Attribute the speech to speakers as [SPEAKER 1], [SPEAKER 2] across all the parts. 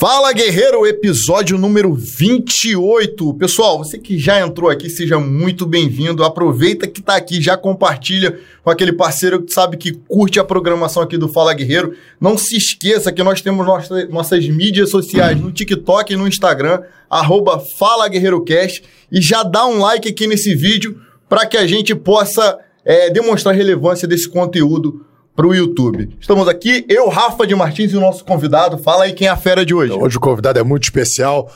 [SPEAKER 1] Fala Guerreiro, episódio número 28. Pessoal, você que já entrou aqui, seja muito bem-vindo. Aproveita que tá aqui, já compartilha com aquele parceiro que sabe que curte a programação aqui do Fala Guerreiro. Não se esqueça que nós temos nossa, nossas mídias sociais no TikTok e no Instagram, arroba Fala Guerreiro Cast, e já dá um like aqui nesse vídeo para que a gente possa é, demonstrar a relevância desse conteúdo para o YouTube. Estamos aqui, eu, Rafa de Martins e o nosso convidado. Fala aí quem é a fera de hoje.
[SPEAKER 2] Hoje o convidado é muito especial.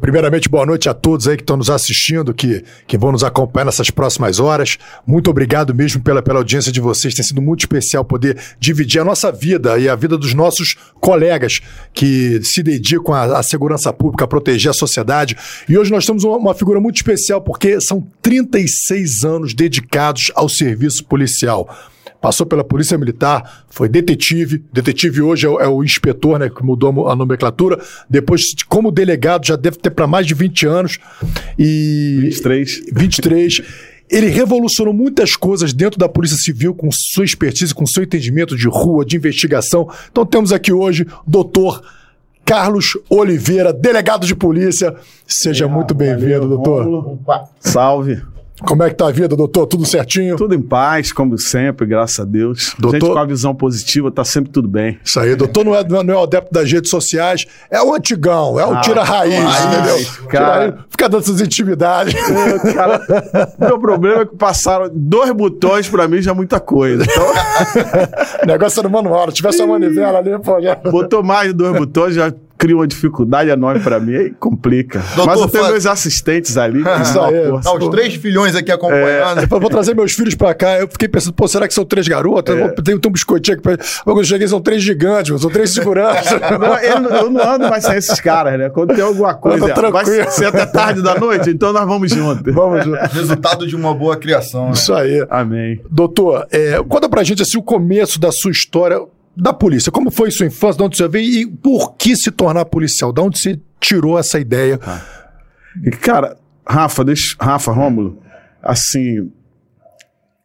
[SPEAKER 2] Primeiramente, boa noite a todos aí que estão nos assistindo, que, que vão nos acompanhar nessas próximas horas. Muito obrigado mesmo pela, pela audiência de vocês. Tem sido muito especial poder dividir a nossa vida e a vida dos nossos colegas que se dedicam à, à segurança pública, a proteger a sociedade. E hoje nós temos uma, uma figura muito especial porque são 36 anos dedicados ao serviço policial passou pela Polícia Militar, foi detetive. Detetive hoje é o, é o inspetor, né, que mudou a nomenclatura. Depois, como delegado, já deve ter para mais de 20 anos. E
[SPEAKER 3] 23.
[SPEAKER 2] 23. Ele revolucionou muitas coisas dentro da Polícia Civil com sua expertise, com seu entendimento de rua, de investigação. Então temos aqui hoje o doutor Carlos Oliveira, delegado de polícia. Seja muito bem-vindo, doutor.
[SPEAKER 3] Rômulo. Salve.
[SPEAKER 2] Como é que tá a vida, doutor? Tudo certinho?
[SPEAKER 3] Tudo em paz, como sempre, graças a Deus.
[SPEAKER 2] Doutor-
[SPEAKER 3] Gente com a visão positiva, tá sempre tudo bem.
[SPEAKER 2] Isso aí, doutor não é, não é o adepto das redes sociais, é o antigão, é o
[SPEAKER 3] Ah,
[SPEAKER 2] tira-raiz,
[SPEAKER 3] raiz,
[SPEAKER 2] entendeu?
[SPEAKER 3] cara.
[SPEAKER 2] Tira-raiz, Fica dando essas intimidades.
[SPEAKER 3] Cara, meu problema é que passaram dois botões pra mim já é muita coisa. Então,
[SPEAKER 2] o negócio é no manual. Se tivesse uma manivela ali, pô, já...
[SPEAKER 3] botou mais de dois botões, já cria uma dificuldade enorme pra mim, aí complica.
[SPEAKER 1] Doutor,
[SPEAKER 3] Mas eu tenho
[SPEAKER 1] fala-
[SPEAKER 3] meus assistentes ali. que uma
[SPEAKER 2] aí.
[SPEAKER 3] força.
[SPEAKER 1] Tá os três filhões aqui acompanhando.
[SPEAKER 2] Eu vou trazer meus filhos pra cá. Eu fiquei pensando, pô, será que são três garotas?
[SPEAKER 3] É.
[SPEAKER 2] Tem, um biscoitinho aqui pra. Quando eu cheguei, são três gigantes, são três seguranças.
[SPEAKER 3] Não, eu, não- eu não ando mais sem esses caras, né? Quando tem alguma coisa, vai ser até tarde da noite, então nós vamos juntos.
[SPEAKER 2] Vamos junto.
[SPEAKER 1] Resultado de uma boa criação. Né?
[SPEAKER 2] Isso aí.
[SPEAKER 3] Amém.
[SPEAKER 2] Doutor, é, conta pra gente assim, o começo da sua história da polícia. Como foi sua infância? De onde você veio e por que se tornar policial? De onde você tirou essa ideia?
[SPEAKER 3] E, Cara, Rafa, deixa, Rafa, Rômulo, assim,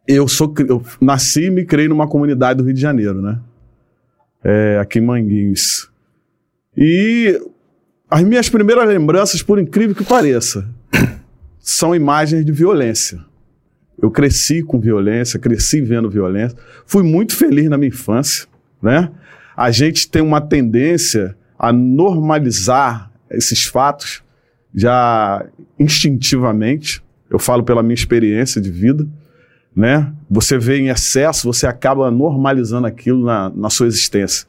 [SPEAKER 3] eu sou, eu nasci e me criei numa comunidade do Rio de Janeiro, né? É, aqui em Manguinhos. E as minhas primeiras lembranças, por incrível que pareça, são imagens de violência. Eu cresci com violência, cresci vendo violência. Fui muito feliz na minha infância, né? A gente tem uma tendência a normalizar esses fatos já instintivamente. Eu falo pela minha experiência de vida, né? Você vê em excesso, você acaba normalizando aquilo na, na sua existência.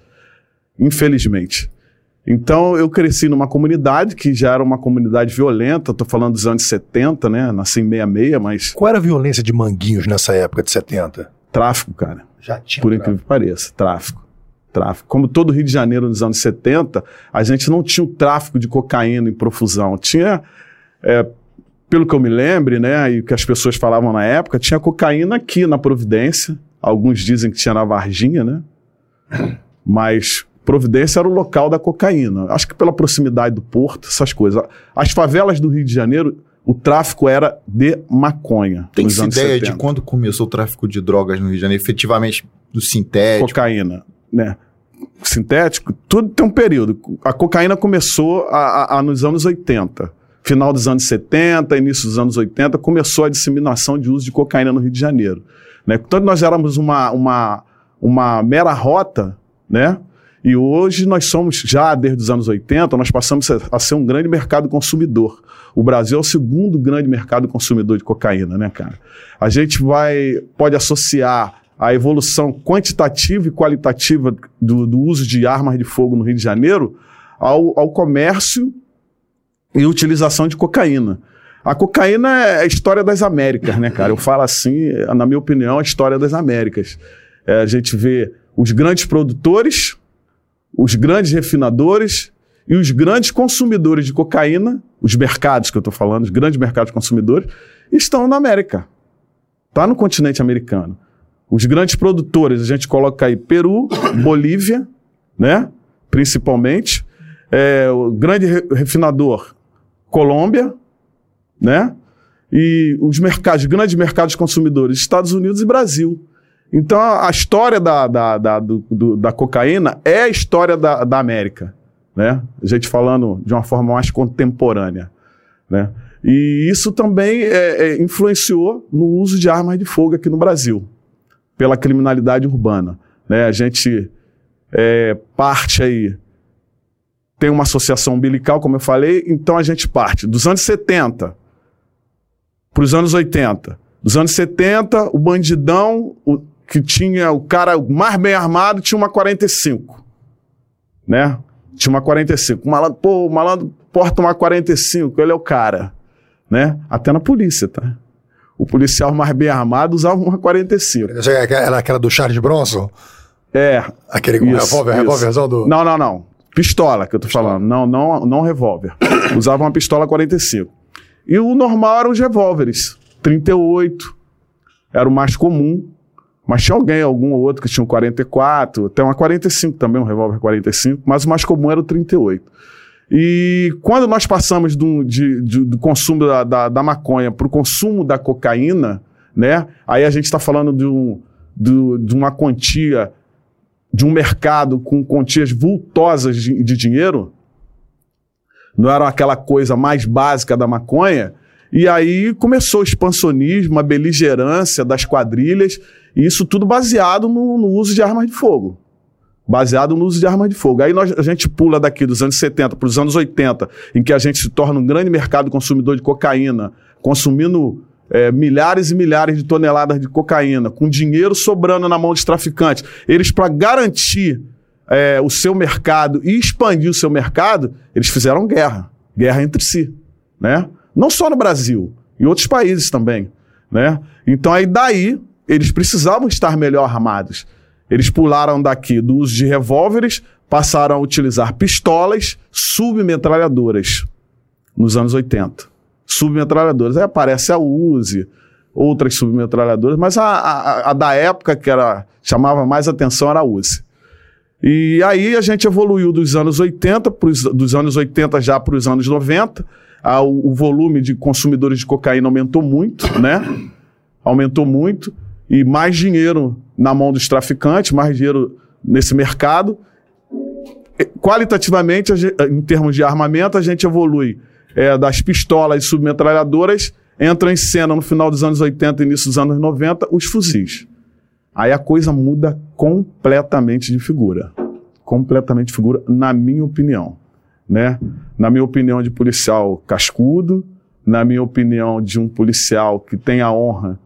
[SPEAKER 3] Infelizmente. Então, eu cresci numa comunidade que já era uma comunidade violenta, estou falando dos anos 70, né? Nasci em 66, mas
[SPEAKER 2] Qual era a violência de Manguinhos nessa época de 70?
[SPEAKER 3] tráfico, cara.
[SPEAKER 2] Já tinha.
[SPEAKER 3] Por incrível que pareça, tráfico. Tráfico. Como todo Rio de Janeiro nos anos 70, a gente não tinha o tráfico de cocaína em profusão. Tinha, é, pelo que eu me lembre, né, e o que as pessoas falavam na época, tinha cocaína aqui na Providência. Alguns dizem que tinha na Varginha, né? Mas Providência era o local da cocaína. Acho que pela proximidade do porto, essas coisas. As favelas do Rio de Janeiro, o tráfico era de maconha.
[SPEAKER 1] Tem essa ideia
[SPEAKER 3] 70.
[SPEAKER 1] de quando começou o tráfico de drogas no Rio de Janeiro, efetivamente do sintético?
[SPEAKER 3] cocaína, né? Sintético, tudo tem um período. A cocaína começou a, a- a nos anos 80. Final dos anos 70, início dos anos 80, começou a disseminação de uso de cocaína no Rio de Janeiro. Né? Portanto, nós éramos uma, uma, uma mera rota, né? E hoje nós somos, já desde os anos 80, nós passamos a ser um grande mercado consumidor. O Brasil é o segundo grande mercado consumidor de cocaína, né, cara? A gente vai, pode associar a evolução quantitativa e qualitativa do, do uso de armas de fogo no Rio de Janeiro ao, ao comércio e utilização de cocaína. A cocaína é a história das Américas, né, cara? Eu falo assim, na minha opinião, a história das Américas. É, a gente vê os grandes produtores, os grandes refinadores e os grandes consumidores de cocaína, os mercados que eu estou falando, os grandes mercados consumidores, estão na América. Está no continente americano. Os grandes produtores, a gente coloca aí Peru, Bolívia, né? Principalmente. É, o grande re- refinador, Colômbia, né? E os mercados, grandes mercados consumidores, Estados Unidos e Brasil. Então, a a história da, da, da, do- do- da cocaína é a história da, da América. né? A gente falando de uma forma mais contemporânea, né? E isso também é, é, influenciou no uso de armas de fogo aqui no Brasil, pela criminalidade urbana. Né? A gente é, parte aí, tem uma associação umbilical, como eu falei, então a gente parte dos anos 70 para os anos 80. Dos anos 70, o bandidão, o, que tinha o cara mais bem armado, tinha uma 45. Né? Tinha uma 45. O malandro, pô, o malandro porta uma 45, ele é o cara né? Até na polícia, tá? O policial mais bem armado usava uma 45.
[SPEAKER 2] Era aquela do Charles Bronson?
[SPEAKER 3] É.
[SPEAKER 2] Aquele revólver, revólverzão do.
[SPEAKER 3] Não, não, não. Pistola que eu tô pistola. falando. Não, não, não revólver. usava uma pistola 45. E o normal eram os revólveres. 38. Era o mais comum. Mas tinha alguém, algum ou outro que tinha um 44, até uma 45 também, um revólver 45, mas o mais comum era o 38. E quando nós passamos do, de, de, do consumo da, da, da maconha para o consumo da cocaína, né? Aí a gente está falando de, um, de, de, uma quantia, de um mercado com quantias vultosas de, de dinheiro, não era aquela coisa mais básica da maconha. E aí começou o expansionismo, a beligerância das quadrilhas, e isso tudo baseado no, no uso de armas de fogo baseado no uso de armas de fogo. Aí nós, a gente pula daqui dos anos 70 para os anos 80, em que a gente se torna um grande mercado consumidor de cocaína, consumindo é, milhares e milhares de toneladas de cocaína, com dinheiro sobrando na mão dos traficantes. Eles, para garantir é, o seu mercado e expandir o seu mercado, eles fizeram guerra. Guerra entre si. Né? Não só no Brasil, em outros países também. Né? Então aí daí eles precisavam estar melhor armados. Eles pularam daqui do uso de revólveres, passaram a utilizar pistolas, submetralhadoras nos anos 80. Submetralhadoras. Aí aparece a Uzi, outras submetralhadoras, mas a, a, a, da época que era chamava mais atenção era a Uzi. E aí a gente evoluiu dos anos 80, pros, dos anos 80 já para os anos 90. A, o, o volume de consumidores de cocaína aumentou muito, né? Aumentou muito e mais dinheiro na mão dos traficantes, mais dinheiro nesse mercado. Qualitativamente, em termos de armamento, a gente evolui é, das pistolas e submetralhadoras, entra em cena no final dos anos 80 e início dos anos 90 os fuzis. Aí a coisa muda completamente de figura. Completamente de figura, na minha opinião. Né? Na minha opinião de policial cascudo, na minha opinião de um policial que tem a honra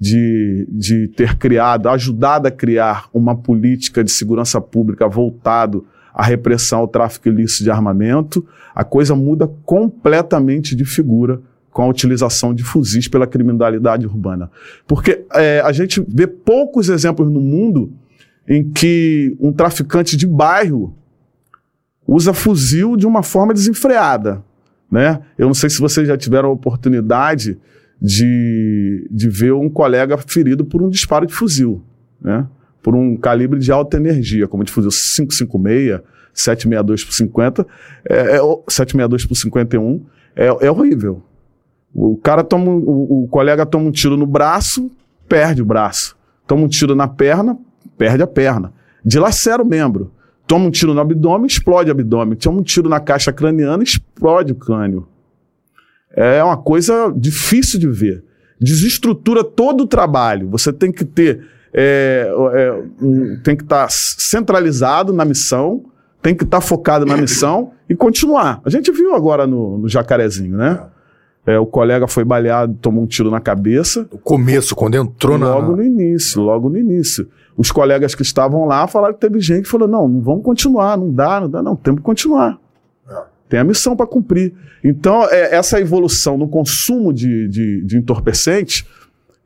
[SPEAKER 3] de, de ter criado, ajudado a criar uma política de segurança pública voltado à repressão ao tráfico ilícito de armamento, a coisa muda completamente de figura com a utilização de fuzis pela criminalidade urbana. Porque é, a gente vê poucos exemplos no mundo em que um traficante de bairro usa fuzil de uma forma desenfreada. Né? Eu não sei se vocês já tiveram a oportunidade de, de ver um colega ferido por um disparo de fuzil, né? por um calibre de alta energia, como de fuzil 556, 762 por 50, é, é, 762 por 51, é, é horrível. O cara toma, o, o colega toma um tiro no braço, perde o braço. Toma um tiro na perna, perde a perna. Dilacera o membro. Toma um tiro no abdômen, explode o abdômen. Toma um tiro na caixa craniana, explode o crânio é uma coisa difícil de ver. Desestrutura todo o trabalho. Você tem que ter. É, é, um, tem que estar tá centralizado na missão, tem que estar tá focado na missão e continuar. A gente viu agora no, no Jacarezinho, né? É, o colega foi baleado, tomou um tiro na cabeça.
[SPEAKER 2] O começo, quando entrou na.
[SPEAKER 3] Logo no início, logo no início. Os colegas que estavam lá falaram que teve gente que falou: não, não vamos continuar, não dá, não dá, não, temos que continuar. Tem a missão para cumprir. Então, é, essa evolução no consumo de, de, de entorpecentes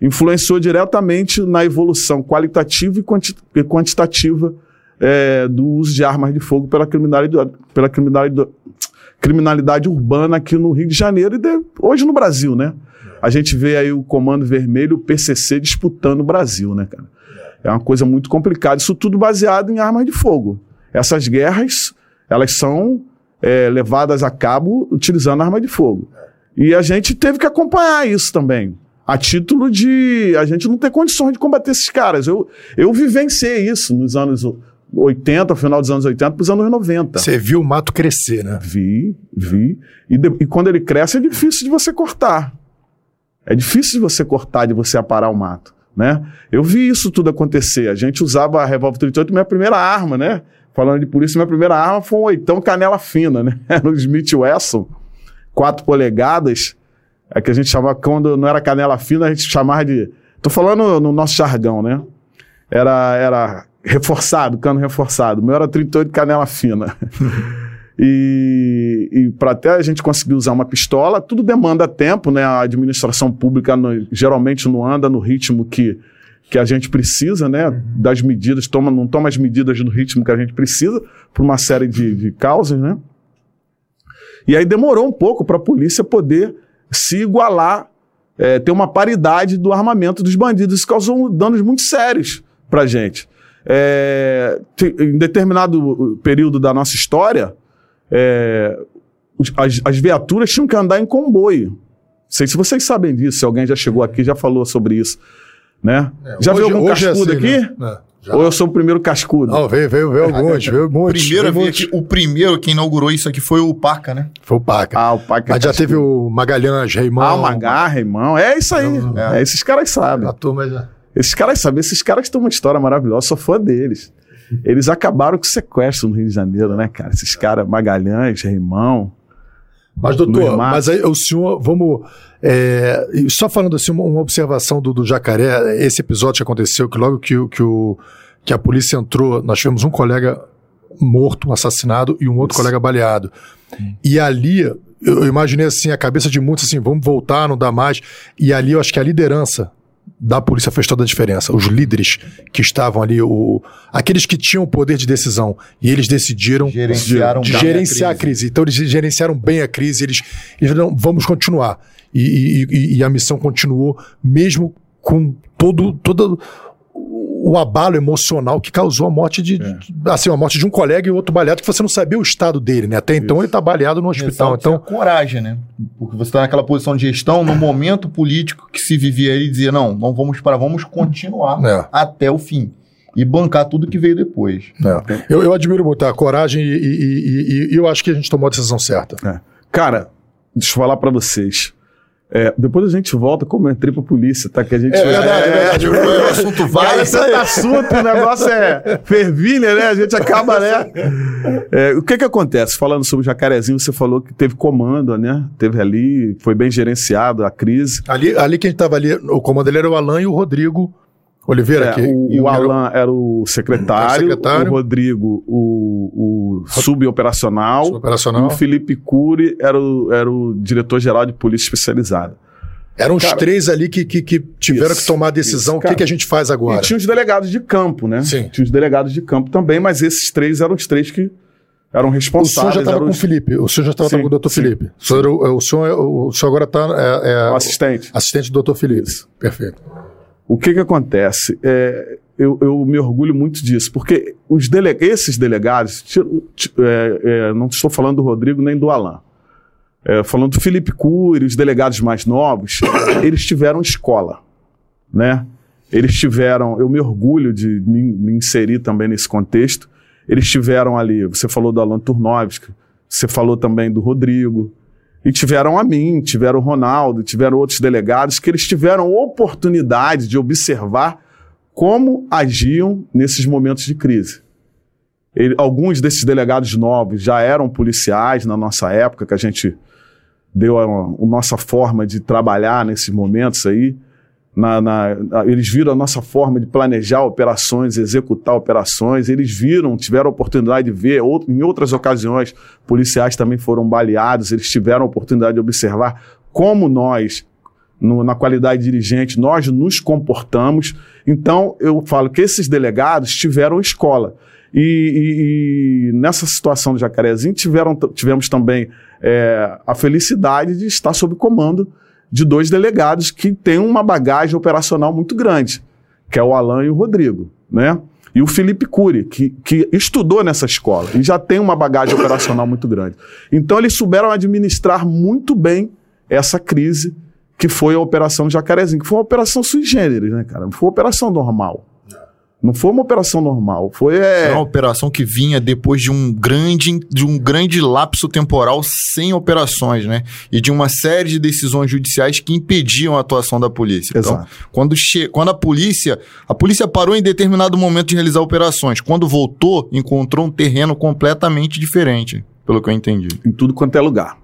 [SPEAKER 3] influenciou diretamente na evolução qualitativa e, quanti e quantitativa é, do uso de armas de fogo pela criminalidade, pela criminalidade, criminalidade urbana aqui no Rio de Janeiro e de, hoje no Brasil, né? A gente vê aí o Comando Vermelho, o PCC, disputando o Brasil, né, cara? É uma coisa muito complicada. Isso tudo baseado em armas de fogo. Essas guerras, elas são é, levadas a cabo utilizando arma de fogo. E a gente teve que acompanhar isso também. A título de a gente não ter condições de combater esses caras. Eu, eu vivenciei isso nos anos 80, final dos anos 80 para os anos 90.
[SPEAKER 2] Você viu o mato crescer, né?
[SPEAKER 3] Vi, vi. E, de- e quando ele cresce é difícil de você cortar. É difícil de você cortar, de você aparar o mato, né? Eu vi isso tudo acontecer. A gente usava a revólver 38, minha primeira arma, né? Falando de polícia, minha primeira arma foi um oitão canela fina, né? Era um Smith Wesson, 4 polegadas. É que a gente chamava, quando não era canela fina, a gente chamava de... Tô falando no nosso jargão, né? Era, era reforçado, cano reforçado. O meu era 38 canela fina. E, e para até a gente conseguir usar uma pistola, tudo demanda tempo, né? A administração pública no- geralmente não anda no ritmo que, que a gente precisa, né? Das medidas, toma, não toma as medidas no ritmo que a gente precisa, por uma série de, de causas, né? E aí demorou um pouco para a polícia poder se igualar, é, ter uma paridade do armamento dos bandidos. Isso causou danos muito sérios para a gente. É, em determinado período da nossa história, é, as, as viaturas tinham que andar em comboio. Não sei se vocês sabem disso, se alguém já chegou aqui já falou sobre isso. Né? já viu
[SPEAKER 2] Hoje-
[SPEAKER 3] algum
[SPEAKER 2] hoje é
[SPEAKER 3] cascudo
[SPEAKER 2] assim,
[SPEAKER 3] aqui?
[SPEAKER 2] né? É, já.
[SPEAKER 3] Ou eu sou o primeiro cascudo?
[SPEAKER 2] Não, veio, veio, veio alguns, veio muitos.
[SPEAKER 1] Primeiro,
[SPEAKER 2] veio
[SPEAKER 1] aqui, o primeiro que inaugurou isso aqui foi o Paca, né?
[SPEAKER 2] Foi o Paca.
[SPEAKER 3] Ah, o que é
[SPEAKER 2] Mas já
[SPEAKER 3] cascudo.
[SPEAKER 2] teve o Magalhães, Reimão.
[SPEAKER 3] Ah, o Magarra, irmão. É isso aí.
[SPEAKER 1] É.
[SPEAKER 3] É, esses caras sabem.
[SPEAKER 2] A turma já.
[SPEAKER 3] Esses caras sabem. Esses caras têm uma história maravilhosa. Sou fã deles. Eles acabaram com o sequestro no Rio de Janeiro, né, cara? Esses caras, Magalhães, Reimão.
[SPEAKER 2] Mas, doutor, mas aí o senhor, vamos. é, só falando assim, uma, uma observação do, do jacaré, esse episódio que aconteceu, que logo que, que, o, que a polícia entrou, nós tivemos um colega morto, assassinado, e um outro
[SPEAKER 3] Isso.
[SPEAKER 2] colega baleado. E ali, eu imaginei assim, a cabeça de muitos assim, vamos voltar, não dá mais. E ali eu acho que a liderança da polícia fez toda a diferença. Os líderes que estavam ali, o, aqueles que tinham o poder de decisão, e eles decidiram
[SPEAKER 1] Gerenciaram
[SPEAKER 2] de
[SPEAKER 1] a
[SPEAKER 2] gerenciar a
[SPEAKER 1] crise.
[SPEAKER 2] crise. Então eles gerenciaram bem a crise, eles, eles não vamos continuar. E, e- e- e a missão continuou, mesmo com todo, todo o abalo emocional que causou a morte de,
[SPEAKER 1] É.
[SPEAKER 2] de- assim, a morte de um colega e outro baleado, que você não sabia o estado dele, né? Até então ele está baleado no hospital.
[SPEAKER 1] Exalta
[SPEAKER 2] Então,
[SPEAKER 1] coragem, né? Porque você está naquela posição de gestão, no momento político que se vivia ele dizia, não, não vamos parar, vamos continuar
[SPEAKER 2] É.
[SPEAKER 1] até o fim. E bancar tudo que veio depois.
[SPEAKER 2] é. eu, eu admiro muito a coragem e, e- e- e- eu acho que a gente tomou a decisão certa.
[SPEAKER 3] É. Cara, deixa eu falar pra vocês. É, depois a gente volta como eu entrei pra polícia, tá? Que a gente
[SPEAKER 2] É verdade, é verdade.
[SPEAKER 1] O assunto vai.
[SPEAKER 3] Tanto assunto, o negócio é fervilha, né? A gente acaba, né? É, o que que acontece? Falando sobre o Jacarezinho, você falou que teve comando, né? Teve ali, foi bem gerenciado a crise.
[SPEAKER 2] Ali, ali quem estava ali, o comando dele era o Alan e o Rodrigo Oliveira.
[SPEAKER 3] É,
[SPEAKER 2] que,
[SPEAKER 3] o, o
[SPEAKER 2] era-
[SPEAKER 3] Alan era o secretário,
[SPEAKER 2] Era o secretário.
[SPEAKER 3] o Rodrigo o, o suboperacional,
[SPEAKER 2] operacional.
[SPEAKER 3] e o Felipe Cury era o, era o diretor-geral de polícia especializada.
[SPEAKER 2] Eram os
[SPEAKER 3] Cara,
[SPEAKER 2] três ali que, que, que tiveram
[SPEAKER 3] isso,
[SPEAKER 2] que tomar a decisão.
[SPEAKER 3] isso,
[SPEAKER 2] o que, que a gente faz agora?
[SPEAKER 3] E tinha os delegados de campo, né?
[SPEAKER 2] Sim.
[SPEAKER 3] Tinha os delegados de campo também, mas esses três eram os três que eram
[SPEAKER 2] O senhor
[SPEAKER 3] responsáveis.
[SPEAKER 2] já estava com o Felipe. O senhor já estava com o doutor. Felipe. O senhor, o, senhor, é- o senhor agora está é, é
[SPEAKER 3] assistente.
[SPEAKER 2] assistente do doutor Felipe.
[SPEAKER 3] Isso.
[SPEAKER 2] Perfeito.
[SPEAKER 3] O que que acontece? É, eu, eu me orgulho muito disso, porque os dele esses delegados, é, é, não estou falando do Rodrigo nem do Alain, é, falando do Felipe Cury, os delegados mais novos, eles tiveram escola, né? Eles tiveram, eu me orgulho de me, me inserir também nesse contexto, eles tiveram ali, você falou do Alan Turnovski, você falou também do Rodrigo, e tiveram a mim, tiveram o Ronaldo, tiveram outros delegados que eles tiveram oportunidade de observar como agiam nesses momentos de crise. Ele- alguns desses delegados novos já eram policiais na nossa época, que a gente deu a, a nossa forma de trabalhar nesses momentos aí. Na- na- eles viram a nossa forma de planejar operações, executar operações. Eles viram, tiveram a oportunidade de ver, em outras ocasiões, policiais também foram baleados. Eles tiveram a oportunidade de observar como nós, no- na qualidade de dirigente, nós nos comportamos. Então, eu falo que esses delegados tiveram escola. E, e- e nessa situação do Jacarezinho, tiveram, tivemos também é, a felicidade de estar sob comando de dois delegados que têm uma bagagem operacional muito grande, que é o Alan e o Rodrigo, né? E o Felipe Cury, que, que estudou nessa escola e já tem uma bagagem operacional muito grande. Então, eles souberam administrar muito bem essa crise que foi a Operação Jacarezinho, que foi uma operação sui generis, né, cara? Não foi uma operação normal. Não foi uma operação normal. Foi.
[SPEAKER 1] É uma operação que vinha depois de um grande, de um grande lapso temporal sem operações, né? E de uma série de decisões judiciais que impediam a atuação da polícia. Então,
[SPEAKER 3] Exato.
[SPEAKER 1] quando, che quando a polícia. A polícia parou em determinado momento de realizar operações. Quando voltou, encontrou um terreno completamente diferente, pelo que eu entendi.
[SPEAKER 3] em tudo quanto é lugar.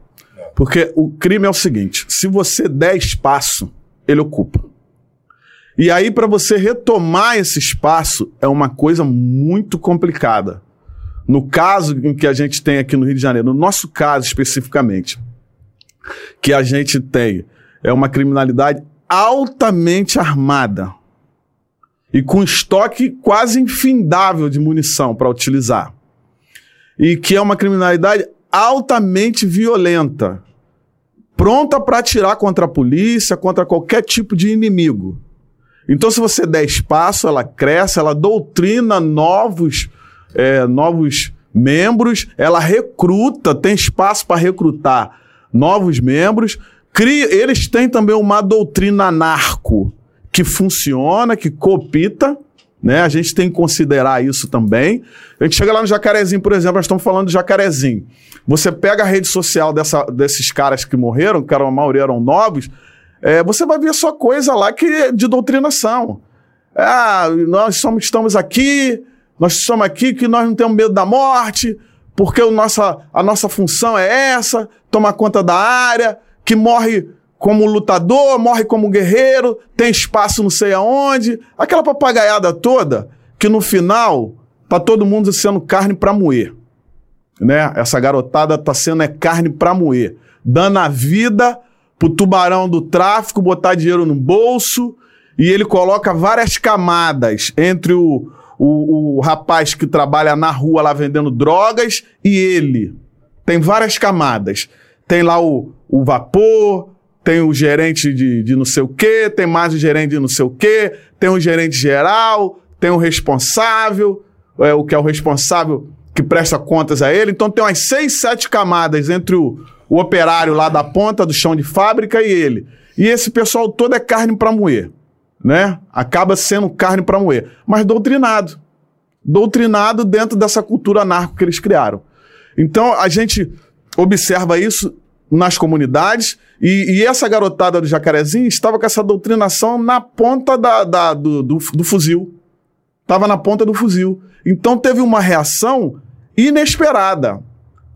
[SPEAKER 3] Porque o crime é o seguinte: se você der espaço, ele ocupa. E aí, para você retomar esse espaço, é uma coisa muito complicada. No caso em que a gente tem aqui no Rio de Janeiro, no nosso caso especificamente, que a gente tem é uma criminalidade altamente armada e com estoque quase infindável de munição para utilizar. E que é uma criminalidade altamente violenta, pronta para atirar contra a polícia, contra qualquer tipo de inimigo. Então, se você der espaço, ela cresce, ela doutrina novos, é, novos membros, ela recruta, tem espaço para recrutar novos membros. Cria, eles têm também uma doutrina narco que funciona, que copita, né? A gente tem que considerar isso também. A gente chega lá no Jacarezinho, por exemplo, nós estamos falando do Jacarezinho. Você pega a rede social dessa- desses caras que morreram, que eram, a maioria eram novos, é, você vai ver só coisa lá que é de doutrinação. Ah, nós somos, estamos aqui, nós estamos aqui que nós não temos medo da morte, porque o nossa, a nossa função é essa, tomar conta da área, que morre como lutador, morre como guerreiro, tem espaço não sei aonde, aquela papagaiada toda, que no final tá todo mundo sendo carne para moer. Né? Essa garotada tá sendo é carne para moer, dando a vida pro tubarão do tráfico botar dinheiro no bolso, e ele coloca várias camadas entre o, o, o rapaz que trabalha na rua lá vendendo drogas e ele. Tem várias camadas. Tem lá o, o vapor, tem o gerente de, de não sei o quê, tem mais o gerente de não sei o quê, tem o gerente geral, tem o responsável, é, o que é o responsável que presta contas a ele. Então tem umas seis, sete camadas entre o, o operário lá da ponta do chão de fábrica e ele. E esse pessoal todo é carne para moer, né? Acaba sendo carne para moer, mas doutrinado. Doutrinado dentro dessa cultura narco que eles criaram. Então a gente observa isso nas comunidades e, e essa garotada do Jacarezinho estava com essa doutrinação na ponta da, da- do, do, do fuzil. Estava na ponta do fuzil. Então teve uma reação inesperada.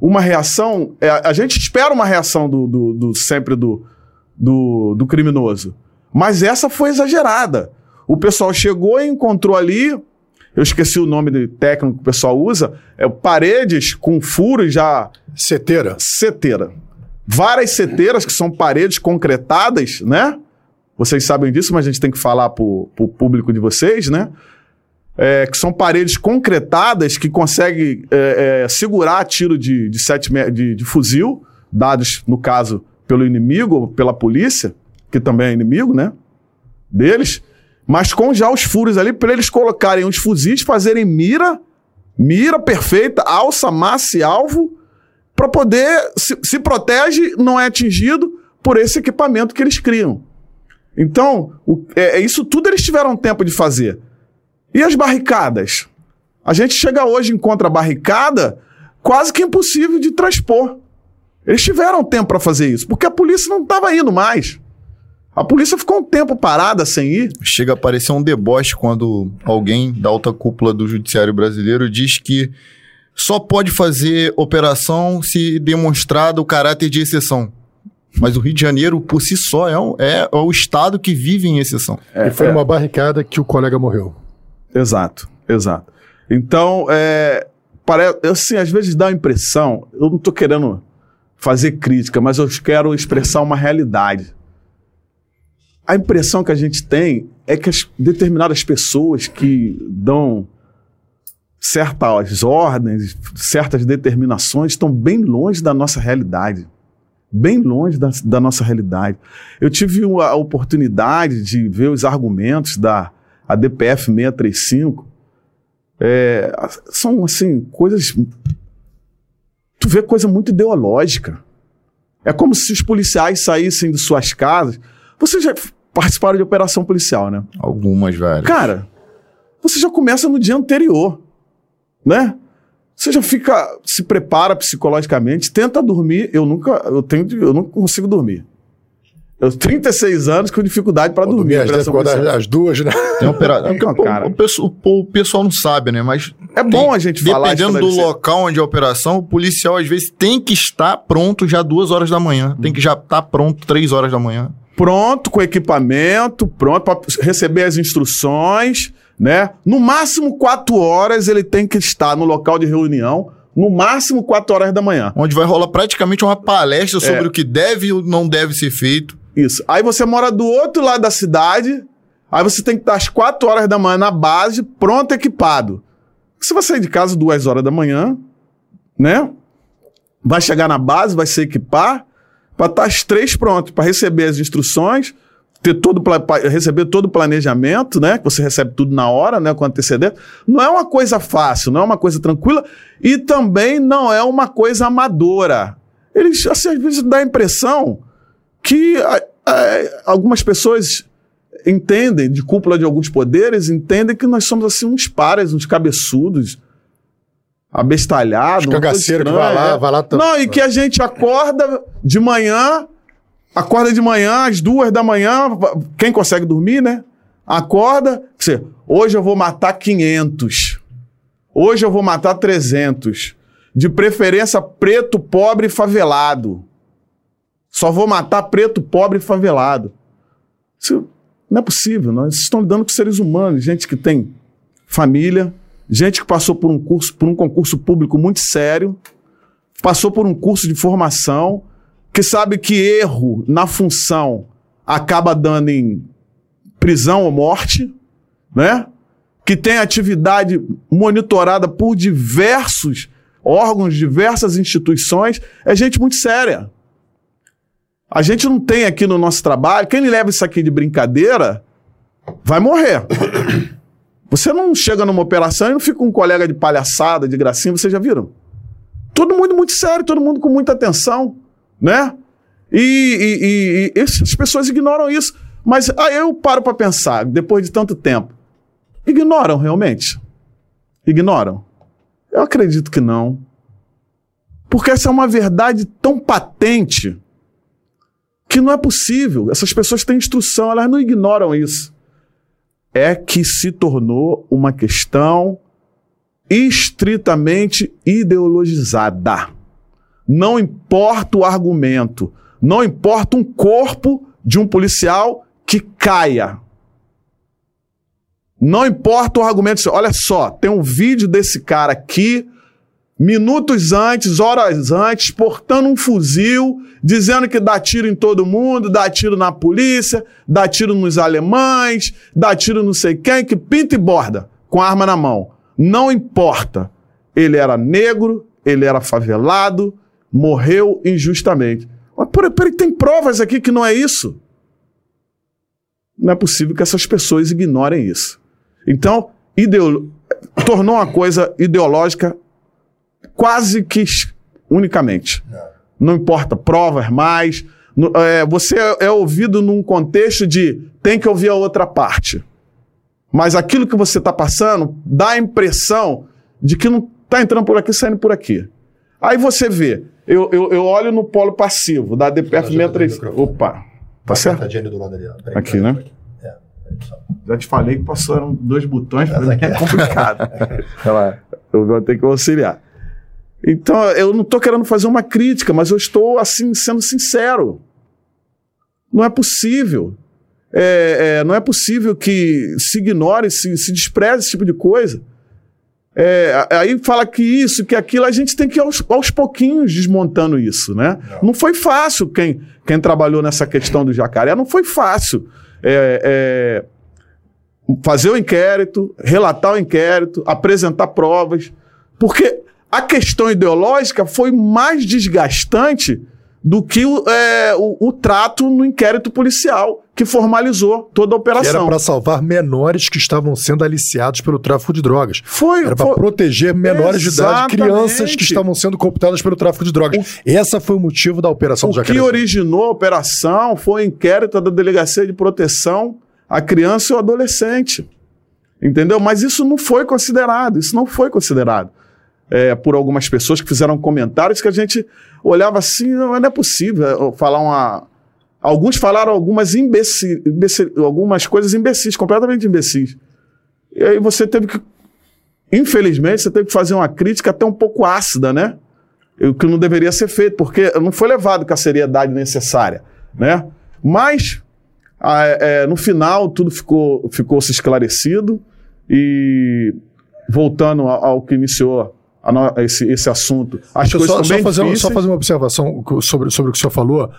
[SPEAKER 3] Uma reação. é, a gente espera uma reação do, do- do- sempre do, do, do criminoso. Mas essa foi exagerada. O pessoal chegou e encontrou ali. Eu esqueci o nome do técnico que o pessoal usa. É paredes com furos já
[SPEAKER 2] Ceteira.
[SPEAKER 3] seteira. Várias seteiras que são paredes concretadas, né? Vocês sabem disso, mas a gente tem que falar para o público de vocês, né? É, que são paredes concretadas que conseguem é, é, segurar tiro de, de, sete de, de fuzil, dados, no caso, pelo inimigo ou pela polícia, que também é inimigo, né? Deles, mas com já os furos ali para eles colocarem os fuzis, fazerem mira, mira perfeita, alça, massa e alvo, para poder se, se protege, não é atingido por esse equipamento que eles criam. Então, o- é, é isso tudo eles tiveram tempo de fazer. E as barricadas? A gente chega hoje e encontra barricada quase que impossível de transpor. Eles tiveram tempo para fazer isso, porque a polícia não estava indo mais. A polícia ficou um tempo parada sem ir.
[SPEAKER 1] Chega a parecer um deboche quando alguém da alta cúpula do judiciário brasileiro diz que só pode fazer operação se demonstrado o caráter de exceção. Mas o Rio de Janeiro, por si só, é, um- é o estado que vive em exceção.
[SPEAKER 2] e foi numa barricada que o colega morreu.
[SPEAKER 3] Exato, exato. Então, é, parece, assim, às vezes dá a impressão, eu não estou querendo fazer crítica, mas eu quero expressar uma realidade. A impressão que a gente tem é que as determinadas pessoas que dão certas ordens, certas determinações, estão bem longe da nossa realidade. Bem longe da, da nossa realidade. Eu tive a oportunidade de ver os argumentos da a DPF 635. É, são, assim, coisas. Tu vê coisa muito ideológica. É como se os policiais saíssem de suas casas. Vocês já participaram de operação policial, né?
[SPEAKER 1] Algumas, velho.
[SPEAKER 3] Cara, você já começa no dia anterior, né? Você já fica, se prepara psicologicamente, tenta dormir. Eu nunca, eu tenho, eu não consigo dormir. Eu 36 anos com dificuldade para dormir.
[SPEAKER 2] Às, quando as, as duas, né?
[SPEAKER 1] Tem opera... Então, cara. O, pessoal, o, pessoal não sabe, né? Mas
[SPEAKER 3] é bom tem, a gente falar.
[SPEAKER 1] Dependendo do local onde é a operação, o policial às vezes tem que estar pronto já duas horas da manhã. Tem que já estar tá pronto três horas da manhã.
[SPEAKER 3] Pronto, com equipamento, pronto para receber as instruções, né? No máximo quatro horas ele tem que estar no local de reunião no máximo 4 horas da manhã.
[SPEAKER 1] Onde vai rolar praticamente uma palestra sobre é. o que deve ou não deve ser feito.
[SPEAKER 3] Isso. Aí você mora do outro lado da cidade, aí você tem que estar às 4 horas da manhã na base, pronto, equipado. Você vai sair de casa duas horas da manhã, né? Vai chegar na base, vai se equipar, para estar às três pronto, para receber as instruções, ter todo receber todo o planejamento, né? Que você recebe tudo na hora, né? Com antecedência. Não é uma coisa fácil, não é uma coisa tranquila e também não é uma coisa amadora. Eles assim, às vezes dá a impressão que é, algumas pessoas entendem, de cúpula de alguns poderes, entendem que nós somos assim uns pares, uns cabeçudos, abestalhados.
[SPEAKER 2] Cagaceiro que vai lá,
[SPEAKER 3] é.
[SPEAKER 2] vai lá.
[SPEAKER 3] Não, e que a gente acorda de manhã, acorda de manhã, às duas da manhã, quem consegue dormir, né? Acorda, você, hoje eu vou matar 500. Hoje eu vou matar 300. De preferência preto, pobre e favelado. Só vou matar preto, pobre e favelado. Isso não é possível. Nós estamos lidando com seres humanos, gente que tem família, gente que passou por um curso, por um concurso público muito sério, passou por um curso de formação, que sabe que erro na função acaba dando em prisão ou morte, né? Que tem atividade monitorada por diversos órgãos, diversas instituições, é gente muito séria. A gente não tem aqui no nosso trabalho, quem leva isso aqui de brincadeira vai morrer. Você não chega numa operação e não fica com um colega de palhaçada, de gracinha, vocês já viram? Todo mundo muito sério, todo mundo com muita atenção, né? E, e, e, e as pessoas ignoram isso. Mas aí eu paro para pensar, depois de tanto tempo. Ignoram realmente? Ignoram? Eu acredito que não. Porque essa é uma verdade tão patente que não é possível. Essas pessoas têm instrução, elas não ignoram isso. É que se tornou uma questão estritamente ideologizada. Não importa o argumento, não importa um corpo de um policial que caia. Não importa o argumento. Olha só, tem um vídeo desse cara aqui minutos antes, horas antes, portando um fuzil, dizendo que dá tiro em todo mundo, dá tiro na polícia, dá tiro nos alemães, dá tiro não sei quem, que pinta e borda, com arma na mão. Não importa. Ele era negro, ele era favelado, morreu injustamente. Mas peraí, tem provas aqui que não é isso. Não é possível que essas pessoas ignorem isso. Então, ideolo... tornou uma coisa ideológica quase que unicamente. Não importa, provas mais. É, você é, é ouvido num contexto de tem que ouvir a outra parte. Mas aquilo que você está passando dá a impressão de que não está entrando por aqui, saindo por aqui. Aí você vê, eu, eu, eu olho no polo passivo da DPF 63. Opa, tá certo? Aqui, né? É, Já te falei que passaram dois botões, mim é complicado. eu vou ter que auxiliar. Então, eu não estou querendo fazer uma crítica, mas eu estou, assim, sendo sincero. Não é possível. É, é, não é possível que se ignore, se, se despreze esse tipo de coisa. É, aí fala que isso, que aquilo, a gente tem que ir aos, aos pouquinhos desmontando isso, né? Não. não foi fácil quem, quem trabalhou nessa questão do jacaré, não foi fácil. É, é, fazer o inquérito, relatar o inquérito, apresentar provas, porque a questão ideológica foi mais desgastante do que é, o, o, trato no inquérito policial que formalizou toda a operação. Que
[SPEAKER 2] era para salvar menores que estavam sendo aliciados pelo tráfico de drogas.
[SPEAKER 3] Foi.
[SPEAKER 2] Era para proteger menores Exatamente. de idade, crianças que estavam sendo cooptadas pelo tráfico de drogas. O... Essa foi o motivo da operação
[SPEAKER 3] o
[SPEAKER 2] do Jacaré.
[SPEAKER 3] O que originou a operação foi o inquérito da Delegacia de Proteção à Criança e ao Adolescente. Entendeu? Mas isso não foi considerado, isso não foi considerado. É, por algumas pessoas que fizeram comentários que a gente olhava assim, não, não é possível é, falar uma. Alguns falaram algumas imbecil, imbecil, algumas coisas imbecis, completamente imbecis. E aí você teve que, infelizmente, você teve que fazer uma crítica até um pouco ácida, né? O que não deveria ser feito, porque não foi levado com a seriedade necessária, né? Mas é, no final, tudo ficou, ficou se esclarecido e voltando ao, ao que iniciou no, esse, esse assunto.
[SPEAKER 2] As coisas só, só, fazer, só fazer uma observação sobre, sobre o que o senhor falou.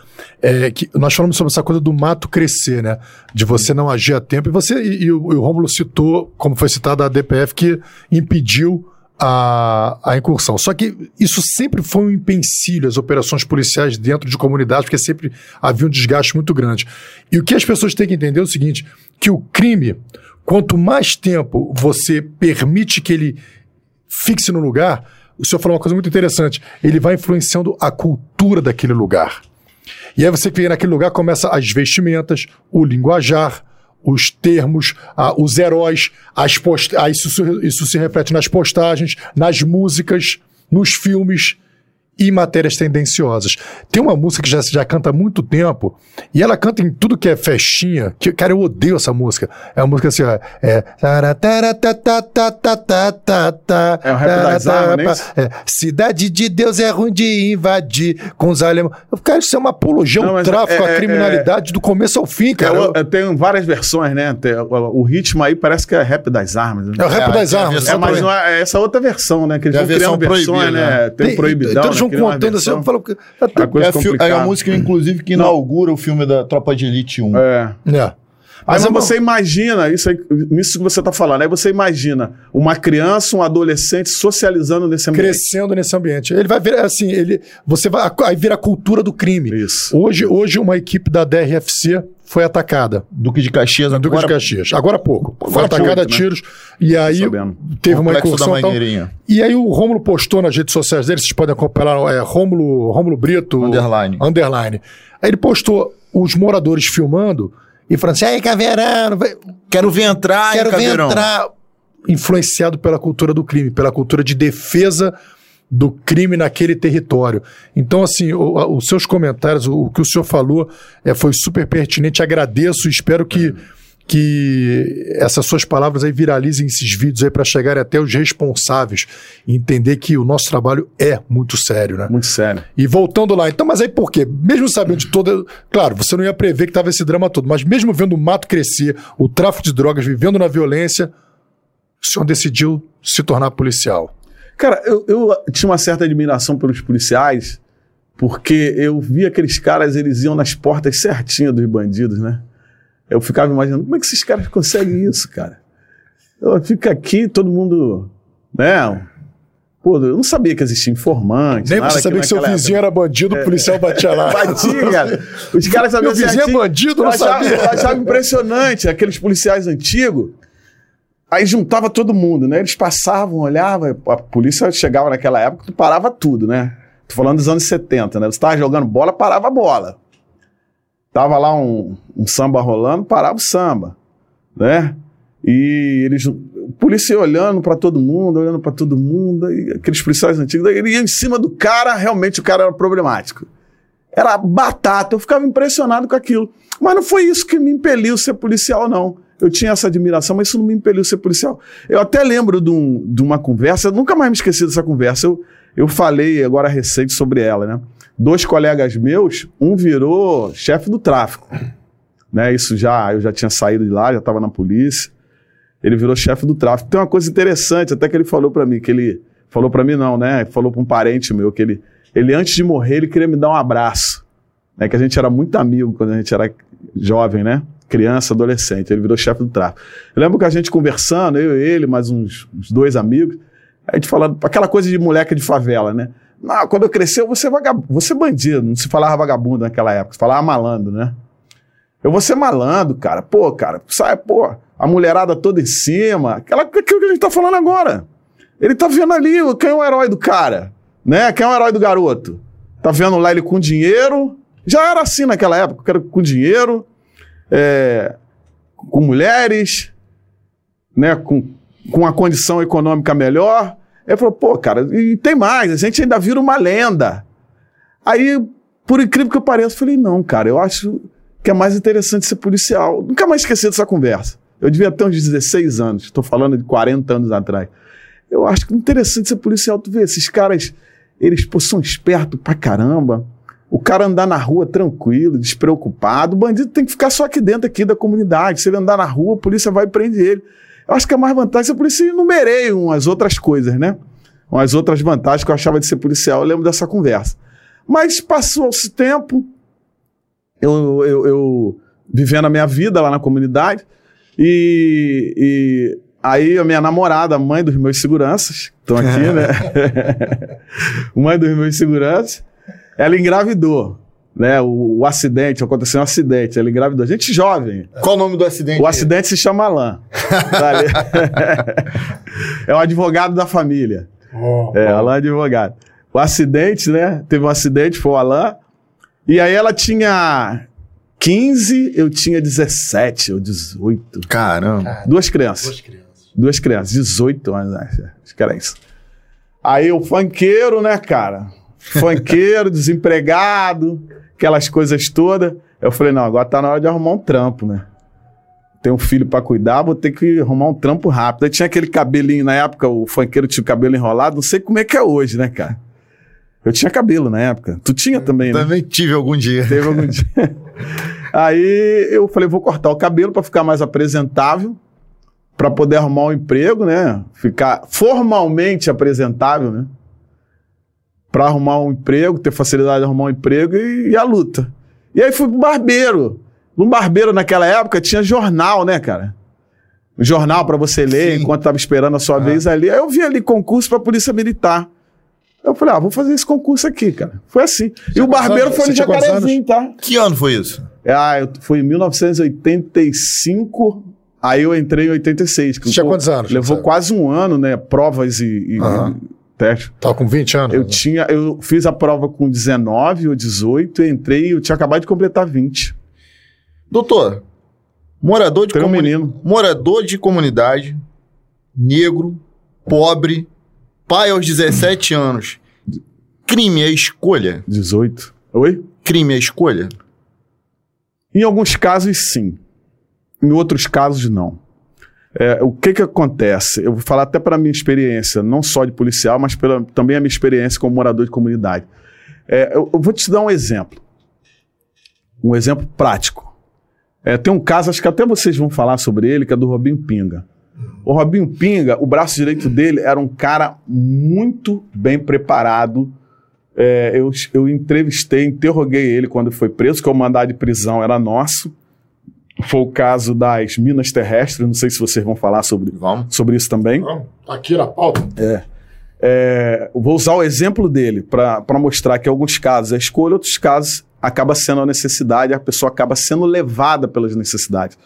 [SPEAKER 2] É que nós falamos sobre essa coisa do mato crescer, né? De você não agir a tempo. E você e, e o, e o Rômulo citou, como foi citado a DPF, que impediu a, a incursão. Só que isso sempre foi um empecilho, as operações policiais dentro de comunidades, porque sempre havia um desgaste muito grande. E o que as pessoas têm que entender é o seguinte: que o crime, quanto mais tempo você permite que ele fixe no lugar, o senhor falou uma coisa muito interessante, ele vai influenciando a cultura daquele lugar. E aí você que vem naquele lugar começa as vestimentas, o linguajar, os termos, os heróis, as post... ah, isso, isso se reflete nas postagens, nas músicas, nos filmes e matérias tendenciosas. Tem uma música que já, já canta há muito tempo, e ela canta em tudo que é festinha, que, cara, eu odeio essa música. É uma música assim, ó, é...
[SPEAKER 3] É o rap das armas,
[SPEAKER 2] é, Cidade de Deus é ruim de invadir com os alemães. Cara, isso é uma apologia ao tráfico, à criminalidade do começo ao fim, cara.
[SPEAKER 3] É, tem várias versões, né? Tem, o, o, ritmo aí parece que é rap das armas. Né?
[SPEAKER 2] É o rap das armas.
[SPEAKER 3] É, mas não é, essa outra versão, né? Que eles vão criando versões, né? Tem, proibidão,
[SPEAKER 2] Então, contando assim, eu falo.
[SPEAKER 1] É, é, a música, inclusive, que inaugura o filme da Tropa de Elite 1.
[SPEAKER 3] É. é. Mas, Mas você imagina, isso, aí, isso que você está falando, aí você imagina uma criança, um adolescente socializando nesse ambiente.
[SPEAKER 2] Crescendo nesse ambiente. Ele vai ver, assim, ele, você vai, aí vira a cultura do crime.
[SPEAKER 3] Isso.
[SPEAKER 2] Hoje, hoje uma equipe da DRFC foi atacada.
[SPEAKER 1] Duque de Caxias
[SPEAKER 2] agora. Duque de Caxias. Agora há pouco. Foi atacada a né? tiros. Né? E aí teve uma incursão. Tal, e aí o Rômulo postou nas redes sociais dele, vocês podem acompanhar, é Rômulo, Rômulo Brito.
[SPEAKER 1] Underline.
[SPEAKER 2] Underline. Aí ele postou os moradores filmando e falando assim, aí Caveirão,
[SPEAKER 1] quero ver entrar,
[SPEAKER 2] quero ver entrar. Influenciado pela cultura do crime, pela cultura de defesa do crime naquele território. Então, assim, o, os seus comentários, o, o, que o senhor falou é, foi super pertinente. Agradeço e espero que, que essas suas palavras aí viralizem esses vídeos aí para chegarem até os responsáveis e entender que o nosso trabalho é muito sério, né?
[SPEAKER 3] Muito sério.
[SPEAKER 2] E voltando lá, então, mas aí por quê? Mesmo sabendo de toda. Claro, você não ia prever que tava esse drama todo, mas mesmo vendo o mato crescer, o tráfico de drogas, vivendo na violência, o senhor decidiu se tornar policial.
[SPEAKER 3] Cara, eu, eu tinha uma certa admiração pelos policiais, porque eu via aqueles caras, eles iam nas portas certinho dos bandidos, né? Eu ficava imaginando, como é que esses caras conseguem isso, cara? Eu fico aqui, todo mundo, né? Pô, eu não sabia que existia informante.
[SPEAKER 2] Nem você sabia que seu vizinho época. era bandido, o policial batia lá.
[SPEAKER 3] batia, cara. Os caras sabiam
[SPEAKER 2] Meu vizinho é bandido, não
[SPEAKER 3] achava,
[SPEAKER 2] sabia.
[SPEAKER 3] Eu achava impressionante, aqueles policiais antigos. Aí juntava todo mundo, né? Eles passavam, olhavam, a polícia chegava naquela época, tu parava tudo, né? Tô falando dos anos 70, né? Você tava jogando bola, parava a bola. Tava lá um, um samba rolando, parava o samba, né? E eles, polícia olhando para todo mundo, olhando para todo mundo, e aqueles policiais antigos, ele ia em cima do cara, realmente o cara era problemático. Era batata, eu ficava impressionado com aquilo. Mas não foi isso que me impeliu ser policial, não eu tinha essa admiração, mas isso não me impeliu a ser policial. Eu até lembro de, um, de uma conversa, nunca mais me esqueci dessa conversa. Eu, eu falei agora recente sobre ela, né? Dois colegas meus, um virou chefe do tráfico. Né? Isso já, eu já tinha saído de lá, já estava na polícia. Ele virou chefe do tráfico. Tem uma coisa interessante, até que ele falou para mim, que ele falou para mim não, né? Falou para um parente meu que ele, ele antes de morrer ele queria me dar um abraço, né? Que a gente era muito amigo quando a gente era jovem, né? Criança, adolescente. Ele virou chefe do tráfico. Eu lembro que a gente conversando, eu e ele, mais uns, uns dois amigos, a gente falando, aquela coisa de moleque de favela, né? Não, quando eu crescer, eu vou ser, vagab vou ser bandido. Não se falava vagabundo naquela época, se falava malandro, né? Eu vou ser malandro, cara. Pô, cara, sai, pô, a mulherada toda em cima. Aquela, aquilo que a gente tá falando agora. Ele tá vendo ali quem é o herói do cara, né? Quem é o herói do garoto? Tá vendo lá ele com dinheiro. Já era assim naquela época, com dinheiro, é, com mulheres, né, com, com a condição econômica melhor. Ele falou, pô, cara, e tem mais, a gente ainda vira uma lenda. Aí, por incrível que pareça, eu falei, não, cara, eu acho que é mais interessante ser policial. Nunca mais esqueci dessa conversa. Eu devia ter uns 16 anos, estou falando de 40 anos atrás. Eu acho que é interessante ser policial, tu vê, esses caras, eles pô, são espertos pra caramba. O cara andar na rua tranquilo, despreocupado, o bandido tem que ficar só aqui dentro aqui da comunidade. Se ele andar na rua, a polícia vai e prende ele. Eu acho que é mais vantagem ser policial. E enumerei umas outras coisas, né? Umas outras vantagens que eu achava de ser policial. Eu lembro dessa conversa. Mas passou-se tempo, eu, eu, eu vivendo a minha vida lá na comunidade, e, e aí a minha namorada, a mãe dos meus seguranças, estão aqui, né? mãe dos meus seguranças, ela engravidou. Né, o, o acidente, aconteceu um acidente, ela engravidou. Gente jovem.
[SPEAKER 1] Qual o nome do acidente?
[SPEAKER 3] O acidente se chama Alain. é o advogado da família.
[SPEAKER 2] Oh,
[SPEAKER 3] É, Alain é advogado. O acidente, né? Teve um acidente, foi o Alain. E aí ela tinha 15, eu tinha 17 ou 18.
[SPEAKER 1] Caramba.
[SPEAKER 3] Duas crianças.
[SPEAKER 2] Duas crianças.
[SPEAKER 3] Duas crianças, 18 anos, acho acho que era isso. Aí o funkeiro, né, cara? Funkeiro, desempregado, aquelas coisas todas. Eu falei, não, agora tá na hora de arrumar um trampo, né? Tem um filho pra cuidar, vou ter que arrumar um trampo rápido. Aí tinha aquele cabelinho, na época o funkeiro tinha o cabelo enrolado, não sei como é que é hoje, né, cara? Eu tinha cabelo na época. Tu tinha também, né?
[SPEAKER 1] Também tive algum dia.
[SPEAKER 3] Teve algum dia. Aí eu falei, vou cortar o cabelo para ficar mais apresentável, para poder arrumar um emprego, né? Ficar formalmente apresentável, né? Para arrumar um emprego, ter facilidade de arrumar um emprego e, e a luta. E aí fui pro barbeiro. No barbeiro naquela época tinha jornal, né, cara? Um jornal para você ler
[SPEAKER 1] Sim.
[SPEAKER 3] enquanto tava esperando a sua vez ali. Aí eu vi ali concurso para polícia militar. Eu falei, ah, vou fazer esse concurso aqui, cara. Foi assim. e o barbeiro
[SPEAKER 2] anos?
[SPEAKER 3] foi no
[SPEAKER 2] Você
[SPEAKER 3] Jacarezinho, tá?
[SPEAKER 1] Que ano foi isso?
[SPEAKER 3] Ah, eu, foi em 1985, aí eu entrei em 86. que
[SPEAKER 2] Você tinha quantos anos?
[SPEAKER 3] Levou
[SPEAKER 2] Você-
[SPEAKER 3] quase um ano, né? Provas e, e
[SPEAKER 2] Aham.
[SPEAKER 3] Testes.
[SPEAKER 2] Tava com 20 anos?
[SPEAKER 3] Eu
[SPEAKER 2] né?
[SPEAKER 3] tinha, eu fiz a prova com 19 ou 18, eu entrei, eu tinha acabado de completar 20.
[SPEAKER 1] Doutor, morador de,
[SPEAKER 3] Tem
[SPEAKER 1] comuni-
[SPEAKER 3] menino.
[SPEAKER 1] morador de comunidade, negro, pobre, pai aos 17 anos. Crime é escolha?
[SPEAKER 3] 18. Oi?
[SPEAKER 1] Crime é escolha?
[SPEAKER 3] Em alguns casos, sim. Em outros casos, não. É, o que que acontece? Eu vou falar até para minha experiência, não só de policial, mas pela, também a minha experiência como morador de comunidade. É, eu, eu vou te dar um exemplo. Um exemplo prático. É, tem um caso, acho que até vocês vão falar sobre ele, que é do Robinho Pinga. O Robinho Pinga, o braço direito dele era um cara muito bem preparado. É, eu, eu entrevistei, interroguei ele quando foi preso, que o mandado de prisão era nosso. Foi o caso das minas terrestres, não sei se vocês vão falar sobre,
[SPEAKER 1] Vamos.
[SPEAKER 3] sobre isso também.
[SPEAKER 2] Vamos, tá aqui na pauta.
[SPEAKER 3] É, eu vou usar o exemplo dele para mostrar que em alguns casos é escolha, outros casos acaba sendo a necessidade, a pessoa acaba sendo levada pelas necessidades.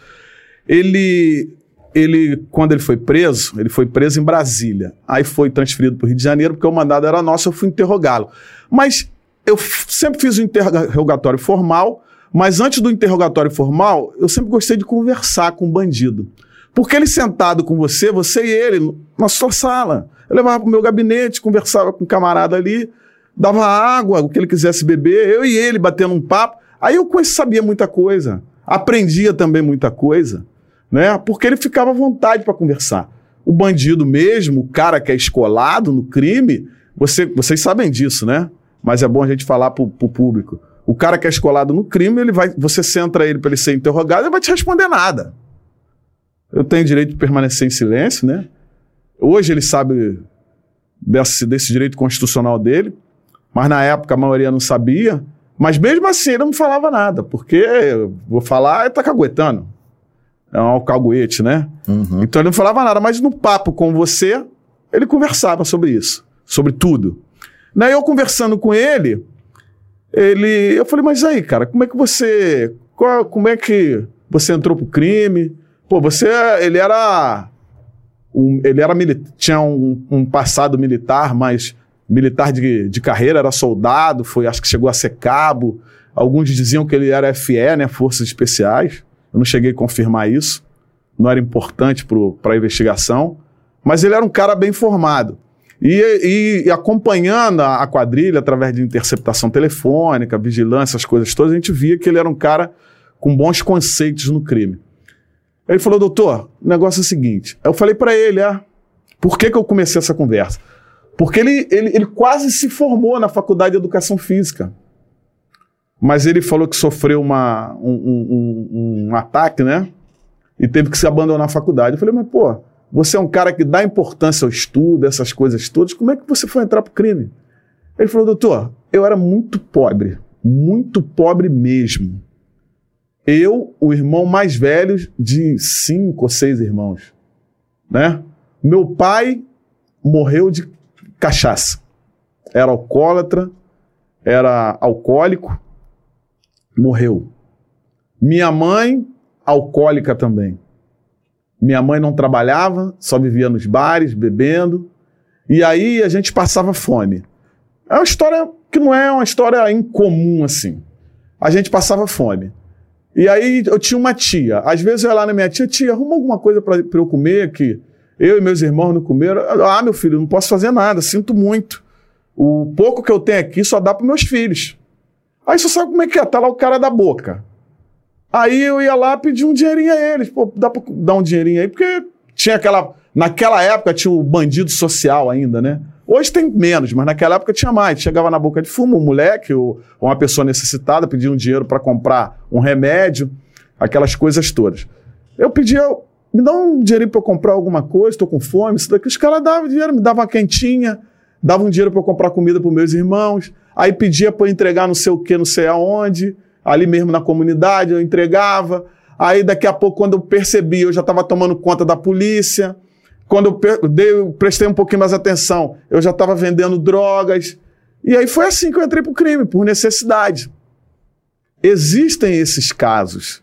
[SPEAKER 3] Ele, ele, quando ele foi preso, ele foi preso em Brasília. Aí foi transferido para o Rio de Janeiro, porque o mandado era nosso, eu fui interrogá-lo. Mas eu sempre fiz o interrogatório formal, mas antes do interrogatório formal, eu sempre gostei de conversar com o bandido. Porque ele sentado com você, você e ele, na sua sala. Eu levava para o meu gabinete, conversava com o camarada ali, dava água, o que ele quisesse beber, eu e ele batendo um papo. Aí eu sabia muita coisa. Aprendia também muita coisa, né? Porque ele ficava à vontade para conversar. O bandido mesmo, o cara que é escolado no crime, você, vocês sabem disso, né? Mas é bom a gente falar para o público. O cara que é escolado no crime, ele vai, você centra ele para ele ser interrogado, ele vai te responder nada. Eu tenho direito de permanecer em silêncio, né? Hoje ele sabe desse, desse direito constitucional dele, mas na época a maioria não sabia. Mas mesmo assim ele não falava nada, porque eu vou falar, ele tá caguetando. É um alcaguete, né?
[SPEAKER 1] Uhum.
[SPEAKER 3] Então ele não falava nada, mas no papo com você, ele conversava sobre isso, sobre tudo. Daí eu conversando com ele, ele, eu falei, mas aí, cara, como é que você, qual- como é que você entrou pro crime? Pô, você, ele era, um, ele era tinha um, um passado militar, mas militar de, de carreira, era soldado, foi, acho que chegou a ser cabo. Alguns diziam que ele era FE, né, Forças Especiais. Eu não cheguei a confirmar isso. não era importante para a investigação, mas ele era um cara bem formado. E, e, acompanhando a, quadrilha através de interceptação telefônica, vigilância, essas coisas todas, a gente via que ele era um cara com bons conceitos no crime. Ele falou, doutor, o negócio é o seguinte. Eu falei para ele, ah, por que, que eu comecei essa conversa? Porque ele, ele, ele quase se formou na faculdade de educação física. Mas ele falou que sofreu uma, um, um, um, um ataque, né? E teve que se abandonar a faculdade. Eu falei, mas pô, você é um cara que dá importância ao estudo, essas coisas todas, como é que você foi entrar pro crime? Ele falou, doutor, eu era muito pobre, muito pobre mesmo. Eu, o irmão mais velho de cinco ou seis irmãos, né? Meu pai morreu de cachaça. Era alcoólatra, era alcoólico, morreu. Minha mãe, alcoólica também. Minha mãe não trabalhava, só vivia nos bares, bebendo. E aí a gente passava fome. É uma história que não é uma história incomum assim. A gente passava fome. E aí eu tinha uma tia. Às vezes eu ia lá na minha tia, tia, arruma alguma coisa para eu comer que eu e meus irmãos não comeram. Ah, meu filho, não posso fazer nada, sinto muito. O pouco que eu tenho aqui só dá para meus filhos. Aí você sabe como é que é, tá lá o cara da boca. Aí eu ia lá pedir um dinheirinho a eles. Pô, dá pra dar um dinheirinho aí, porque tinha aquela. Naquela época tinha o bandido social ainda, né? Hoje tem menos, mas naquela época tinha mais. Chegava na boca de fumo, um moleque ou uma pessoa necessitada pedia um dinheiro para comprar um remédio, aquelas coisas todas. Eu pedia, me dá um dinheirinho para eu comprar alguma coisa, estou com fome, isso daqui. Os caras davam dinheiro, me davam uma quentinha, davam dinheiro para eu comprar comida para meus irmãos, aí pedia para entregar não sei o que, não sei aonde, ali mesmo na comunidade, eu entregava. Aí daqui a pouco, quando eu percebi, eu já estava tomando conta da polícia. Quando eu, dei, eu prestei um pouquinho mais atenção, eu já estava vendendo drogas. E aí foi assim que eu entrei para o crime, por necessidade. Existem esses casos.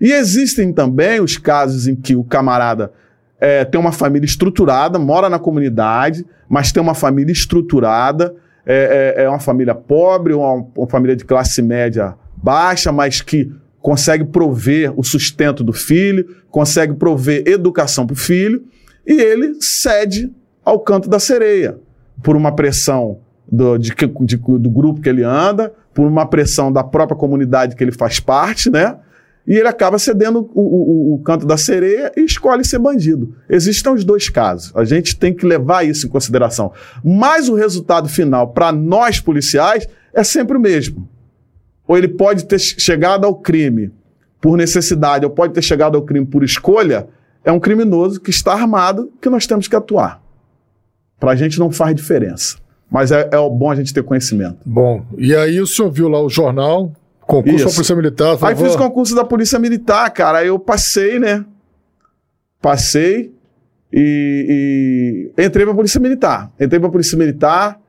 [SPEAKER 3] E existem também os casos em que o camarada é, tem uma família estruturada, mora na comunidade, mas tem uma família estruturada, é, é, é uma família pobre, uma, uma família de classe média baixa, mas que consegue prover o sustento do filho, consegue prover educação para o filho, e ele cede ao canto da sereia, por uma pressão do, de, de, do grupo que ele anda, por uma pressão da própria comunidade que ele faz parte, né? E ele acaba cedendo o, o, o, canto da sereia e escolhe ser bandido. Existem os dois casos. A gente tem que levar isso em consideração. Mas o resultado final, para nós policiais, é sempre o mesmo. Ou ele pode ter chegado ao crime por necessidade, ou pode ter chegado ao crime por escolha, é um criminoso que está armado que nós temos que atuar. Para a gente não faz diferença. Mas é, é bom a gente ter conhecimento.
[SPEAKER 2] Bom, e aí o senhor viu lá o jornal, concurso Isso. da Polícia Militar.
[SPEAKER 3] Aí fiz concurso da Polícia Militar, cara. Aí eu passei, né? Passei e, e entrei pra Polícia Militar. Entrei pra Polícia Militar,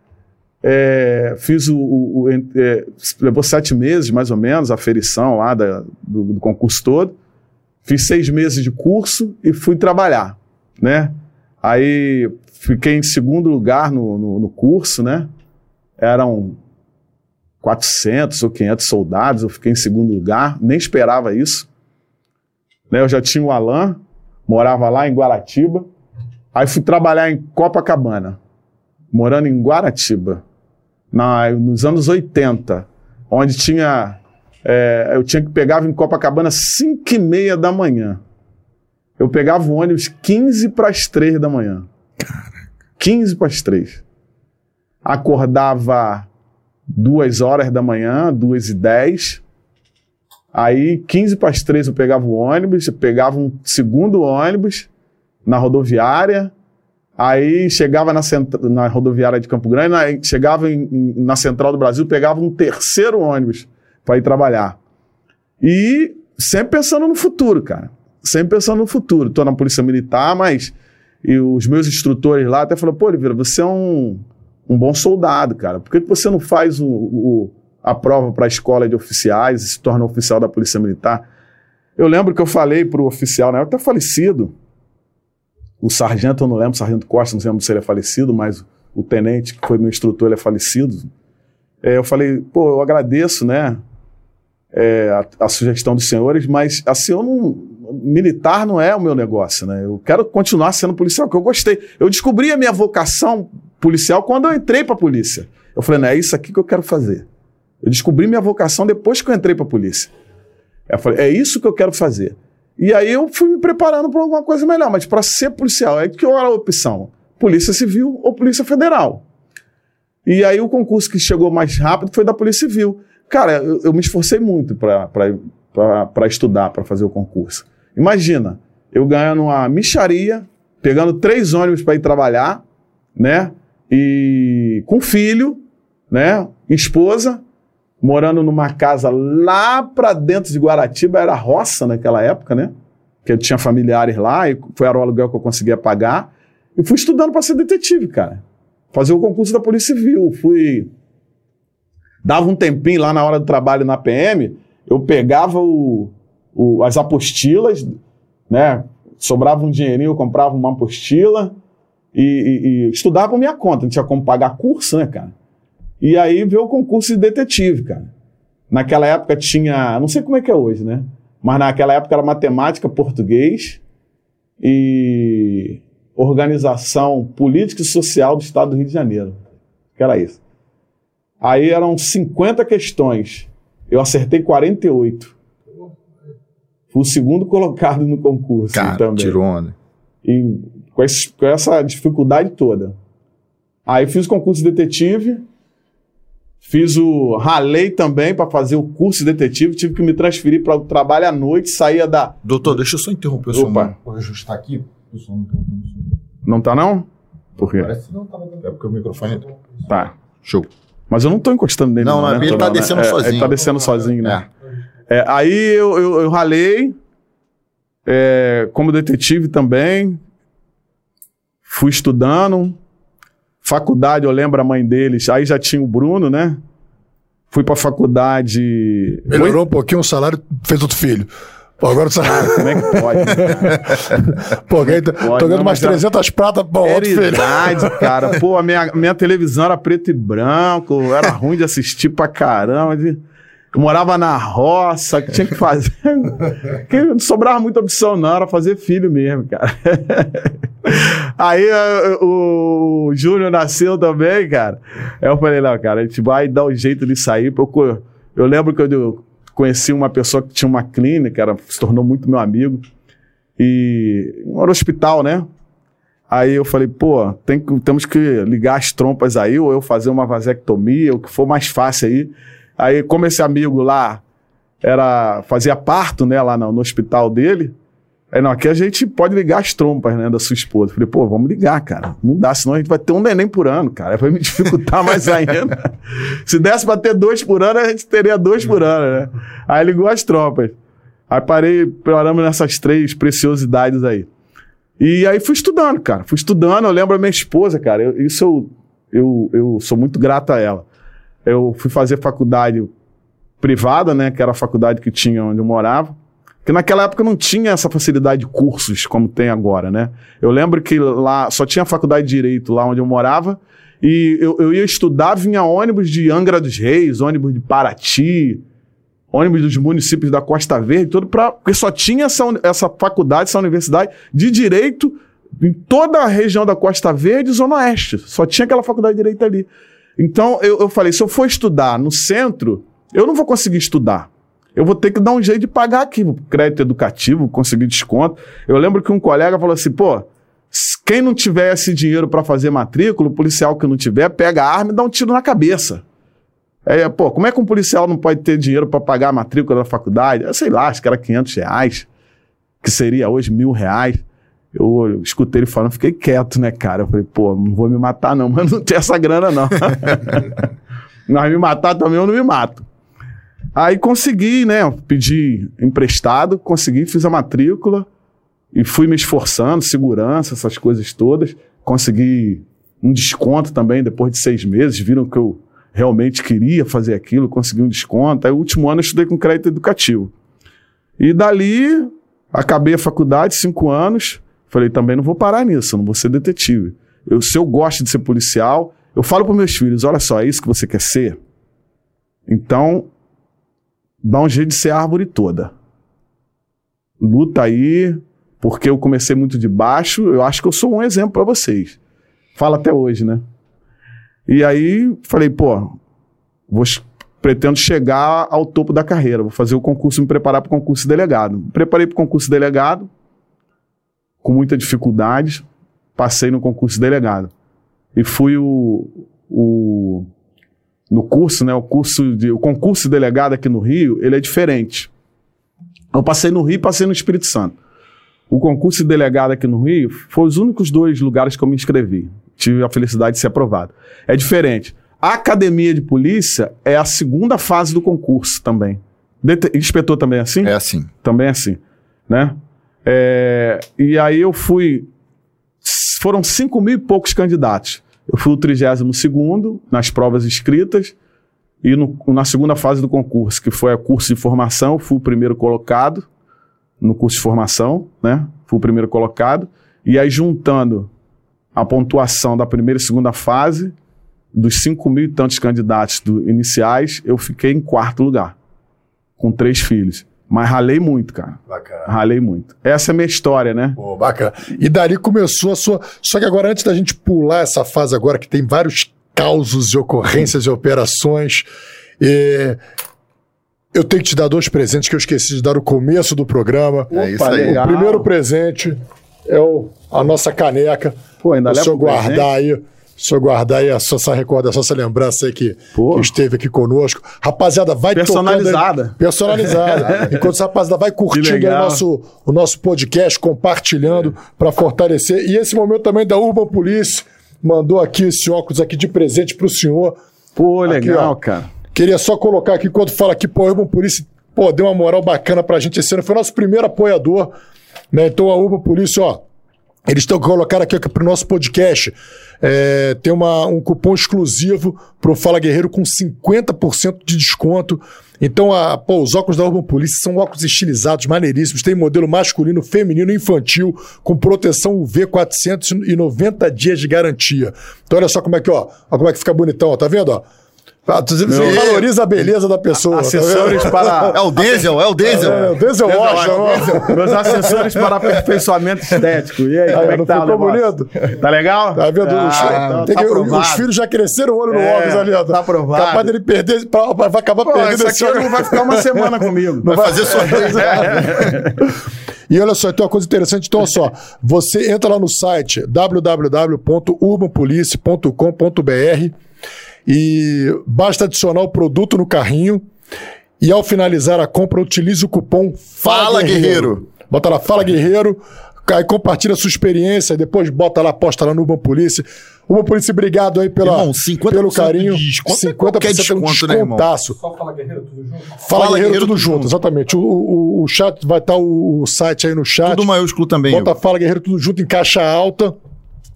[SPEAKER 3] é, fiz o. o, o é, levou sete meses, mais ou menos, a ferição lá da, do, do concurso todo. Fiz seis meses de curso e fui trabalhar, né? Aí fiquei em segundo lugar no, no, no curso, né? Eram 400 ou 500 soldados, eu fiquei em segundo lugar, nem esperava isso. Né? Eu já tinha o Alain, morava lá em Guaratiba. Aí fui trabalhar em Copacabana, morando em Guaratiba, na, nos anos 80, onde tinha é, eu tinha que pegava em Copacabana 5 e meia da manhã. Eu pegava o ônibus 15 para as 3 da manhã. Caraca. 15 para as 3. Acordava 2 horas da manhã, 2 e 10. Aí, 15 para as 3 eu pegava o ônibus, eu pegava um segundo ônibus na rodoviária. Aí chegava na, na rodoviária de Campo Grande, chegava em, em, na Central do Brasil, pegava um terceiro ônibus para ir trabalhar. E sempre pensando no futuro, cara. Sempre pensando no futuro. Estou na Polícia Militar, mas e os meus instrutores lá até falaram, pô, Oliveira, você é um, um bom soldado, cara. Por que você não faz o, o a prova para a escola de oficiais e se torna oficial da Polícia Militar? Eu lembro que eu falei para o oficial, né, até falecido, o sargento, eu não lembro, o sargento Costa, não lembro se ele é falecido, mas o tenente, que foi meu instrutor, ele é falecido. É, eu falei, pô, eu agradeço, né, é, a, a, sugestão dos senhores, mas assim, eu não, militar não é o meu negócio, né? Eu quero continuar sendo policial, que eu gostei. Eu descobri a minha vocação policial quando eu entrei para a polícia. Eu falei, não, é isso aqui que eu quero fazer. Eu descobri minha vocação depois que eu entrei para a polícia. Eu falei, é isso que eu quero fazer. E aí eu fui me preparando para alguma coisa melhor, mas para ser policial, é que era a opção? Polícia Civil ou Polícia Federal. E aí o concurso que chegou mais rápido foi da Polícia Civil. Cara, eu, eu me esforcei muito para estudar, para fazer o concurso. Imagina, eu ganhando uma micharia, pegando três ônibus para ir trabalhar, né? E com filho, né? Esposa, morando numa casa lá para dentro de Guaratiba, era roça naquela época, né? Que eu tinha familiares lá e foi o aluguel que eu conseguia pagar. E fui estudando para ser detetive, cara. Fazer o concurso da Polícia Civil. Fui. Dava um tempinho lá na hora do trabalho na PM, eu pegava o, o, as apostilas, né? Sobrava um dinheirinho, eu comprava uma apostila e, e, e estudava por minha conta. Não tinha como pagar curso, né, cara? E aí veio o concurso de detetive, cara. Naquela época tinha, não sei como é que é hoje, né? Mas naquela época era matemática, português e organização política e social do Estado do Rio de Janeiro. Que era isso. Aí eram 50 questões. Eu acertei 48. Fui o segundo colocado no concurso
[SPEAKER 1] Cara,
[SPEAKER 3] também.
[SPEAKER 1] tirou onda.
[SPEAKER 3] E com, esse, com essa dificuldade toda. Aí fiz o concurso de detetive, fiz o ralei também para fazer o curso de detetive, tive que me transferir para o trabalho à noite, saía da.
[SPEAKER 1] Doutor, deixa eu só interromper o seu
[SPEAKER 3] Opa.
[SPEAKER 1] Vou ajustar aqui. O som não tá.
[SPEAKER 3] Não tá não? Por quê?
[SPEAKER 1] Parece que não dando. É porque o microfone.
[SPEAKER 3] Tá.
[SPEAKER 1] Show.
[SPEAKER 3] Mas eu não tô encostando nele.
[SPEAKER 1] Não, não,
[SPEAKER 3] né?
[SPEAKER 1] ele tá
[SPEAKER 3] não, né?
[SPEAKER 1] descendo
[SPEAKER 3] É,
[SPEAKER 1] sozinho.
[SPEAKER 3] Ele tá descendo sozinho, né?
[SPEAKER 1] É.
[SPEAKER 3] É, aí eu, eu, eu ralei é, como detetive também. Fui estudando. Faculdade, eu lembro a mãe deles. Aí já tinha o Bruno, né? Fui pra faculdade.
[SPEAKER 2] Melhorou um pouquinho o salário, fez outro filho. Pô, agora o salário.
[SPEAKER 3] Como é que pode? cara?
[SPEAKER 2] Pô, ganhei, tô ganhando umas
[SPEAKER 3] mas já-
[SPEAKER 2] 300 pratas, bom, outro filho.
[SPEAKER 3] Verdade, cara. Pô, a minha, minha televisão era preto e branco, era ruim de assistir pra caramba. de- Eu morava na roça, que tinha que fazer. que não sobrava muita opção, não, era fazer filho mesmo, cara. Aí eh, o Júnior nasceu também, cara. Aí eu falei, não, cara, a gente vai dar um jeito de sair. Eu, eu lembro que eu conheci uma pessoa que tinha uma clínica, era, se tornou muito meu amigo. E era um hospital, né? Aí eu falei, pô, tem que- temos que ligar as trompas aí, ou eu fazer uma vasectomia, o que for mais fácil aí. Aí, como esse amigo lá era fazia parto, né, lá no, no hospital dele, aí não, aqui a gente pode ligar as trompas, né, da sua esposa. Falei, pô, vamos ligar, cara. Não dá, senão a gente vai ter um neném por ano, cara. Vai me dificultar mais ainda. Se desse pra ter dois por ano, a gente teria dois por ano, né? Aí ligou as trompas. Aí parei, paramos nessas três preciosidades aí. E aí fui estudando, cara. Fui estudando. Eu lembro a minha esposa, cara. eu- isso eu, eu, eu sou muito grato a ela. Eu fui fazer faculdade privada, né? Que era a faculdade que tinha onde eu morava. Que naquela época não tinha essa facilidade de cursos como tem agora, né? Eu lembro que lá só tinha faculdade de Direito lá onde eu morava. E eu, eu ia estudar, vinha ônibus de Angra dos Reis, ônibus de Paraty, ônibus dos municípios da Costa Verde, tudo para porque só tinha essa, essa faculdade, essa universidade de direito em toda a região da Costa Verde Zona Oeste. Só tinha aquela faculdade de direito ali. Então eu, eu falei, se eu for estudar no centro, eu não vou conseguir estudar. Eu vou ter que dar um jeito de pagar aqui, crédito educativo, conseguir desconto. Eu lembro que um colega falou assim, pô, quem não tiver esse dinheiro para fazer matrícula, o policial que não tiver, pega a arma e dá um tiro na cabeça. É, pô, como é que um policial não pode ter dinheiro para pagar a matrícula da faculdade? Eu sei lá, acho que era 500 reais, que seria hoje mil reais. Eu escutei ele falando, fiquei quieto, né, cara? Eu falei, pô, não vou me matar não, mas não tem essa grana não. Mas me matar também eu não me mato. Aí consegui, né, pedi emprestado, consegui, fiz a matrícula e fui me esforçando, segurança, essas coisas todas. Consegui um desconto também depois de seis meses, viram que eu realmente queria fazer aquilo, consegui um desconto. Aí, o último ano, eu estudei com crédito educativo. E dali, acabei a faculdade, cinco anos. Falei, também não vou parar nisso, não vou ser detetive. Eu, se eu gosto de ser policial, eu falo para meus filhos: olha só, é isso que você quer ser? Então, dá um jeito de ser a árvore toda. luta aí, porque eu comecei muito de baixo. Eu acho que eu sou um exemplo para vocês. Fala até hoje, né? E aí falei, pô, vou, pretendo chegar ao topo da carreira, vou fazer o concurso, me preparar para o concurso de delegado. Preparei para o concurso de delegado, com muita dificuldade, passei no concurso de delegado. E fui o, o no curso, né, o curso de o concurso de delegado aqui no Rio, ele é diferente. Eu passei no Rio e passei no Espírito Santo. O concurso de delegado aqui no Rio foi os únicos dois lugares que eu me inscrevi. Tive a felicidade de ser aprovado. É diferente. A academia de polícia é a segunda fase do concurso também. Det inspetor também é assim?
[SPEAKER 1] É assim.
[SPEAKER 3] Também é assim, né? É, e aí eu fui. Foram cinco mil e poucos candidatos. Eu fui o 32 nas provas escritas. E no, na segunda fase do concurso, que foi a curso de formação, fui o primeiro colocado no curso de formação, né? Fui o primeiro colocado. E aí, juntando a pontuação da primeira e segunda fase, dos 5 mil e tantos candidatos do, iniciais, eu fiquei em quarto lugar, com três filhos. Mas ralei muito, cara. Bacana. Ralei muito. Essa é a minha história, né?
[SPEAKER 2] Pô, bacana. E dali começou a sua. Só que agora, antes da gente pular essa fase agora, que tem vários causos e ocorrências e operações, e eu tenho que te dar dois presentes que eu esqueci de dar no começo do programa.
[SPEAKER 1] É isso aí.
[SPEAKER 2] O primeiro presente é o, a nossa caneca.
[SPEAKER 3] Pô, ainda
[SPEAKER 2] o senhor guardar aí. Senhor guardar aí a sua, essa recordação, essa lembrança aí que, que, esteve aqui conosco. Rapaziada, vai
[SPEAKER 3] Personalizada.
[SPEAKER 2] Tocando, personalizada. Enquanto a rapaziada vai curtindo o nosso, o nosso podcast, compartilhando é. para fortalecer. E esse momento também da Urban Police mandou aqui esse óculos aqui de presente para o senhor.
[SPEAKER 3] Pô, legal, aqui, cara.
[SPEAKER 2] Queria só colocar aqui, quando fala aqui, pô, Urban Polícia, pô, deu uma moral bacana pra gente esse ano. Foi nosso primeiro apoiador, né? Então a Urban Polícia, ó, eles estão colocando aqui, aqui pro nosso podcast. É, tem uma, um cupom exclusivo pro Fala Guerreiro com 50% de desconto. Então, a, pô, os óculos da Urban Police são óculos estilizados, maneiríssimos. Tem modelo masculino, feminino e infantil, com proteção UV 490 dias de garantia. Então, olha só como é que, ó, ó como é que fica bonitão, ó, tá vendo, ó? Ah, você valoriza a beleza da pessoa.
[SPEAKER 3] Tá assessores tá para.
[SPEAKER 1] É o Diesel, é o Diesel. É,
[SPEAKER 2] o Diesel Washington.
[SPEAKER 3] Meus assessores para aperfeiçoamento estético. E aí,
[SPEAKER 2] como é que tá ficou bonito?
[SPEAKER 3] Tá legal?
[SPEAKER 2] Tá vendo? Ah, os, tá que, os filhos já cresceram o olho no é, óculos ali, ó.
[SPEAKER 3] Tá aprovado.
[SPEAKER 2] Capaz dele perder, vai acabar Pô, perdendo
[SPEAKER 3] esse olho. vai ficar uma semana comigo.
[SPEAKER 1] Não vai, fazer sorteio.
[SPEAKER 2] E olha só, tem uma coisa interessante. Então, olha só, você entra lá no site www.urbanpolice.com.br e basta adicionar o produto no carrinho e ao finalizar a compra utilize o cupom
[SPEAKER 1] Fala, Fala Guerreiro. Guerreiro.
[SPEAKER 2] Bota lá Fala Guerreiro, aí compartilha a sua experiência, depois bota lá, posta lá no Uban Polícia. Uban Polícia, obrigado aí pela, irmão, pelo carinho.
[SPEAKER 1] De desconto, 50% é desconto, né, irmão?
[SPEAKER 2] Só Fala Guerreiro tudo junto? Fala, Fala Guerreiro, Guerreiro, tudo, junto, junto, exatamente. O, o, o, chat, vai estar tá o, o, site aí no chat.
[SPEAKER 1] Tudo maiúsculo também.
[SPEAKER 2] Bota eu. Fala Guerreiro tudo junto em caixa alta.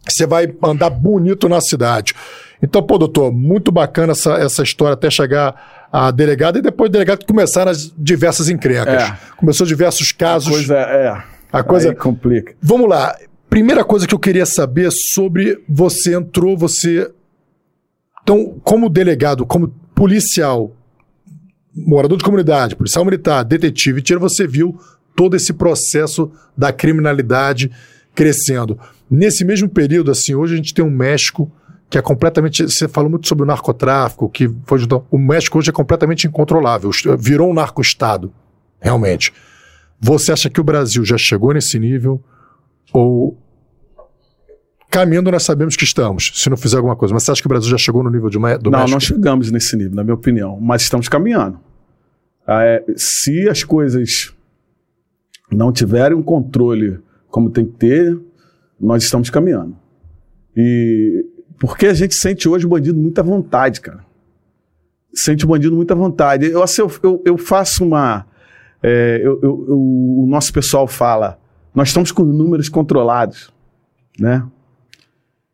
[SPEAKER 2] Você vai andar bonito na cidade. Então, pô, doutor, muito bacana essa, essa história até chegar a delegado e depois delegado começaram as diversas encrencas. É. Começou diversos casos.
[SPEAKER 3] A coisa é.
[SPEAKER 2] A coisa
[SPEAKER 3] Aí complica.
[SPEAKER 2] Vamos lá. Primeira coisa que eu queria saber sobre você entrou, você. Então, como delegado, como policial, morador de comunidade, policial militar, detetive, tira você viu todo esse processo da criminalidade crescendo. Nesse mesmo período, assim, hoje a gente tem um México que é completamente. Você falou muito sobre o narcotráfico, que foi, o México hoje é completamente incontrolável, virou um narco-estado, realmente. Você acha que o Brasil já chegou nesse nível? Ou caminhando nós sabemos que estamos, se não fizer alguma coisa. Mas você acha que o Brasil já chegou no nível de, do não, México?
[SPEAKER 3] Não, nós chegamos nesse nível, na minha opinião, mas estamos caminhando. Ah, é, se as coisas não tiverem um controle como tem que ter, nós estamos caminhando. E porque a gente sente hoje o bandido muita vontade, cara. Sente o bandido muita vontade. Eu, assim, eu, eu, eu faço uma. É, eu, o nosso pessoal fala, nós estamos com números controlados, né?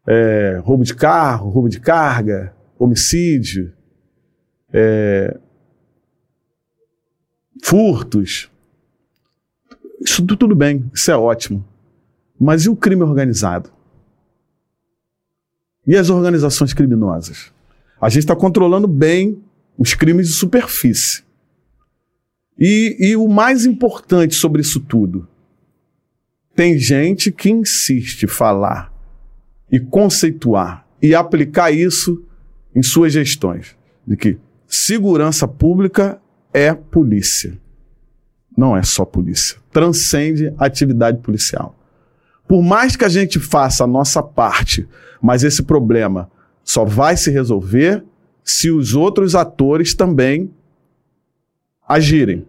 [SPEAKER 3] É, roubo de carro, roubo de carga, homicídio, é, furtos. Isso tudo bem, isso é ótimo. Mas e o crime organizado? E as organizações criminosas? A gente está controlando bem os crimes de superfície. E, e o mais importante sobre isso tudo, tem gente que insiste falar e conceituar e aplicar isso em suas gestões, de que segurança pública é polícia. Não é só polícia. Transcende a atividade policial. Por mais que a gente faça a nossa parte, mas esse problema só vai se resolver se os outros atores também agirem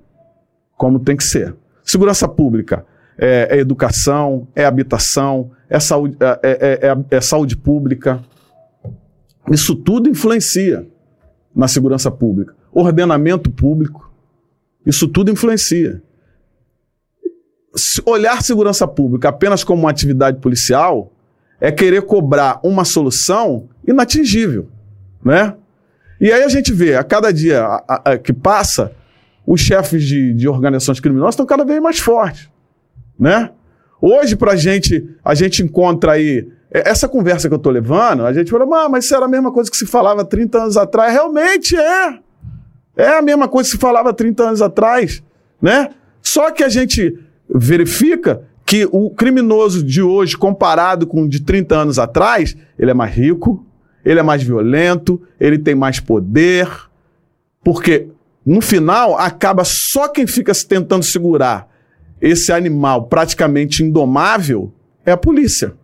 [SPEAKER 3] como tem que ser. Segurança pública é, é educação, é habitação, é saúde, é, é, é, é saúde pública. Isso tudo influencia na segurança pública. Ordenamento público, isso tudo influencia. Olhar segurança pública apenas como uma atividade policial é querer cobrar uma solução inatingível, né? E aí a gente vê, a cada dia que passa, os chefes de, de organizações criminosas estão cada vez mais fortes, né? Hoje, pra gente, a gente encontra aí, é, essa conversa que eu tô levando, a gente fala, ah, mas isso era a mesma coisa que se falava 30 anos atrás. Realmente é. É a mesma coisa que se falava 30 anos atrás, né? Só que a gente verifica que o criminoso de hoje, comparado com o de 30 anos atrás, ele é mais rico, ele é mais violento, ele tem mais poder, porque no final acaba só quem fica tentando segurar esse animal praticamente indomável é a polícia.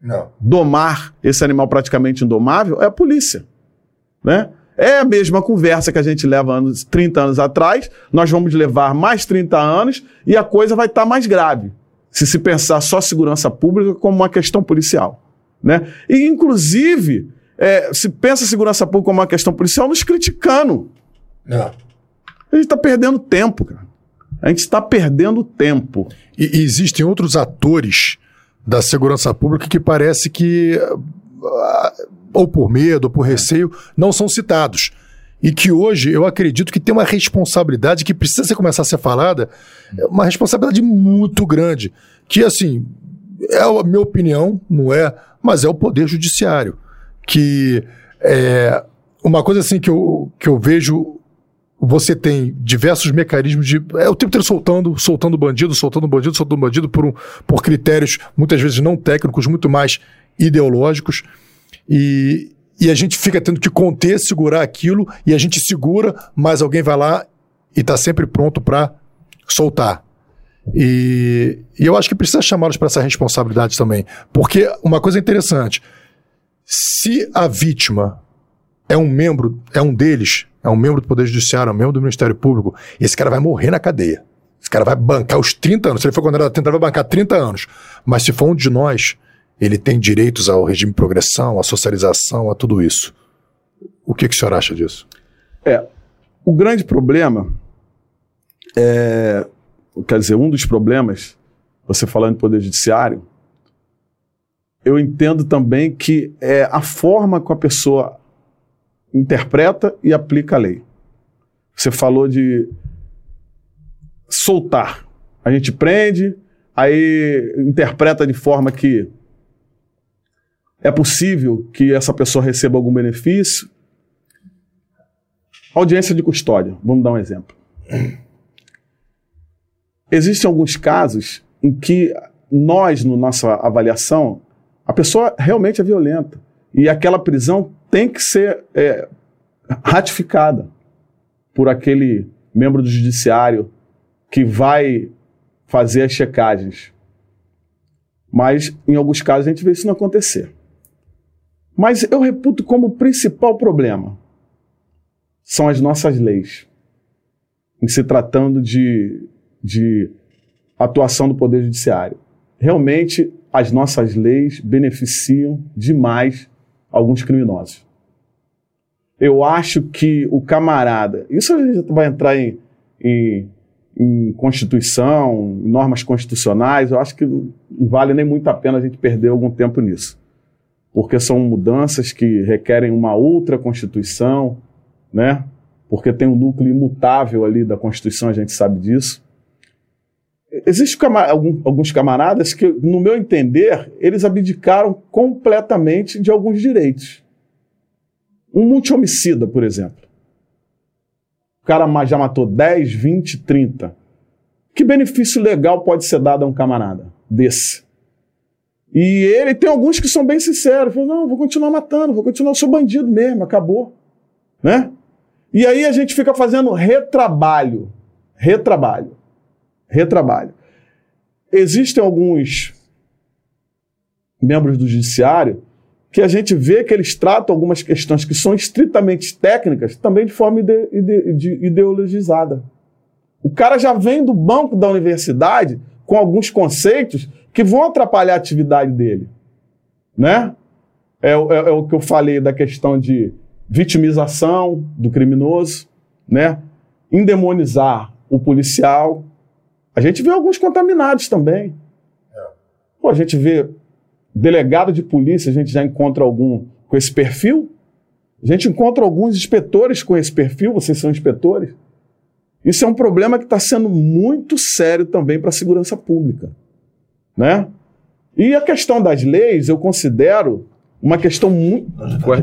[SPEAKER 2] Não.
[SPEAKER 3] Domar esse animal praticamente indomável é a polícia, né? É a mesma conversa que a gente leva anos, 30 anos atrás, nós vamos levar mais 30 anos e a coisa vai estar tá mais grave. Se se pensar só segurança pública como uma questão policial. Né? E, inclusive, é, se pensa segurança pública como uma questão policial, nos criticando.
[SPEAKER 2] Não.
[SPEAKER 3] A gente está perdendo tempo, cara. A gente está perdendo tempo.
[SPEAKER 2] E, e, existem outros atores da segurança pública que parece que, ah, ou por medo, ou por receio, não são citados. E que hoje eu acredito que tem uma responsabilidade que precisa ser, começar a ser falada, uma responsabilidade muito grande. Que, assim, é a minha opinião, não é, mas é o Poder Judiciário que é, uma coisa assim que eu, que eu vejo você tem diversos mecanismos de. É o tempo inteiro soltando, soltando bandido, soltando bandido, soltando bandido por, um, por critérios muitas vezes não técnicos, muito mais ideológicos. E, e a gente fica tendo que conter, segurar aquilo, e a gente segura, mas alguém vai lá e está sempre pronto para soltar. E, e eu acho que precisa chamá-los para essa responsabilidade também. Porque uma coisa interessante. Se a vítima é um membro, é um deles, é um membro do Poder Judiciário, é um membro do Ministério Público, esse cara vai morrer na cadeia. Esse cara vai bancar os 30 anos. Se ele for condenado a 30, ele vai bancar 30 anos. Mas se for um de nós, ele tem direitos ao regime de progressão, à socialização, a tudo isso. O que, que o senhor acha disso?
[SPEAKER 3] É, o grande problema é, quer dizer, um dos problemas, você falando de Poder Judiciário, eu entendo também que é a forma que a pessoa interpreta e aplica a lei. Você falou de soltar. A gente prende, aí interpreta de forma que é possível que essa pessoa receba algum benefício. Audiência de custódia, vamos dar um exemplo. Existem alguns casos em que nós, na no nossa avaliação, a pessoa realmente é violenta. E aquela prisão tem que ser é, ratificada por aquele membro do judiciário que vai fazer as checagens. Mas, em alguns casos, a gente vê isso não acontecer. Mas eu reputo como principal problema são as nossas leis. Em se tratando de, de atuação do Poder Judiciário. Realmente, as nossas leis beneficiam demais alguns criminosos. Eu acho que o camarada, isso vai entrar em, em, em Constituição, em normas constitucionais, eu acho que não vale nem muito a pena a gente perder algum tempo nisso. Porque são mudanças que requerem uma outra Constituição, né? Porque tem um núcleo imutável ali da Constituição, a gente sabe disso. Existem alguns camaradas que, no meu entender, eles abdicaram completamente de alguns direitos. Um multi-homicida, por exemplo. O cara já matou 10, 20, 30. Que benefício legal pode ser dado a um camarada desse? E ele tem alguns que são bem sinceros. Falam, não, vou continuar matando, vou continuar, sou bandido mesmo, acabou. Né? E aí a gente fica fazendo retrabalho. Retrabalho. Retrabalho. Existem alguns membros do judiciário que a gente vê que eles tratam algumas questões que são estritamente técnicas também de forma ide- ide- de- ideologizada. O cara já vem do banco da universidade com alguns conceitos que vão atrapalhar a atividade dele. Né? É, o- é- é o que eu falei da questão de vitimização do criminoso, né? endemonizar o policial. A gente vê alguns contaminados também. Pô, a gente vê delegado de polícia, a gente já encontra algum com esse perfil. A gente encontra alguns inspetores com esse perfil, vocês são inspetores. Isso é um problema que está sendo muito sério também para a segurança pública. Né? E a questão das leis, eu considero uma questão muito.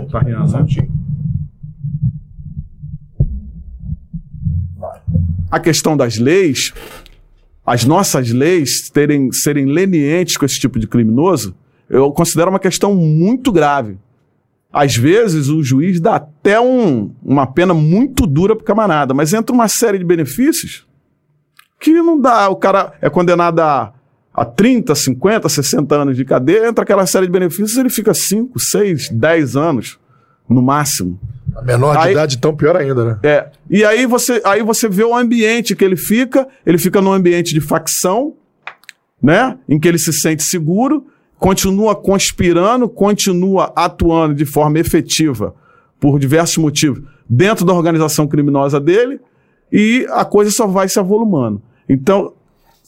[SPEAKER 3] Tá rindo, né? A questão das leis, as nossas leis terem, serem lenientes com esse tipo de criminoso, eu considero uma questão muito grave. Às vezes o juiz dá até um- uma pena muito dura para o camarada, mas entra uma série de benefícios que não dá. O cara é condenado a, a 30, 50, 60 anos de cadeia, entra aquela série de benefícios ele fica 5, 6, 10 anos no máximo.
[SPEAKER 2] A menor de
[SPEAKER 3] Aí-
[SPEAKER 2] idade, então, pior ainda, né?
[SPEAKER 3] É. E aí você, aí você vê o ambiente que ele fica, ele fica num ambiente de facção, né? Em que ele se sente seguro, continua conspirando, continua atuando de forma efetiva por diversos motivos dentro da organização criminosa dele e a coisa só vai se avolumando. Então,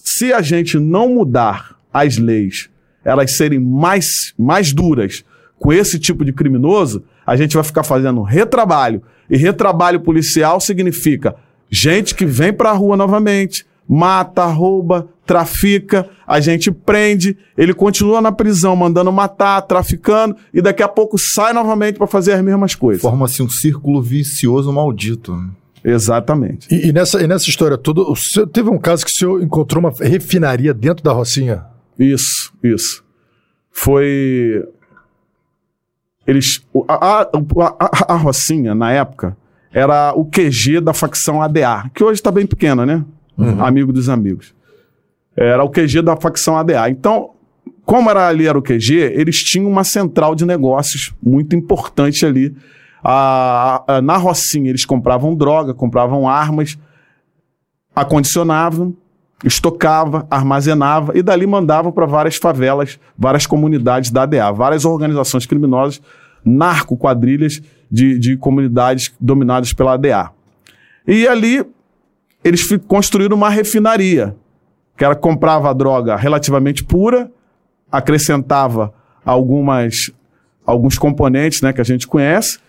[SPEAKER 3] se a gente não mudar as leis, elas serem mais, mais duras com esse tipo de criminoso, a gente vai ficar fazendo retrabalho. E retrabalho policial significa gente que vem para a rua novamente, mata, rouba, trafica, a gente prende, ele continua na prisão mandando matar, traficando, e daqui a pouco sai novamente para fazer as mesmas coisas.
[SPEAKER 1] Forma-se um círculo vicioso maldito. né?
[SPEAKER 3] Exatamente.
[SPEAKER 2] E, e nessa, e nessa história toda, o senhor, teve um caso que o senhor encontrou uma refinaria dentro da Rocinha?
[SPEAKER 3] Isso, isso. Foi. Eles. A, a, a, a Rocinha, na época, era o QG da facção ADA, que hoje está bem pequena, né? Amigo dos amigos. Era o QG da facção ADA. Então, como era, ali era o QG, eles tinham uma central de negócios muito importante ali. A- a- na Rocinha, eles compravam droga, compravam armas, acondicionavam, estocava, armazenava e dali mandava para várias favelas, várias comunidades da ADA, várias organizações criminosas, narco-quadrilhas de, de comunidades dominadas pela ADA. E ali eles construíram uma refinaria, que era comprava a droga relativamente pura, acrescentava algumas alguns componentes, né, que a gente conhece,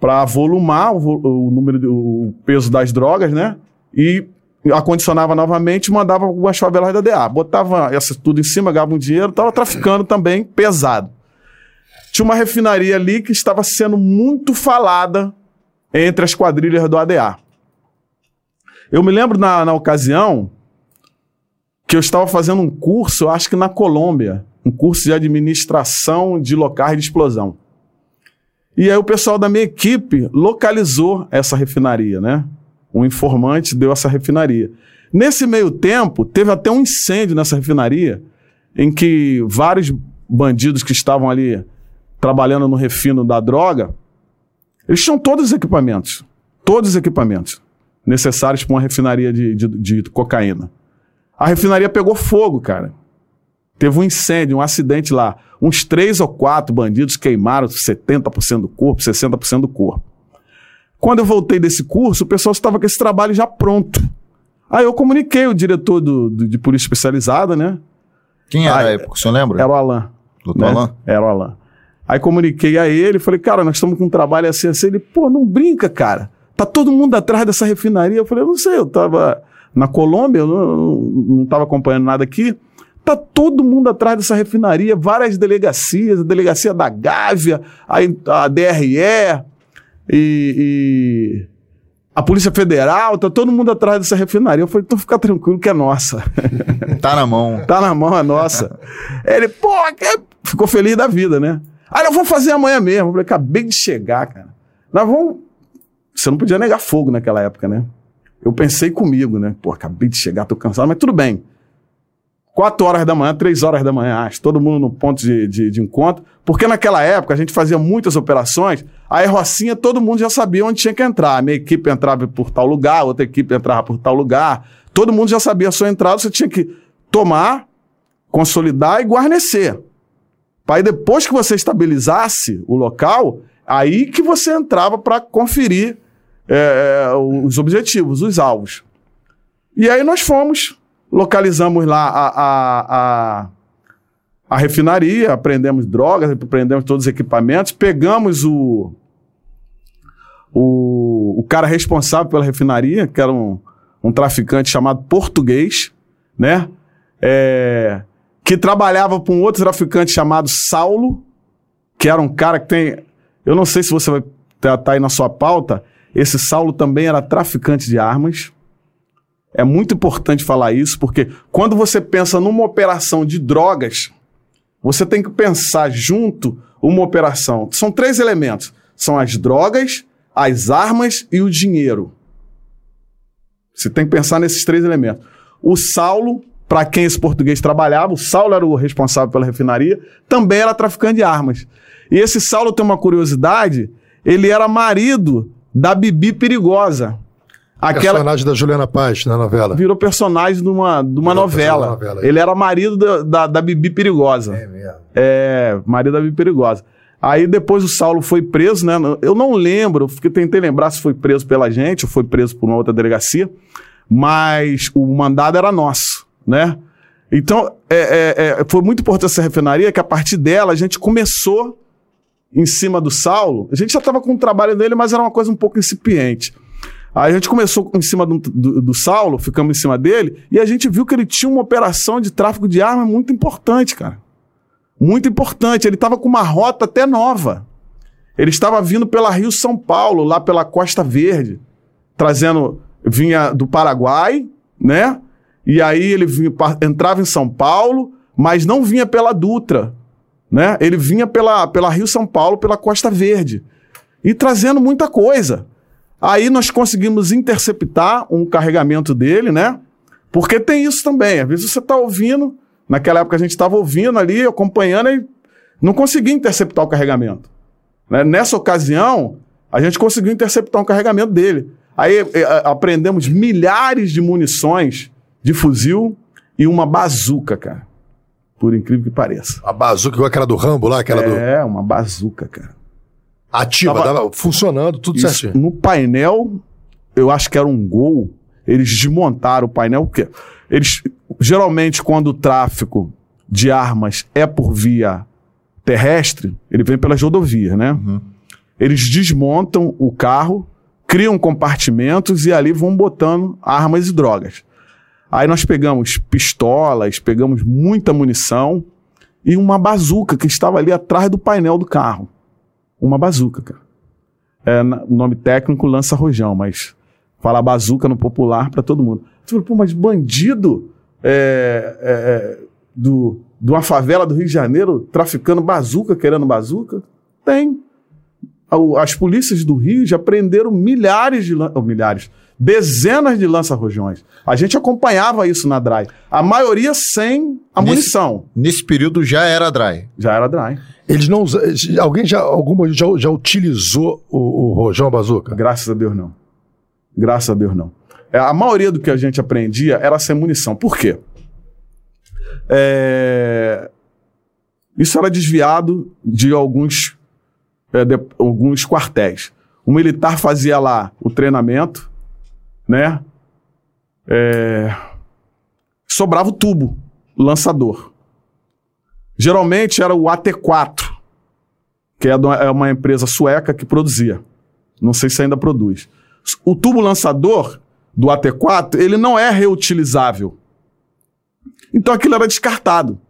[SPEAKER 3] para volumar o, o número, de- o peso das drogas, né, e acondicionava novamente mandava algumas favelas da DA. Botava essa tudo em cima, ganhava um dinheiro, estava traficando também pesado. Tinha uma refinaria ali que estava sendo muito falada entre as quadrilhas do ADA. Eu me lembro na, na ocasião que eu estava fazendo um curso, acho que na Colômbia, um curso de administração de locais de explosão. E aí o pessoal da minha equipe localizou essa refinaria, né? Um informante deu essa refinaria. Nesse meio tempo, teve até um incêndio nessa refinaria, em que vários bandidos que estavam ali trabalhando no refino da droga, eles tinham todos os equipamentos, todos os equipamentos necessários para uma refinaria de, de, de cocaína. A refinaria pegou fogo, cara. Teve um incêndio, um acidente lá. Uns três ou quatro bandidos queimaram 70% do corpo, 60% do corpo. Quando eu voltei desse curso, o pessoal estava com esse trabalho já pronto. Aí eu comuniquei o diretor do, do- de polícia especializada, né?
[SPEAKER 1] Quem era
[SPEAKER 3] Ah,
[SPEAKER 1] a época? O senhor lembra?
[SPEAKER 3] Era o Alain.
[SPEAKER 1] Doutor
[SPEAKER 3] né?
[SPEAKER 1] Alain?
[SPEAKER 3] Era o Alain. Aí comuniquei a ele, falei, cara, nós estamos com um trabalho assim, assim. Ele, pô, não brinca, cara. Tá todo mundo atrás dessa refinaria. Eu falei, eu não sei, eu tava na Colômbia, eu não, não tava acompanhando nada aqui. Tá todo mundo atrás dessa refinaria, várias delegacias, a delegacia da Gávea, a, a DRE e, e a Polícia Federal, tá todo mundo atrás dessa refinaria. Eu falei, então fica tranquilo que é nossa.
[SPEAKER 1] Tá na mão.
[SPEAKER 3] tá na mão, é nossa. Ele, pô, que... ficou feliz da vida, né? Aí nós vamos fazer amanhã mesmo. Eu falei, acabei de chegar, cara. Nós vamos. Você não podia negar fogo naquela época, né? Eu pensei comigo, né? Pô, acabei de chegar, tô cansado, mas tudo bem. Quatro horas da manhã, três horas da manhã, acho, todo mundo no ponto de, de, de encontro. Porque naquela época a gente fazia muitas operações, aí Rocinha todo mundo já sabia onde tinha que entrar. A minha equipe entrava por tal lugar, outra equipe entrava por tal lugar. Todo mundo já sabia a sua entrada, você tinha que tomar, consolidar e guarnecer. Aí depois que você estabilizasse o local, aí que você entrava para conferir é, os objetivos, os alvos. E aí nós fomos, localizamos lá a, a, a, a refinaria, apreendemos drogas, apreendemos todos os equipamentos, pegamos o, o, o cara responsável pela refinaria, que era um, um traficante chamado Português, né? É, que trabalhava com um outro traficante chamado Saulo, que era um cara que tem. Eu não sei se você vai estar tá aí na sua pauta. Esse Saulo também era traficante de armas. É muito importante falar isso, porque quando você pensa numa operação de drogas, você tem que pensar junto uma operação. São três elementos: são as drogas, as armas e o dinheiro. Você tem que pensar nesses três elementos. O Saulo para quem esse português trabalhava. O Saulo era o responsável pela refinaria, também era traficante de armas. E esse Saulo tem uma curiosidade: ele era marido da Bibi Perigosa.
[SPEAKER 2] Aquela... Personagem da Juliana Paz na novela.
[SPEAKER 3] Virou personagem de uma, de uma novela. novela ele era marido da, da, da, Bibi Perigosa. É mesmo. É, marido da Bibi Perigosa. Aí depois o Saulo foi preso, né? Eu não lembro, porque tentei lembrar se foi preso pela gente ou foi preso por uma outra delegacia, mas o mandado era nosso né? Então, é, é, é, foi muito importante essa refinaria, que a partir dela a gente começou em cima do Saulo. A gente já estava com o trabalho dele, mas era uma coisa um pouco incipiente. Aí a gente começou em cima do, do, do, Saulo, ficamos em cima dele, e a gente viu que ele tinha uma operação de tráfico de armas muito importante, cara. Muito importante. Ele estava com uma rota até nova. Ele estava vindo pela Rio São Paulo, lá pela Costa Verde, trazendo. Vinha do Paraguai, né? E aí ele vinha, entrava em São Paulo, mas não vinha pela Dutra, né? Ele vinha pela, pela Rio São Paulo, pela Costa Verde. E trazendo muita coisa. Aí nós conseguimos interceptar um carregamento dele, né? Porque tem isso também. Às vezes você está ouvindo, naquela época a gente estava ouvindo ali, acompanhando e não conseguia interceptar o carregamento. Né? Nessa ocasião, a gente conseguiu interceptar um carregamento dele. Aí é, aprendemos milhares de munições de fuzil e uma bazuca, cara. Por incrível que pareça.
[SPEAKER 2] A bazuca igual aquela do Rambo lá, aquela
[SPEAKER 3] é,
[SPEAKER 2] do.
[SPEAKER 3] É, uma bazuca, cara.
[SPEAKER 2] Ativa, Tava, dava, funcionando, tudo
[SPEAKER 3] isso,
[SPEAKER 2] certinho.
[SPEAKER 3] No painel, eu acho que era um gol. Eles desmontaram o painel, porque eles geralmente quando o tráfico de armas é por via terrestre, ele vem pelas rodovias, né? Uhum. Eles desmontam o carro, criam compartimentos e ali vão botando armas e drogas. Aí nós pegamos pistolas, pegamos muita munição e uma bazuca que estava ali atrás do painel do carro. Uma bazuca, cara. É, o nome técnico lança rojão, mas fala bazuca no popular para todo mundo. Você falou, pô, mas bandido é, é, é, do, de uma favela do Rio de Janeiro traficando bazuca, querendo bazuca? Tem. As polícias do Rio já prenderam milhares de. Oh, milhares dezenas de lança-rojões. A gente acompanhava isso na DRY. A maioria sem a nesse, munição.
[SPEAKER 1] Nesse período já era DRY.
[SPEAKER 3] Já era DRY.
[SPEAKER 2] Eles não Alguém já, alguma, já, já utilizou o, o rojão bazuca?
[SPEAKER 3] Graças a Deus não. Graças a Deus não. É, a maioria do que a gente aprendia era sem munição. Por quê? É... Isso era desviado de alguns, é, de, alguns quartéis. O militar fazia lá o treinamento, né? É... Sobrava o tubo, lançador. Geralmente era o AT4, que é, é uma empresa sueca que produzia. Não sei se ainda produz. O tubo lançador do AT4, ele não é reutilizável. Então aquilo era descartado.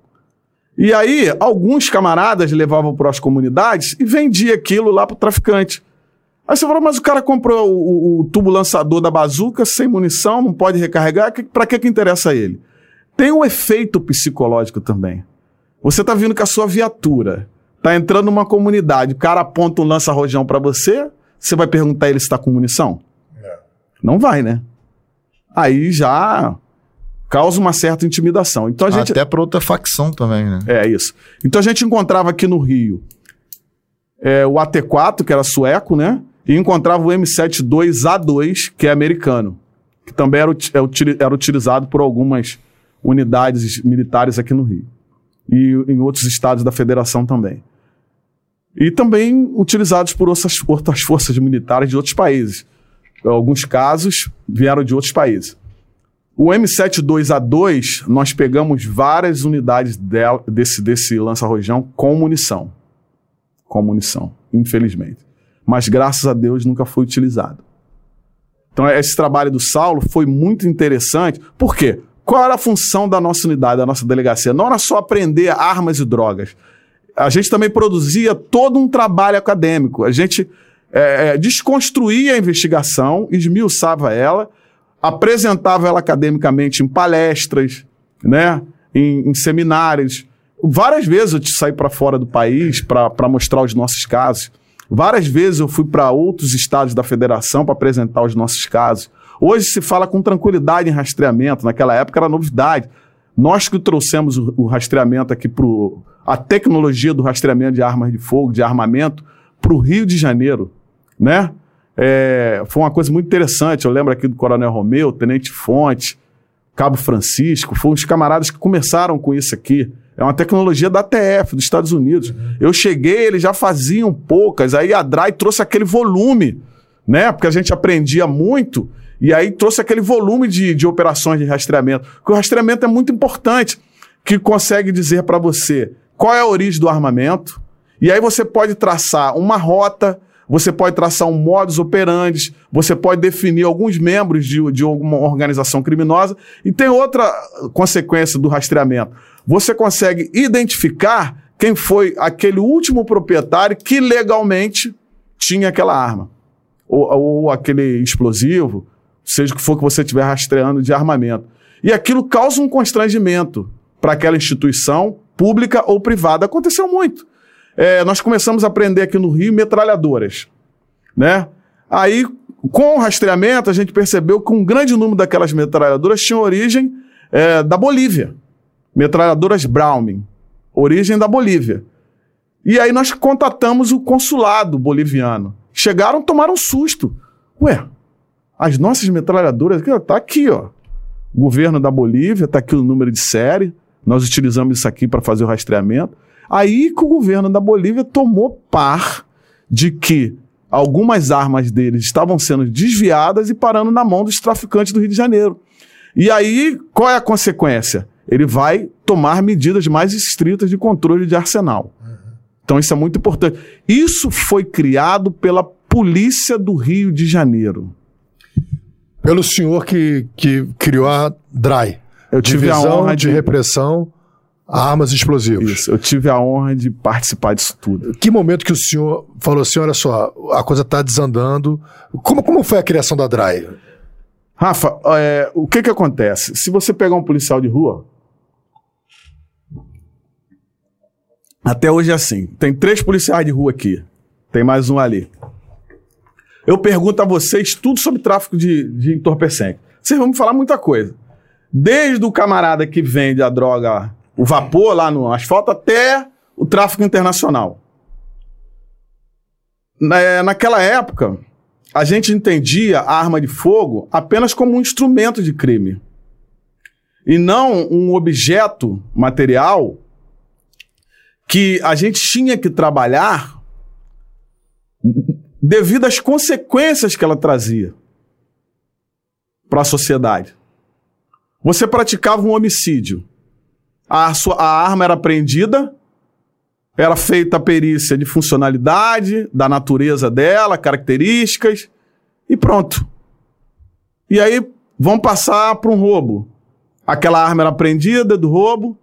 [SPEAKER 3] E aí, alguns camaradas levavam para as comunidades e vendia aquilo lá para o traficante. Aí você fala, mas o cara comprou o, o, tubo lançador da bazuca sem munição, não pode recarregar, pra que que interessa a ele? Tem um efeito psicológico também. Você tá vindo com a sua viatura, tá entrando numa comunidade, o cara aponta um lança-rojão pra você, você vai perguntar ele se tá com munição? Não vai, né? Aí já causa uma certa intimidação. Então a gente.
[SPEAKER 1] Até pra outra facção também, né?
[SPEAKER 3] É isso. Então a gente encontrava aqui no Rio é, o AT4, que era sueco, né? E encontrava o M72A2, que é americano, que também era, é era utilizado por algumas unidades militares aqui no Rio. E em outros estados da federação também. E também utilizados por outras, forças militares de outros países. Em alguns casos vieram de outros países. O M72A2, nós pegamos várias unidades desse, desse lança-rojão com munição. Com munição, infelizmente. Mas graças a Deus nunca foi utilizado. Então esse trabalho do Saulo foi muito interessante. Por quê? Qual era a função da nossa unidade, da nossa delegacia? Não era só aprender armas e drogas. A gente também produzia todo um trabalho acadêmico. A gente é, é, desconstruía a investigação, esmiuçava ela, apresentava ela academicamente em palestras, né, em, em seminários. Várias vezes eu saí para fora do país para mostrar os nossos casos. Várias vezes eu fui para outros estados da federação para apresentar os nossos casos. Hoje se fala com tranquilidade em rastreamento, naquela época era novidade. Nós que trouxemos o, rastreamento aqui para a tecnologia do rastreamento de armas de fogo, de armamento, para o Rio de Janeiro, né? É, foi uma coisa muito interessante. Eu lembro aqui do Coronel Romeu, Tenente Fonte, Cabo Francisco, foram os camaradas que começaram com isso aqui. É uma tecnologia da TF, dos Estados Unidos. Eu cheguei, eles já faziam poucas, aí a DRAI trouxe aquele volume, né? Porque a gente aprendia muito, e aí trouxe aquele volume de, de operações de rastreamento. Porque o rastreamento é muito importante, que consegue dizer para você qual é a origem do armamento, e aí você pode traçar uma rota, você pode traçar um modus operandi, você pode definir alguns membros de, de alguma organização criminosa. E tem outra consequência do rastreamento. Você consegue identificar quem foi aquele último proprietário que legalmente tinha aquela arma. Ou, ou aquele explosivo, seja o que for que você estiver rastreando de armamento. E aquilo causa um constrangimento para aquela instituição, pública ou privada. Aconteceu muito é, nós começamos a aprender aqui no Rio metralhadoras, né? Aí, com o rastreamento, a gente percebeu que um grande número daquelas metralhadoras tinha origem é, da Bolívia. Metralhadoras Browning, origem da Bolívia. E aí nós contatamos o consulado boliviano. Chegaram, tomaram um susto. Ué, as nossas metralhadoras, tá aqui, ó. Governo da Bolívia, tá aqui o número de série. Nós utilizamos isso aqui para fazer o rastreamento. Aí que o governo da Bolívia tomou par de que algumas armas deles estavam sendo desviadas e parando na mão dos traficantes do Rio de Janeiro. E aí, qual é a consequência? Ele vai tomar medidas mais estritas de controle de arsenal. Então, isso é muito importante. Isso foi criado pela Polícia do Rio de Janeiro.
[SPEAKER 2] Pelo senhor que, que criou a DRAI.
[SPEAKER 3] Eu tive a
[SPEAKER 2] Divisão
[SPEAKER 3] honra
[SPEAKER 2] de
[SPEAKER 3] de-
[SPEAKER 2] repressão a armas e explosivos.
[SPEAKER 3] Isso, eu tive a honra de participar disso tudo.
[SPEAKER 2] Que momento que o senhor falou assim, olha só, a coisa está desandando. Como, como foi a criação da DRAI?
[SPEAKER 3] Rafa, é, o que que acontece? Se você pegar um policial de rua, até hoje é assim, tem três policiais de rua aqui, tem mais um ali. Eu pergunto a vocês tudo sobre tráfico de, de entorpecente. Vocês vão me falar muita coisa. Desde o camarada que vende a droga, o vapor lá no asfalto, até o tráfico internacional. Na- naquela época, a gente entendia a arma de fogo apenas como um instrumento de crime. E não um objeto material que a gente tinha que trabalhar devido às consequências que ela trazia para a sociedade. Você praticava um homicídio. A, sua, a arma era apreendida, era feita a perícia de funcionalidade, da natureza dela, características, e pronto. E aí vão passar para um roubo. Aquela arma era apreendida do roubo,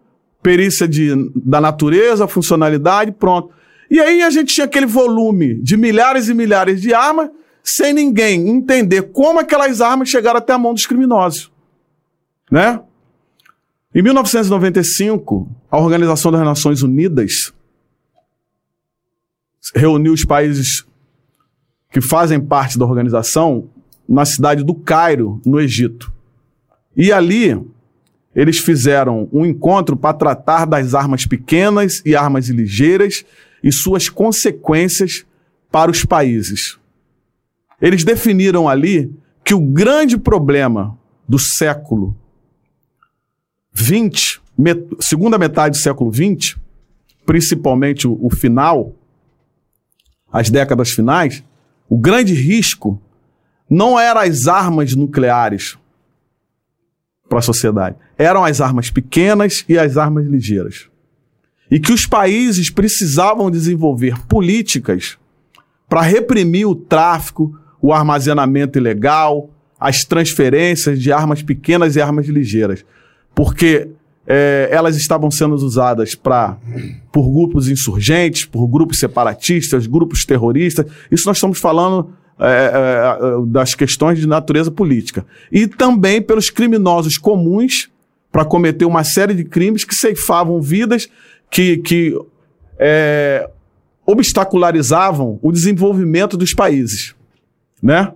[SPEAKER 3] perícia de, da natureza, funcionalidade, pronto. E aí a gente tinha aquele volume de milhares e milhares de armas, sem ninguém entender como aquelas armas chegaram até a mão dos criminosos. Né? Em 1995, a Organização das Nações Unidas reuniu os países que fazem parte da organização na cidade do Cairo, no Egito. E ali eles fizeram um encontro para tratar das armas pequenas e armas ligeiras e suas consequências para os países. Eles definiram ali que o grande problema do século XX, met segunda metade do século XX, principalmente o, o final, as décadas finais, o grande risco não eram as armas nucleares para a sociedade, eram as armas pequenas e as armas ligeiras. E que os países precisavam desenvolver políticas para reprimir o tráfico, o armazenamento ilegal, as transferências de armas pequenas e armas ligeiras. Porque é, elas estavam sendo usadas para por grupos insurgentes, por grupos separatistas, grupos terroristas. Isso nós estamos falando é, é, das questões de natureza política. E também pelos criminosos comuns para cometer uma série de crimes que ceifavam vidas, que, que é, obstacularizavam o desenvolvimento dos países. Né?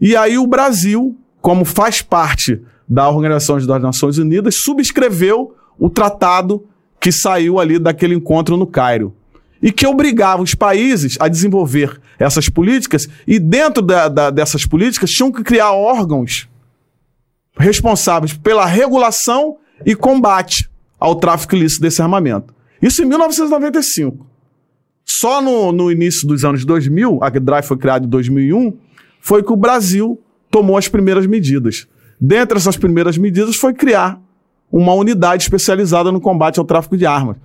[SPEAKER 3] E aí o Brasil, como faz parte da Organização das Nações Unidas, subscreveu o tratado que saiu ali daquele encontro no Cairo e que obrigava os países a desenvolver essas políticas, e dentro da, da, dessas políticas tinham que criar órgãos responsáveis pela regulação e combate ao tráfico ilícito desse armamento. Isso em 1995. Só no, no início dos anos 2000, a DRIVE foi criada em 2001, foi que o Brasil tomou as primeiras medidas. Dentre essas primeiras medidas foi criar uma unidade especializada no combate ao tráfico de armas.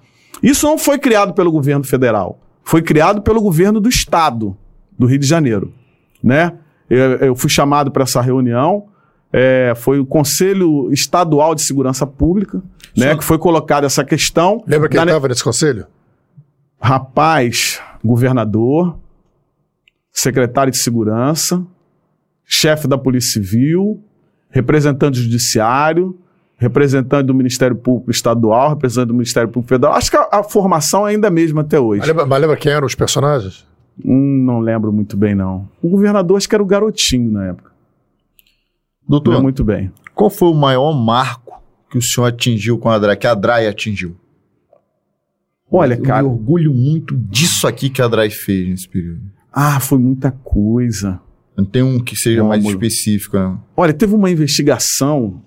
[SPEAKER 3] Isso não foi criado pelo governo federal, foi criado pelo governo do estado do Rio de Janeiro, né? Eu, eu fui chamado para essa reunião, é, foi o Conselho Estadual de Segurança Pública, né, que foi colocada essa questão.
[SPEAKER 2] Lembra quem estava nesse conselho?
[SPEAKER 3] Rapaz, governador, secretário de Segurança, chefe da Polícia Civil, representante judiciário, representante do Ministério Público Estadual, representante do Ministério Público Federal. Acho que a, a formação é ainda a mesma até hoje.
[SPEAKER 2] Mas lembra, mas lembra quem eram os personagens?
[SPEAKER 3] Hum, não lembro muito bem, não. O governador acho que era o garotinho na época.
[SPEAKER 1] Doutor,
[SPEAKER 3] Não muito bem.
[SPEAKER 1] qual foi o maior marco que o senhor atingiu com a DRAI, que a DRAI atingiu?
[SPEAKER 3] Olha,
[SPEAKER 1] Eu
[SPEAKER 3] cara.
[SPEAKER 1] me orgulho muito disso aqui que a DRAI fez nesse período.
[SPEAKER 3] Ah, foi muita coisa.
[SPEAKER 1] Não tem um que seja mais específico, né?
[SPEAKER 3] Olha, teve uma investigação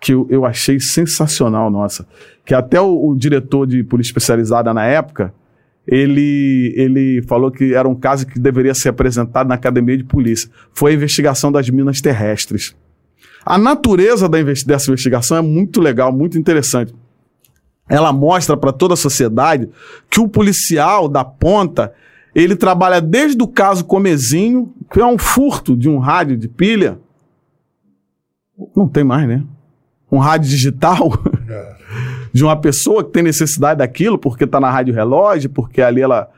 [SPEAKER 3] que eu, eu achei sensacional, nossa. Que até o, o diretor de polícia especializada na época, ele, ele falou que era um caso que deveria ser apresentado na academia de polícia. Foi a investigação das minas terrestres. A natureza dessa investigação é muito legal, muito interessante. Ela mostra para toda a sociedade que o policial da ponta ele trabalha desde o caso Comezinho, que é um furto de um rádio de pilha. Não tem mais, né? Um rádio digital de uma pessoa que tem necessidade daquilo porque está na rádio relógio, porque ali ela,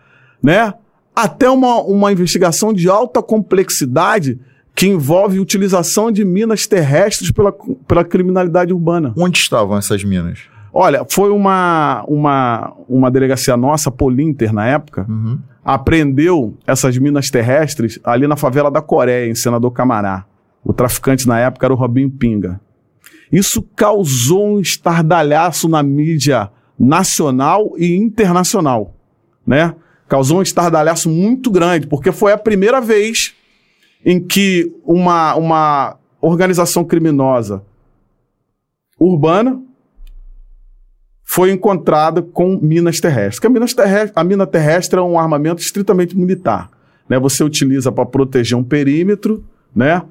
[SPEAKER 3] né? Até uma, uma investigação de alta complexidade que envolve utilização de minas terrestres pela, pela criminalidade urbana.
[SPEAKER 1] Onde estavam essas minas?
[SPEAKER 3] Olha, foi uma, uma, uma delegacia nossa, Polinter, na época,
[SPEAKER 1] Uhum.
[SPEAKER 3] apreendeu essas minas terrestres ali na favela da Coreia, em Senador Camará. O traficante na época era o Robinho Pinga. Isso causou um estardalhaço na mídia nacional e internacional, né? Causou um estardalhaço muito grande, porque foi a primeira vez em que uma, uma organização criminosa urbana foi encontrada com minas terrestres. A, minas terrestre, a mina terrestre é um armamento estritamente militar. Né? Você utiliza para proteger um perímetro, né?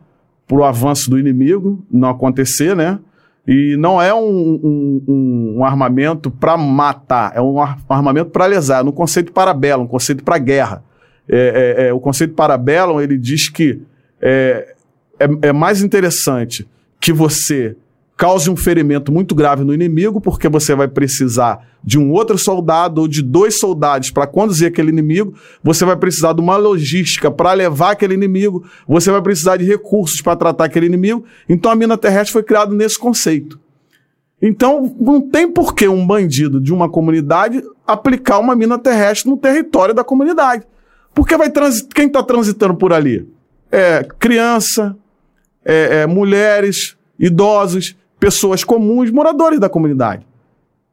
[SPEAKER 3] para o avanço do inimigo não acontecer, né? E não é um, um- um- um armamento para matar, é um ar- um armamento para lesar, no conceito parabellum, um conceito para guerra. É, é- é, o conceito parabellum, ele diz que é, é, é mais interessante que você cause um ferimento muito grave no inimigo, porque você vai precisar de um outro soldado ou de dois soldados para conduzir aquele inimigo, você vai precisar de uma logística para levar aquele inimigo, você vai precisar de recursos para tratar aquele inimigo. Então a mina terrestre foi criada nesse conceito. Então não tem por que um bandido de uma comunidade aplicar uma mina terrestre no território da comunidade. Porque vai quem está transitando por ali? É criança, é, é mulheres, idosos, pessoas comuns, moradores da comunidade.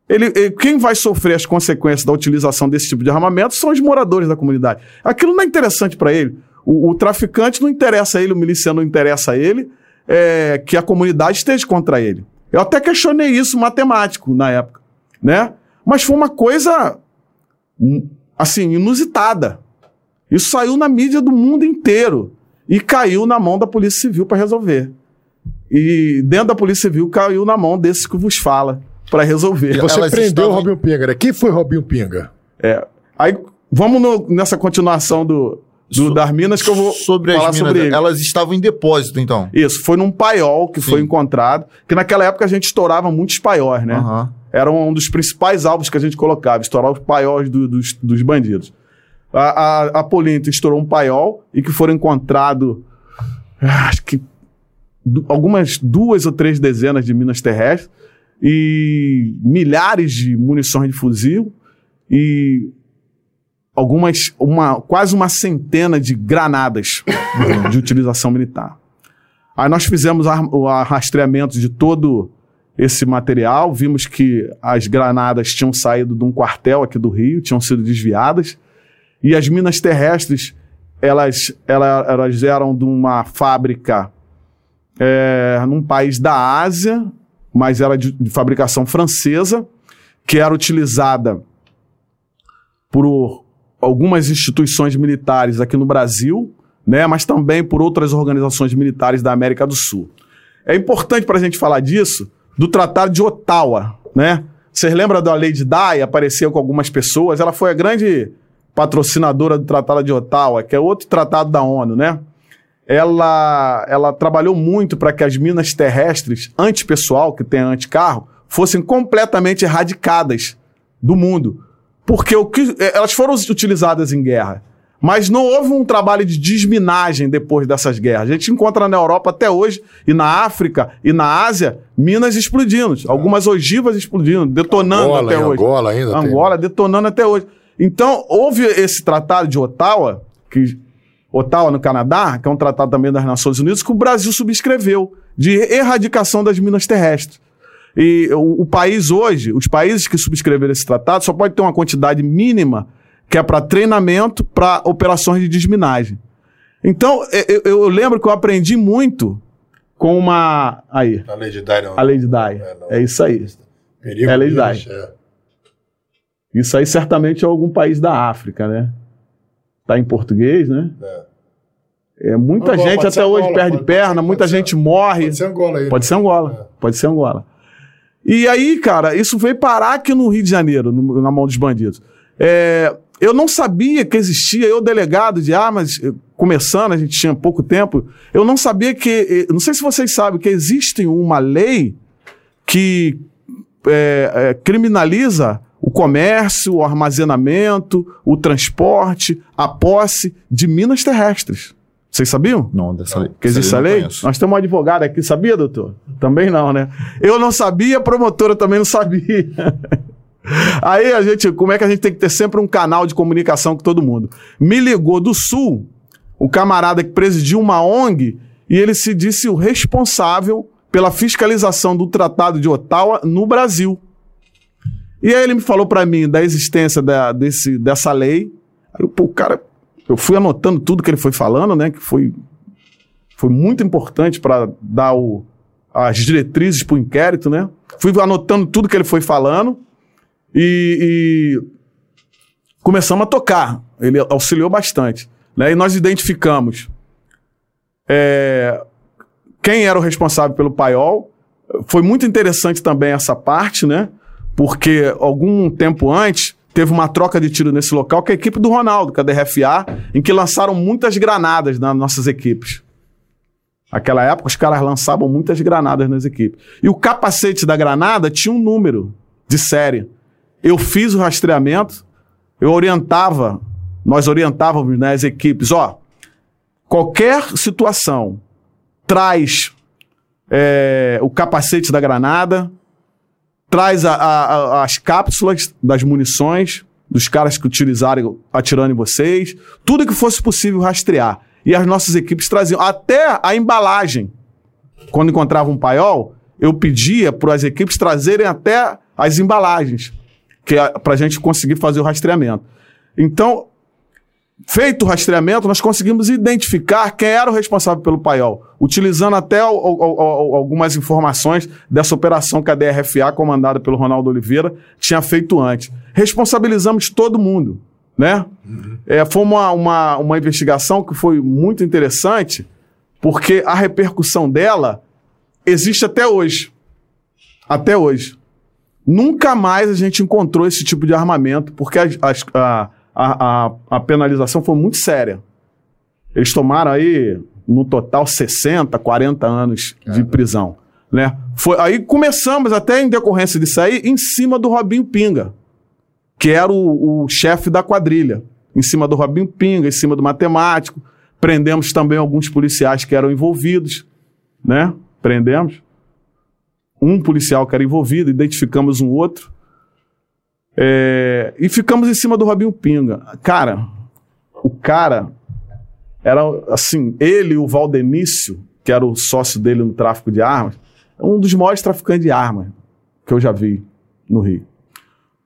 [SPEAKER 3] Ele, ele, quem vai sofrer as consequências da utilização desse tipo de armamento são os moradores da comunidade. Aquilo não é interessante para ele. O, o, traficante não interessa a ele, o miliciano não interessa a ele, é, que a comunidade esteja contra ele. Eu até questionei isso matemático na época, né? Mas foi uma coisa, hum, assim, inusitada. Isso saiu na mídia do mundo inteiro e caiu na mão da Polícia Civil para resolver. E dentro da Polícia Civil caiu na mão desses que vos fala para resolver.
[SPEAKER 2] Você Elas prendeu estavam... o Robinho Pinga, né? Quem foi Robinho Pinga?
[SPEAKER 3] É. Aí vamos no, nessa continuação do, do so, das minas que eu vou sobre falar as minas, sobre ele.
[SPEAKER 1] Elas estavam em depósito, então.
[SPEAKER 3] Isso, foi num paiol que Sim. foi encontrado, que naquela época a gente estourava muitos paióis, né? Uhum. Era um dos principais alvos que a gente colocava, estourar os paióis do, dos, dos bandidos. A, a, a Polinta estourou um paiol e que foram encontrados, acho que algumas duas ou três dezenas de minas terrestres e milhares de munições de fuzil e algumas uma quase uma centena de granadas de utilização militar. Aí nós fizemos o rastreamento de todo esse material, vimos que as granadas tinham saído de um quartel aqui do Rio, tinham sido desviadas, e as minas terrestres, elas, elas, elas eram de uma fábrica é, num país da Ásia, mas era de, de fabricação francesa, que era utilizada por algumas instituições militares aqui no Brasil, né, mas também por outras organizações militares da América do Sul. É importante para a gente falar disso, do Tratado de Ottawa, né? Vocês lembram da de Dye? Apareceu com algumas pessoas. Ela foi a grande patrocinadora do Tratado de Ottawa, que é outro tratado da ONU, né? ela, ela trabalhou muito para que as minas terrestres antipessoal, que tem anticarro, fossem completamente erradicadas do mundo. Porque o que, é, elas foram utilizadas em guerra. Mas não houve um trabalho de desminagem depois dessas guerras. A gente encontra na Europa até hoje, e na África e na Ásia, minas explodindo. Algumas ogivas explodindo, detonando Angola, até hoje.
[SPEAKER 2] Angola ainda.
[SPEAKER 3] Angola tem. detonando até hoje. Então, houve esse tratado de Ottawa, que Ottawa, no Canadá, que é um tratado também das Nações Unidas, que o Brasil subscreveu, de erradicação das minas terrestres. E o, o país hoje, os países que subscreveram esse tratado, só pode ter uma quantidade mínima que é para treinamento, para operações de desminagem. Então, eu, eu, lembro que eu aprendi muito com uma. Aí.
[SPEAKER 2] A lei de Dye, não.
[SPEAKER 3] A lei de Dye. É, é isso aí. Perigo é a lei de Dye. É. Isso aí certamente é algum país da África, né? Tá em português, né? É. É, muita Angola, gente até hoje Angola, perde pode, perna, pode, muita gente morre.
[SPEAKER 2] Pode ser Angola aí.
[SPEAKER 3] Pode ser Angola. É. Pode ser Angola. E aí, cara, isso veio parar aqui no Rio de Janeiro, no, na mão dos bandidos. É, eu não sabia que existia, eu, delegado de armas, eh, começando, a gente tinha pouco tempo, eu não sabia que. Eh, não sei se vocês sabem que existe uma lei que é, é, criminaliza o comércio, o armazenamento, o transporte, a posse de minas terrestres. Vocês sabiam?
[SPEAKER 1] Não, dessa lei.
[SPEAKER 3] Que existe essa lei? Nós temos um advogado aqui, sabia, doutor? Também não, né? Eu não sabia, a promotora também não sabia. Aí a gente, como é que a gente tem que ter sempre um canal de comunicação com todo mundo? Me ligou do Sul, o camarada que presidiu uma ONG, e ele se disse o responsável pela fiscalização do Tratado de Ottawa no Brasil. E aí ele me falou para mim da existência da, desse, dessa lei. Aí eu, pô, cara eu fui anotando tudo que ele foi falando, né? Que foi, foi muito importante para dar o, as diretrizes para o inquérito, né? Fui anotando tudo que ele foi falando e, e começamos a tocar. Ele auxiliou bastante. Né? E nós identificamos é, quem era o responsável pelo paiol. Foi muito interessante também essa parte, né? Porque algum tempo antes teve uma troca de tiro nesse local com a equipe do Ronaldo, com a DRFA, em que lançaram muitas granadas nas nossas equipes. Naquela época, os caras lançavam muitas granadas nas equipes. E o capacete da granada tinha um número de série. Eu fiz o rastreamento, eu orientava, nós orientávamos né, equipes, ó, qualquer situação traz é, o capacete da granada, traz a, a, as cápsulas das munições dos caras que utilizaram atirando em vocês, tudo que fosse possível rastrear. E as nossas equipes traziam até a embalagem. Quando encontrava um paiol, eu pedia para as equipes trazerem até as embalagens, que é para a gente conseguir fazer o rastreamento. Então, Feito o rastreamento, nós conseguimos identificar quem era o responsável pelo paiol, utilizando até o, o, o, algumas informações dessa operação que a DRFA, comandada pelo Ronaldo Oliveira, tinha feito antes. Responsabilizamos todo mundo. Né? Uhum. É, foi uma, uma, uma investigação que foi muito interessante, porque a repercussão dela existe até hoje. Até hoje. Nunca mais a gente encontrou esse tipo de armamento, porque as, as, a, a, a, a penalização foi muito séria. Eles tomaram aí, no total, 60, 40 anos de prisão. Né? Foi, aí começamos, até em decorrência disso aí, em cima do Robinho Pinga, que era o, o chefe da quadrilha. Em cima do Robinho Pinga, em cima do matemático. Prendemos também alguns policiais que eram envolvidos, né? Prendemos. Um policial que era envolvido, identificamos um outro. É, e ficamos em cima do Robinho Pinga. Cara, o cara era assim, ele o Valdenício, que era o sócio dele no tráfico de armas, um dos maiores traficantes de armas que eu já vi no Rio.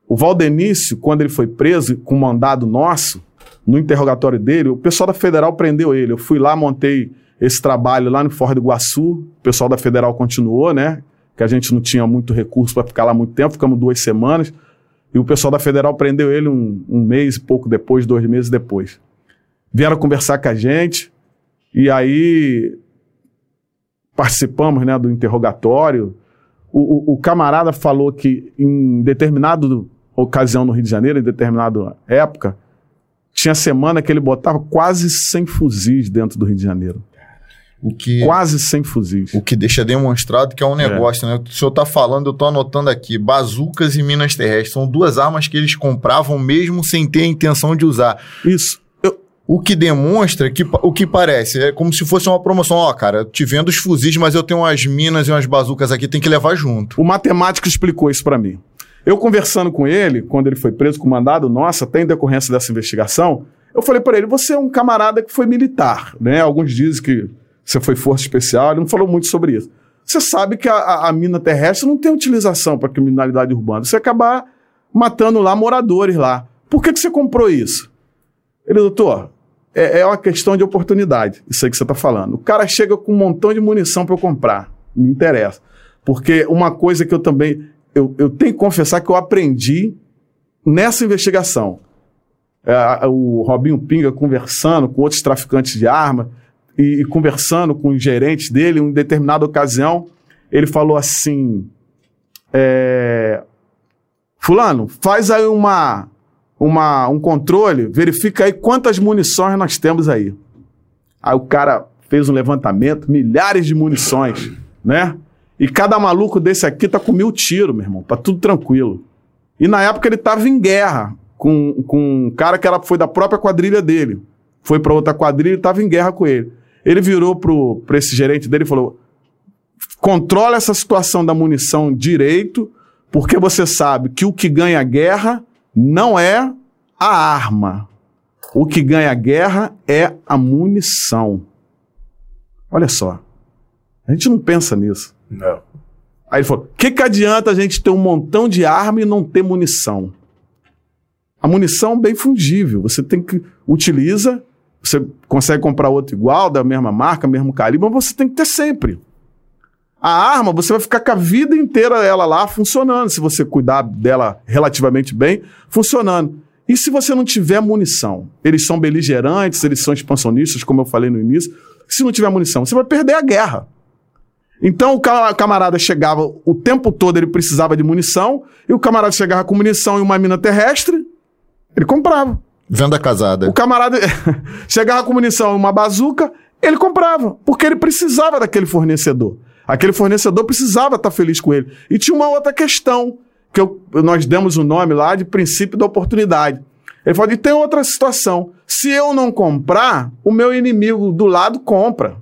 [SPEAKER 3] O Valdenício, quando ele foi preso com mandado nosso, no interrogatório dele, o pessoal da Federal prendeu ele. Eu fui lá, montei esse trabalho lá no Forra do Iguaçu, o pessoal da Federal continuou, né? Que a gente não tinha muito recurso para ficar lá muito tempo, ficamos duas semanas. E o pessoal da Federal prendeu ele um, um mês e pouco depois, dois meses depois. Vieram conversar com a gente e aí participamos né, do interrogatório. O, o, o camarada falou que em determinada ocasião no Rio de Janeiro, em determinada época, tinha semana que ele botava quase 100 fuzis dentro do Rio de Janeiro.
[SPEAKER 1] O que,
[SPEAKER 3] Quase sem fuzis.
[SPEAKER 1] O que deixa demonstrado que é um é. negócio, é. né? O senhor está falando, eu estou anotando aqui, bazucas e minas terrestres. São duas armas que eles compravam mesmo sem ter a intenção de usar.
[SPEAKER 3] Isso.
[SPEAKER 1] O que demonstra que o que parece é como se fosse uma promoção. Ó, cara, te vendo os fuzis, mas eu tenho umas minas e umas bazucas aqui, tem que levar junto.
[SPEAKER 3] O matemático explicou isso para mim. Eu conversando com ele, quando ele foi preso com mandado, nossa, até em decorrência dessa investigação, eu falei para ele: você é um camarada que foi militar, né? Alguns dizem que você foi força especial, ele não falou muito sobre isso. Você sabe que a, a, mina terrestre não tem utilização para criminalidade urbana. Você acabar matando lá moradores lá. Por que, que você comprou isso? Ele, doutor, é, é uma questão de oportunidade, isso aí que você está falando. O cara chega com um montão de munição para eu comprar. Me interessa. Porque uma coisa que eu também. Eu, eu tenho que confessar que eu aprendi nessa investigação. É, o Robinho Pinga conversando com outros traficantes de arma, e, e conversando com os gerentes dele, em determinada ocasião, ele falou assim: é, Fulano, faz aí uma, uma, um controle, verifica aí quantas munições nós temos aí. Aí o cara fez um levantamento, milhares de munições, né? E cada maluco desse aqui tá com mil tiros, meu irmão, tá tudo tranquilo. E na época ele tava em guerra com, com um cara que era, foi da própria quadrilha dele. Foi para outra quadrilha e tava em guerra com ele. Ele virou para esse gerente dele e falou: controla essa situação da munição direito, porque você sabe que o que ganha a guerra não é a arma. O que ganha a guerra é a munição. Olha só. A gente não pensa nisso.
[SPEAKER 1] Não.
[SPEAKER 3] Aí ele falou: o que, que adianta a gente ter um montão de arma e não ter munição? A munição é bem fungível. Você tem que utiliza você consegue comprar outro igual, da mesma marca, mesmo calibre, mas você tem que ter sempre. A arma, você vai ficar com a vida inteira ela lá funcionando, se você cuidar dela relativamente bem, funcionando. E se você não tiver munição? Eles são beligerantes, eles são expansionistas, como eu falei no início. Se não tiver munição, você vai perder a guerra. Então o camarada chegava o tempo todo, ele precisava de munição, e o camarada chegava com munição em uma mina terrestre, ele comprava.
[SPEAKER 1] Venda casada.
[SPEAKER 3] O camarada chegava com munição, uma bazuca, Ele comprava, porque ele precisava daquele fornecedor. Aquele fornecedor precisava estar feliz com ele. E tinha uma outra questão, que eu, nós demos o nome lá de princípio da oportunidade. Ele falou: e tem outra situação. Se eu não comprar, o meu inimigo do lado compra.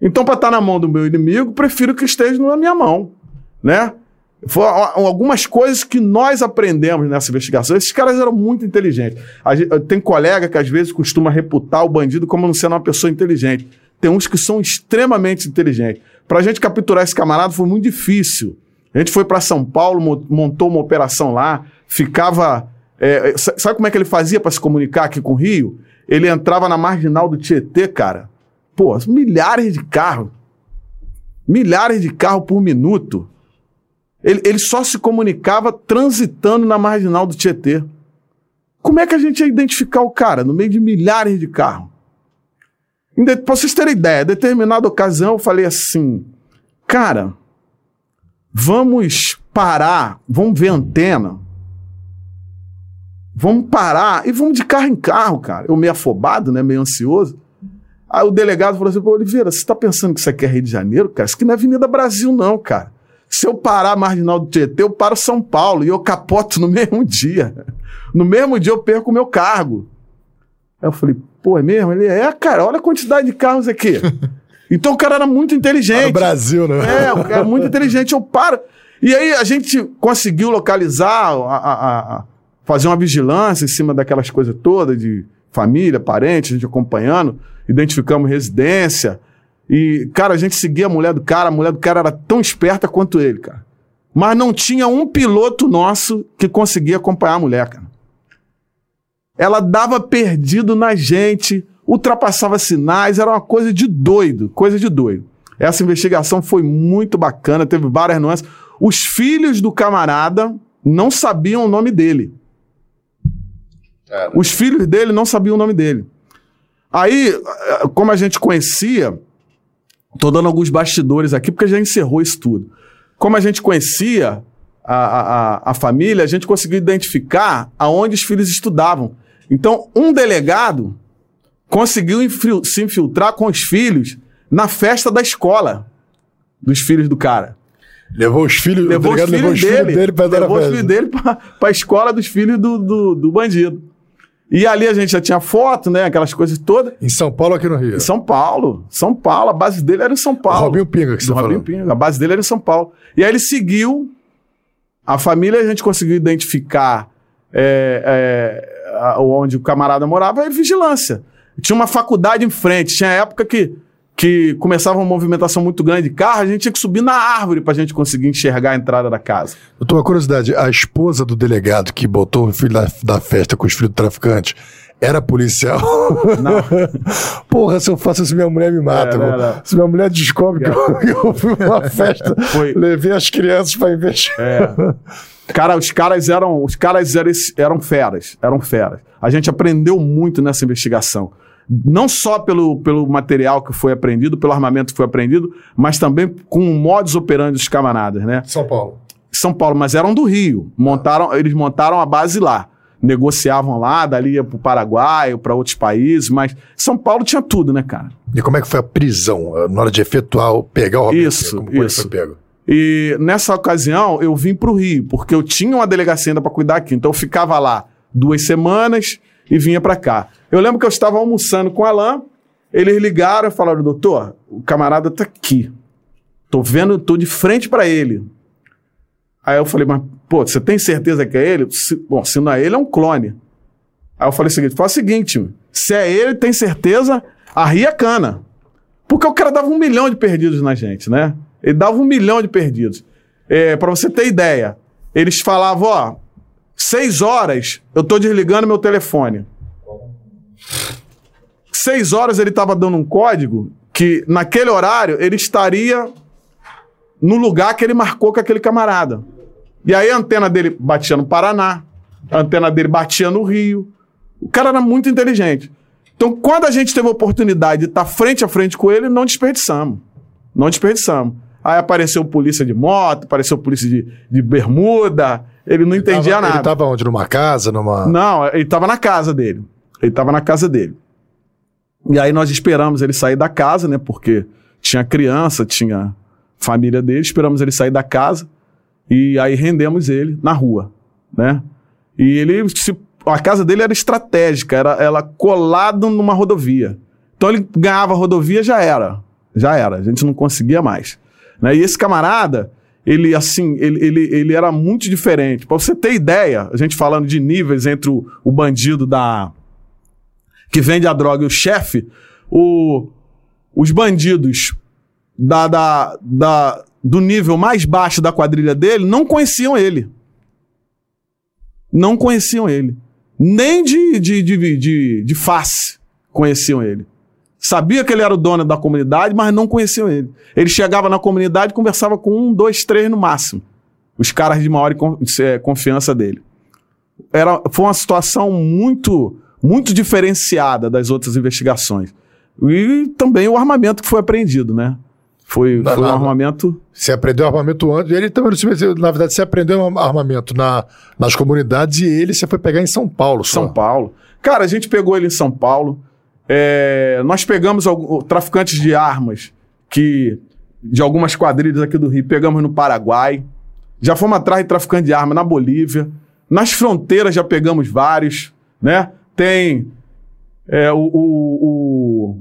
[SPEAKER 3] Então, para estar na mão do meu inimigo, prefiro que esteja na minha mão, né? Foram algumas coisas que nós aprendemos nessa investigação. Esses caras eram muito inteligentes. Tem colega que às vezes costuma reputar o bandido como não sendo uma pessoa inteligente. Tem uns que são extremamente inteligentes. Para a gente capturar esse camarada foi muito difícil. A gente foi para São Paulo, montou uma operação lá, ficava. É, sabe como é que ele fazia para se comunicar aqui com o Rio? Ele entrava na marginal do Tietê, cara. Pô, milhares de carros. Milhares de carros por minuto. Ele, ele só se comunicava transitando na marginal do Tietê. Como é que a gente ia identificar o cara no meio de milhares de carros? Para vocês terem ideia, determinada ocasião eu falei assim, cara, vamos parar, vamos ver antena, vamos parar e vamos de carro em carro, cara. Eu meio afobado, né, meio ansioso. Aí o delegado falou assim, Oliveira, você está pensando que isso aqui é Rio de Janeiro, cara? Isso aqui não é Avenida Brasil, não, cara. Se eu parar a Marginal do Tietê, eu paro São Paulo e eu capoto no mesmo dia. No mesmo dia eu perco o meu cargo. Aí eu falei, pô, é mesmo? Ele é, cara, olha a quantidade de carros aqui. Então o cara era muito inteligente.
[SPEAKER 2] No Brasil, né?
[SPEAKER 3] É, o cara muito inteligente. Eu paro. E aí a gente conseguiu localizar, a, a, a, fazer uma vigilância em cima daquelas coisas todas, de família, parentes, a gente acompanhando, identificamos residência. E, cara, a gente seguia a mulher do cara, a mulher do cara era tão esperta quanto ele, cara. Mas não tinha um piloto nosso que conseguia acompanhar a mulher, cara. Ela dava perdido na gente, ultrapassava sinais, era uma coisa de doido, coisa de doido. Essa investigação foi muito bacana, teve várias nuances. Os filhos do camarada não sabiam o nome dele. Os filhos dele não sabiam o nome dele. Aí, como a gente conhecia, Estou dando alguns bastidores aqui, porque já encerrou isso tudo. Como a gente conhecia a, a, a família, a gente conseguiu identificar aonde os filhos estudavam. Então, um delegado conseguiu infil se infiltrar com os filhos na festa da escola dos filhos do cara.
[SPEAKER 2] Levou os filhos,
[SPEAKER 3] levou os filhos
[SPEAKER 2] levou os
[SPEAKER 3] dele,
[SPEAKER 2] filhos dele
[SPEAKER 3] dele para a escola dos filhos do, do, do bandido. E ali a gente já tinha foto, né? Aquelas coisas todas.
[SPEAKER 2] Em São Paulo aqui no Rio?
[SPEAKER 3] Em São Paulo. São Paulo. A base dele era em São Paulo.
[SPEAKER 2] O Robinho Pinga que você
[SPEAKER 3] Do Robinho. Pinga. A base dele era em São Paulo. E aí ele seguiu. A família a gente conseguiu identificar é, é, a- onde o camarada morava e vigilância. Tinha uma faculdade em frente. Tinha época que, que começava uma movimentação muito grande de carro, a gente tinha que subir na árvore pra gente conseguir enxergar a entrada da casa.
[SPEAKER 2] Eu tô uma curiosidade, a esposa do delegado que botou o filho da, da festa com os filhos do traficante era policial?
[SPEAKER 3] Não.
[SPEAKER 2] Porra, se eu faço isso, minha mulher me mata. Se minha mulher descobre que eu, que eu fui numa festa,
[SPEAKER 3] Foi.
[SPEAKER 2] levei as crianças pra investigar.
[SPEAKER 3] É. Cara, os caras eram, os caras eram, eram feras, eram feras. A gente aprendeu muito nessa investigação. Não só pelo, pelo material que foi apreendido, pelo armamento que foi apreendido, mas também com o modus operandi dos camaradas, né?
[SPEAKER 2] São Paulo.
[SPEAKER 3] São Paulo, mas eram do Rio. Montaram, eles montaram a base lá. Negociavam lá, dali ia pro Paraguai, para outros países, mas São Paulo tinha tudo, né, cara?
[SPEAKER 2] E como é que foi a prisão eh, na hora de efetuar, pegar o Robinho
[SPEAKER 3] Isso?
[SPEAKER 2] Como foi que
[SPEAKER 3] isso.
[SPEAKER 2] foi pego?
[SPEAKER 3] E nessa ocasião eu vim para o Rio, porque eu tinha uma delegacia ainda para cuidar aqui. Então eu ficava lá duas semanas e vinha para cá. Eu lembro que eu estava almoçando com o Alain, eles ligaram e falaram: doutor, o camarada tá aqui. Tô vendo, tô de frente para ele. Aí eu falei: mas, pô, você tem certeza que é ele? Se- bom, se não é ele, é um clone. Aí eu falei o seguinte: fala o seguinte, se é ele, tem certeza, arria a cana. Porque o cara dava um milhão de perdidos na gente, né? Ele dava um milhão de perdidos. É, para você ter ideia, eles falavam, ó, seis horas eu tô desligando meu telefone. Seis horas ele tava dando um código que naquele horário ele estaria no lugar que ele marcou com aquele camarada. E aí a antena dele batia no Paraná, a antena dele batia no Rio. O cara era muito inteligente. Então, quando a gente teve a oportunidade de estar frente a frente com ele, não desperdiçamos. Não desperdiçamos. Aí apareceu polícia de moto, apareceu polícia de, de bermuda, ele não entendia
[SPEAKER 2] Tava-
[SPEAKER 3] nada.
[SPEAKER 2] Ele tava onde? Numa casa? Numa...
[SPEAKER 3] Não, ele estava na casa dele. Ele estava na casa dele. E aí nós esperamos ele sair da casa, né? Porque tinha criança, tinha família dele, esperamos ele sair da casa e aí rendemos ele na rua, né? E ele se, a casa dele era estratégica, era ela colado numa rodovia. Então ele ganhava a rodovia já era, já era, a gente não conseguia mais. Né? E esse camarada, ele assim, ele, ele, ele era muito diferente. Para você ter ideia, a gente falando de níveis entre o, o bandido da que vende a droga e o chefe, o, os bandidos da, da, da, do nível mais baixo da quadrilha dele não conheciam ele. Não conheciam ele. Nem de, de, de, de, de face conheciam ele. Sabia que ele era o dono da comunidade, mas não conheciam ele. Ele chegava na comunidade e conversava com um, dois, três no máximo. Os caras de maior é, confiança dele. Era, foi uma situação muito, muito diferenciada das outras investigações. E também o armamento que foi apreendido, né? Foi, foi um armamento.
[SPEAKER 2] Você aprendeu armamento antes. Ele também, na verdade, você aprendeu armamento na, nas comunidades e ele você foi pegar em São Paulo.
[SPEAKER 3] Só. São Paulo. Cara, a gente pegou ele em São Paulo. É, nós pegamos alguns, traficantes de armas que de algumas quadrilhas aqui do Rio, pegamos no Paraguai. Já fomos atrás de traficante de arma na Bolívia. Nas fronteiras já pegamos vários, né? Tem é, o, o, o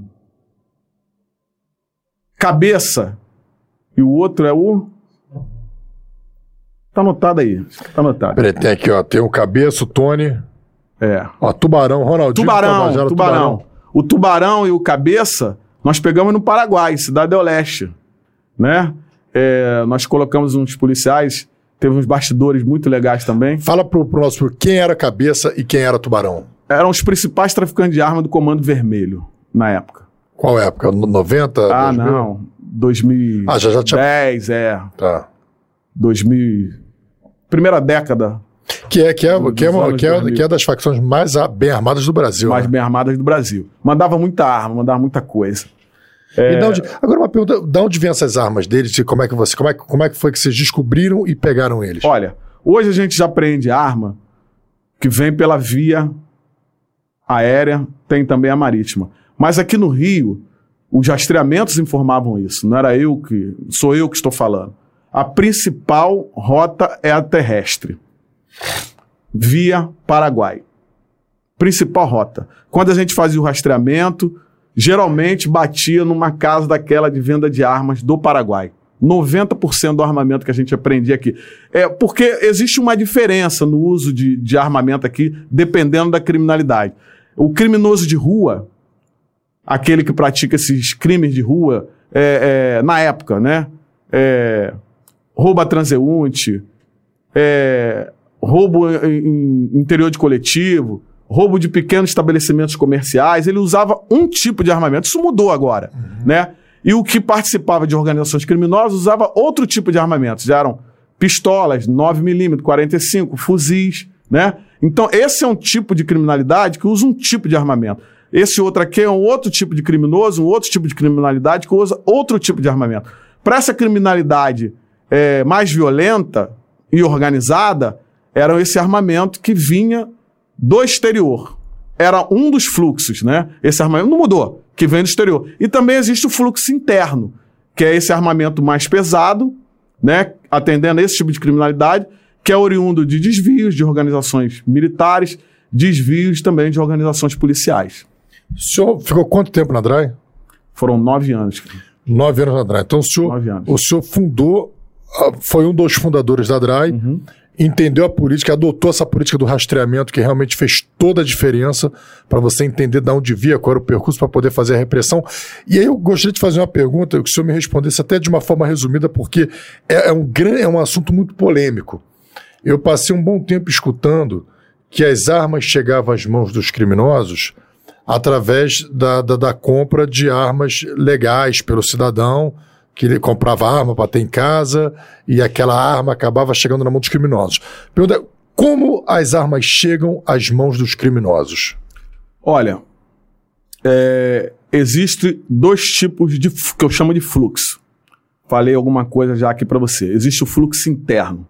[SPEAKER 3] Cabeça. E o outro é o. Tá anotado aí. Tá anotado.
[SPEAKER 2] Peraí, tem aqui, ó. Tem o Cabeça, o Tony.
[SPEAKER 3] É.
[SPEAKER 2] Ó, Tubarão, Ronaldinho.
[SPEAKER 3] Tubarão, tubarão. tubarão. O Tubarão e o Cabeça, nós pegamos no Paraguai, Cidade do Leste. Né? É, nós colocamos uns policiais, teve uns bastidores muito legais também.
[SPEAKER 2] Fala pro, pro nosso quem era Cabeça e quem era Tubarão.
[SPEAKER 3] Eram os principais traficantes de arma do Comando Vermelho, na época.
[SPEAKER 2] Qual época? 90?
[SPEAKER 3] Ah, 2000? não. 2010, ah, já, já tinha... é.
[SPEAKER 2] Tá.
[SPEAKER 3] 2000. Primeira década.
[SPEAKER 2] Que é, que, é, que, é, uma, que, é, que é das facções mais bem armadas do Brasil.
[SPEAKER 3] Mais né? bem armadas do Brasil. Mandava muita arma, mandava muita coisa.
[SPEAKER 2] É... Onde, agora uma pergunta, de onde vêm essas armas deles? Como é que você, como é, como é que foi que vocês descobriram e pegaram eles?
[SPEAKER 3] Olha, hoje a gente já prende arma que vem pela via aérea, tem também a marítima. Mas aqui no Rio, os rastreamentos informavam isso. Não era eu que. Sou eu que estou falando. A principal rota é a terrestre. Via Paraguai. Principal rota. Quando a gente fazia o rastreamento, geralmente batia numa casa daquela de venda de armas do Paraguai. 90% do armamento que a gente aprendia aqui. É porque existe uma diferença no uso de, de armamento aqui, dependendo da criminalidade. O criminoso de rua, aquele que pratica esses crimes de rua, é, é, na época, né? É, roubo a transeunte, é, roubo em, em interior de coletivo, roubo de pequenos estabelecimentos comerciais, ele usava um tipo de armamento. Isso mudou agora, uhum. né? E o que participava de organizações criminosas usava outro tipo de armamentos. Já eram pistolas, 9mm, 45, fuzis, né? Então, esse é um tipo de criminalidade que usa um tipo de armamento. Esse outro aqui é um outro tipo de criminoso, um outro tipo de criminalidade que usa outro tipo de armamento. Para essa criminalidade é, mais violenta e organizada, era esse armamento que vinha do exterior. Era um dos fluxos, né? Esse armamento não mudou, que vem do exterior. E também existe o fluxo interno, que é esse armamento mais pesado, né? Atendendo a esse tipo de criminalidade, que é oriundo de desvios de organizações militares, desvios também de organizações policiais.
[SPEAKER 2] O senhor ficou quanto tempo na DRAI?
[SPEAKER 3] Foram nove anos.
[SPEAKER 2] Nove anos na DRAI. Então o senhor, o senhor fundou, ah, foi um dos fundadores da DRAI, uhum. Entendeu a política, adotou essa política do rastreamento que realmente fez toda a diferença para você entender de onde via, qual era o percurso para poder fazer a repressão. E aí eu gostaria de fazer uma pergunta, que o senhor me respondesse até de uma forma resumida, porque é, é um, é um assunto muito polêmico. Eu passei um bom tempo escutando que as armas chegavam às mãos dos criminosos através da, da, da compra de armas legais pelo cidadão, que ele comprava arma para ter em casa e aquela arma acabava chegando na mão dos criminosos. Pergunta, como as armas chegam às mãos dos criminosos?
[SPEAKER 3] Olha, é, existe dois tipos de que eu chamo de fluxo. Falei alguma coisa já aqui para você. Existe o fluxo interno,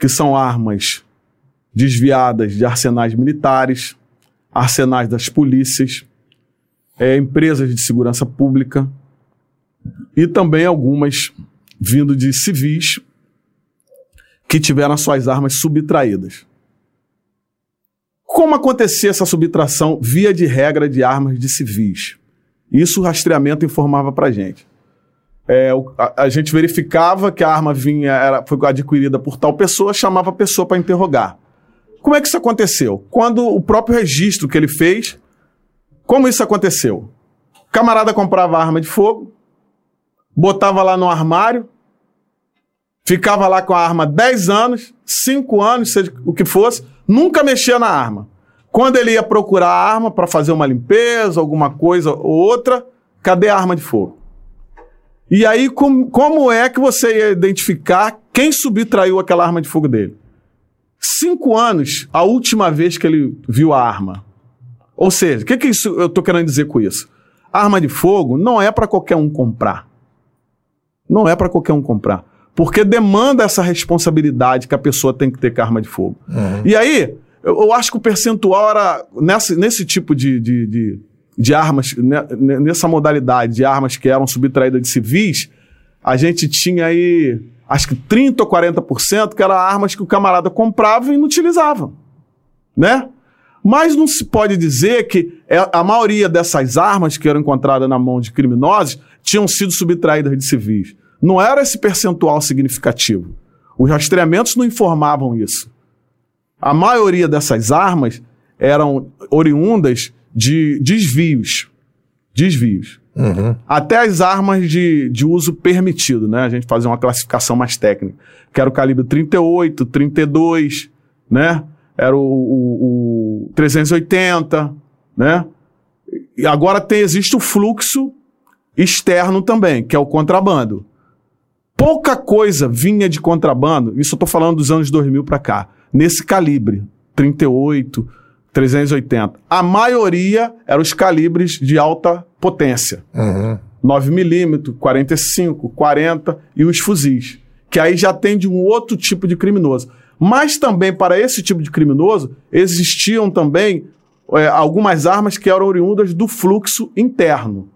[SPEAKER 3] que são armas desviadas de arsenais militares, arsenais das polícias, é, empresas de segurança pública e também algumas vindo de civis que tiveram suas armas subtraídas. Como acontecia essa subtração via de regra de armas de civis? Isso o rastreamento informava para gente. É, a, a, gente verificava que a arma vinha, era, foi adquirida por tal pessoa, chamava a pessoa para interrogar. Como é que isso aconteceu? Quando o próprio registro que ele fez, como isso aconteceu? O camarada comprava arma de fogo, botava lá no armário, ficava lá com a arma 10 anos, 5 anos, seja o que fosse, nunca mexia na arma. Quando ele ia procurar a arma para fazer uma limpeza, alguma coisa ou outra, cadê a arma de fogo? E aí, com, como é que você ia identificar quem subtraiu aquela arma de fogo dele? Cinco anos, a última vez que ele viu a arma. Ou seja, o que, que isso, eu estou querendo dizer com isso? Arma de fogo não é para qualquer um comprar. Não é para qualquer um comprar. Porque demanda essa responsabilidade que a pessoa tem que ter com a arma de fogo. Uhum. E aí, eu, eu, acho que o percentual era nesse, nesse tipo de, de, de, de armas, né, nessa modalidade de armas que eram subtraídas de civis, a gente tinha aí acho que 30 ou 40% que eram armas que o camarada comprava e não utilizava. Né? Mas não se pode dizer que é, a maioria dessas armas que eram encontradas na mão de criminosos tinham sido subtraídas de civis. Não era esse percentual significativo. Os rastreamentos não informavam isso. A maioria dessas armas eram oriundas de desvios. Desvios. Uhum. Até as armas de, de uso permitido, né? A gente fazia uma classificação mais técnica. Que era o calibre 38, 32, né? Era o, o, o 380, né? E agora tem, existe o fluxo externo também, que é o contrabando. Pouca coisa vinha de contrabando, isso eu estou falando dos anos 2000 para cá, nesse calibre, 38, 380. A maioria eram os calibres de alta potência. Uhum. 9mm, 45, 40 e os fuzis. Que aí já tem de um outro tipo de criminoso. Mas também para esse tipo de criminoso existiam também é, algumas armas que eram oriundas do fluxo interno,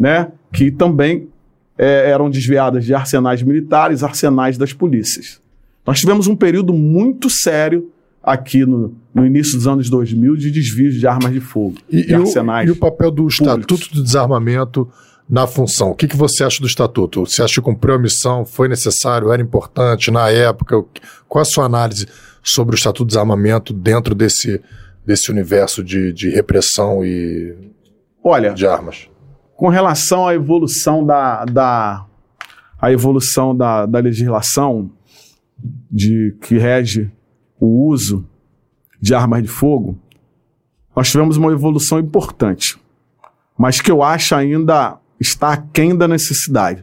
[SPEAKER 3] né? Que também é, eram desviadas de arsenais militares, arsenais das polícias. Nós tivemos um período muito sério aqui no, no início dos anos 2000 de desvios de armas de fogo,
[SPEAKER 2] e,
[SPEAKER 3] de arsenais.
[SPEAKER 2] O, e o papel do públicos. Estatuto do Desarmamento na função. O que, que você acha do Estatuto? Você acha que cumpriu a missão? Foi necessário? Era importante na época? Qual a sua análise sobre o Estatuto do Desarmamento dentro desse, desse universo de, de repressão e
[SPEAKER 3] Olha,
[SPEAKER 2] de armas?
[SPEAKER 3] Com relação à evolução da, da, a evolução da, da legislação de, que rege o uso de armas de fogo, nós tivemos uma evolução importante, mas que eu acho ainda está aquém da necessidade.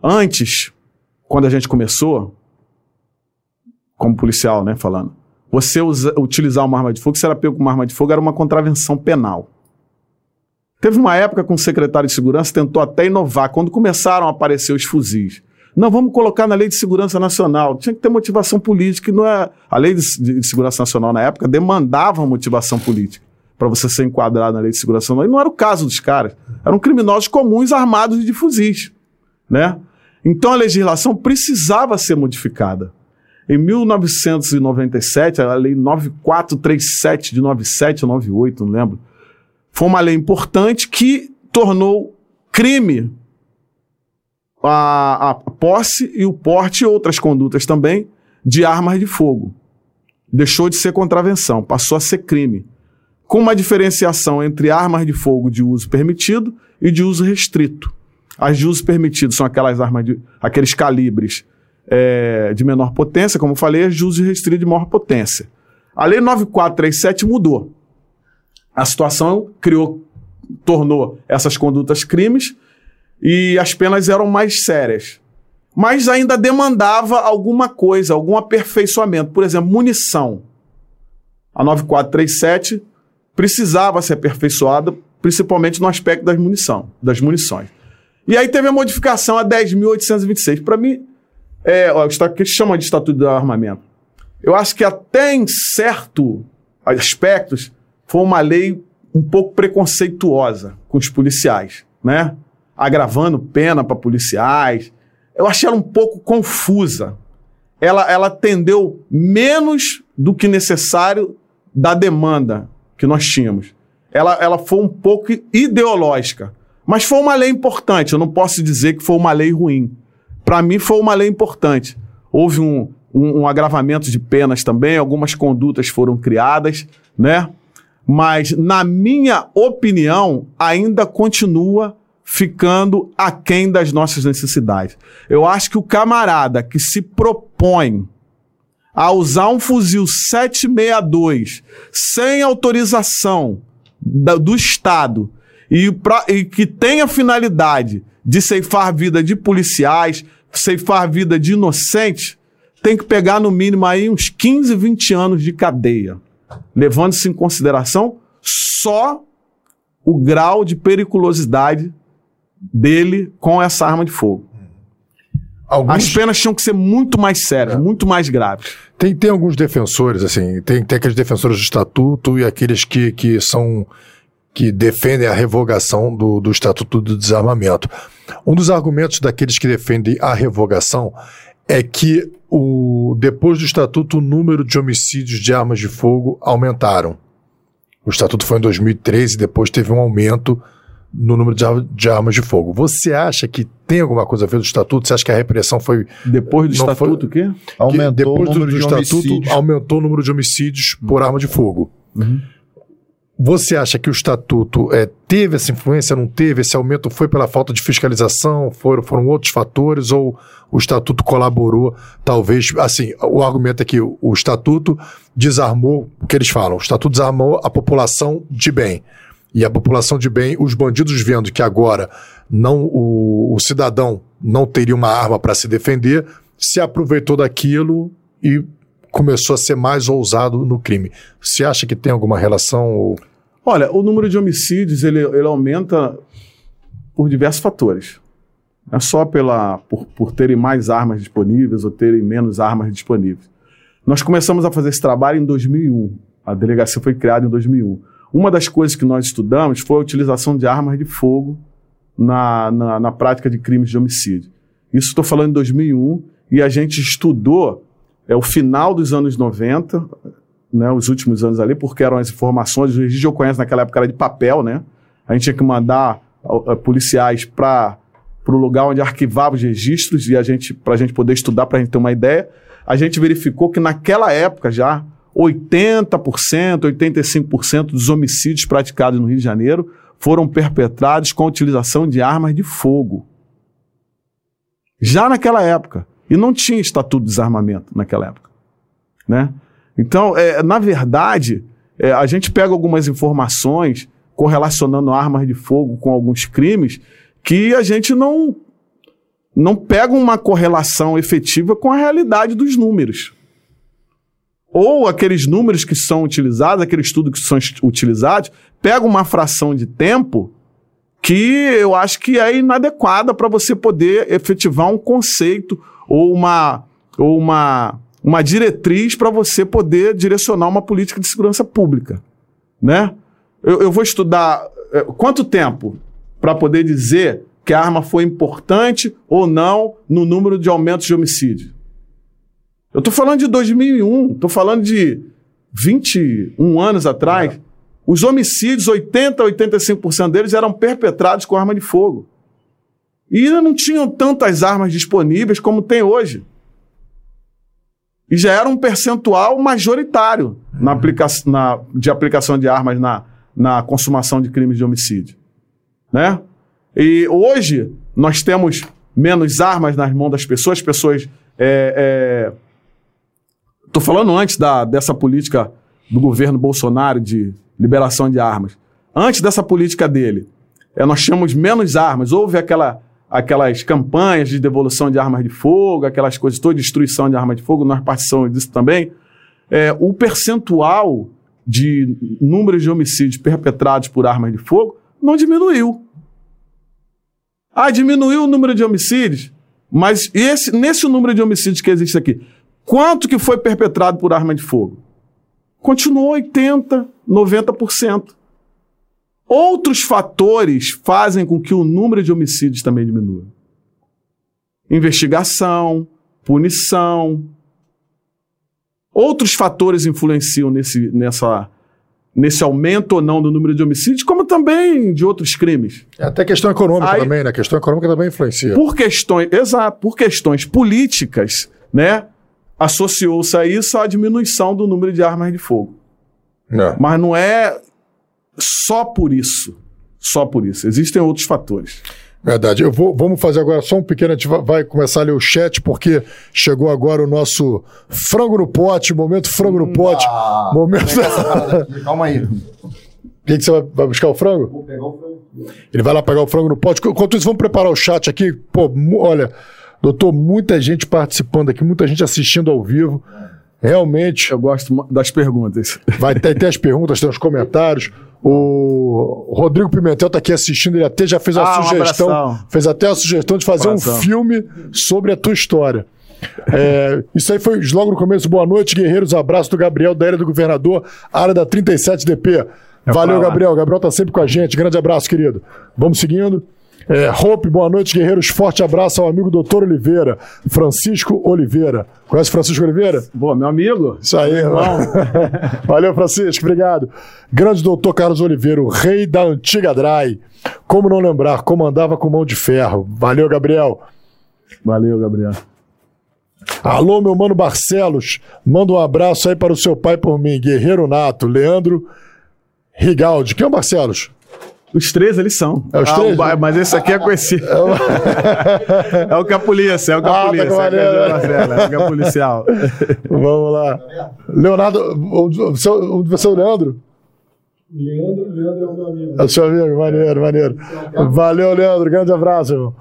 [SPEAKER 3] Antes, quando a gente começou, como policial, né, falando, você usa, utilizar uma arma de fogo, se era pego com uma arma de fogo, era uma contravenção penal. Teve uma época com o secretário de segurança tentou até inovar, quando começaram a aparecer os fuzis. Não, vamos colocar na Lei de Segurança Nacional. Tinha que ter motivação política, não é. A Lei de, de Segurança Nacional, na época, demandava motivação política para você ser enquadrado na Lei de Segurança Nacional. E não era o caso dos caras. Eram criminosos comuns armados de fuzis. Né? Então a legislação precisava ser modificada. Em 1997, a Lei 9437 de 97 ou 98, não lembro foi uma lei importante que tornou crime a, a posse e o porte e outras condutas também de armas de fogo. Deixou de ser contravenção, passou a ser crime. Com uma diferenciação entre armas de fogo de uso permitido e de uso restrito. As de uso permitido são aquelas armas de. aqueles calibres é, de menor potência, como eu falei, as de uso restrito de maior potência. A Lei 9437 mudou a situação criou, tornou essas condutas crimes e as penas eram mais sérias. Mas ainda demandava alguma coisa, algum aperfeiçoamento. Por exemplo, munição. A 9437 precisava ser aperfeiçoada, principalmente no aspecto das munição, das munições. E aí teve a modificação a 10.826. Para mim, é, o que chama de Estatuto do Armamento. Eu acho que até em certo aspectos foi uma lei um pouco preconceituosa com os policiais, né? Agravando pena para policiais. Eu achei ela um pouco confusa. Ela, ela atendeu menos do que necessário da demanda que nós tínhamos. Ela, ela foi um pouco ideológica. Mas foi uma lei importante. Eu não posso dizer que foi uma lei ruim. Para mim, foi uma lei importante. Houve um, um, um agravamento de penas também, algumas condutas foram criadas, né? Mas, na minha opinião, ainda continua ficando aquém das nossas necessidades. Eu acho que o camarada que se propõe a usar um fuzil 762 sem autorização do Estado e, pra, e que finalidade de ceifar vida de policiais, ceifar vida de inocentes, tem que pegar no mínimo aí uns 15, 20 anos de cadeia, levando-se em consideração só o grau de periculosidade dele com essa arma de fogo. Alguns... As penas tinham que ser muito mais sérias, é. muito mais graves.
[SPEAKER 2] Tem, tem alguns defensores, assim, tem, tem aqueles defensores do estatuto e aqueles que, que são que defendem a revogação do, do Estatuto do Desarmamento. Um dos argumentos daqueles que defendem a revogação é que o, depois do Estatuto o número de homicídios de armas de fogo aumentaram. O Estatuto foi em 2013 e depois teve um aumento no número de, de, armas de fogo. Você acha que tem alguma coisa a ver do Estatuto? Você acha que a repressão foi...
[SPEAKER 3] Depois do Estatuto o quê?
[SPEAKER 2] Aumentou depois o número do, do de Estatuto homicídios. aumentou o número de homicídios por arma de fogo. Uhum. Você acha que o estatuto é, teve essa influência, não teve? Esse aumento foi pela falta de fiscalização? Foram, foram outros fatores? Ou o estatuto colaborou, talvez? Assim, o argumento é que o, o estatuto desarmou, o que eles falam, o estatuto desarmou a população de bem. E a população de bem, os bandidos vendo que agora não o, o cidadão não teria uma arma para se defender, se aproveitou daquilo e começou a ser mais ousado no crime. Você acha que tem alguma relação? Ou...
[SPEAKER 3] Olha, o número de homicídios ele, ele aumenta por diversos fatores. Não é só pela, por, por terem mais armas disponíveis ou terem menos armas disponíveis. Nós começamos a fazer esse trabalho em 2001. A delegacia foi criada em 2001. Uma das coisas que nós estudamos foi a utilização de armas de fogo na, na, na prática de crimes de homicídio. Isso estou falando em 2001 e a gente estudou é, o final dos anos 90 né, os últimos anos ali, porque eram as informações, o registro eu conheço naquela época era de papel, né? A gente tinha que mandar policiais para o lugar onde arquivava os registros e a gente para a gente poder estudar, para a gente ter uma ideia. A gente verificou que naquela época já 80%, 85% dos homicídios praticados no Rio de Janeiro foram perpetrados com a utilização de armas de fogo. Já naquela época. E não tinha estatuto de desarmamento naquela época. Né? Então, é, na verdade, é, a gente pega algumas informações correlacionando armas de fogo com alguns crimes que a gente não, não pega uma correlação efetiva com a realidade dos números. Ou aqueles números que são utilizados, aquele estudo que são utilizados, pega uma fração de tempo que eu acho que é inadequada para você poder efetivar um conceito ou uma, ou uma uma diretriz para você poder direcionar uma política de segurança pública, né? Eu, eu vou estudar é, quanto tempo para poder dizer que a arma foi importante ou não no número de aumentos de homicídio. Eu estou falando de 2001, estou falando de 21 anos atrás. Os homicídios, 80 a 85% deles eram perpetrados com arma de fogo. E não tinham tantas armas disponíveis como tem hoje. E já era um percentual majoritário uhum. na aplica na, de aplicação de armas na, na consumação de crimes de homicídio. Né? E hoje nós temos menos armas nas mãos das pessoas, as pessoas. Estou é, é... falando antes da, dessa política do governo Bolsonaro de liberação de armas. Antes dessa política dele, é, nós tínhamos menos armas. Houve aquela aquelas campanhas de devolução de armas de fogo, aquelas coisas todas, destruição de armas de fogo, nós participamos disso também. É, o percentual de números de homicídios perpetrados por armas de fogo não diminuiu. Ah, diminuiu o número de homicídios, mas esse, nesse número de homicídios que existe aqui, quanto que foi perpetrado por arma de fogo? Continuou 80%, 90%. Outros fatores fazem com que o número de homicídios também diminua. Investigação, punição. Outros fatores influenciam nesse, nessa, nesse aumento ou não do número de homicídios, como também de outros crimes.
[SPEAKER 2] É até questão econômica
[SPEAKER 3] Aí-
[SPEAKER 2] também, né? A questão econômica também influencia.
[SPEAKER 3] Por questões, exato, por questões políticas, né? Associou-se a isso a diminuição do número de armas de fogo.
[SPEAKER 2] É.
[SPEAKER 3] Mas não é só por isso. Só por isso. Existem outros fatores.
[SPEAKER 2] Verdade. Eu vou, vamos fazer agora só um pequeno. A gente vai- começar a ler o chat, porque chegou agora o nosso frango no pote, momento frango no pote.
[SPEAKER 1] Ah,
[SPEAKER 2] momento.
[SPEAKER 1] parada aqui, Calma aí.
[SPEAKER 2] O que, que você vai, vai buscar o frango?
[SPEAKER 1] Vou pegar o frango.
[SPEAKER 2] Ele vai lá pegar o frango no pote. Enquanto isso, vamos preparar o chat aqui. Pô, olha, doutor, muita gente participando aqui, muita gente assistindo ao vivo. Realmente,
[SPEAKER 3] Eu gosto das perguntas.
[SPEAKER 2] vai ter, tem as perguntas, tem os comentários. O Rodrigo Pimentel está aqui assistindo, ele até já fez a
[SPEAKER 3] Ah, um
[SPEAKER 2] sugestão,
[SPEAKER 3] abração.
[SPEAKER 2] fez até a sugestão de fazer
[SPEAKER 3] Abração.
[SPEAKER 2] um filme sobre a tua história. É, isso aí foi logo no começo. Boa noite, guerreiros. Abraço do Gabriel, da Ilha do Governador, área da 37DP. Valeu. Gabriel. Gabriel tá sempre com a gente. Grande abraço, querido. Vamos seguindo. É, Hope, boa noite, guerreiros. Forte abraço ao amigo doutor Oliveira, Francisco Oliveira. Conhece Francisco Oliveira?
[SPEAKER 3] Pô, meu amigo.
[SPEAKER 2] Isso aí, irmão. Valeu, Francisco, obrigado. Grande doutor Carlos Oliveira, o rei da antiga Dry. Como não lembrar, comandava com mão de ferro. Valeu, Gabriel.
[SPEAKER 3] Valeu, Gabriel.
[SPEAKER 2] Alô, meu mano Barcelos. Manda um abraço aí para o seu pai por mim, guerreiro nato, Leandro Rigaldi. Quem é o Barcelos?
[SPEAKER 3] Os três eles são.
[SPEAKER 2] É os
[SPEAKER 3] Ah,
[SPEAKER 2] três?
[SPEAKER 3] o mas esse aqui é conhecido. é o que a polícia, é o que
[SPEAKER 2] Ah,
[SPEAKER 3] a
[SPEAKER 2] tá
[SPEAKER 3] polícia. é, o que
[SPEAKER 2] maneiro.
[SPEAKER 3] a é que policial.
[SPEAKER 2] Vamos lá. Leonardo, o, o, seu, o, você é o Leandro?
[SPEAKER 4] Leandro, Leandro é o meu amigo.
[SPEAKER 2] É o seu amigo, maneiro, maneiro. Valeu, Leandro, grande abraço, irmão.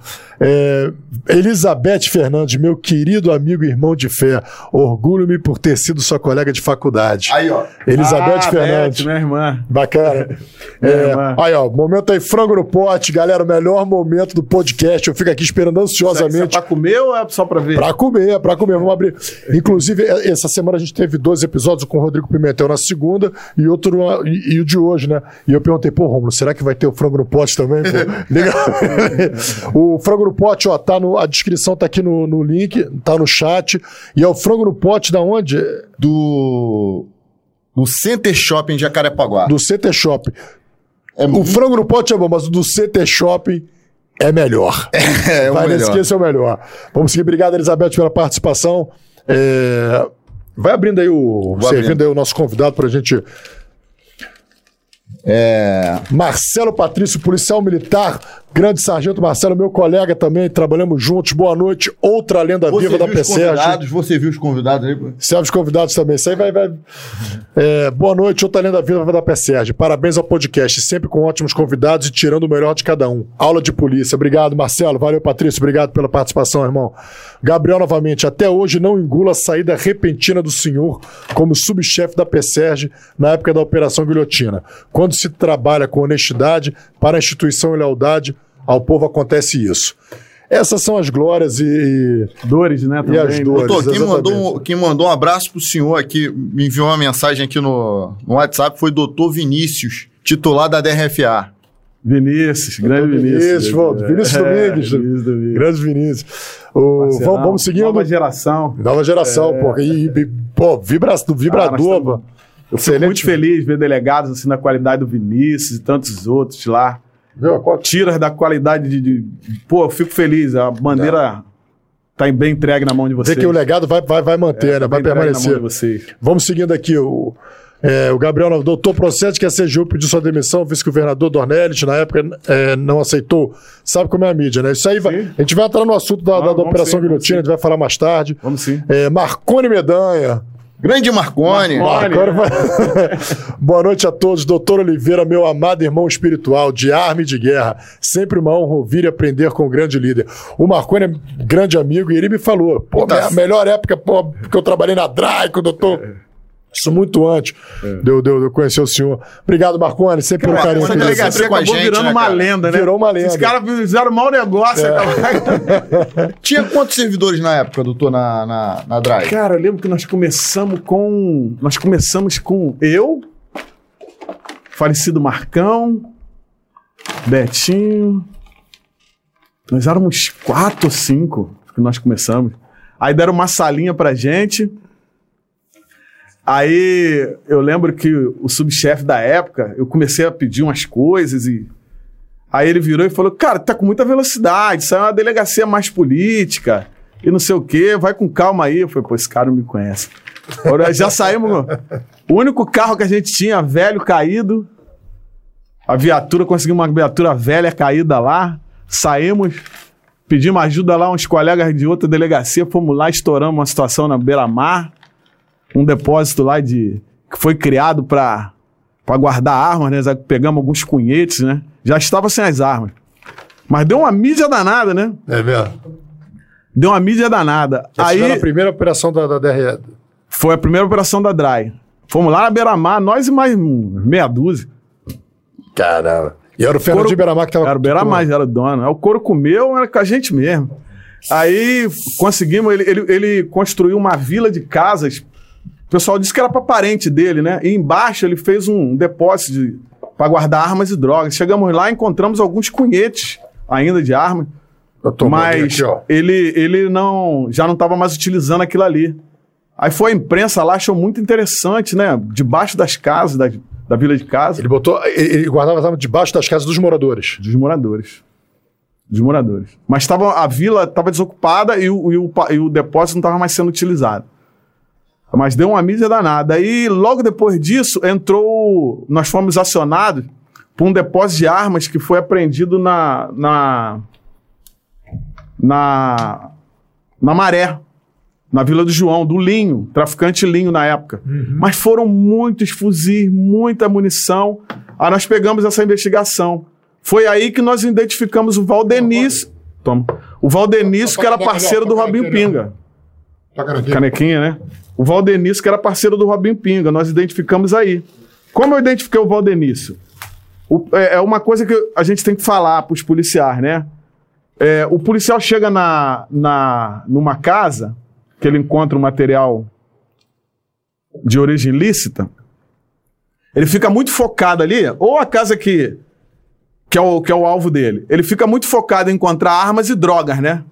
[SPEAKER 2] É, Elizabeth Fernandes, meu querido amigo e irmão de fé, orgulho-me por ter sido sua colega de faculdade.
[SPEAKER 1] Aí, ó.
[SPEAKER 2] Elizabeth
[SPEAKER 3] ah,
[SPEAKER 2] Fernandes.
[SPEAKER 3] Beth, minha irmã.
[SPEAKER 2] Bacana.
[SPEAKER 3] Minha
[SPEAKER 2] É,
[SPEAKER 3] irmã.
[SPEAKER 2] aí, ó, momento aí, frango no pote, galera, o melhor momento do podcast. Eu fico aqui esperando
[SPEAKER 3] Isso é
[SPEAKER 2] ansiosamente
[SPEAKER 3] pra comer ou é só pra ver?
[SPEAKER 2] Pra comer, pra comer. Vamos abrir. Inclusive, e- essa semana a gente teve dois episódios com o Rodrigo Pimentel na segunda e outro e, e o de hoje, né? E eu perguntei, pô, Romulo, será que vai ter o frango no pote também? Pô? Liga. o frango no pote, ó, tá no, a descrição tá aqui no, no link, tá no chat. E é o frango no pote da onde?
[SPEAKER 1] Do. Do Center Shopping Jacarepaguá.
[SPEAKER 2] Do CT Shop.
[SPEAKER 1] É,
[SPEAKER 2] O frango no pote é bom, mas o do CT Shopping é melhor.
[SPEAKER 1] é o
[SPEAKER 2] Vai nesse
[SPEAKER 1] melhor.
[SPEAKER 2] que esse é o melhor. Vamos seguir. Obrigado, Elizabeth, pela participação. É, Vai abrindo aí o.
[SPEAKER 1] Vou
[SPEAKER 2] servindo
[SPEAKER 1] abrindo.
[SPEAKER 2] aí o nosso convidado pra gente.
[SPEAKER 1] É.
[SPEAKER 2] Marcelo Patrício, policial militar, grande sargento Marcelo, meu colega também, trabalhamos juntos. Boa noite. Outra lenda
[SPEAKER 1] Você
[SPEAKER 2] viva da
[SPEAKER 1] viu os
[SPEAKER 2] PSERG.
[SPEAKER 1] convidados? Você viu os convidados aí?
[SPEAKER 2] Serve os convidados também. Isso aí vai. vai... É, boa noite, outra lenda viva da PSERG. Parabéns ao podcast, sempre com ótimos convidados e tirando o melhor de cada um. Aula de polícia. Obrigado, Marcelo. Valeu, Patrício. Obrigado pela participação, irmão. Gabriel, novamente, até hoje não engula a saída repentina do senhor como subchefe da PSERG na época da Operação Guilhotina. Quando se trabalha com honestidade para a instituição e lealdade, ao povo acontece isso. Essas são as glórias e,
[SPEAKER 3] Dores, né? Também,
[SPEAKER 2] as
[SPEAKER 3] né?
[SPEAKER 2] dores.
[SPEAKER 1] Doutor, quem
[SPEAKER 2] exatamente.
[SPEAKER 1] mandou, um- quem mandou um abraço pro senhor aqui, me enviou uma mensagem aqui no, no WhatsApp, foi doutor Vinícius, titular da DRFA.
[SPEAKER 3] Vinícius, grande
[SPEAKER 2] Vinícius,
[SPEAKER 3] Vinícius.
[SPEAKER 2] pô, Vinícius
[SPEAKER 3] É,
[SPEAKER 2] Domingues.
[SPEAKER 3] Vinícius Domingues.
[SPEAKER 2] Grande Vinícius. O- vamos, vamos seguindo.
[SPEAKER 3] Nova geração.
[SPEAKER 2] Nova geração, pô. E, e, pô, vibra, do vibrador,
[SPEAKER 3] Ah. Eu fico muito feliz ver delegados assim na qualidade do Vinícius e tantos outros lá.
[SPEAKER 2] Viu?
[SPEAKER 3] Tiras da qualidade de, de- Pô, eu fico feliz. A bandeira tá bem entregue na mão de vocês.
[SPEAKER 2] Dizer que o legado vai, vai, vai manter,
[SPEAKER 3] É,
[SPEAKER 2] né?
[SPEAKER 3] tá
[SPEAKER 2] Vai permanecer. Vamos seguindo aqui. O, é, o Gabriel, doutor Procede, que a CGU pediu sua demissão, vice-governador Dornelles, na época é, não aceitou. Sabe como é a mídia, né? Isso aí vai, a gente vai entrar no assunto da, da- da
[SPEAKER 3] vamos
[SPEAKER 2] Operação
[SPEAKER 3] sim,
[SPEAKER 2] Guilhotina, a gente vai falar mais tarde.
[SPEAKER 3] Vamos sim.
[SPEAKER 2] É, Marcone Medanha.
[SPEAKER 1] Grande Marconi.
[SPEAKER 3] Marconi.
[SPEAKER 2] Boa noite a todos. Doutor Oliveira, meu amado irmão espiritual, de arma e de guerra. Sempre uma honra ouvir e aprender com o grande líder. O Marconi é grande amigo e ele me falou: pô,
[SPEAKER 1] Tá.
[SPEAKER 2] a melhor época pô, que eu trabalhei na DRAI com o doutor. Isso muito antes de, eu- de eu- de eu conhecer o senhor. Obrigado, Marconi, sempre pelo
[SPEAKER 1] Cara,
[SPEAKER 2] carinho.
[SPEAKER 1] essa
[SPEAKER 2] que
[SPEAKER 1] delegacia
[SPEAKER 2] você-
[SPEAKER 3] Você
[SPEAKER 1] com a
[SPEAKER 3] acabou
[SPEAKER 1] gente,
[SPEAKER 3] virando
[SPEAKER 1] né,
[SPEAKER 3] uma
[SPEAKER 1] cara?
[SPEAKER 3] lenda, né?
[SPEAKER 2] Virou uma lenda.
[SPEAKER 3] Esses caras fizeram mau negócio. acabaram-
[SPEAKER 1] Tinha quantos servidores na época, doutor, na, na, na Drive?
[SPEAKER 3] Cara, eu lembro que nós começamos com. Nós começamos com eu, falecido Marcão, Betinho. Nós éramos quatro ou cinco que nós começamos. Aí deram uma salinha pra gente. Aí eu lembro que o subchefe da época, eu comecei a pedir umas coisas e. Aí ele virou e falou: Cara, tá com muita velocidade, isso é uma delegacia mais política e não sei o quê, vai com calma aí. Eu falei: Pô, esse cara não me conhece. Já saímos. O único carro que a gente tinha, velho, caído. A viatura, conseguimos uma viatura velha caída lá. Saímos, pedimos ajuda lá, uns colegas de outra delegacia, fomos lá, estouramos uma situação na beira-mar um depósito lá de que foi criado para guardar armas, né? Pegamos alguns cunhetes, né? Já estava sem as armas. Mas deu uma mídia danada, né?
[SPEAKER 2] É mesmo.
[SPEAKER 3] Deu uma mídia danada.
[SPEAKER 2] Essa
[SPEAKER 3] Aí
[SPEAKER 2] a primeira operação da, da DRE.
[SPEAKER 3] foi a primeira operação da DRAI. Fomos lá na Beira-Mar, nós e mais meia dúzia.
[SPEAKER 2] Caramba. E era o Fernando de Beiramar que tava...
[SPEAKER 3] Era o Beira-Mar, era o dono. Aí O couro comeu, era com a gente mesmo. Aí conseguimos, ele, ele, ele construiu uma vila de casas. O pessoal disse que era para parente dele, né? E embaixo ele fez um depósito de, para guardar armas e drogas. Chegamos lá, encontramos alguns cunhetes ainda de armas.
[SPEAKER 2] Eu tô
[SPEAKER 3] Mas
[SPEAKER 2] aqui,
[SPEAKER 3] ele, ele não já não estava mais utilizando aquilo ali. Aí foi a imprensa lá, achou muito interessante, né? Debaixo das casas, da, da vila de casa,
[SPEAKER 2] Ele botou... Ele, guardava as armas debaixo das casas dos moradores.
[SPEAKER 3] dos moradores. Dos moradores. Mas tava, a vila estava desocupada e o, e, o, e o depósito não estava mais sendo utilizado. Mas deu uma mídia danada. Aí, logo depois disso, entrou. Nós fomos acionados por um depósito de armas que foi apreendido na. na. na, na Maré, na Vila do João, do Linho, traficante Linho na época. Mas foram muitos fuzis, muita munição. Aí nós pegamos essa investigação. Foi aí que nós identificamos o Valdenício. Toma. O Valdenício, que era parceiro do Robinho Pinga. Canequinha, né? O Valdenício, que era parceiro do Robinho Pinga. Nós identificamos aí. Como eu identifiquei o Valdenício? O- é, é uma coisa que a gente tem que falar para os policiais, né? É, o policial chega na, na, numa casa que ele encontra um material de origem ilícita, ele fica muito focado ali, ou a casa que, que, é o, que é o alvo dele, ele fica muito focado em encontrar armas e drogas, né?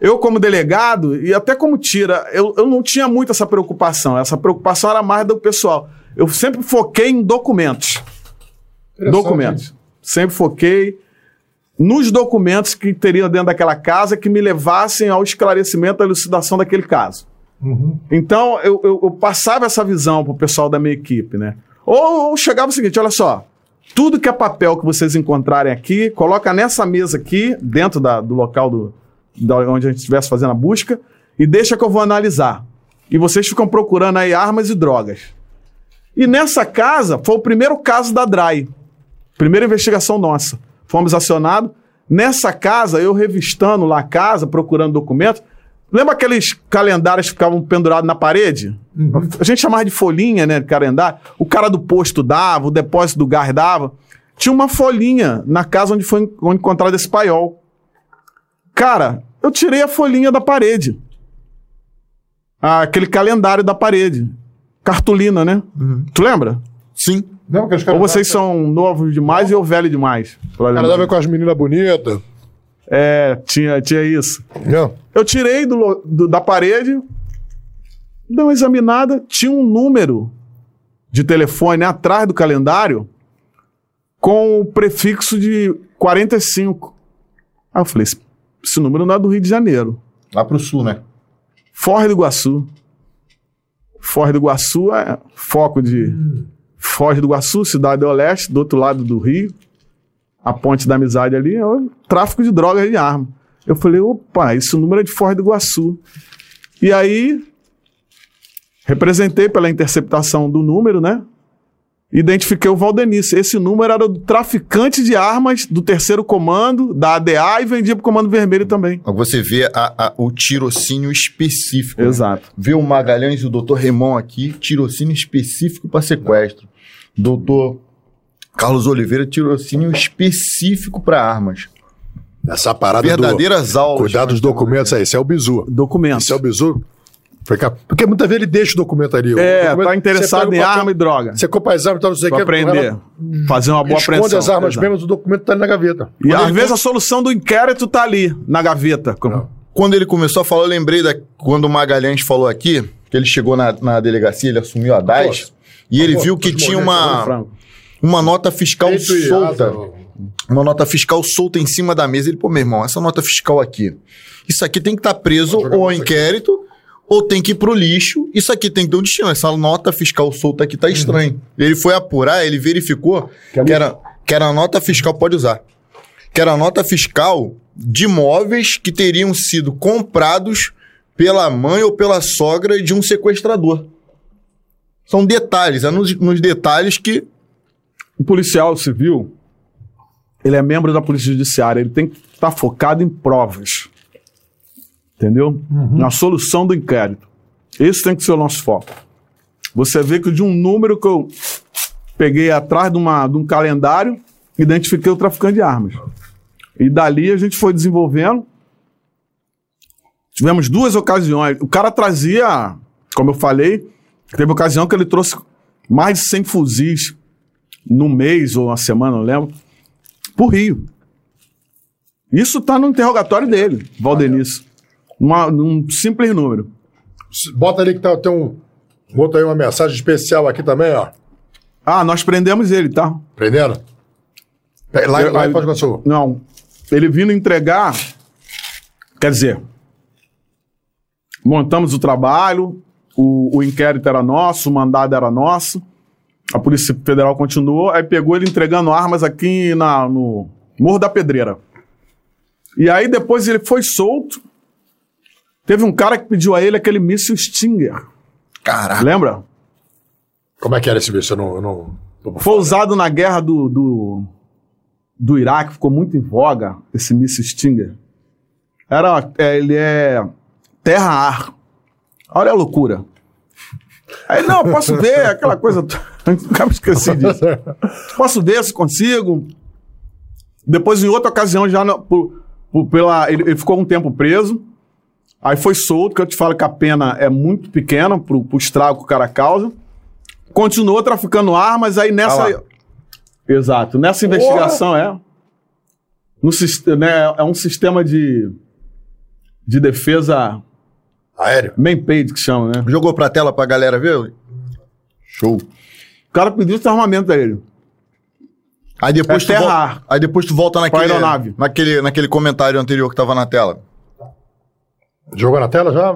[SPEAKER 3] Eu, como delegado, e até como tira, eu, eu não tinha muito essa preocupação. Essa preocupação era mais do pessoal. Eu sempre foquei em documentos. Documentos. Sempre foquei nos documentos que teriam dentro daquela casa que me levassem ao esclarecimento, à elucidação daquele caso. Então, eu, eu- eu passava essa visão pro pessoal da minha equipe, né? Ou, ou chegava o seguinte, olha só, tudo que é papel que vocês encontrarem aqui, coloca nessa mesa aqui, dentro da- do local do, da onde a gente estivesse fazendo a busca, e deixa que eu vou analisar. E vocês ficam procurando aí armas e drogas. E nessa casa, foi o primeiro caso da DRAI. Primeira investigação nossa. Fomos acionados. Nessa casa, eu revistando lá a casa, procurando documentos. Lembra aqueles calendários que ficavam pendurados na parede? A gente chamava de folhinha, né? De calendário. O cara do posto dava, o depósito do gás dava. Tinha uma folhinha na casa onde foi onde encontrado esse paiol. Cara, eu tirei a folhinha da parede. Ah, aquele calendário da parede. Cartolina, né? Tu lembra?
[SPEAKER 1] Sim.
[SPEAKER 2] Não,
[SPEAKER 3] Ou vocês são novos demais e eu velho demais?
[SPEAKER 2] O cara dava com as meninas bonitas.
[SPEAKER 3] É, tinha, tinha isso.
[SPEAKER 2] Não.
[SPEAKER 3] Eu tirei do, do- da parede, dei uma examinada, tinha um número de telefone atrás do calendário com o prefixo de 45. Aí eu falei, esse, esse número não é do Rio de Janeiro.
[SPEAKER 1] Lá pro sul, né?
[SPEAKER 3] Forra do Iguaçu. Forra do Iguaçu é foco de Foz do Iguaçu, cidade do Oeste, do outro lado do Rio. A ponte da amizade ali é o tráfico de drogas e de arma. Eu falei, opa, esse número é de Foz do Iguaçu. E aí, representei pela interceptação do número, né? Identifiquei o Valdenice. Esse número era do traficante de armas do terceiro comando, da ADA, e vendia pro Comando Vermelho também.
[SPEAKER 1] Você vê a- a- o tirocínio específico. né?
[SPEAKER 3] Exato.
[SPEAKER 1] Vê o Magalhães e o doutor Remon aqui, tirocínio específico para sequestro. Doutor Carlos Oliveira, tirocínio específico para armas.
[SPEAKER 2] Essa parada
[SPEAKER 1] Verdadeiras
[SPEAKER 2] do...
[SPEAKER 1] aulas.
[SPEAKER 2] Cuidar dos documentos aí. Esse é o bizu.
[SPEAKER 3] Documentos.
[SPEAKER 2] Esse é o bizu. Porque muitas vezes ele deixa o documento ali.
[SPEAKER 3] É,
[SPEAKER 2] documento-
[SPEAKER 3] tá interessado em arma e droga.
[SPEAKER 2] Você compra as armas e tal, não sei o que.
[SPEAKER 3] aprender. Fazer uma boa
[SPEAKER 2] Esconde
[SPEAKER 3] apreensão.
[SPEAKER 2] as armas
[SPEAKER 3] Exato.
[SPEAKER 2] mesmo, o documento tá ali na gaveta.
[SPEAKER 3] E
[SPEAKER 1] Quando
[SPEAKER 3] às vezes a solução do inquérito tá ali, na gaveta.
[SPEAKER 1] Quando ele começou a falar, eu lembrei da, quando o Magalhães falou aqui, que ele chegou na, na delegacia, ele assumiu a DAS, e ele
[SPEAKER 2] Pô,
[SPEAKER 1] viu que tinha uma,
[SPEAKER 3] Franco.
[SPEAKER 1] uma nota fiscal
[SPEAKER 2] Peito e
[SPEAKER 1] solta. Uma nota fiscal solta em cima da mesa. Ele, pô, meu irmão, essa nota fiscal aqui, isso aqui tem que estar preso
[SPEAKER 2] Vou jogar
[SPEAKER 1] ou
[SPEAKER 2] isso aqui.
[SPEAKER 1] Ou tem que ir pro lixo. Isso aqui tem que ter um destino. Essa nota fiscal solta aqui tá
[SPEAKER 2] Uhum.
[SPEAKER 1] estranho. Ele foi apurar, ele verificou que era, que era a nota fiscal, pode usar, que era a nota fiscal de imóveis que teriam sido comprados pela mãe ou pela sogra de um sequestrador. São detalhes, é nos, nos detalhes que
[SPEAKER 3] O policial civil, ele é membro da Polícia Judiciária, ele tem que estar focado em provas. Entendeu? Na solução do inquérito. Esse tem que ser o nosso foco. Você vê que de um número que eu peguei atrás de, uma, de um calendário, identifiquei o traficante de armas. E dali a gente foi desenvolvendo. Tivemos duas ocasiões. O cara trazia, como eu falei, teve ocasião que ele trouxe mais de 100 fuzis num mês ou uma semana, não lembro, pro Rio. Isso tá no interrogatório dele, Valdenice. Uma, num simples número.
[SPEAKER 2] Bota ali que tá, tem um. Bota aí uma mensagem especial aqui também, ó.
[SPEAKER 3] Ah, nós prendemos ele, tá?
[SPEAKER 2] Prendendo? Pe- Lá,
[SPEAKER 3] Eu-
[SPEAKER 2] lá em Foz do Iguaçu.
[SPEAKER 3] Não. Ele vindo entregar. Quer dizer, montamos o trabalho, o, o inquérito era nosso, o mandado era nosso, a Polícia Federal continuou, aí pegou ele entregando armas aqui na, no Morro da Pedreira. E aí depois ele foi solto. Teve um cara que pediu a ele aquele míssil Stinger.
[SPEAKER 1] Caraca.
[SPEAKER 3] Lembra?
[SPEAKER 2] Como é que era esse bicho? Eu não. Eu não
[SPEAKER 3] Foi usado na guerra do, do, do Iraque, ficou muito em voga esse míssil Stinger. Era, é, ele é terra-ar. Olha a loucura. Aí, não, posso ver aquela coisa. Nunca me esqueci disso. Posso ver se consigo. Depois, em outra ocasião, já no- por- por- pela, ele, ele ficou um tempo preso. Aí foi solto, que eu te falo que a pena é muito pequena pro, pro estrago que o cara causa. Continuou traficando armas, aí nessa.
[SPEAKER 1] Ah.
[SPEAKER 3] Exato. Nessa investigação, é. No, né, é um sistema de, de defesa
[SPEAKER 2] Aéreo.
[SPEAKER 3] main-page que chama, né?
[SPEAKER 1] Jogou pra tela pra galera ver? Show.
[SPEAKER 3] O cara pediu esse armamento a ele.
[SPEAKER 1] Aí depois,
[SPEAKER 3] É
[SPEAKER 1] tu volta, aí depois tu volta naquele, naquele, naquele comentário anterior que tava na tela.
[SPEAKER 2] Jogou na tela já?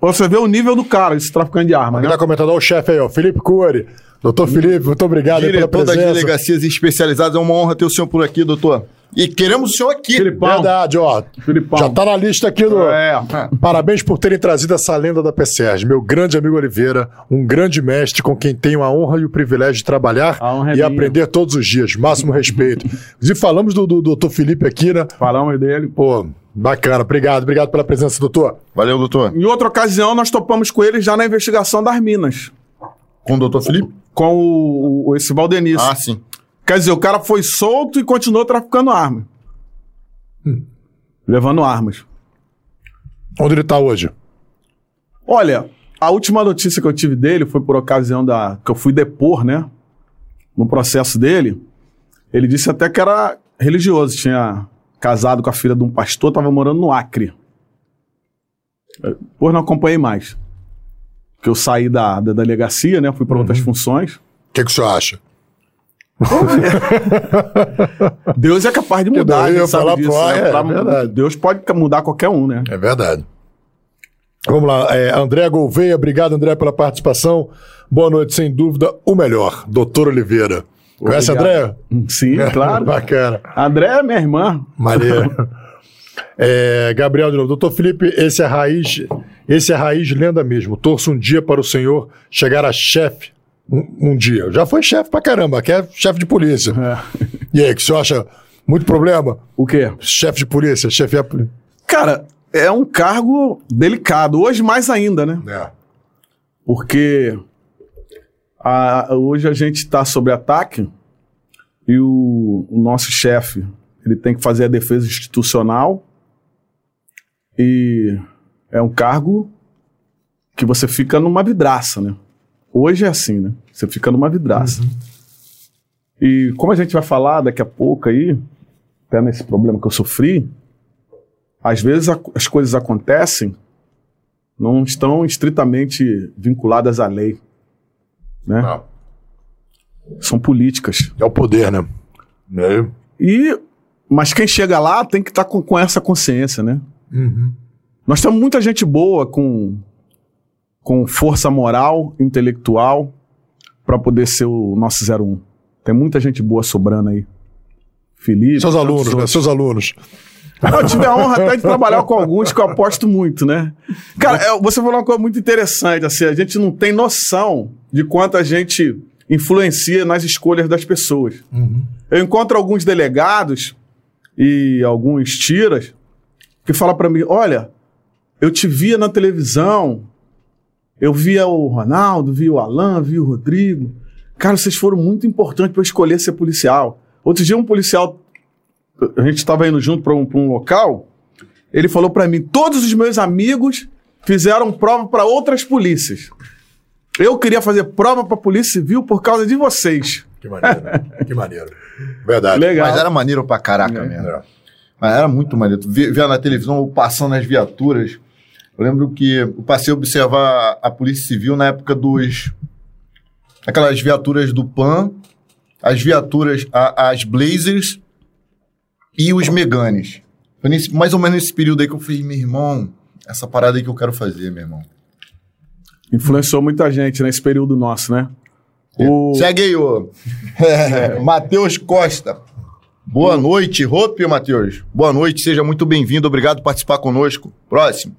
[SPEAKER 3] Pra você ver o nível do cara, esse traficante de arma, né?
[SPEAKER 2] tá comentando? O chefe aí, ó. Felipe Cury. Doutor Felipe, muito obrigado aí pela
[SPEAKER 1] Diretor das
[SPEAKER 2] presença.
[SPEAKER 1] delegacias especializadas, é uma honra ter o senhor por aqui, doutor. E queremos o senhor aqui.
[SPEAKER 3] Filipão.
[SPEAKER 2] Verdade, ó.
[SPEAKER 3] Filipão.
[SPEAKER 2] Já tá na lista aqui do.
[SPEAKER 3] É.
[SPEAKER 2] Parabéns por terem trazido essa lenda da PCERG. Meu grande amigo Oliveira, um grande mestre com quem tenho a honra e o privilégio de trabalhar
[SPEAKER 3] A honra é
[SPEAKER 2] e
[SPEAKER 3] minha.
[SPEAKER 2] aprender todos os dias. Máximo respeito. Inclusive, falamos do, do doutor Felipe aqui, né?
[SPEAKER 3] Falamos dele.
[SPEAKER 2] Pô, bacana. Obrigado, obrigado pela presença, doutor.
[SPEAKER 1] Valeu, doutor.
[SPEAKER 3] Em outra ocasião, nós topamos com ele já na investigação das minas.
[SPEAKER 1] Com o doutor Felipe?
[SPEAKER 3] Com o, o- esse Valdenice.
[SPEAKER 1] Ah, sim.
[SPEAKER 3] Quer dizer, o cara foi solto e continuou traficando arma. Levando armas.
[SPEAKER 2] Onde ele tá hoje?
[SPEAKER 3] Olha, a última notícia que eu tive dele foi por ocasião da. que eu fui depor, né? No processo dele. Ele disse até que era religioso, tinha casado com a filha de um pastor, estava morando no Acre. Depois não acompanhei mais. Porque eu saí da, da delegacia, né? Fui para outras funções.
[SPEAKER 2] O que, que o senhor acha?
[SPEAKER 3] Deus é capaz de mudar,
[SPEAKER 2] daí eu
[SPEAKER 3] sabe disso, né?
[SPEAKER 2] é,
[SPEAKER 3] Pra-
[SPEAKER 2] é verdade.
[SPEAKER 3] Deus pode mudar qualquer um, né?
[SPEAKER 2] É verdade. Vamos lá, é, André Gouveia, obrigado, André, pela participação. Boa noite, sem dúvida, o melhor, doutor Oliveira. Conhece. André?
[SPEAKER 3] Sim, claro.
[SPEAKER 2] Bacana.
[SPEAKER 3] André é minha irmã.
[SPEAKER 2] Maneiro. É, Gabriel de novo. Doutor Felipe, esse é raiz, esse é raiz lenda mesmo. Torço um dia para o senhor chegar a chefe um, um dia. Já foi chefe pra caramba, que é chefe de polícia.
[SPEAKER 3] É.
[SPEAKER 2] E aí, que o senhor acha muito problema?
[SPEAKER 3] O quê?
[SPEAKER 2] Chefe de polícia, chefe polícia.
[SPEAKER 3] Cara, é um cargo delicado. Hoje mais ainda, né?
[SPEAKER 2] É.
[SPEAKER 3] Porque a- hoje a gente está sob ataque e o, o nosso chefe ele tem que fazer a defesa institucional e é um cargo que você fica numa vidraça, né? Hoje é assim, né? Você fica numa vidraça. E como a gente vai falar daqui a pouco aí, até nesse problema que eu sofri, às vezes a- as coisas acontecem, não estão estritamente vinculadas à lei, né?
[SPEAKER 2] Não.
[SPEAKER 3] São políticas.
[SPEAKER 2] É o poder, né? É.
[SPEAKER 3] E mas quem chega lá tem que estar com, com essa consciência, né?
[SPEAKER 2] Uhum.
[SPEAKER 3] Nós temos muita gente boa com, com força moral, intelectual, para poder ser o nosso 01. Tem muita gente boa sobrando aí. Felipe.
[SPEAKER 2] Seus alunos, né? Seus alunos.
[SPEAKER 3] Eu tive a honra até de trabalhar com alguns que eu aposto muito, né? Cara, é, você falou uma coisa muito interessante, assim, a gente não tem noção de quanto a gente influencia nas escolhas das pessoas. Eu encontro alguns delegados e alguns tiras que falam pra mim, olha, eu te via na televisão, eu via o Ronaldo, via o Alan, via o Rodrigo. Cara, vocês foram muito importantes para eu escolher ser policial. Outro dia um policial a gente estava indo junto para um, pra um local, ele falou para mim: todos os meus amigos fizeram prova para outras polícias. Eu queria fazer prova para a Polícia Civil por causa de vocês.
[SPEAKER 2] Que maneiro. que maneiro. Verdade.
[SPEAKER 3] Legal.
[SPEAKER 1] Mas era maneiro pra caraca
[SPEAKER 3] É.
[SPEAKER 1] mesmo. Mas era muito maneiro. Via, via na televisão ou passando as viaturas. Eu lembro que eu passei a observar a Polícia Civil na época dos. Aquelas viaturas do PAN, as viaturas, a- as Blazers e os Meganes. Foi nesse- mais ou menos nesse período aí que eu falei, meu irmão, essa parada aí que eu quero fazer, meu irmão.
[SPEAKER 3] Influenciou muita gente nesse período nosso, né? O...
[SPEAKER 1] Segue aí, ô. É, Matheus Costa. Boa noite, Rope, Matheus. Boa noite, seja muito bem-vindo. Obrigado por participar conosco. Próximo.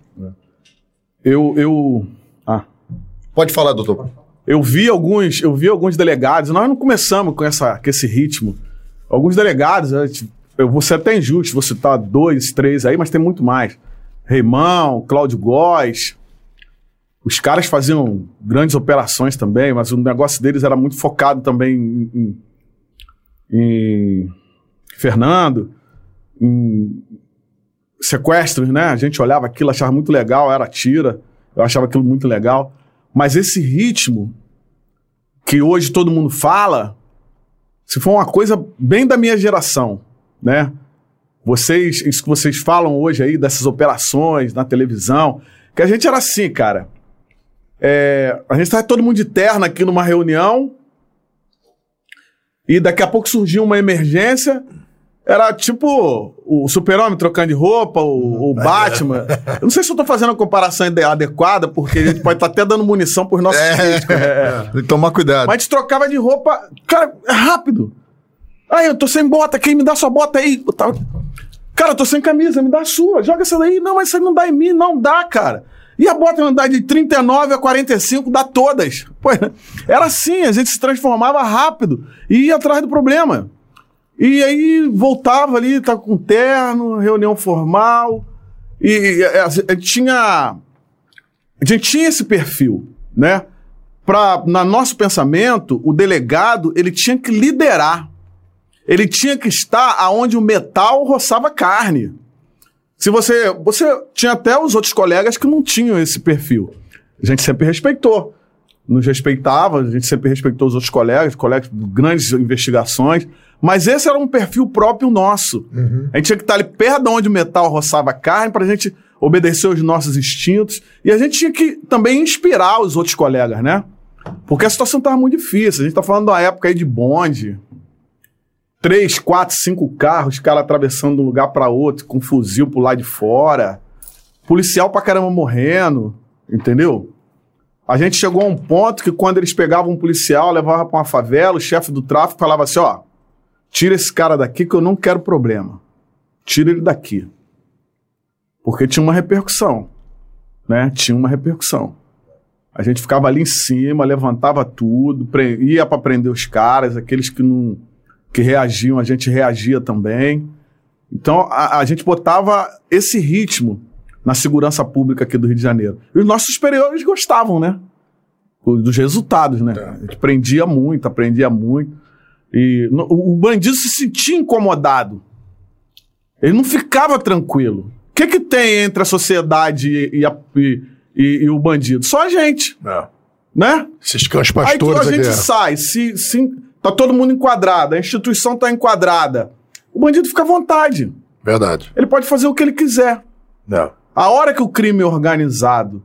[SPEAKER 3] Eu, eu, ah,
[SPEAKER 1] Pode falar, doutor.
[SPEAKER 3] eu vi alguns, eu vi alguns delegados. Nós não começamos com essa, com esse ritmo. Alguns delegados, eu, vou ser até injusto, vou citar dois, três aí, mas tem muito mais. Reimão, Cláudio Góes. Os caras faziam grandes operações também, mas o negócio deles era muito focado também em, em- em Fernando, em sequestros, né? A gente olhava aquilo, achava muito legal, era tira, eu achava aquilo muito legal. Mas esse ritmo que hoje todo mundo fala, se for uma coisa bem da minha geração, né? Vocês, isso que vocês falam hoje aí dessas operações na televisão, que a gente era assim, cara. É, a gente estava todo mundo de terno aqui numa reunião e daqui a pouco surgiu uma emergência. Era tipo o super-homem trocando de roupa, o, o Batman. Eu não sei se eu tô fazendo a comparação adequada, porque a gente pode estar até dando munição pros nossos críticos. É.
[SPEAKER 1] Tem que tomar cuidado.
[SPEAKER 3] Mas a gente trocava de roupa, cara, rápido. Aí, eu tô sem bota, quem me dá sua bota aí? Eu tava- Cara, eu tô sem camisa, me dá a sua. Joga essa daí. Não, mas isso aí não dá em mim, não dá, cara. E a bota andar de 39 a 45, dá todas. Pô, era assim, a gente se transformava rápido e ia atrás do problema. E aí voltava ali, tá com terno, reunião formal. E, e, a, a gente tinha. A gente tinha esse perfil, né? Pra, na nosso pensamento, o delegado ele tinha que liderar. Ele tinha que estar aonde o metal roçava carne. Se você, você tinha até os outros colegas que não tinham esse perfil. A gente sempre respeitou. Nos respeitava, a gente sempre respeitou os outros colegas, colegas de grandes investigações. Mas esse era um perfil próprio nosso. A gente tinha que estar ali perto de onde o metal roçava carne para a gente obedecer os nossos instintos. E a gente tinha que também inspirar os outros colegas, né? Porque a situação estava muito difícil. A gente está falando de uma época aí de bonde. Três, quatro, cinco carros, cara atravessando de um lugar para outro, com um fuzil pro lado de fora. Policial pra caramba morrendo, entendeu? A gente chegou a um ponto que quando eles pegavam um policial, levavam pra uma favela, o chefe do tráfico falava assim, ó, tira esse cara daqui que eu não quero problema. Tira ele daqui. Porque tinha uma repercussão, né? Tinha uma repercussão. A gente ficava ali em cima, levantava tudo, ia para prender os caras, aqueles que não que reagiam, a gente reagia também. Então a, a gente botava esse ritmo na segurança pública aqui do Rio de Janeiro. E os nossos superiores gostavam, né? Dos resultados, né? A gente prendia muito, aprendia muito. E o bandido se sentia incomodado. Ele não ficava tranquilo. O que, que tem entre a sociedade e, a, e- e, e o bandido? Só a gente,
[SPEAKER 2] É.
[SPEAKER 3] né?
[SPEAKER 2] Esses cães
[SPEAKER 3] Aí
[SPEAKER 2] pastores
[SPEAKER 3] a gente
[SPEAKER 2] aqui. é.
[SPEAKER 3] sai, se, se tá todo mundo enquadrado, a instituição tá enquadrada. O bandido fica à vontade.
[SPEAKER 2] Verdade.
[SPEAKER 3] Ele pode fazer o que ele quiser.
[SPEAKER 2] É.
[SPEAKER 3] A hora que o crime organizado,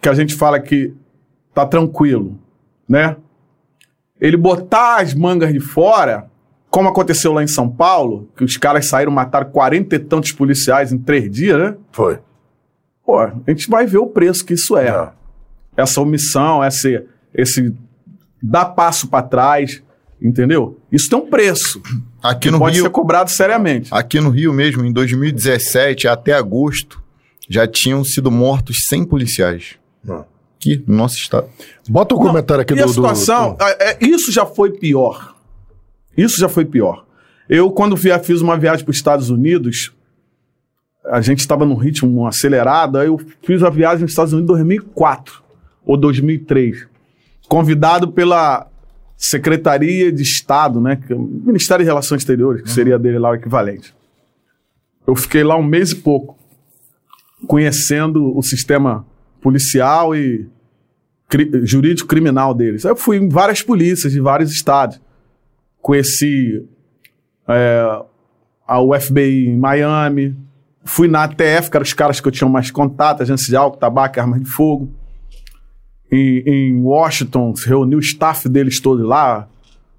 [SPEAKER 3] que a gente fala que tá tranquilo, né? Ele botar as mangas de fora, como aconteceu lá em São Paulo, que os caras saíram, mataram 40 e tantos policiais em três dias, né?
[SPEAKER 2] Foi.
[SPEAKER 3] Pô, a gente vai ver o preço que isso é.
[SPEAKER 2] É.
[SPEAKER 3] Essa omissão, esse, esse dar passo para trás, entendeu? Isso tem um preço.
[SPEAKER 1] Aqui no
[SPEAKER 3] pode
[SPEAKER 1] Rio,
[SPEAKER 3] ser cobrado seriamente.
[SPEAKER 1] aqui no Rio mesmo, em 2017 até agosto, já tinham sido mortos 100 policiais.
[SPEAKER 2] Não.
[SPEAKER 1] Aqui no nosso estado.
[SPEAKER 2] Bota
[SPEAKER 3] Não,
[SPEAKER 2] comentário aqui
[SPEAKER 3] e
[SPEAKER 2] do.
[SPEAKER 3] a situação,
[SPEAKER 2] do-
[SPEAKER 3] é, é, isso já foi pior. Isso já foi pior. Eu, quando via, fiz uma viagem para os Estados Unidos, a gente estava num ritmo acelerado, aí eu fiz a viagem nos Estados Unidos em 2004 ou 2003, convidado pela Secretaria de Estado, né, é o Ministério de Relações Exteriores, que seria dele lá o equivalente. Eu fiquei lá um mês e pouco, conhecendo o sistema policial e cri- jurídico criminal deles. Eu fui em várias polícias de vários estados. Conheci é, a UFBI em Miami. Fui na ATF, que eram os caras que eu tinha mais contato, agência de álcool, tabaco, armas de fogo. Em, em Washington, se reuniu o staff deles todo lá,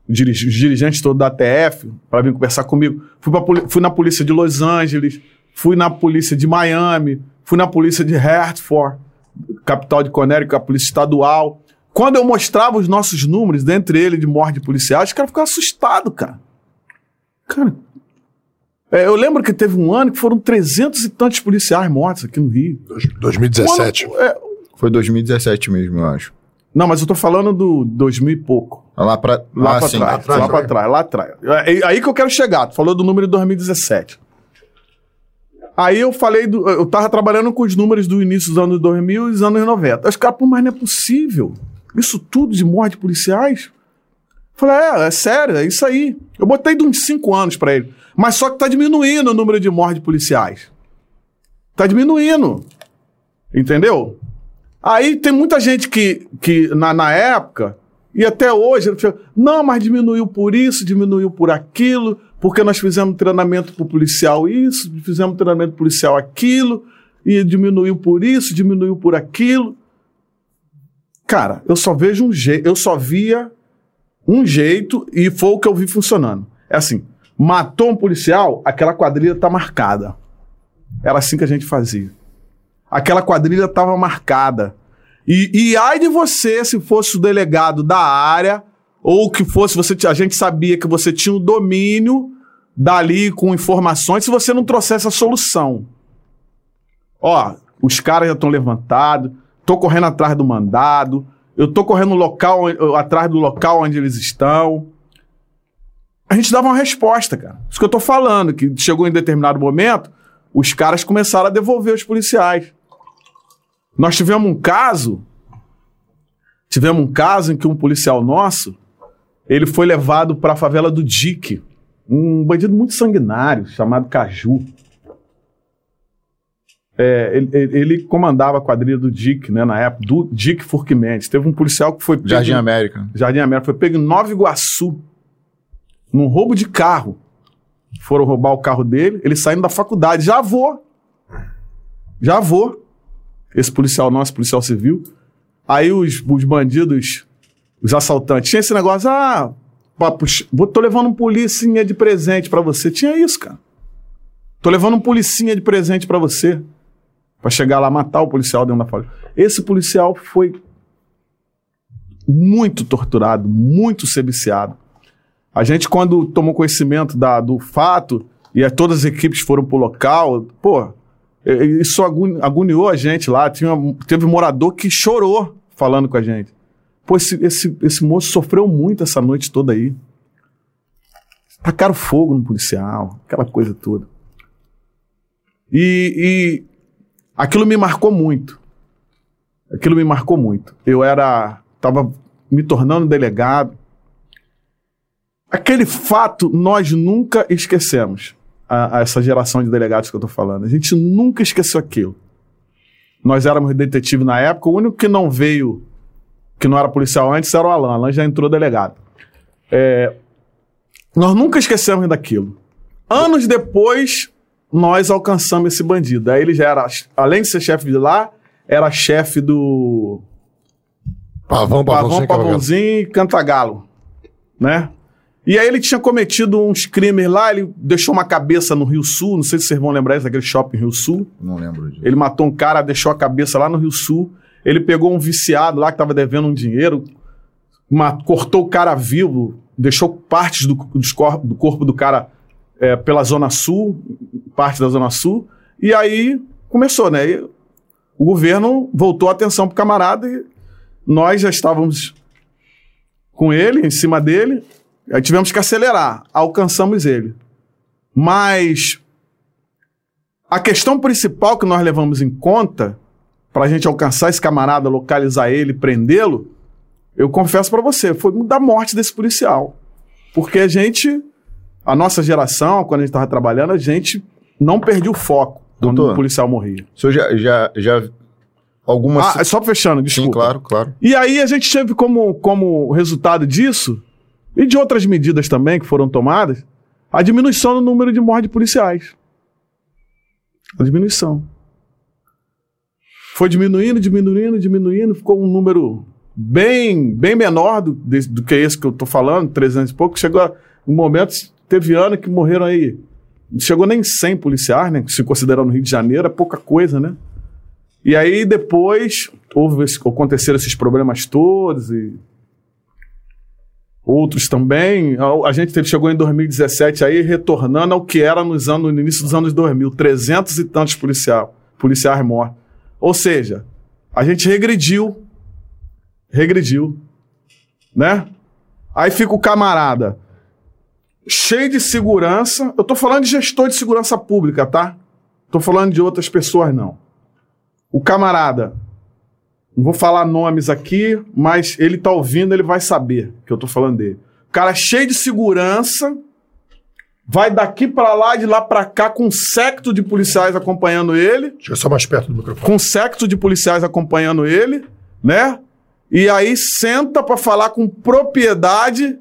[SPEAKER 3] os dirig- os dirigentes todos da ATF, para vir conversar comigo. Fui, fui na polícia de Los Angeles, fui na polícia de Miami, fui na polícia de Hartford, capital de Connecticut, a polícia estadual. Quando eu mostrava os nossos números, dentre eles de morte de policiais, os caras ficavam assustados, cara. Cara, é, eu lembro que teve um ano que foram 300 e tantos policiais mortos aqui no Rio.
[SPEAKER 2] Dois- 2017.
[SPEAKER 3] Quando- é,
[SPEAKER 1] Foi 2017 mesmo, eu acho.
[SPEAKER 3] não, mas eu tô falando do 2000 e pouco.
[SPEAKER 1] Lá pra,
[SPEAKER 3] Lá
[SPEAKER 1] ah,
[SPEAKER 3] pra
[SPEAKER 1] sim.
[SPEAKER 3] trás, lá pra trás, lá atrás. É aí que eu quero chegar. Tu falou do número de 2017. Aí eu falei, do, eu tava trabalhando com os números do início dos anos 2000 e dos anos 90. Aí Os caras, mas não é possível. Isso tudo de morte de policiais? Falei, é, é sério, é isso aí. Eu botei de uns 5 anos pra ele. Mas só que tá diminuindo o número de mortes policiais. Tá diminuindo. Entendeu? Aí tem muita gente que, que na, na época, e até hoje, não, mas diminuiu por isso, diminuiu por aquilo, porque nós fizemos treinamento para policial isso, fizemos treinamento policial aquilo, e diminuiu por isso, diminuiu por aquilo. Cara, eu só vejo um jeito, eu só via um jeito e foi o que eu vi funcionando. É assim, matou um policial, aquela quadrilha tá marcada. Era assim que a gente fazia aquela quadrilha estava marcada. E, e ai de você se fosse o delegado da área, ou que fosse, você, a gente sabia que você tinha o domínio dali com informações, se você não trouxesse a solução. Ó, os caras já estão levantados, tô correndo atrás do mandado, eu tô correndo local, eh, atrás do local onde eles estão. A gente dava uma resposta, cara. Isso que eu tô falando, que chegou em determinado momento, os caras começaram a devolver os policiais. Nós tivemos um caso, tivemos um caso em que um policial nosso, ele foi levado para a favela do Dique, um bandido muito sanguinário chamado Caju. É, ele, ele- comandava a quadrilha do Dique, né, na época, do Dique Furquimendes. Teve um policial que foi pego
[SPEAKER 1] Jardim América.
[SPEAKER 3] Jardim América, foi pego em Nova Iguaçu, num roubo de carro. Foram roubar o carro dele, ele saindo da faculdade. Já vou. Já vou. Esse policial nosso, policial civil. Aí os, os bandidos, os assaltantes, tinha esse negócio, ah, papo, ch- vou- tô levando um policinha de presente pra você. Tinha isso, cara. Tô levando um policinha de presente pra você. Pra chegar lá matar o policial dentro da favela. Esse policial foi muito torturado, muito sebiciado. A gente, quando tomou conhecimento da- do fato e todas as equipes foram pro local, pô, isso agoni- agoniou a gente lá. Tinha, teve um morador que chorou falando com a gente. Pô, esse, esse, esse moço sofreu muito essa noite toda aí. Tacaram fogo no policial, aquela coisa toda. E, e aquilo me marcou muito. Aquilo me marcou muito. Eu era. Tava me tornando delegado. Aquele fato nós nunca esquecemos. A, a essa geração de delegados que eu tô falando. A gente nunca esqueceu aquilo. Nós éramos detetive na época. O único que não veio, que não era policial antes, era o Alan. Alan já entrou delegado. É, nós nunca esquecemos daquilo. Anos depois, nós alcançamos esse bandido. Aí ele já era, além de ser chefe de lá, era chefe do
[SPEAKER 2] Pavão,
[SPEAKER 3] Pavão,
[SPEAKER 2] Pavãozinho,
[SPEAKER 3] e Cantagalo, né? E aí ele tinha cometido uns crimes lá, ele deixou uma cabeça no Rio Sul, não sei se vocês vão lembrar isso, daquele shopping Rio Sul.
[SPEAKER 1] Não lembro disso.
[SPEAKER 3] Ele matou um cara, deixou a cabeça lá no Rio Sul. Ele pegou um viciado lá que estava devendo um dinheiro, ma- cortou o cara vivo, deixou partes do, do corpo do cara é, pela Zona Sul, parte da Zona Sul. E aí começou, né? E o governo voltou a atenção pro camarada e nós já estávamos com ele, em cima dele. Aí tivemos que acelerar. Alcançamos ele. Mas a questão principal que nós levamos em conta para a gente alcançar esse camarada, localizar ele, prendê-lo, eu confesso para você, foi da morte desse policial. Porque a gente, a nossa geração, quando a gente estava trabalhando, a gente não perdia o foco quando
[SPEAKER 1] Doutor.
[SPEAKER 3] o policial morria.
[SPEAKER 1] O senhor já, já, já algumas...
[SPEAKER 3] Ah, só fechando, desculpa.
[SPEAKER 1] Sim, claro, claro.
[SPEAKER 3] E aí a gente teve como, como resultado disso, e de outras medidas também que foram tomadas, a diminuição no número de mortes de policiais. A diminuição. Foi diminuindo, diminuindo, diminuindo, ficou um número bem, bem menor do, do que esse que eu tô falando, 300 e pouco. Chegou um momento, teve ano que morreram aí, não chegou nem 100 policiais, né? Se considerando o Rio de Janeiro, é pouca coisa, né? E aí depois houve aconteceram esses problemas todos e outros também. A, a gente teve- chegou em 2017 aí retornando ao que era nos anos, no início dos anos 2000, 300 e tantos policial, policiais mortos. Ou seja, a gente regrediu, regrediu, né? Aí fica o camarada cheio de segurança. Eu tô falando de gestor de segurança pública, tá? Tô falando de outras pessoas não o camarada, não vou falar nomes aqui, mas ele tá ouvindo, ele vai saber que eu tô falando dele. O cara cheio de segurança, vai daqui pra lá, de lá pra cá, com um secto de policiais acompanhando ele,
[SPEAKER 2] Chega só mais perto do microfone.
[SPEAKER 3] com um secto de policiais acompanhando ele, né? E aí senta pra falar com propriedade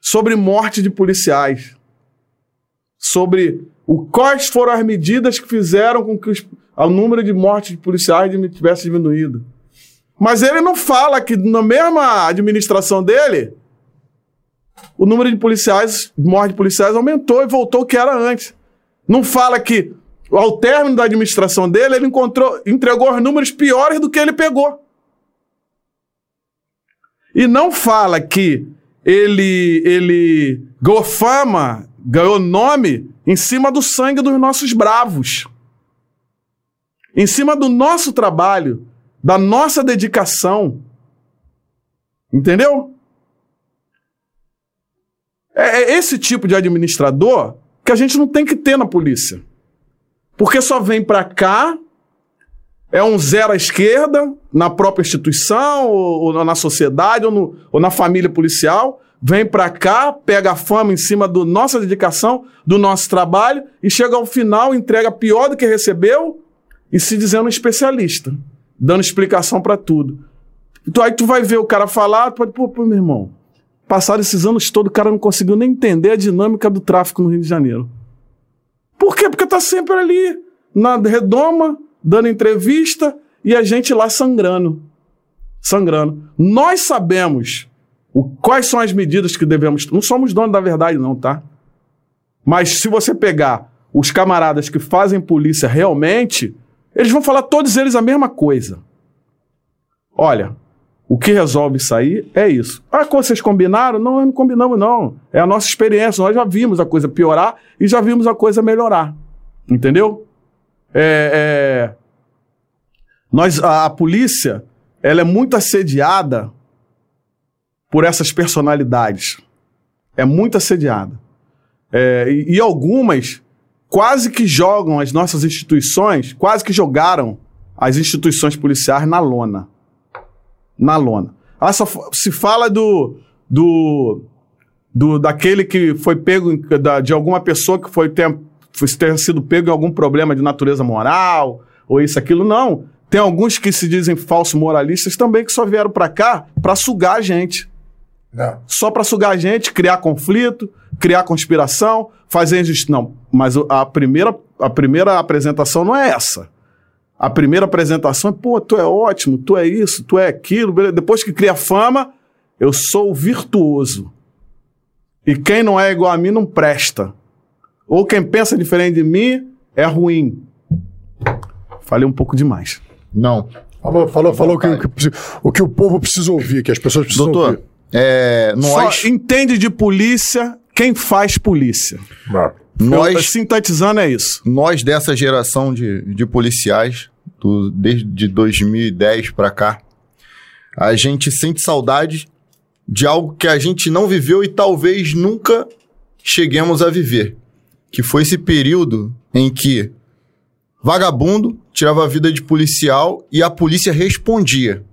[SPEAKER 3] sobre morte de policiais. Sobre o, quais foram as medidas que fizeram com que os- o número de mortes de policiais tivesse diminuído. Mas ele não fala que na mesma administração dele, o número de policiais, morte de policiais aumentou e voltou ao que era antes. Não fala que ao término da administração dele, ele encontrou, entregou os números piores do que ele pegou. E não fala que ele, ele ganhou fama, ganhou nome em cima do sangue dos nossos bravos. Em cima do nosso trabalho, da nossa dedicação. Entendeu? É, é esse tipo de administrador que a gente não tem que ter na polícia. Porque só vem pra cá, é um zero à esquerda, na própria instituição, ou, ou na sociedade, ou, no- ou na família policial, vem pra cá, pega a fama em cima da nossa dedicação, do nosso trabalho, e chega ao final, entrega pior do que recebeu, e se dizendo especialista, dando explicação pra tudo. Então aí tu vai ver o cara falar, tu pode, pô, pô, meu irmão, passaram esses anos todos, o cara não conseguiu nem entender a dinâmica do tráfico no Rio de Janeiro. Por quê? Porque tá sempre ali, na redoma, dando entrevista e a gente lá sangrando. Sangrando. Nós sabemos o, quais são as medidas que devemos. Não somos donos da verdade, não, tá? Mas se você pegar os camaradas que fazem polícia realmente, eles vão falar todos eles a mesma coisa. Olha, o que resolve aí é isso. Ah, vocês combinaram? Não, não combinamos, não. É a nossa experiência. Nós já vimos a coisa piorar e já vimos a coisa melhorar. Entendeu? É, é, Nós, a, a polícia, ela é muito assediada por essas personalidades. É muito assediada. É, e, e algumas quase que jogam as nossas instituições, quase que jogaram as instituições policiais na lona na lona. Ah, só se fala do, do, do daquele que foi pego da- de alguma pessoa que foi ter, foi ter sido pego em algum problema de natureza moral ou isso, aquilo. Não. Tem alguns que se dizem falsos moralistas também que só vieram para cá para sugar a gente.
[SPEAKER 2] Não.
[SPEAKER 3] Só para sugar a gente, criar conflito, criar conspiração, fazer injustiça. Não, mas a primeira, a primeira apresentação não é essa. A primeira apresentação é, pô, tu é ótimo, tu é isso, tu é aquilo. beleza. Depois que cria fama, eu sou virtuoso. E quem não é igual a mim não presta. Ou quem pensa diferente de mim é ruim. Falei um pouco demais.
[SPEAKER 1] Não.
[SPEAKER 2] Falou, falou, falou que, o que o que o povo precisa ouvir, que as pessoas precisam
[SPEAKER 1] Doutor,
[SPEAKER 2] ouvir.
[SPEAKER 1] é, nós,
[SPEAKER 3] Só entende de polícia quem faz polícia.
[SPEAKER 2] Ah.
[SPEAKER 1] Nós,
[SPEAKER 3] Sintetizando é isso.
[SPEAKER 1] nós dessa geração de, de policiais, do- desde 2010 pra cá, a gente sente saudade de algo que a gente não viveu e talvez nunca cheguemos a viver. Que foi esse período em que vagabundo tirava a vida de policial e a polícia respondia.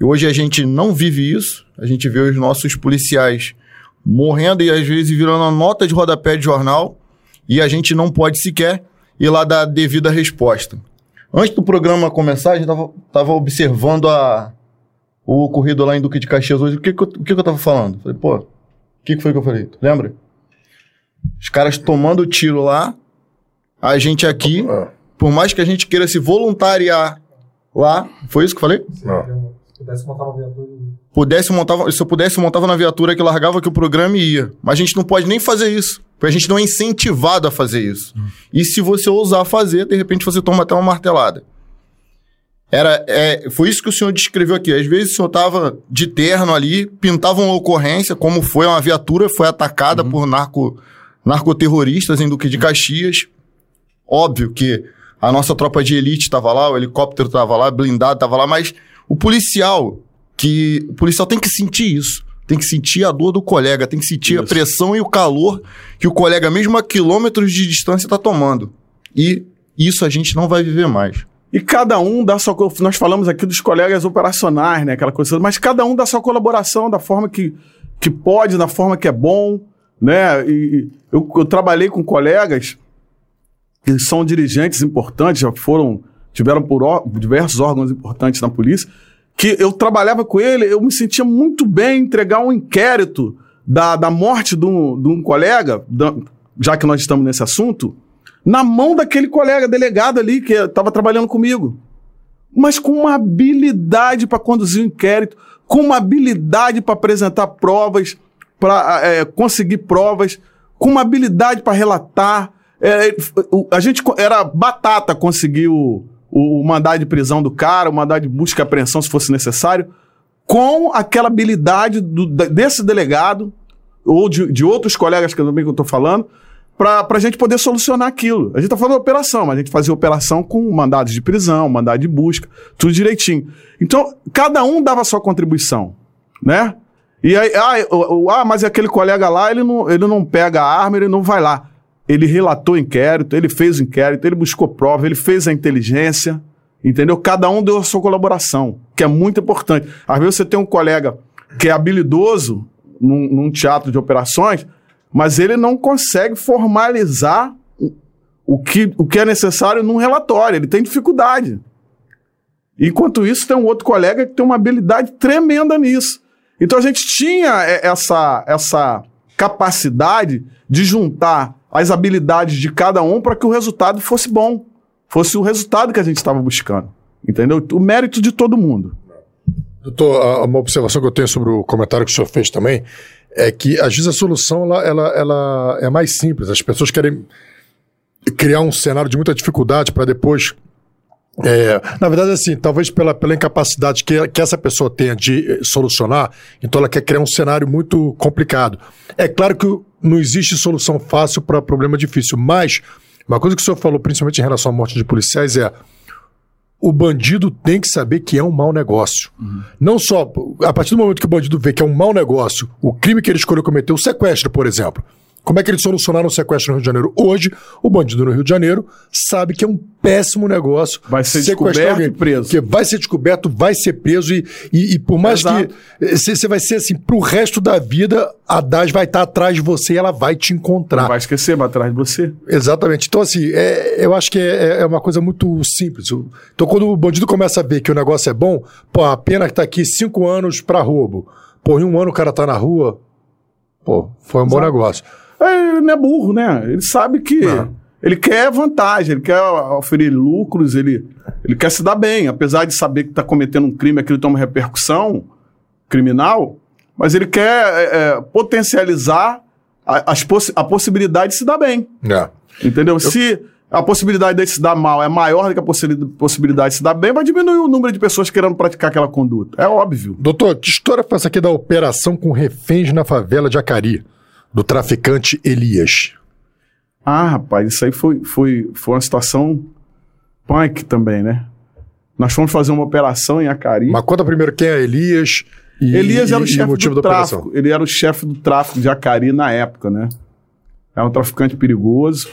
[SPEAKER 1] E hoje a gente não vive isso, a gente vê os nossos policiais morrendo e às vezes virando a nota de rodapé de jornal e a gente não pode sequer ir lá dar a devida resposta. Antes do programa começar, a gente tava, tava observando a, o ocorrido lá em Duque de Caxias hoje. O que que eu, o que que eu tava falando? Falei, pô, o que, que foi que eu falei? Tu lembra? Os caras tomando tiro lá, a gente aqui,
[SPEAKER 2] Ah.
[SPEAKER 1] por mais que a gente queira se voluntariar lá, foi isso que eu falei?
[SPEAKER 2] Não.
[SPEAKER 4] Se pudesse montar uma viatura
[SPEAKER 1] Pudesse montar, se eu pudesse, eu montava na viatura que largava que o programa e ia. Mas a gente não pode nem fazer isso. Porque a gente não é incentivado a fazer isso. E se você ousar fazer, de repente você toma até uma martelada. Era, é, foi isso que o senhor descreveu aqui. Às vezes o senhor tava de terno ali, pintava uma ocorrência, como foi uma viatura, foi atacada por narco, narcoterroristas em Duque de Caxias. Óbvio que a nossa tropa de elite estava lá, o helicóptero estava lá, blindado estava lá, mas o policial, que o policial tem que sentir isso. Tem que sentir a dor do colega, tem que sentir a
[SPEAKER 3] Isso.
[SPEAKER 1] pressão e o calor que o colega, mesmo a quilômetros de distância, está tomando. E isso a gente não vai viver mais.
[SPEAKER 3] E cada um dá sua. Nós falamos aqui dos colegas operacionais, né? Aquela coisa, mas cada um dá sua colaboração da forma que, que pode, da forma que é bom, né? E, eu, eu trabalhei com colegas que são dirigentes importantes, já foram, tiveram por diversos órgãos importantes na polícia, que eu trabalhava com ele, eu me sentia muito bem em entregar um inquérito da, da morte de um, de um colega, da- já que nós estamos nesse assunto, na mão daquele colega delegado ali que estava trabalhando comigo. Mas com uma habilidade para conduzir o inquérito, com uma habilidade para apresentar provas, para conseguir provas, com uma habilidade para relatar. É, a gente era batata conseguir o, o mandado de prisão do cara, o mandado de busca e apreensão se fosse necessário, com aquela habilidade do- desse delegado ou de, de outros colegas que eu também que eu estou falando, para a gente poder solucionar aquilo. A gente está falando de operação, mas a gente fazia operação com mandados de prisão, mandado de busca, tudo direitinho. Então, cada um dava a sua contribuição, né? E aí, ah, ah, mas aquele colega lá, ele não, ele não pega a arma, ele não vai lá. Ele relatou inquérito, ele fez o inquérito, ele buscou prova, ele fez a inteligência, entendeu? Cada um deu a sua colaboração, que é muito importante. Às vezes você tem um colega que é habilidoso num, num teatro de operações, mas ele não consegue formalizar o- o que, o que é necessário num relatório, ele tem dificuldade. Enquanto isso, tem um outro colega que tem uma habilidade tremenda nisso. Então a gente tinha é, essa, essa capacidade de juntar as habilidades de cada um para que o resultado fosse bom, fosse o resultado que a gente estava buscando. Entendeu? O mérito de todo mundo.
[SPEAKER 2] Doutor, uma observação que eu tenho sobre o comentário que o senhor fez também é que às vezes a solução ela, ela, ela é mais simples. As pessoas querem criar um cenário de muita dificuldade para depois. É, na verdade, assim, talvez pela, pela incapacidade que, que essa pessoa tenha de eh, solucionar, então ela quer criar um cenário muito complicado. É claro que não existe solução fácil para problema difícil, mas uma coisa que o senhor falou, principalmente em relação à morte de policiais, é o bandido tem que saber que é um mau negócio. Não só, a partir do momento que o bandido vê que é um mau negócio, o crime que ele escolheu cometer, o sequestro, por exemplo. Como é que eles solucionaram o sequestro no Rio de Janeiro? Hoje, o bandido no Rio de Janeiro sabe que é um péssimo negócio.
[SPEAKER 3] Vai ser
[SPEAKER 2] sequestrar
[SPEAKER 3] descoberto
[SPEAKER 2] alguém,
[SPEAKER 3] e preso.
[SPEAKER 2] Porque vai ser descoberto, vai ser preso e, e, e por mais
[SPEAKER 3] Exato.
[SPEAKER 2] que você vai ser assim, pro resto da vida, a DAS vai estar atrás de você e ela vai te encontrar.
[SPEAKER 3] Não vai esquecer, vai atrás de você.
[SPEAKER 2] Exatamente. Então, assim, é- eu acho que é, é uma coisa muito simples. Então, quando o bandido começa a ver que o negócio é bom, pô, a pena que tá aqui cinco anos pra roubo. Pô, em um ano o cara tá na rua, pô, foi um bom
[SPEAKER 3] Exato.
[SPEAKER 2] negócio.
[SPEAKER 3] Ele não é burro, né? Ele sabe que.
[SPEAKER 2] Não.
[SPEAKER 3] Ele quer vantagem, ele quer oferir lucros, ele, ele quer se dar bem. Apesar de saber que está cometendo um crime, aquilo tem uma repercussão criminal, mas ele quer é, é, potencializar a, as possi- a possibilidade de se dar bem.
[SPEAKER 2] É.
[SPEAKER 3] Entendeu? Se a possibilidade de se dar mal é maior do que a possi- possibilidade de se dar bem, vai diminuir o número de pessoas querendo praticar aquela conduta. É óbvio.
[SPEAKER 2] Doutor, que história foi essa aqui da operação com reféns na favela de Acari, do traficante Elias?
[SPEAKER 3] Ah, rapaz, isso aí foi, foi, foi uma situação punk também, né? Nós fomos fazer uma operação em Acari.
[SPEAKER 2] Mas conta primeiro quem é Elias e,
[SPEAKER 3] Elias era o chefe
[SPEAKER 2] motivo
[SPEAKER 3] do
[SPEAKER 2] da operação.
[SPEAKER 3] tráfico. Ele era o chefe do tráfico de Acari na época, né? Era um traficante perigoso.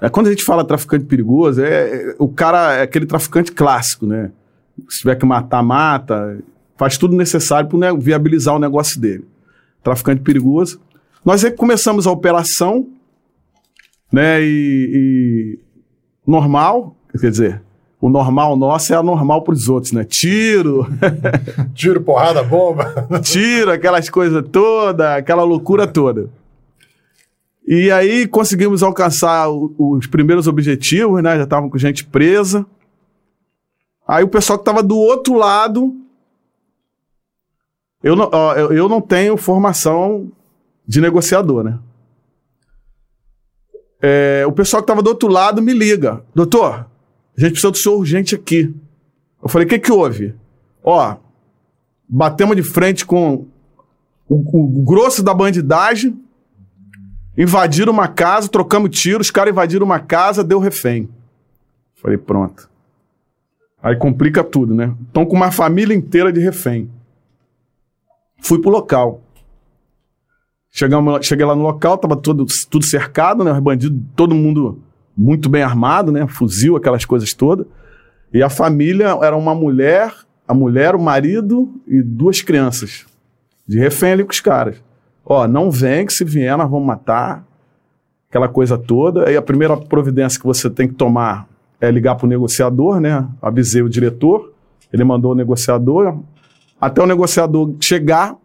[SPEAKER 3] É, quando a gente fala traficante perigoso, é, é- o cara é aquele traficante clássico, né? Se tiver que matar, mata. Faz tudo necessário para viabilizar o negócio dele. Traficante perigoso. Nós é que começamos a operação, né? E, e normal, quer dizer, o normal nosso é anormal para os outros, né? Tiro,
[SPEAKER 2] Tiro, porrada, bomba.
[SPEAKER 3] tiro, aquelas coisas todas, aquela loucura toda. E aí conseguimos alcançar o- os primeiros objetivos, né? Já estavam com gente presa. Aí o pessoal que estava do outro lado. Eu não, eu não tenho formação de negociador, né? É, o pessoal que estava do outro lado me liga. Doutor, a gente precisa do senhor urgente aqui. Eu falei, o que que houve? Ó, batemos de frente com o, o grosso da bandidagem, invadiram uma casa, trocamos tiros, os caras invadiram uma casa, deu refém. Falei, pronto. Aí complica tudo, né? Estão com uma família inteira de refém. Fui pro local. Chegamos, cheguei lá no local, tava tudo, tudo cercado, né? Os bandidos, todo mundo muito bem armado, né? Fuzil, aquelas coisas todas. E a família era uma mulher, a mulher, o marido e duas crianças. De refém ali com os caras. Ó, não vem, que se vier nós vamos matar. Aquela coisa toda. Aí a primeira providência que você tem que tomar é ligar pro negociador, né? Avisei o diretor. Ele mandou o negociador. Até o negociador chegar,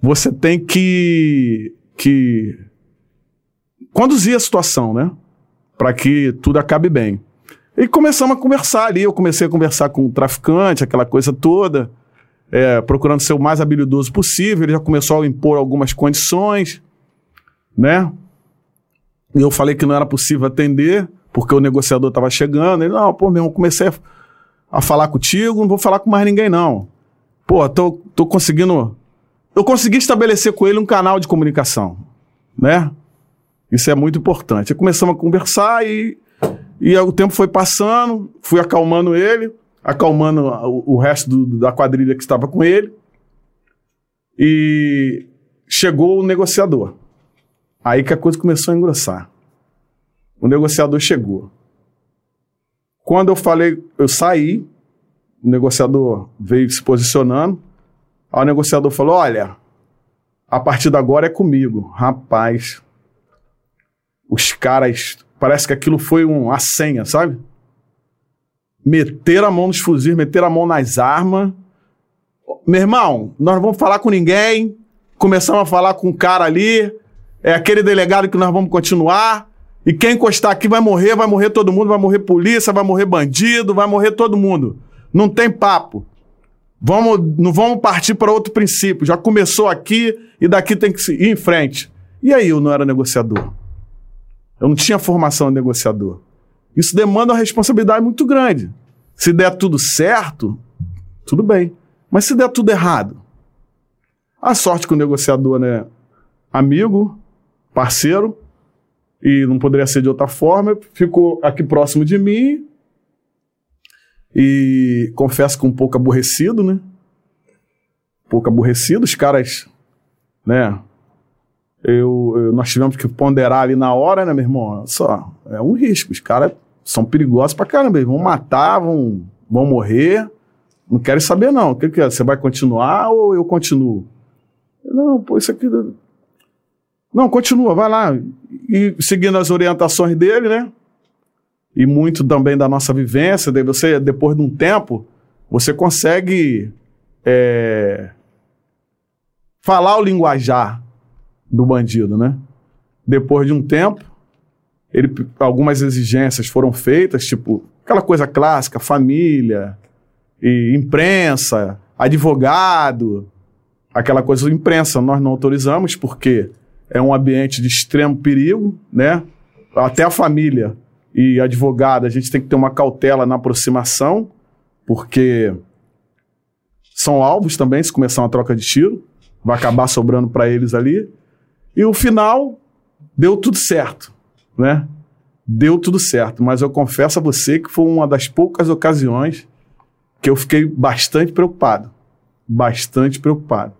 [SPEAKER 3] você tem que, que conduzir a situação, né? Para que tudo acabe bem. E começamos a conversar ali. Eu comecei a conversar com o traficante, aquela coisa toda, é, procurando ser o mais habilidoso possível. Ele já começou a impor algumas condições, né? E eu falei que não era possível atender, porque o negociador estava chegando. Ele, não, pô, meu comecei a, a falar contigo, não vou falar com mais ninguém, não. Pô, tô, tô conseguindo. Eu consegui estabelecer com ele um canal de comunicação, né? Isso é muito importante. Aí começamos a conversar e, e o tempo foi passando, fui acalmando ele, acalmando o, o resto do- da quadrilha que estava com ele. E chegou o negociador. Aí que a coisa começou a engrossar. O negociador chegou. Quando eu falei, eu saí, o negociador veio se posicionando. Aí o negociador falou: Olha, a partir de agora é comigo. Rapaz, os caras. Parece que aquilo foi um, a senha, sabe? Meteram a mão nos fuzis, meteram a mão nas armas. Meu irmão, nós não vamos falar com ninguém. Começamos a falar com um cara ali. É aquele delegado que nós vamos continuar. E quem encostar aqui vai morrer, vai morrer todo mundo, vai morrer polícia, vai morrer bandido, vai morrer todo mundo. Não tem papo. Vamos, não vamos partir para outro princípio. Já começou aqui e daqui tem que ir em frente. E aí eu não era negociador. Eu não tinha formação de negociador. Isso demanda uma responsabilidade muito grande. Se der tudo certo, tudo bem. Mas se der tudo errado, a sorte que o negociador é amigo, parceiro, e não poderia ser de outra forma, ficou aqui próximo de mim e confesso que um pouco aborrecido, né? Um pouco aborrecido, os caras, né? eu, eu- nós tivemos que ponderar ali na hora, né, meu irmão? Só, é um risco. Os caras são perigosos pra caramba. Eles vão matar, vão, vão morrer. Não quero saber, não. O que, que é? Você vai continuar ou eu continuo? Não, pô, isso aqui. Não, continua, vai lá. E seguindo as orientações dele, né? E muito também da nossa vivência, daí você, depois de um tempo, você consegue é, falar o linguajar do bandido, né? Depois de um tempo, ele, algumas exigências foram feitas, tipo aquela coisa clássica, família, e imprensa, advogado, aquela coisa imprensa nós não autorizamos porque é um ambiente de extremo perigo, né? Até a família e advogado, a gente tem que ter uma cautela na aproximação, porque são alvos também se começar uma troca de tiro, vai acabar sobrando para eles ali. E o final deu tudo certo, né? Deu tudo certo, mas eu confesso a você que foi uma das poucas ocasiões que eu fiquei bastante preocupado, bastante preocupado.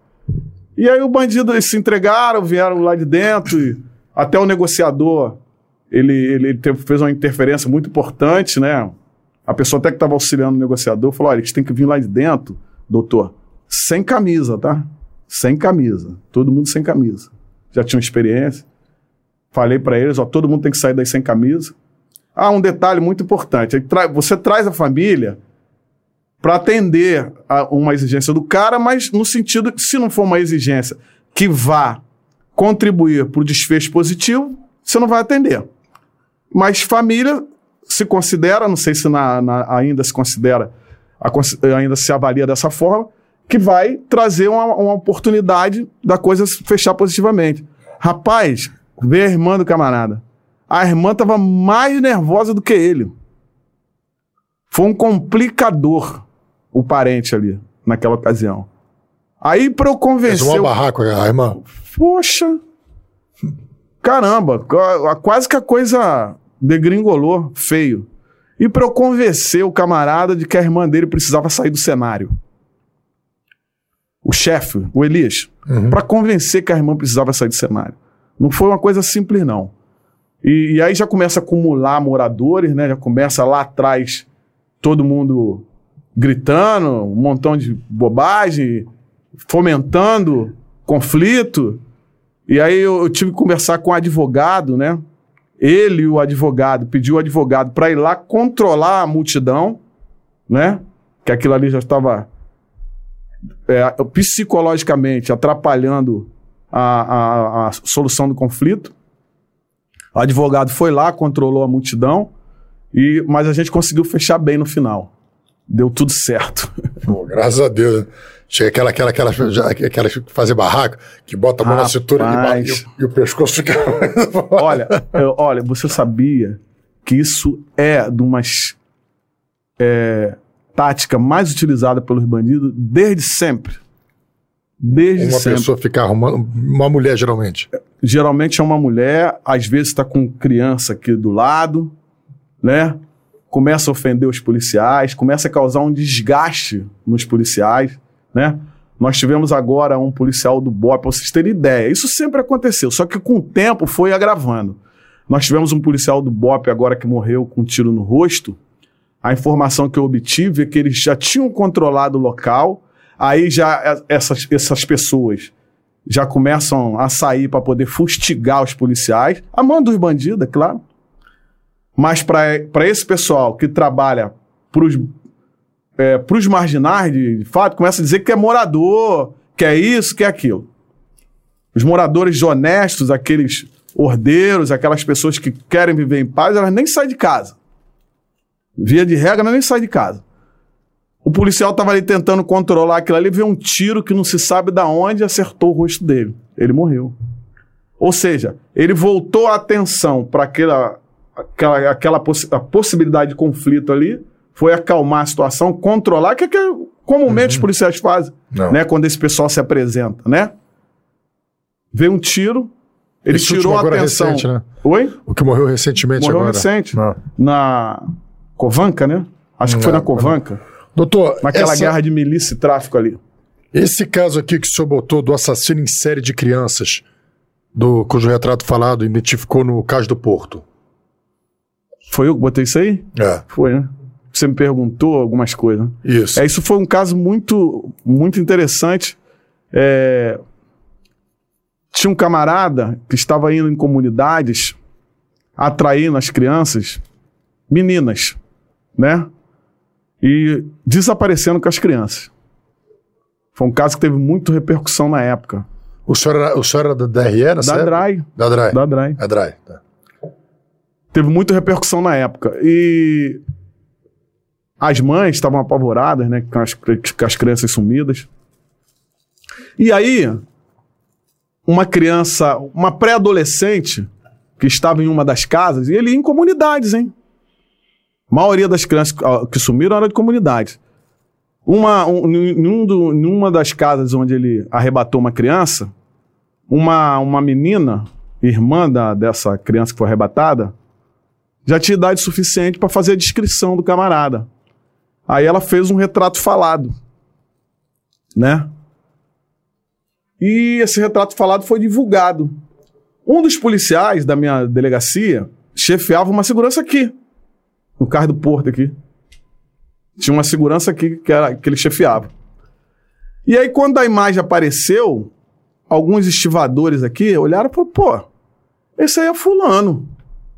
[SPEAKER 3] E aí o bandido eles se entregaram, vieram lá de dentro, até o negociador, ele, ele teve- fez uma interferência muito importante, né? A pessoa até que estava auxiliando o negociador falou, olha, eles têm que vir lá de dentro, doutor, sem camisa, tá? Sem camisa, todo mundo sem camisa. Já tinha experiência. Falei para eles, ó, todo mundo tem que sair daí sem camisa. Ah, um detalhe muito importante, você traz a família para atender a uma exigência do cara, mas no sentido, se não for uma exigência que vá contribuir para o desfecho positivo, você não vai atender. Mas família se considera, não sei se na- na- ainda se considera, a ainda se avalia dessa forma, que vai trazer uma, uma oportunidade da coisa se fechar positivamente. Rapaz, vê a irmã do camarada. A irmã estava mais nervosa do que ele. Foi um complicador o parente ali, naquela ocasião. Aí, para eu
[SPEAKER 2] Fez
[SPEAKER 3] convencer.
[SPEAKER 2] um
[SPEAKER 3] o-
[SPEAKER 2] barraco, a irmã.
[SPEAKER 3] Poxa! Caramba, qua- quase que a coisa degringolou feio. E para eu convencer o camarada de que a irmã dele precisava sair do cenário. O chefe, o Elias, para convencer que a irmã precisava sair do cenário. Não foi uma coisa simples, não. E, e aí já começa a acumular moradores, né? Já começa lá atrás todo mundo gritando, um montão de bobagem, fomentando conflito. E aí eu, eu tive que conversar com o advogado, né? Ele, o advogado, pediu o advogado para ir lá controlar a multidão, né? Que aquilo ali já estava é, psicologicamente atrapalhando a, a- a solução do conflito. O advogado foi lá, controlou a multidão, e, mas a gente conseguiu fechar bem no final. Deu tudo certo.
[SPEAKER 2] Pô, graças a Deus. Chega aquela, aquela, aquela, aquela que fazer barraco, que bota a mão na
[SPEAKER 3] Rapaz.
[SPEAKER 2] cintura e, e, o- e o pescoço fica.
[SPEAKER 3] Olha, eu- olha, você sabia que isso é de umas é, tática mais utilizada pelos bandidos desde sempre. Desde
[SPEAKER 2] Uma
[SPEAKER 3] sempre.
[SPEAKER 2] pessoa ficar arrumando. Uma mulher, geralmente.
[SPEAKER 3] Geralmente é uma mulher, às vezes está com criança aqui do lado, né? Começa a ofender os policiais, começa a causar um desgaste nos policiais, né? Nós tivemos agora um policial do BOP, para vocês terem ideia. Isso sempre aconteceu, só que com o tempo foi agravando. Nós tivemos um policial do BOP agora que morreu com um tiro no rosto. A informação que eu obtive é que eles já tinham controlado o local, aí já eh, essas, essas pessoas já começam a sair para poder fustigar os policiais, a mão dos bandidos, é claro. Mas para esse pessoal que trabalha para os marginais, de, de fato, começa a dizer que é morador, que é isso, que é aquilo. Os moradores honestos, aqueles ordeiros, aquelas pessoas que querem viver em paz, elas nem saem de casa. Via de regra, elas nem saem de casa. O policial estava ali tentando controlar aquilo ali, veio um tiro que não se sabe da onde acertou o rosto dele. Ele morreu. Ou seja, ele voltou a atenção para aquela, aquela, aquela a possibilidade de conflito ali, foi acalmar a situação, controlar, que é que comumente os policiais fazem,
[SPEAKER 2] Não.
[SPEAKER 3] né, quando esse pessoal se apresenta, né? Veio um tiro, ele
[SPEAKER 2] Esse
[SPEAKER 3] tirou a
[SPEAKER 2] é
[SPEAKER 3] atenção.
[SPEAKER 2] recente, né?
[SPEAKER 3] Oi?
[SPEAKER 2] O que morreu recentemente
[SPEAKER 3] Morreu
[SPEAKER 2] agora.
[SPEAKER 3] recente.
[SPEAKER 2] Não.
[SPEAKER 3] Na Covanca, né? Acho que foi na Covanca.
[SPEAKER 2] Doutor,
[SPEAKER 3] Naquela
[SPEAKER 2] essa-
[SPEAKER 3] guerra de milícia e tráfico ali.
[SPEAKER 2] esse caso aqui que o senhor botou do assassino em série de crianças, Do, cujo retrato falado identificou no Cais do Porto.
[SPEAKER 3] Foi eu que botei isso aí?
[SPEAKER 2] É,
[SPEAKER 3] Foi, né? Você me perguntou algumas coisas. né?
[SPEAKER 2] isso.
[SPEAKER 3] É, isso foi um caso muito, muito interessante. É, tinha um camarada que estava indo em comunidades atraindo as crianças, meninas, né? E desaparecendo com as crianças. Foi um caso que teve muita repercussão na época.
[SPEAKER 2] O senhor era, o senhor era da DRE
[SPEAKER 3] Da
[SPEAKER 2] época?
[SPEAKER 3] DRAI.
[SPEAKER 2] Da DRAI.
[SPEAKER 3] Da DRAI.
[SPEAKER 2] É DRAI. tá.
[SPEAKER 3] Teve muita repercussão na época. E as mães estavam apavoradas, né? Com as, com as crianças sumidas. E aí, uma criança, uma pré-adolescente, que estava em uma das casas, e ele ia em comunidades, hein? A maioria das crianças que sumiram era de comunidades. Uma, um, em, um do- das casas onde ele arrebatou uma criança, uma, uma menina, irmã da, dessa criança que foi arrebatada, já tinha idade suficiente para fazer a descrição do camarada. Aí ela fez um retrato falado, né? E esse retrato falado foi divulgado. Um dos policiais da minha delegacia chefiava uma segurança aqui, no carro do porto aqui. Tinha uma segurança aqui que, era, que ele chefiava. E aí, quando a imagem apareceu, alguns estivadores aqui olharam e falaram: pô, esse aí é Fulano.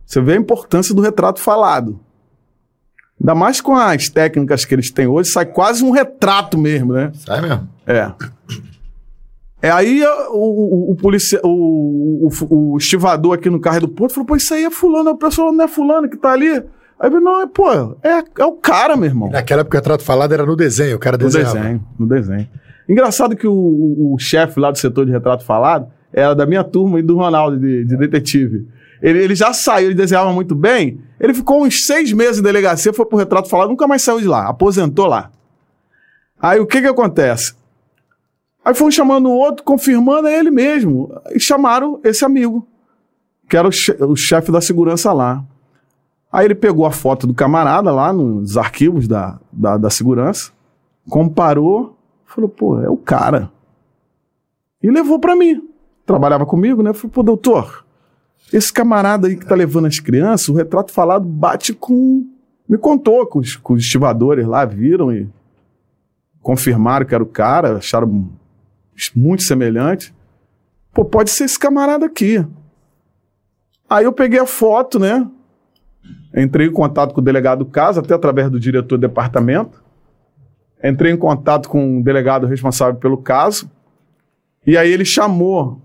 [SPEAKER 3] Você vê a importância do retrato falado. Ainda mais com as técnicas que eles têm hoje, sai quase um retrato mesmo, né?
[SPEAKER 1] Sai mesmo.
[SPEAKER 3] É. É aí o, o, o, policia, o, o, o estivador aqui no carro do Porto falou: pô, isso aí é Fulano, a pessoa não é Fulano que tá ali. Aí eu falei, não, é, pô, é, é o cara, meu irmão.
[SPEAKER 2] Naquela época o retrato falado era no desenho, o cara
[SPEAKER 3] No
[SPEAKER 2] desenhava.
[SPEAKER 3] desenho, no desenho. Engraçado que o, o- o chefe lá do setor de retrato falado era da minha turma e do Ronaldo, de, de detetive. Ele, ele já saiu, ele desenhava muito bem. Ele ficou uns seis meses em delegacia, foi pro retrato falado, nunca mais saiu de lá, aposentou lá. Aí o que que acontece? Aí foram chamando o outro, confirmando é ele mesmo. E chamaram esse amigo, que era o, che- o chefe da segurança lá. Aí ele pegou a foto do camarada lá nos arquivos da, da, da segurança, comparou, falou, pô, é o cara. E levou pra mim. Trabalhava comigo, né? Falei, pô, doutor, esse camarada aí que tá levando as crianças, o retrato falado bate com. Me contou que os, que os estivadores lá viram e confirmaram que era o cara, acharam muito semelhante. Pô, pode ser esse camarada aqui. Aí eu peguei a foto, né? Entrei em contato com o delegado do caso, até através do diretor do departamento. Entrei em contato com o delegado responsável pelo caso. E aí ele chamou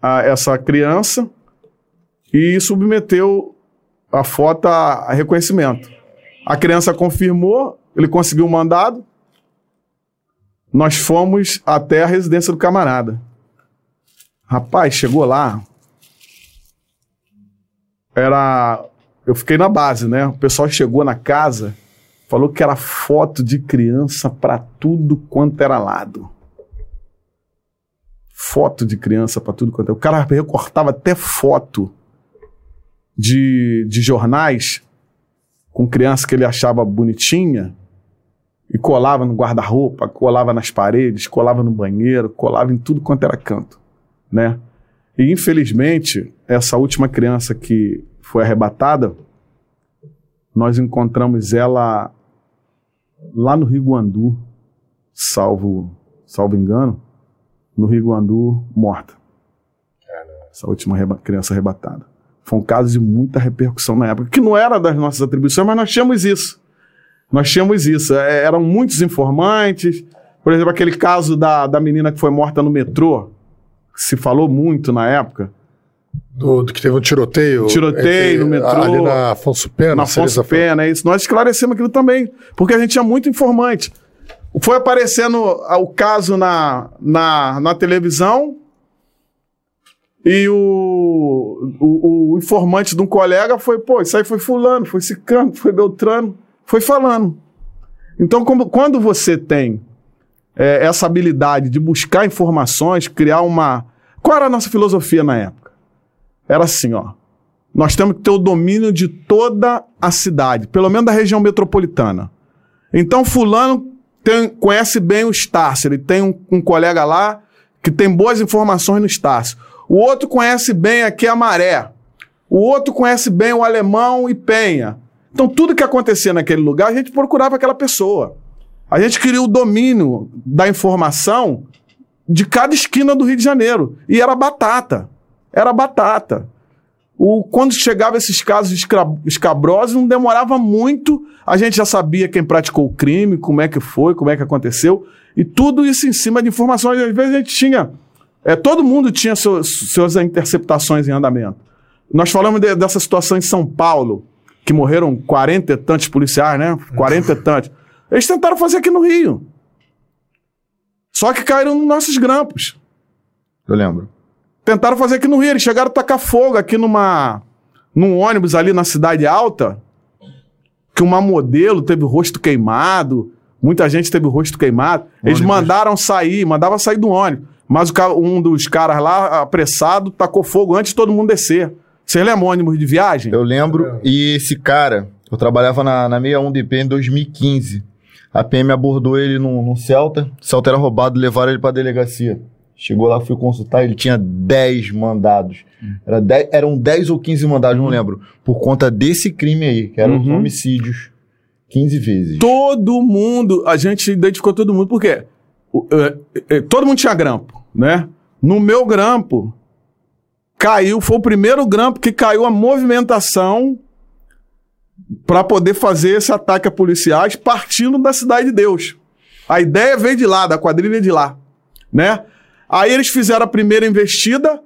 [SPEAKER 3] a- essa criança e submeteu a foto a, reconhecimento. A criança confirmou, ele conseguiu o mandado. Nós fomos até a residência do camarada. Rapaz, chegou lá. Era. Eu fiquei na base, né? O pessoal chegou na casa, falou que era foto de criança pra tudo quanto era lado. Foto de criança pra tudo quanto era. O cara recortava até foto de, de jornais com criança que ele achava bonitinha e colava no guarda-roupa, colava nas paredes, colava no banheiro, colava em tudo quanto era canto, né? E infelizmente, essa última criança que foi arrebatada, nós encontramos ela lá no Rio Guandu, salvo, salvo engano, no Rio Guandu, morta. Essa última criança arrebatada. Foi um caso de muita repercussão na época, que não era das nossas atribuições, mas nós tínhamos isso. Nós tínhamos isso. É, eram muitos informantes. Por exemplo, aquele caso da, da menina que foi morta no metrô, que se falou muito na época.
[SPEAKER 2] Do, do que teve um tiroteio.
[SPEAKER 3] Tiroteio no metrô.
[SPEAKER 2] Ali na Afonso Pena.
[SPEAKER 3] na Afonso Pena, é isso. Nós esclarecemos aquilo também, porque a gente tinha muito informante. Foi aparecendo o caso na, na, na televisão e o, o, o informante de um colega foi, pô, isso aí foi fulano, foi cicano, foi beltrano, foi falando. Então, como- quando você tem é, essa habilidade de buscar informações, criar uma... Qual era a nossa filosofia na época? Era assim, ó. Nós temos que ter o domínio de toda a cidade, pelo menos da região metropolitana. Então, fulano tem- conhece bem o Estácio, ele tem um, um colega lá que tem boas informações no Estácio. O outro conhece bem aqui a Maré. O outro conhece bem o Alemão e Penha. Então, tudo que acontecia naquele lugar, a gente procurava aquela pessoa. A gente queria o domínio da informação de cada esquina do Rio de Janeiro. E era batata. Era batata. O, quando chegava esses casos escabrosos, não demorava muito, a gente já sabia quem praticou o crime, como é que foi, como é que aconteceu, e tudo isso em cima de informações. Às vezes a gente tinha. É, todo mundo tinha seu- suas interceptações em andamento. Nós falamos de- dessa situação em São Paulo, que morreram 40 e tantos policiais, né? 40 e tantos. Eles tentaram fazer aqui no Rio. Só que caíram nos nossos grampos.
[SPEAKER 1] Eu lembro.
[SPEAKER 3] Tentaram fazer aqui no Rio. Eles chegaram a tacar fogo aqui numa, num ônibus ali na Cidade Alta, que uma modelo teve o rosto queimado, muita gente teve o rosto queimado. Eles
[SPEAKER 1] Ônibus.
[SPEAKER 3] mandaram sair, mandavam sair do ônibus. Mas um dos caras lá, apressado, tacou fogo antes de todo mundo descer. Vocês lembram o ônibus de viagem?
[SPEAKER 1] Eu lembro. E esse cara, eu trabalhava na, na 61DP em 2015. A PM abordou ele num, num Celta. O Celta era roubado, levaram ele pra delegacia. Chegou lá, fui consultar, ele tinha 10 mandados. Era 10 eram 10 ou 15 mandados, não lembro. Por conta desse crime aí, que eram os
[SPEAKER 3] Uhum.
[SPEAKER 1] homicídios. 15 vezes.
[SPEAKER 3] Todo mundo, a gente identificou todo mundo, porque o- é, é, todo mundo tinha grampo, né? No meu grampo, caiu, foi o primeiro grampo que caiu a movimentação para poder fazer esse ataque a policiais partindo da Cidade de Deus. A ideia veio de lá, da quadrilha de lá, né? Aí eles fizeram a primeira investida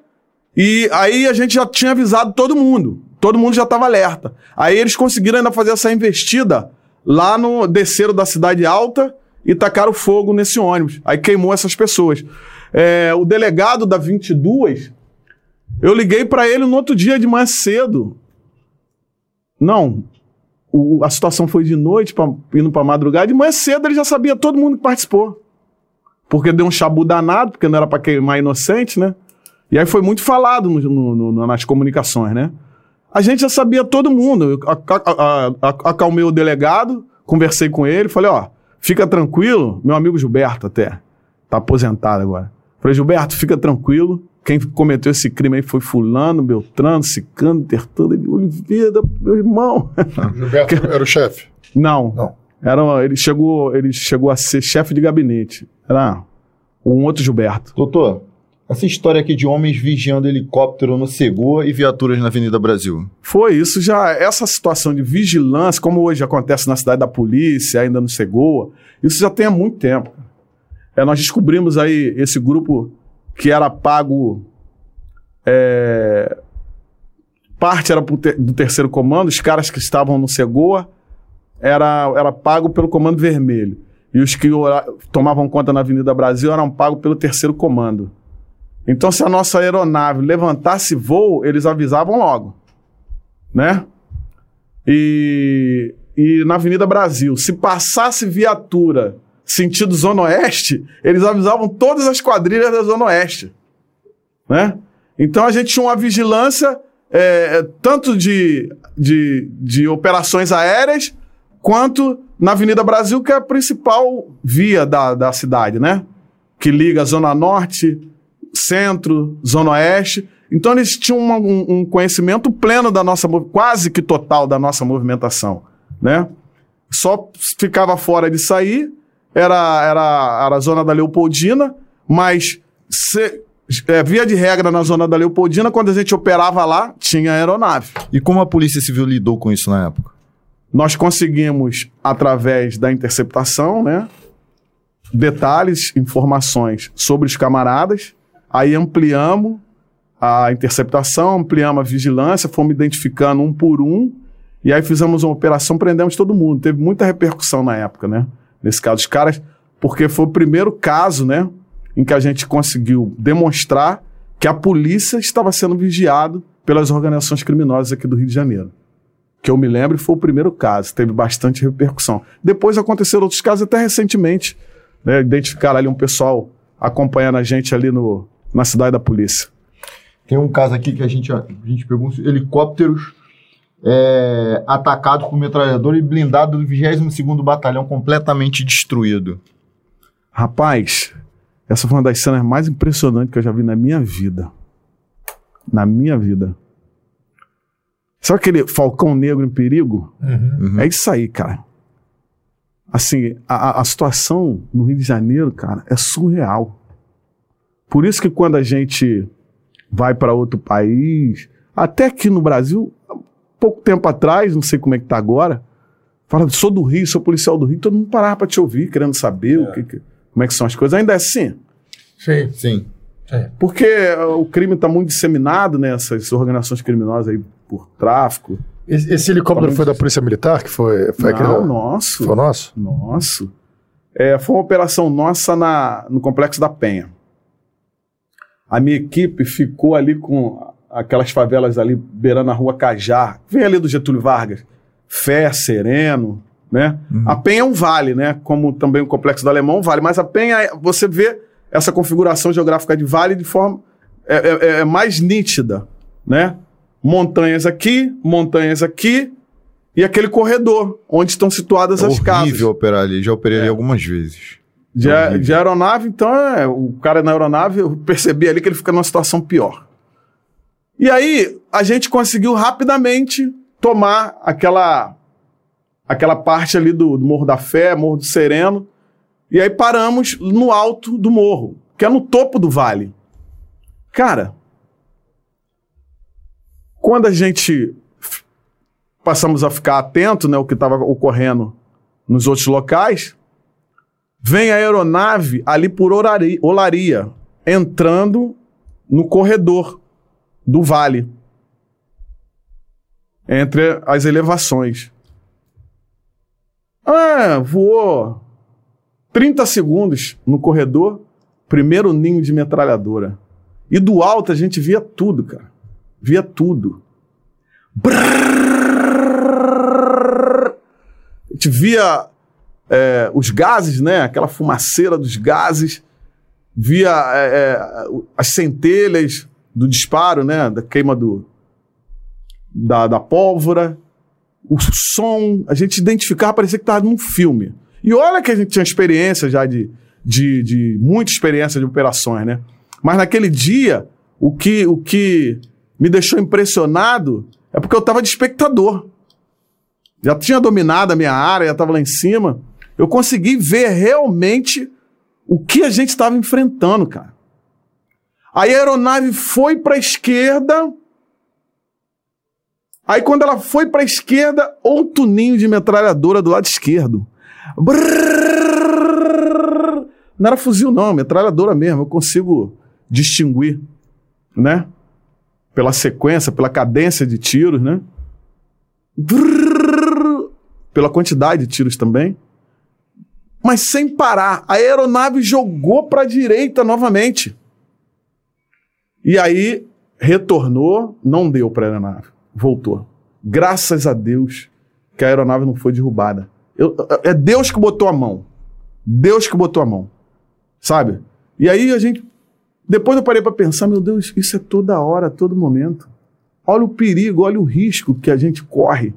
[SPEAKER 3] e aí a gente já tinha avisado todo mundo. Todo mundo já estava alerta. Aí eles conseguiram ainda fazer essa investida lá no desceram da cidade alta e tacaram fogo nesse ônibus. Aí queimou essas pessoas. É, o delegado da 22, eu liguei para ele no outro dia de manhã cedo. Não, o- a situação foi de noite, pra, indo para madrugada. De manhã cedo ele já sabia todo mundo que participou. Porque deu um chabu danado, porque não era para queimar inocente, né? E aí foi muito falado no- no- no- nas comunicações, né? A gente já sabia todo mundo. Eu acalmei o delegado, conversei com ele, falei, ó, fica tranquilo, meu amigo Gilberto até, tá aposentado agora. Falei, Gilberto, fica tranquilo, quem cometeu esse crime aí foi fulano, Beltrano, Cicano, Tertano, ele, Oliveira, meu irmão.
[SPEAKER 2] Gilberto era o chefe.
[SPEAKER 3] Não.
[SPEAKER 2] Não.
[SPEAKER 3] Era, ele, chegou, ele chegou a ser chefe de gabinete. Era um outro Gilberto.
[SPEAKER 1] Doutor, essa história aqui de homens vigiando helicóptero no Cegoa e viaturas na Avenida Brasil.
[SPEAKER 3] Foi isso já, essa situação de vigilância, como hoje acontece na cidade da polícia, ainda no Cegoa, isso já tem há muito tempo. É, nós descobrimos aí esse grupo que era pago. é, parte era ter- do terceiro comando, os caras que estavam no Cegoa era, era pago pelo comando vermelho. E os que tomavam conta na Avenida Brasil eram pagos pelo terceiro comando. Então, se a nossa aeronave levantasse voo, eles avisavam logo né? E, e na Avenida Brasil, se passasse viatura sentido Zona Oeste, eles avisavam todas as quadrilhas da Zona Oeste, né? Então a gente tinha uma vigilância é, tanto de, de, de operações aéreas quanto na Avenida Brasil, que é a principal via da, da cidade, né? Que liga a Zona Norte, Centro, Zona Oeste. Então eles tinham uma- um, um conhecimento pleno da nossa, quase que total da nossa movimentação, né? Só ficava fora de sair, era, era, era a zona da Leopoldina, mas se- é, via de regra na zona da Leopoldina, quando a gente operava lá, tinha aeronave.
[SPEAKER 1] E como a Polícia Civil lidou com isso na época?
[SPEAKER 3] Nós conseguimos, através da interceptação, né, detalhes, informações sobre os camaradas, aí ampliamos a interceptação, ampliamos a vigilância, fomos identificando um por um, e aí fizemos uma operação, prendemos todo mundo. Teve muita repercussão na época, né? Nesse caso, os caras, porque foi o primeiro caso, né, em que a gente conseguiu demonstrar que a polícia estava sendo vigiado pelas organizações criminosas aqui do Rio de Janeiro que eu me lembro, foi o primeiro caso, teve bastante repercussão. Depois aconteceram outros casos, até recentemente, né, identificaram ali um pessoal acompanhando a gente ali no, na cidade da polícia.
[SPEAKER 1] Tem um caso aqui que a gente, a gente pegou helicópteros é, atacados por metralhador e blindado do 22º Batalhão completamente destruído.
[SPEAKER 3] Rapaz, essa foi uma das cenas mais impressionantes que eu já vi na minha vida. na minha vida. Sabe aquele falcão negro em perigo?
[SPEAKER 1] Uhum.
[SPEAKER 3] É isso aí, cara. Assim, a, a situação no Rio de Janeiro, cara, é surreal. Por isso que quando a gente vai para outro país, até aqui no Brasil, pouco tempo atrás, não sei como é que tá agora, fala, sou do Rio, sou policial do Rio, todo mundo parava para te ouvir, querendo saber o que, que- como é que são as coisas. Ainda é assim.
[SPEAKER 4] Sim.
[SPEAKER 1] Sim.
[SPEAKER 3] Porque uh, o crime está muito disseminado, né? Essas organizações criminosas aí por tráfico.
[SPEAKER 2] Esse, esse helicóptero foi da Polícia Militar que foi, foi
[SPEAKER 3] Não,
[SPEAKER 2] aquele-
[SPEAKER 3] nosso.
[SPEAKER 2] Foi nosso?
[SPEAKER 3] Nosso. É, foi uma operação nossa na, no Complexo da Penha. A minha equipe ficou ali com aquelas favelas ali beirando a rua Cajá. Vem ali do Getúlio Vargas. Fé, Sereno, né? A Penha é um vale, né? Como também o Complexo do Alemão é um vale. Mas a Penha, é- você vê essa configuração geográfica de vale de forma é, é- é mais nítida, né? Montanhas aqui, montanhas aqui e aquele corredor onde estão situadas
[SPEAKER 1] É
[SPEAKER 3] as casas.
[SPEAKER 1] horrível operar ali. Já operei ali algumas vezes.
[SPEAKER 3] De, de aeronave, então, é, o cara na aeronave, eu percebi ali que ele fica numa situação pior. E aí, a gente conseguiu rapidamente tomar aquela aquela parte ali do, do Morro da Fé, Morro do Sereno, e aí paramos no alto do morro, que é no topo do vale. Cara, quando a gente passamos a ficar atento, né, o que estava ocorrendo nos outros locais, vem a aeronave ali por olaria, entrando no corredor do vale, entre as elevações. Ah, voou 30 segundos no corredor, primeiro ninho de metralhadora. E do alto a gente via tudo, cara. Via tudo. Brrr. A gente via é, os gases, né? Aquela fumaceira dos gases. Via é, é, as centelhas do disparo, né? Da queima do, da, da pólvora. O som, a gente identificava, parecia que estava num filme. E olha que a gente tinha experiência já de, de, de muita experiência de operações, né? Mas naquele dia, o que, o que me deixou impressionado é porque eu estava de espectador. Já tinha dominado a minha área, já estava lá em cima. Eu consegui ver realmente o que a gente estava enfrentando, cara. A aeronave foi para a esquerda. Aí quando ela foi para a esquerda, outro ninho de metralhadora do lado esquerdo. Brrr. Não era fuzil não, metralhadora mesmo. Eu consigo distinguir, né? Pela sequência, pela cadência de tiros, né? Brrr. Pela quantidade de tiros também. Mas sem parar, a aeronave jogou para a direita novamente. E aí retornou, não deu para a aeronave, voltou. Graças a Deus que a aeronave não foi derrubada. Eu- é Deus que botou a mão. Deus que botou a mão. Sabe? E aí a gente. Depois eu parei para pensar, meu Deus, isso é toda hora, todo momento. Olha o perigo, olha o risco que a gente corre.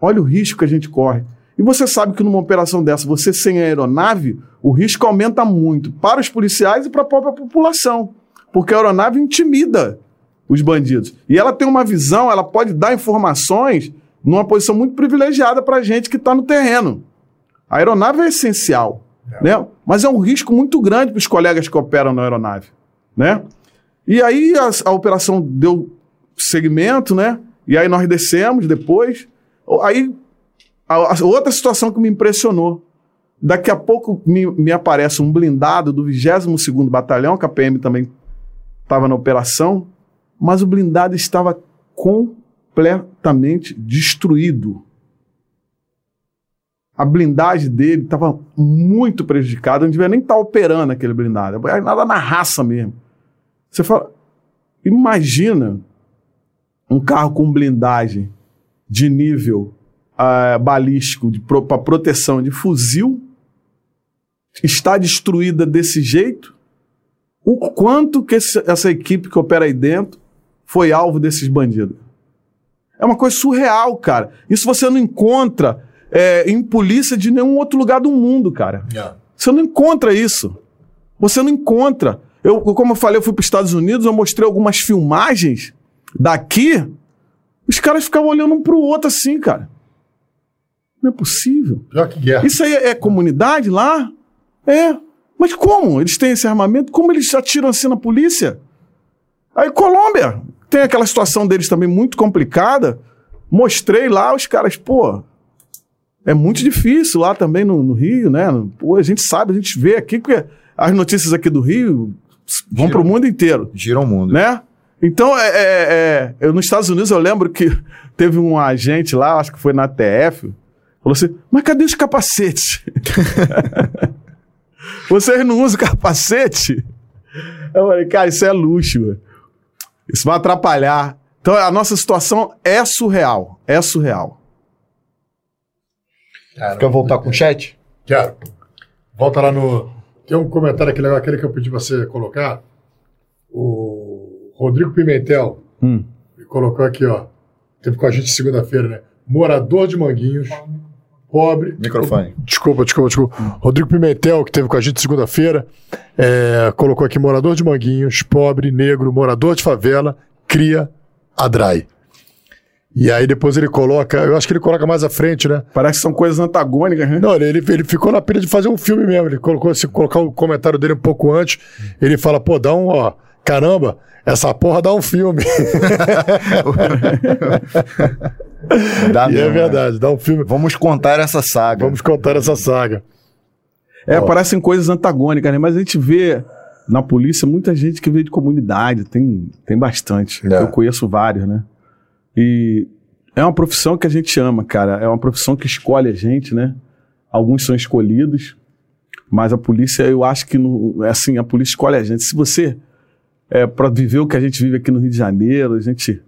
[SPEAKER 3] Olha o risco que a gente corre. E você sabe que numa operação dessa, você sem aeronave, o risco aumenta muito para os policiais e para a própria população. Porque a aeronave intimida os bandidos. E ela tem uma visão, ela pode dar informações numa posição muito privilegiada para a gente que está no terreno. A aeronave é essencial, né? Mas é um risco muito grande para os colegas que operam na aeronave, né? E aí a, a operação deu segmento, né? E aí nós descemos depois. Aí a, a outra situação que me impressionou. Daqui a pouco me, me aparece um blindado do 22º Batalhão, que a PM também estava na operação, mas o blindado estava completamente destruído. A blindagem dele estava muito prejudicada, não devia nem estar operando aquele blindado. É nada na raça mesmo. Você fala, imagina um carro com blindagem de nível ah, balístico para proteção de fuzil está destruída desse jeito. O quanto que esse- essa equipe que opera aí dentro foi alvo desses bandidos. É uma coisa surreal, cara. Isso você não encontra é, em polícia de nenhum outro lugar do mundo, cara. Você não encontra isso. Você não encontra. Eu, como eu falei, eu fui para os Estados Unidos, eu mostrei algumas filmagens daqui, os caras ficavam olhando um pro outro assim, cara. Não é possível.
[SPEAKER 2] Pior que guerra.
[SPEAKER 3] Isso aí é comunidade lá? É. Mas como? Eles têm esse armamento? Como eles atiram assim na polícia? Aí Colômbia, tem aquela situação deles também muito complicada. Mostrei lá, os caras, pô, é muito difícil lá também no, no Rio, né? Pô, a gente sabe, a gente vê aqui, porque as notícias aqui do Rio vão
[SPEAKER 1] Giram.
[SPEAKER 3] pro mundo inteiro,
[SPEAKER 1] Gira o mundo.
[SPEAKER 3] né? Então, é, é- é- eu, nos Estados Unidos, eu lembro que teve um agente lá, acho que foi na TF, falou assim, mas cadê os capacetes? Vocês não usam capacete? Eu falei, cara, isso é luxo, velho. Isso vai atrapalhar. Então, a nossa situação é surreal. É surreal.
[SPEAKER 1] Quer voltar com o chat?
[SPEAKER 2] Quero. Volta lá no. Tem um comentário aqui legal, aquele que eu pedi pra você colocar. O Rodrigo Pimentel
[SPEAKER 3] Hum.
[SPEAKER 2] ele colocou aqui, ó. Teve com a gente segunda-feira, né? Morador de Manguinhos, pobre.
[SPEAKER 1] Microfone.
[SPEAKER 2] Desculpa, desculpa, desculpa. Rodrigo Pimentel, que teve com a gente segunda-feira, é, colocou aqui: morador de Manguinhos, pobre, negro, morador de favela, cria, adrai. E aí depois ele coloca, eu acho que ele coloca mais à frente, né?
[SPEAKER 3] Parece que são coisas antagônicas, né?
[SPEAKER 2] Não, ele, ele ficou na pena de fazer um filme mesmo. Ele colocou, se colocar o comentário dele um pouco antes, ele fala, pô, dá um, ó, caramba, essa porra dá um filme.
[SPEAKER 1] Dá
[SPEAKER 2] e é
[SPEAKER 1] mesmo, né?
[SPEAKER 2] verdade, dá um filme.
[SPEAKER 1] Vamos contar essa saga.
[SPEAKER 2] Vamos contar essa saga.
[SPEAKER 3] É, parecem coisas antagônicas, né? Mas a gente vê na polícia muita gente que veio de comunidade, tem, tem bastante.
[SPEAKER 2] É.
[SPEAKER 3] Eu conheço vários, né? E é uma profissão que a gente ama, cara. É uma profissão que escolhe a gente, né? Alguns são escolhidos, mas a polícia, eu acho que, no, é assim, a polícia escolhe a gente. Se você, é, para viver o que a gente vive aqui no Rio de Janeiro, a gente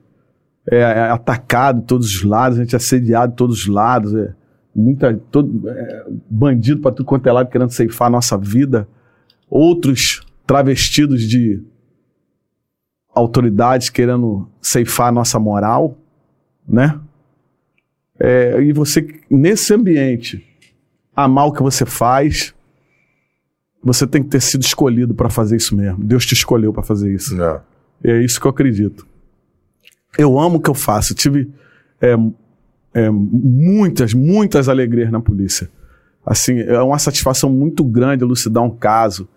[SPEAKER 3] é, é atacado de todos os lados, a gente é assediado de todos os lados, é muita, todo, é, bandido para tudo quanto é lado querendo ceifar a nossa vida, outros travestidos de autoridades querendo ceifar a nossa moral, né? É, e você, nesse ambiente, amar o que você faz, você tem que ter sido escolhido para fazer isso mesmo. Deus te escolheu para fazer isso. E é isso que eu acredito. Eu amo o que eu faço. Eu tive é, é, muitas, muitas alegrias na polícia. Assim, é uma satisfação muito grande elucidar um caso.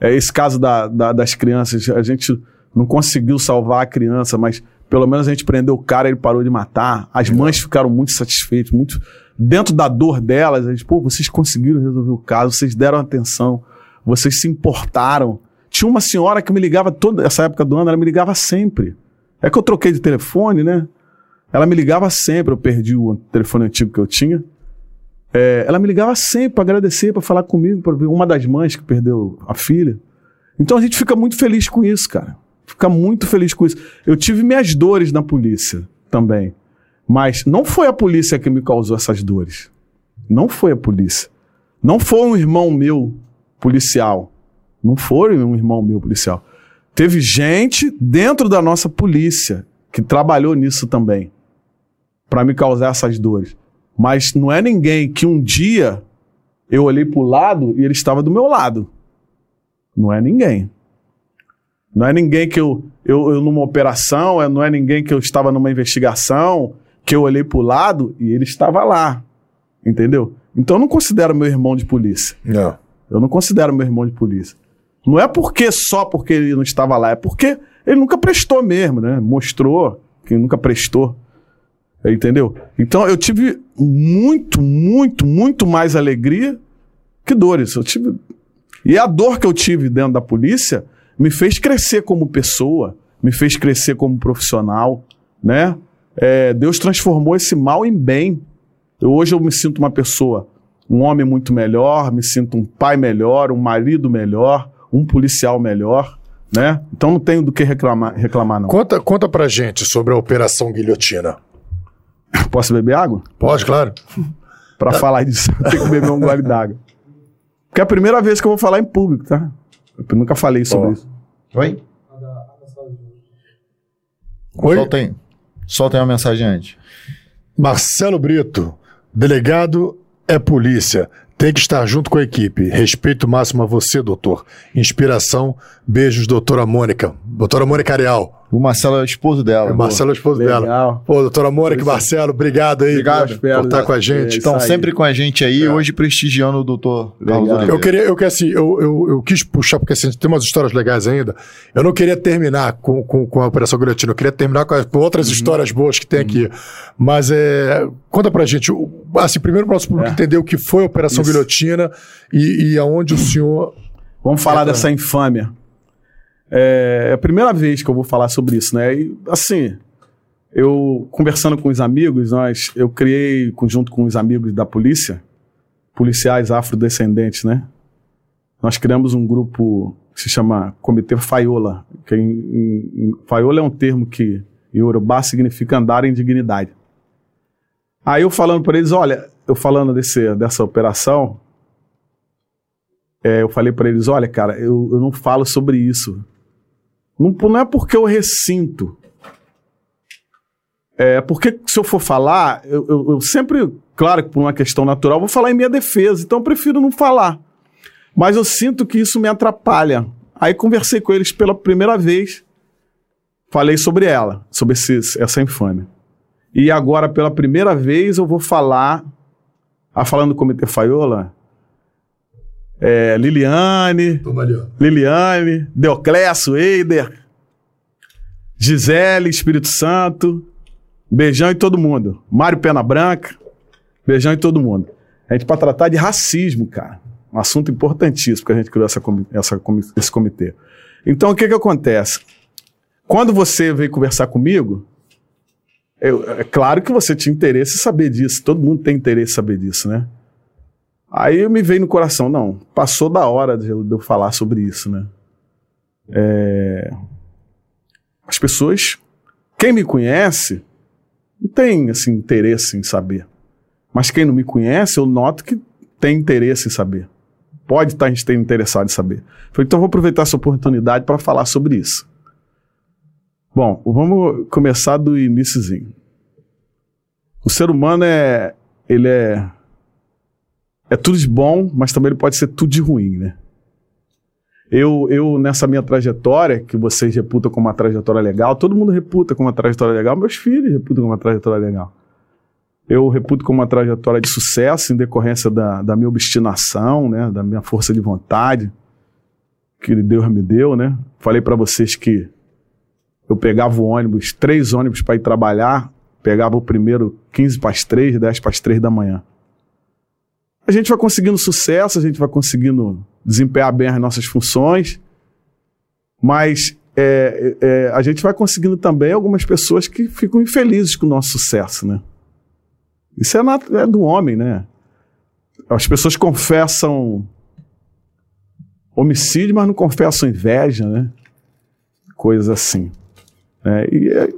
[SPEAKER 3] É, esse caso da, da- das crianças, a gente não conseguiu salvar a criança, mas pelo menos a gente prendeu o cara e ele parou de matar. As mães ficaram muito satisfeitas, muito dentro da dor delas. A gente, pô, vocês conseguiram resolver o caso, vocês deram atenção, vocês se importaram. Tinha uma senhora que me ligava toda essa época do ano, ela me ligava sempre. É que eu troquei de telefone, né? Ela me ligava sempre, eu perdi o telefone antigo que eu tinha. É, ela me ligava sempre para agradecer, para falar comigo, para ver uma das mães que perdeu a filha. Então a gente fica muito feliz com isso, cara. Fica muito feliz com isso. Eu tive minhas dores na polícia também. Mas não foi a polícia que me causou essas dores. Não foi a polícia. Não foi um irmão meu policial. Não foi um irmão meu policial. Teve gente dentro da nossa polícia que trabalhou nisso também para me causar essas dores. Mas não é ninguém que um dia eu olhei para o lado e ele estava do meu lado. Não é ninguém. Não é ninguém que eu, eu, eu numa operação, é- não é ninguém que eu estava numa investigação, que eu olhei para o lado e ele estava lá. Entendeu? Então eu não considero meu irmão de polícia.
[SPEAKER 2] Não.
[SPEAKER 3] Eu não considero meu irmão de polícia. Não é porque só porque ele não estava lá, é porque ele nunca prestou mesmo, né? Mostrou que nunca prestou. Entendeu? Então eu tive muito, muito, muito mais alegria que dores. Eu tive. E a dor que eu tive dentro da polícia me fez crescer como pessoa, me fez crescer como profissional, né? É, Deus transformou esse mal em bem. Eu, hoje eu me sinto uma pessoa, um homem muito melhor, me sinto um pai melhor, um marido melhor, um policial melhor, né? Então não tenho do que reclamar, reclamar não.
[SPEAKER 2] Conta, conta pra gente sobre a Operação Guilhotina.
[SPEAKER 3] Posso beber água?
[SPEAKER 2] Pode, claro.
[SPEAKER 3] Pra falar disso, eu tenho que beber um gole d'água. Porque é a primeira vez que eu vou falar em público, tá? Eu nunca falei sobre
[SPEAKER 2] Ó.
[SPEAKER 3] isso.
[SPEAKER 1] Oi?
[SPEAKER 2] Oi?
[SPEAKER 1] Soltem. Soltem uma mensagem antes.
[SPEAKER 2] Marcelo Brito, delegado é polícia. Tem que estar junto com a equipe. Respeito máximo a você, doutor. Inspiração. Beijos, doutora Mônica. Doutora Mônica Arial.
[SPEAKER 1] O Marcelo é o esposo dela.
[SPEAKER 2] É o Marcelo é o esposo dela.
[SPEAKER 3] Legal.
[SPEAKER 2] Pô, doutora Mônica e Marcelo, obrigado aí
[SPEAKER 1] Obrigado.
[SPEAKER 2] por estar com a gente.
[SPEAKER 1] Estão sempre com a gente aí, hoje prestigiando o doutor Carlos. Oliveira.
[SPEAKER 2] Eu queria, eu, que assim, eu, eu, eu quis puxar, porque assim, tem umas histórias legais ainda. Eu não queria terminar com, com, com a Operação Guilhotina, eu queria terminar com, a- com outras histórias boas que tem aqui. Mas é, conta pra gente, assim, primeiro para o nosso público
[SPEAKER 3] É.
[SPEAKER 2] entender o que foi a Operação
[SPEAKER 3] Isso.
[SPEAKER 2] Guilhotina e, e aonde o senhor.
[SPEAKER 3] Vamos falar
[SPEAKER 2] É,
[SPEAKER 3] dessa infâmia. É a primeira vez que eu vou falar sobre isso, né? E, assim, eu conversando com os amigos, nós, eu criei, junto com os amigos da polícia, policiais afrodescendentes, né? Nós criamos um grupo que se chama Comitê Faiola. Que em, em, em- Faiola é um termo que em Urubá significa andar em dignidade. Aí eu falando para eles, olha, eu falando desse, dessa operação, é, eu falei para eles: olha, cara, eu, eu não falo sobre isso. Não, não é porque eu ressinto. É porque se eu for falar, eu, eu- eu sempre, claro que por uma questão natural, vou falar em minha defesa, então eu prefiro não falar. Mas eu sinto que isso me atrapalha. Aí conversei com eles pela primeira vez, falei sobre ela, sobre esse- essa infâmia. E agora, pela primeira vez, eu vou falar, ah, falando do Comitê Faiola, é, Liliane. Liliane, Deoclésio, Eider, Gisele, Espírito Santo, beijão em todo mundo. Mário Pena Branca, beijão em todo mundo. A gente para tratar de racismo, cara. Um assunto importantíssimo que a gente criou essa, essa esse comitê. Então, o que que acontece? Quando você veio conversar comigo, eu- é claro que você tinha interesse em saber disso. Todo mundo tem interesse em saber disso, né? Aí me veio no coração, não, passou da hora de eu, falar sobre isso, né? É, As pessoas, quem me conhece, não tem assim, interesse em saber. Mas quem não me conhece, eu noto que tem interesse em saber. Pode estar ter interessado em saber. Falei, então vou aproveitar essa oportunidade para falar sobre isso. Bom, vamos começar do iníciozinho. O ser humano é, ele é é tudo de bom, mas também ele pode ser tudo de ruim, né? Eu, eu, nessa minha trajetória, que vocês reputam como uma trajetória legal, todo mundo reputa como uma trajetória legal, meus filhos reputam como uma trajetória legal. Eu reputo como uma trajetória de sucesso em decorrência da, da minha obstinação, né? Da minha força de vontade que Deus me deu, né? Falei para vocês que eu pegava o ônibus, três ônibus para ir trabalhar, pegava o primeiro 15 para as 3, 10 para as 3 da manhã a gente vai conseguindo sucesso, a gente vai conseguindo desempenhar bem as nossas funções, mas é, é, a gente vai conseguindo também algumas pessoas que ficam infelizes com o nosso sucesso, né? Isso é, nat- é do homem, né? As pessoas confessam homicídio, mas não confessam inveja, né? Coisas assim. né? E,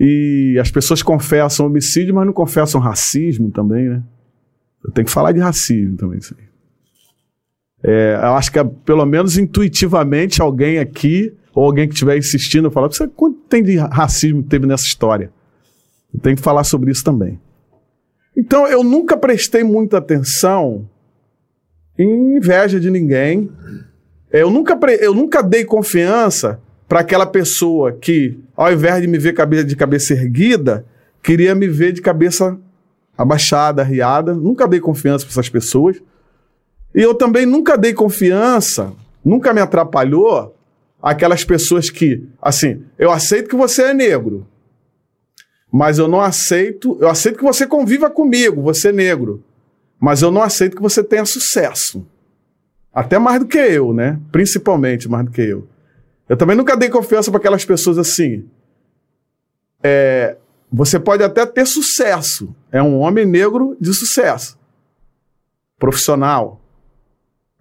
[SPEAKER 3] e as pessoas confessam homicídio, mas não confessam racismo também, né? Eu tenho que falar de racismo também. Aí. É, eu acho que, pelo menos intuitivamente, alguém aqui, ou alguém que estiver insistindo, falar: você quanto tem de racismo que teve nessa história? Eu tenho que falar sobre isso também. Então, eu nunca prestei muita atenção em inveja de ninguém. Eu nunca, eu nunca dei confiança para aquela pessoa que, ao invés de me ver de cabeça erguida, queria me ver de cabeça abaixada, riada. Nunca dei confiança para essas pessoas. E eu também nunca dei confiança, nunca me atrapalhou aquelas pessoas que, assim, eu aceito que você é negro, mas eu não aceito, eu aceito que você conviva comigo, você é negro, mas eu não aceito que você tenha sucesso. Até mais do que eu, né? Principalmente mais do que eu. Eu também nunca dei confiança para aquelas pessoas assim. É, você pode até ter sucesso. É um homem negro de sucesso. Profissional,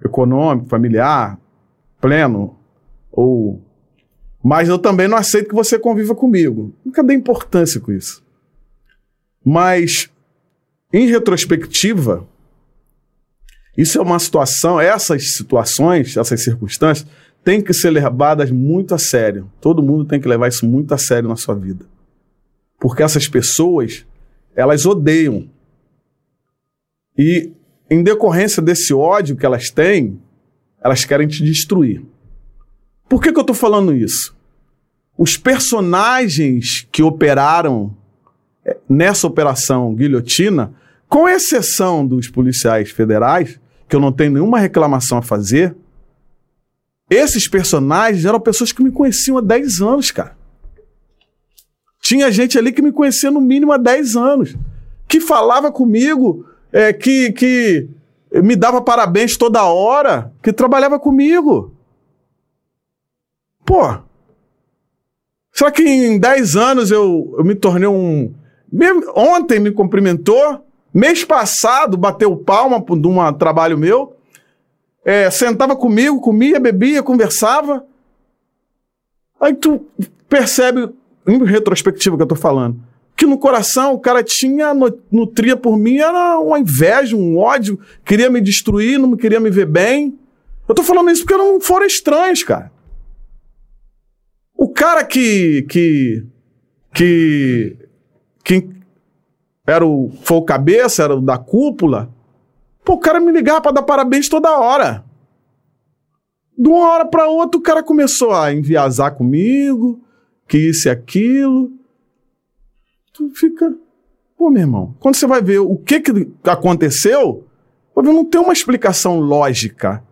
[SPEAKER 3] econômico, familiar, pleno. Ou. Mas eu também não aceito que você conviva comigo. Nunca dei importância com isso. Mas, em retrospectiva, isso é uma situação, essas situações, essas circunstâncias, têm que ser levadas muito a sério. Todo mundo tem que levar isso muito a sério na sua vida. Porque essas pessoas, elas odeiam. E em decorrência desse ódio que elas têm, elas querem te destruir. Por que, que eu estou falando isso? Os personagens que operaram eh, nessa operação guilhotina, com exceção dos policiais federais, que eu não tenho nenhuma reclamação a fazer, esses personagens eram pessoas que me conheciam há 10 anos, cara. Tinha gente ali que me conhecia no mínimo há 10 anos, que falava comigo, é, que, que me dava parabéns toda hora, que trabalhava comigo. Pô, será que em 10 anos eu, eu me tornei um. Ontem me cumprimentou, mês passado bateu palma de um trabalho meu, é, sentava comigo, comia, bebia, conversava. Aí tu percebe, em retrospectiva que eu tô falando, que no coração o cara tinha, nutria por mim, era uma inveja, um ódio, queria me destruir, não queria me ver bem. Eu tô falando isso porque não foram estranhos, cara. O cara que. que. que. que era o, foi o cabeça, era o da cúpula, Pô, o cara me ligava para dar parabéns toda hora. De uma hora para outra, o cara começou a enviasar comigo, que isso e aquilo. Tu fica. Pô, meu irmão, quando você vai ver o que, que aconteceu, não tem uma explicação lógica.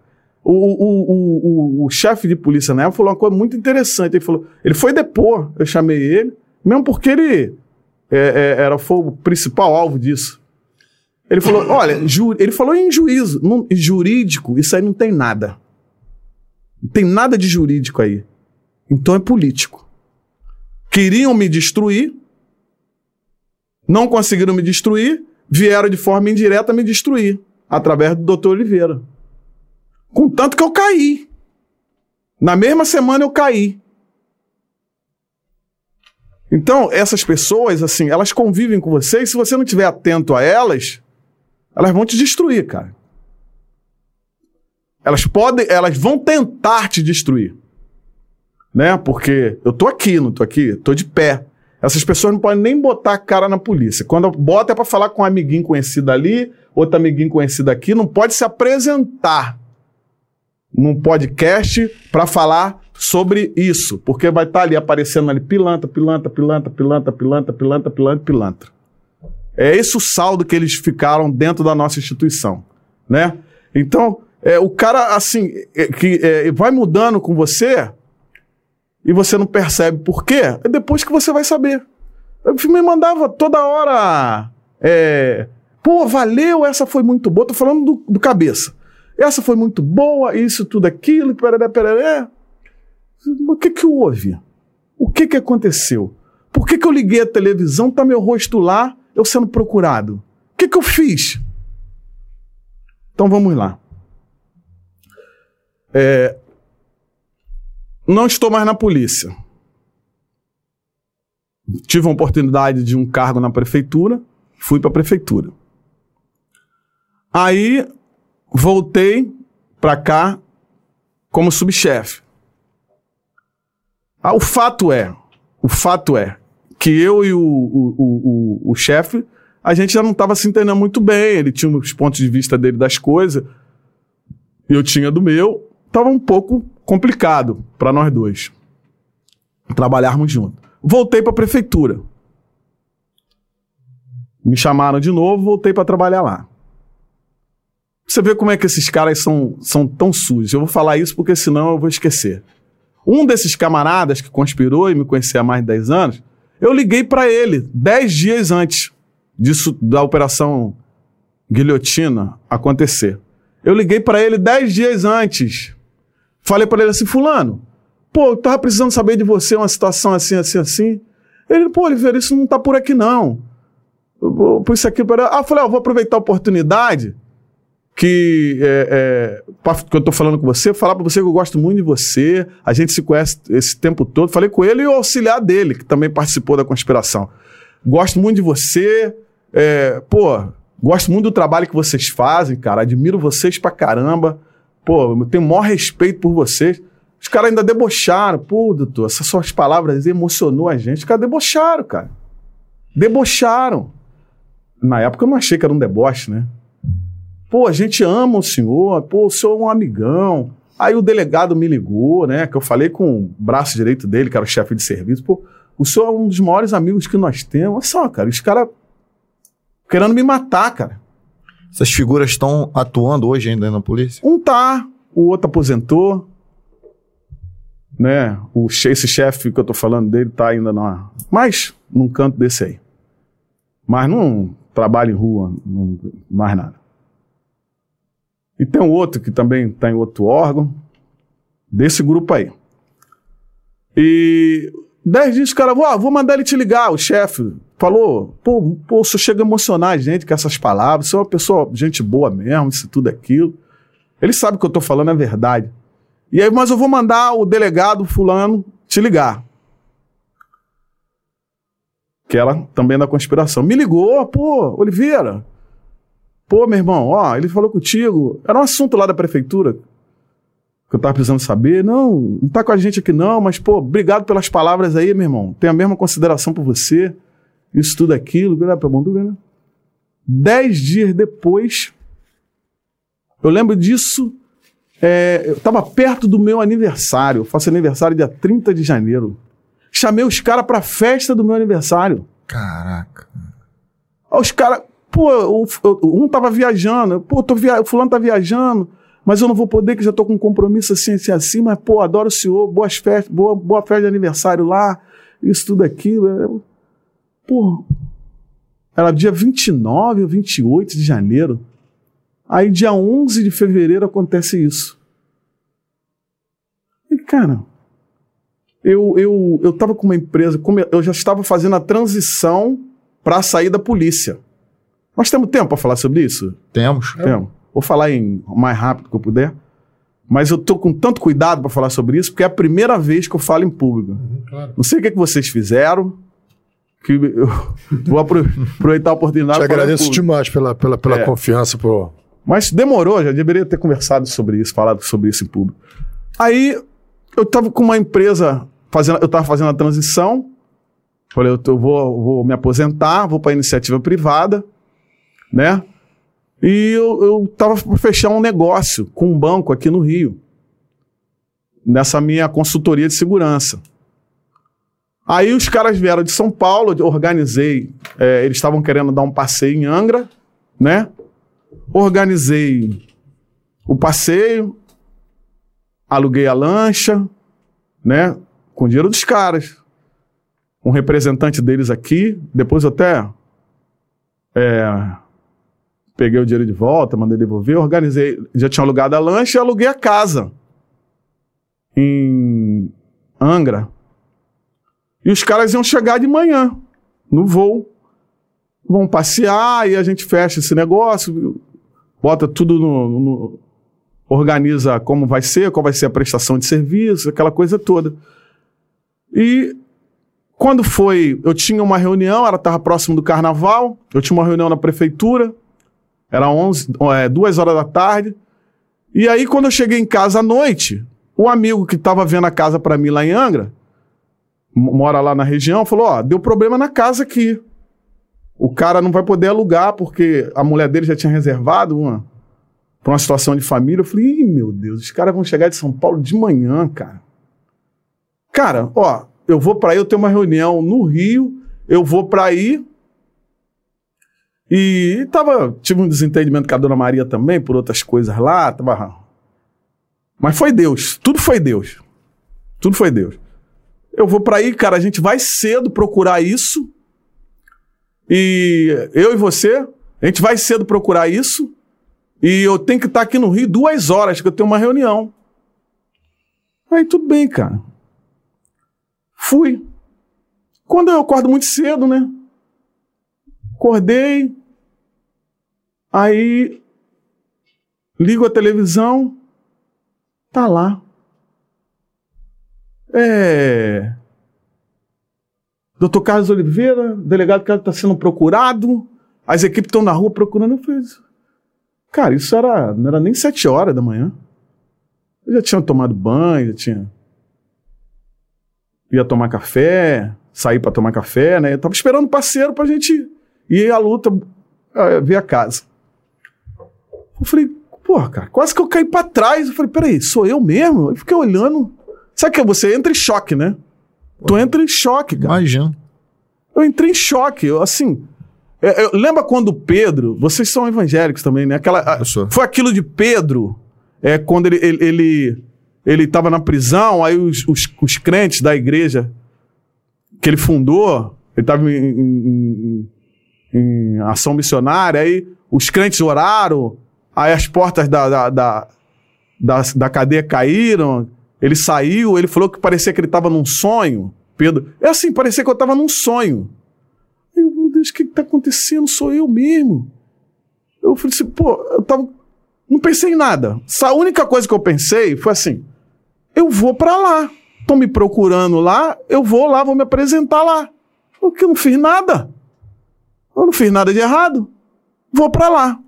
[SPEAKER 3] O, o, o, o, chefe de polícia na época falou uma coisa muito interessante. Ele falou: ele foi depor, eu chamei ele, mesmo porque ele é, é, era, foi o principal alvo disso. Ele falou: olha, ju, ele falou em juízo, não, jurídico, isso aí não tem nada. Não tem nada de jurídico aí. Então é político. Queriam me destruir, não conseguiram me destruir, vieram de forma indireta me destruir, através do doutor Oliveira. Contanto que eu caí. Na mesma semana eu caí. Então, essas pessoas, assim, elas convivem com você e se você não estiver atento a elas, elas vão te destruir, cara. Elas podem, elas vão tentar te destruir. Né? Porque eu tô aqui, não tô aqui, tô de pé. Essas pessoas não podem nem botar a cara na polícia. Quando bota é para falar com um amiguinho conhecido ali, outro amiguinho conhecido aqui, não pode se apresentar num podcast para falar sobre isso, porque vai estar tá ali aparecendo ali pilantra, pilantra, pilantra, pilantra, pilantra, pilantra, pilantra, pilantra. É esse o saldo que eles ficaram dentro da nossa instituição, né? Então, é, o cara, assim, é, que é, vai mudando com você e você não percebe por quê, é depois que você vai saber. Eu me mandava toda hora, é, pô, valeu, essa foi muito boa, tô falando do, do cabeça. Essa foi muito boa, isso, tudo aquilo, pereré, pereré. O que que houve? O que que aconteceu? Por que que eu liguei a televisão, tá meu rosto lá, eu sendo procurado? O que, que eu fiz? Então vamos lá. É, não estou mais na polícia. Tive a oportunidade de um cargo na prefeitura, fui para a prefeitura. Aí voltei para cá como subchefe. Ah, o fato é, o fato é que eu e o, o, o, o chefe, a gente já não estava se entendendo muito bem. Ele tinha os pontos de vista dele das coisas, eu tinha do meu. Estava um pouco complicado para nós dois trabalharmos juntos. Voltei para a prefeitura. Me chamaram de novo, voltei para trabalhar lá. Você vê como é que esses caras são, são tão sujos. Eu vou falar isso porque senão eu vou esquecer. Um desses camaradas que conspirou e me conhecia há mais de 10 anos, eu liguei para ele dez dias antes disso da operação guilhotina acontecer. Eu liguei para ele dez dias antes. Falei para ele assim, fulano, pô, eu tava precisando saber de você uma situação assim, assim, assim. Ele, pô, Oliveira, isso não tá por aqui não. Por isso aqui, ah, eu falei, ó, vou aproveitar a oportunidade que, é, é, que eu estou falando com você, falar para você que eu gosto muito de você, a gente se conhece esse tempo todo. Falei com ele e o auxiliar dele, que também participou da conspiração. Gosto muito de você, é, pô, gosto muito do trabalho que vocês fazem, cara, admiro vocês pra caramba, pô, eu tenho o maior respeito por vocês. Os caras ainda debocharam, pô, doutor, essas suas palavras emocionou a gente. Os caras debocharam, cara. Debocharam. Na época eu não achei que era um deboche, né? Pô, a gente ama o senhor, pô, o senhor é um amigão. Aí o delegado me ligou, né? Que eu falei com o braço direito dele, que era o chefe de serviço. Pô, o senhor é um dos maiores amigos que nós temos. Olha só, cara, os caras querendo me matar, cara.
[SPEAKER 1] Essas figuras estão atuando hoje ainda na polícia?
[SPEAKER 3] Um tá, o outro aposentou, né? O, esse chefe que eu tô falando dele tá ainda na. Mas num canto desse aí. Mas não trabalha em rua, não, mais nada. E tem um outro que também tá em outro órgão, desse grupo aí. E dez dias, o cara, ah, vou mandar ele te ligar, o chefe falou, pô, pô, o senhor chega a emocionar a gente com essas palavras, senhor é uma pessoa, gente boa mesmo, isso tudo aquilo. Ele sabe que eu tô falando é verdade. E aí, mas eu vou mandar o delegado fulano te ligar. Que ela também é da conspiração. Me ligou, pô, Oliveira. Pô, meu irmão, ó, ele falou contigo. Era um assunto lá da prefeitura que eu tava precisando saber. Não, não tá com a gente aqui não, mas, pô, obrigado pelas palavras aí, meu irmão. Tenho a mesma consideração por você. Isso tudo aquilo, dúvida, né? Dez dias depois, eu lembro disso é, eu tava perto do meu aniversário. Eu faço aniversário dia 30 de janeiro. Chamei os caras pra festa do meu aniversário.
[SPEAKER 1] Caraca.
[SPEAKER 3] Aí os caras, pô, um tava viajando, pô, tô via... o fulano tá viajando, mas eu não vou poder, que já tô com um compromisso assim, assim, assim, mas, pô, adoro o senhor, boas festas, boa, boa festa de aniversário lá, isso, tudo aquilo. Pô, era dia 29 ou 28 de janeiro. Aí, dia 11 de fevereiro, acontece isso. E, cara, eu, eu, eu tava com uma empresa, eu já estava fazendo a transição para sair da polícia. Nós temos tempo para falar sobre isso?
[SPEAKER 1] Temos.
[SPEAKER 3] Temos. Vou falar em o mais rápido que eu puder. Mas eu tô com tanto cuidado para falar sobre isso, porque é a primeira vez que eu falo em público.
[SPEAKER 4] Claro.
[SPEAKER 3] Não sei o que, é que vocês fizeram, que eu vou apro- aproveitar a oportunidade
[SPEAKER 2] Te agradeço demais pela, pela, pela
[SPEAKER 3] É.
[SPEAKER 2] confiança, pô.
[SPEAKER 3] Mas demorou, já deveria ter conversado sobre isso, falado sobre isso em público. Aí eu tava com uma empresa, fazendo, eu tava fazendo a transição. Falei, eu, tô- eu vou, vou me aposentar, vou para iniciativa privada, né? E eu, eu tava para fechar um negócio com um banco aqui no Rio, nessa minha consultoria de segurança. Aí os caras vieram de São Paulo, organizei, é, eles estavam querendo dar um passeio em Angra, né? organizei o passeio, aluguei a lancha, né? Com dinheiro dos caras. Um representante deles aqui, depois até é, peguei o dinheiro de volta, mandei devolver, organizei, já tinha alugado a lancha e aluguei a casa em Angra. E os caras iam chegar de manhã no voo vão passear e a gente fecha esse negócio, bota tudo no, no- organiza como vai ser, qual vai ser a prestação de serviço, aquela coisa toda. E quando foi, eu tinha uma reunião, ela estava próximo do carnaval, eu tinha uma reunião na prefeitura, era 11, é, duas horas da tarde. E aí quando eu cheguei em casa à noite, o amigo que estava vendo a casa para mim lá em Angra, mora lá na região, falou: "Ó, deu problema na casa aqui. O cara não vai poder alugar porque a mulher dele já tinha reservado uma para uma situação de família. Eu falei, Ih, meu Deus, os caras vão chegar de São Paulo de manhã, cara. Cara, ó, eu vou para aí, eu tenho uma reunião no Rio, eu vou para aí. E tava, tive um desentendimento com a dona Maria também, por outras coisas lá, tava... Mas foi Deus, tudo foi Deus. Tudo foi Deus. Eu vou para aí, cara, a gente vai cedo procurar isso. E eu e você, a gente vai cedo procurar isso. E eu tenho que estar aqui no Rio duas horas, que eu tenho uma reunião. Aí tudo bem, cara. Fui. Quando eu acordo muito cedo, né? Acordei. Aí ligo a televisão. Tá lá. É. Doutor Carlos Oliveira, delegado que está sendo procurado, as equipes estão na rua procurando. Eu falei, cara, isso era, não era nem sete horas da manhã. Eu já tinha tomado banho, já tinha. Ia tomar café, sair para tomar café, né? Eu tava esperando o parceiro pra gente ir à luta, eh, ver a casa. Eu falei, porra, cara, quase que eu caí pra trás. Eu falei, peraí, sou eu mesmo? Eu fiquei olhando. Sabe o que é? Você entra em choque, né? Tu entra em choque, cara.
[SPEAKER 1] Imagina.
[SPEAKER 3] Eu entrei em choque. Eu, assim. é, eu- lembra quando Pedro. Vocês são evangélicos também, né? Aquela, a-
[SPEAKER 1] Eu
[SPEAKER 3] foi aquilo de Pedro, é, quando ele, ele, ele, ele tava na prisão, aí os, os, os crentes da igreja que ele fundou, ele tava em, em- em- em ação missionária, aí os crentes oraram, aí as portas da, da, da, da, da cadeia caíram, ele saiu, ele falou que parecia que ele estava num sonho. Pedro, é assim, parecia que eu estava num sonho. Eu, meu Deus, o que está acontecendo? Sou eu mesmo. Eu falei assim, pô, eu tava. Não pensei em nada. A única coisa que eu pensei foi assim: eu vou pra lá. Estão me procurando lá, eu vou lá, vou me apresentar lá. Porque eu não fiz nada. Eu não fiz nada de errado. Vou pra lá.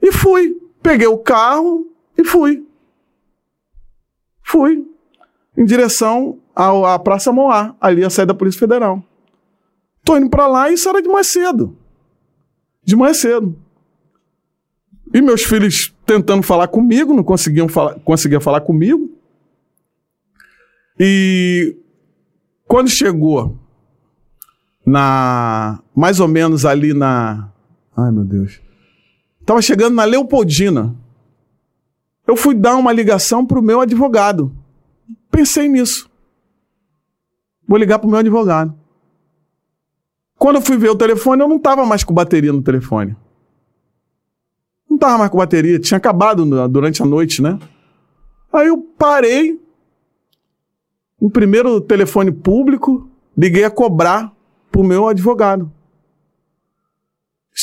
[SPEAKER 3] E fui. Peguei o carro e fui. Fui. Em direção à Praça Moá, ali a sede da Polícia Federal. Tô indo pra lá e isso era de mais cedo. De mais cedo. E meus filhos tentando falar comigo, não conseguiam falar, conseguiam falar comigo. E quando chegou na mais ou menos ali na ai meu Deus. Tava chegando na Leopoldina. Eu fui dar uma ligação pro meu advogado. Pensei nisso. Vou ligar pro meu advogado. Quando eu fui ver o telefone, eu não tava mais com bateria no telefone. Não tava mais com bateria, tinha acabado durante a noite, né? Aí eu parei, no primeiro telefone público, liguei a cobrar pro meu advogado.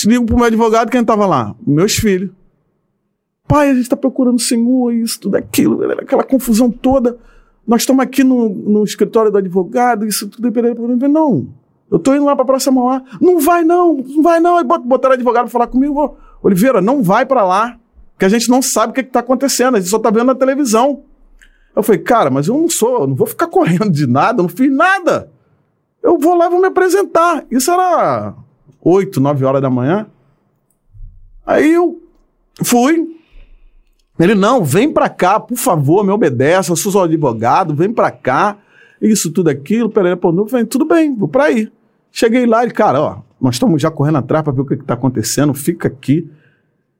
[SPEAKER 3] Ligo pro meu advogado, quem tava lá? Meus filhos. Pai, a gente tá procurando o senhor, isso, tudo aquilo, aquela confusão toda. Nós estamos aqui no, no escritório do advogado, isso tudo. Não, eu tô indo lá pra Praça Mauá. Não vai não, não vai não. Aí bot- botaram o advogado pra falar comigo. Oliveira, não vai pra lá, que a gente não sabe o que, que tá acontecendo, a gente só tá vendo na televisão. Eu falei, cara, mas eu não sou, eu não vou ficar correndo de nada, eu não fiz nada. Eu vou lá e vou me apresentar. Isso era 8, 9 horas da manhã. Aí eu fui. Ele, não, vem pra cá, por favor, me obedece, eu sou seu advogado, vem pra cá. Isso, tudo aquilo, pô, falei, tudo bem, vou pra aí. Cheguei lá e, cara, ó, nós estamos já correndo atrás pra ver o que, que tá acontecendo, fica aqui.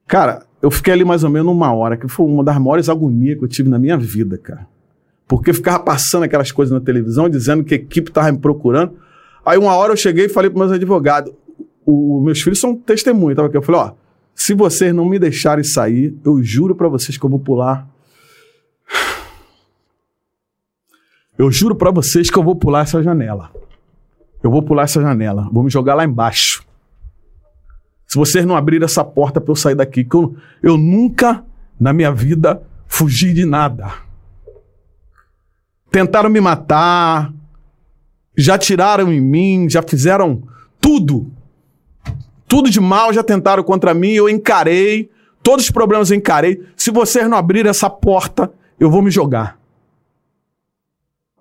[SPEAKER 3] Cara, eu fiquei ali mais ou menos uma hora, que foi uma das maiores agonias que eu tive na minha vida, cara. Porque ficava passando aquelas coisas na televisão, dizendo que a equipe tava me procurando. Aí uma hora eu cheguei e falei para meus advogados, o, meus filhos são testemunhas, tava aqui. Eu falei, ó, se vocês não me deixarem sair, eu juro para vocês que eu vou pular. Eu juro para vocês que eu vou pular essa janela. Eu vou pular essa janela, vou me jogar lá embaixo. Se vocês não abrirem essa porta para eu sair daqui, que eu, eu nunca na minha vida fugi de nada. Tentaram me matar, já tiraram em mim, já fizeram tudo. Tudo de mal já tentaram contra mim, eu encarei. Todos os problemas eu encarei. Se vocês não abrirem essa porta, eu vou me jogar.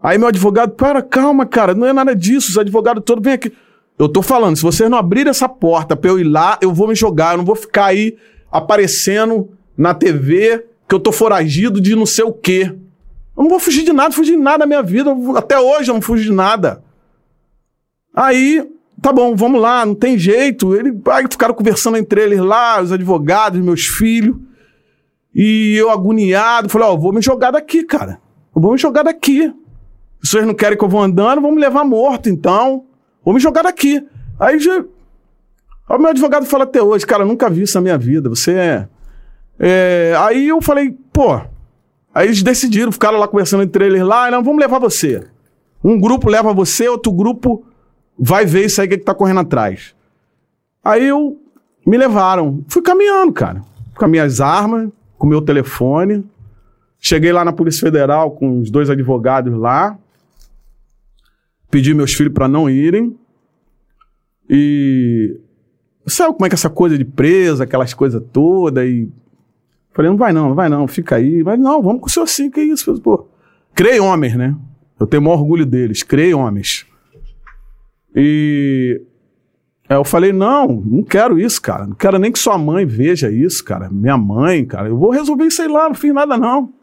[SPEAKER 3] Aí meu advogado, para, calma, cara, não é nada disso. Os advogados todos vêm aqui. Eu tô falando, se vocês não abrirem essa porta pra eu ir lá, eu vou me jogar. Eu não vou ficar aí aparecendo na TV que eu tô foragido de não sei o quê. Eu não vou fugir de nada, fugir de nada na minha vida. Até hoje eu não fugi de nada. Aí, tá bom, vamos lá, não tem jeito. Ele, aí ficaram conversando entre eles lá, os advogados, meus filhos. E eu agoniado, falei, ó, eu vou me jogar daqui, cara. Eu vou me jogar daqui. Vocês não querem que eu vou andando, vão me levar morto, então. Vou me jogar daqui. Aí já. Meu advogado fala até hoje, cara, nunca vi isso na minha vida. Você é. é... Aí eu falei, pô. Aí eles decidiram, ficaram lá conversando entre eles lá, não, vamos levar você. Um grupo leva você, outro grupo vai ver isso aí que, que tá correndo atrás. Aí eu me levaram. Fui caminhando, cara. Com as minhas armas, com o meu telefone. Cheguei lá na Polícia Federal com os dois advogados lá. Pedi meus filhos para não irem. E. Sabe como é que é essa coisa de presa, aquelas coisas todas? E. Falei, não vai não, não vai não, fica aí. Mas não, vamos com o senhor sim, que isso? Pô, criei homens, né? Eu tenho o maior orgulho deles, criei homens. E. Aí eu falei, não, não quero isso, cara. Não quero nem que sua mãe veja isso, cara. Minha mãe, cara. Eu vou resolver isso aí lá, não fiz nada, não.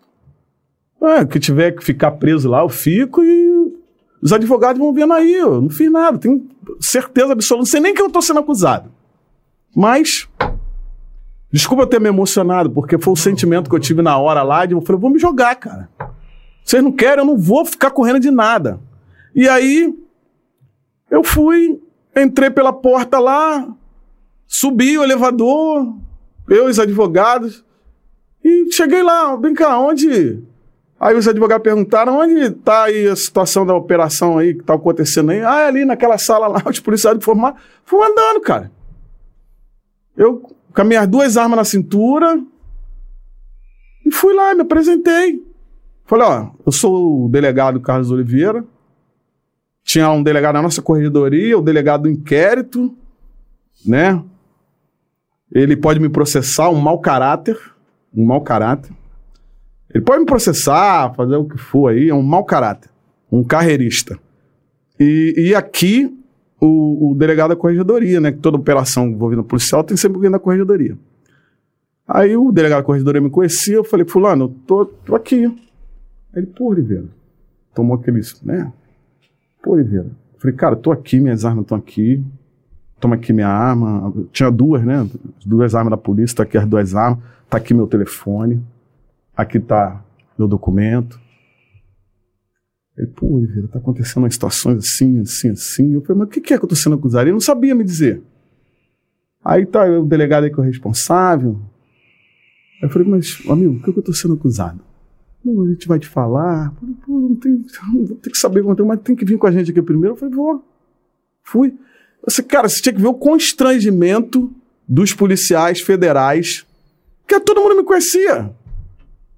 [SPEAKER 3] É, que tiver que ficar preso lá, eu fico e os advogados vão vendo aí. Eu não fiz nada, tenho certeza absoluta. Não sei nem que eu tô sendo acusado. Mas, desculpa ter me emocionado, porque foi o sentimento que eu tive na hora lá. De, eu falei, vou me jogar, cara. Vocês não querem, eu não vou ficar correndo de nada. E aí, eu fui, entrei pela porta lá, subi o elevador, eu e os advogados, e cheguei lá, vem cá, onde Aí os advogados perguntaram onde está aí a situação da operação aí que está acontecendo aí. Ah, é ali naquela sala lá, os policiais informaram. Fui andando, cara. Eu com as minhas duas armas na cintura e fui lá, me apresentei. Falei, ó, eu sou o delegado Carlos Oliveira. Tinha um delegado na nossa corregedoria, o delegado do inquérito, né? Ele pode me processar, um mau caráter, um mau caráter. Ele pode me processar, fazer o que for aí, é um mau caráter, um carreirista. E, e aqui, o, o, delegado da corregedoria, né? Que toda operação envolvendo policial tem sempre alguém da corregedoria. Aí o delegado da corregedoria me conhecia, eu falei, fulano, eu tô, tô aqui. Ele, pô, Oliveira, tomou aqueles, né? Pô, Oliveira. Falei, cara, tô aqui, minhas armas estão aqui. Toma aqui minha arma. Tinha duas, né? Duas armas da polícia, tá aqui as duas armas. Tá aqui meu telefone aqui está meu documento. Ele, pô, Oliveira, está acontecendo umas situações assim, assim, assim. Eu falei, mas o que, que é que eu estou sendo acusado? Ele não sabia me dizer. Aí tá o delegado aí que é o responsável. Aí eu falei, mas, amigo, o que, que eu estou sendo acusado? Não, a gente vai te falar. Pô, não tem, ter que saber quanto, mas tem que vir com a gente aqui primeiro. Eu falei, vou. Fui. Você, cara, você tinha que ver o constrangimento dos policiais federais, que todo mundo me conhecia.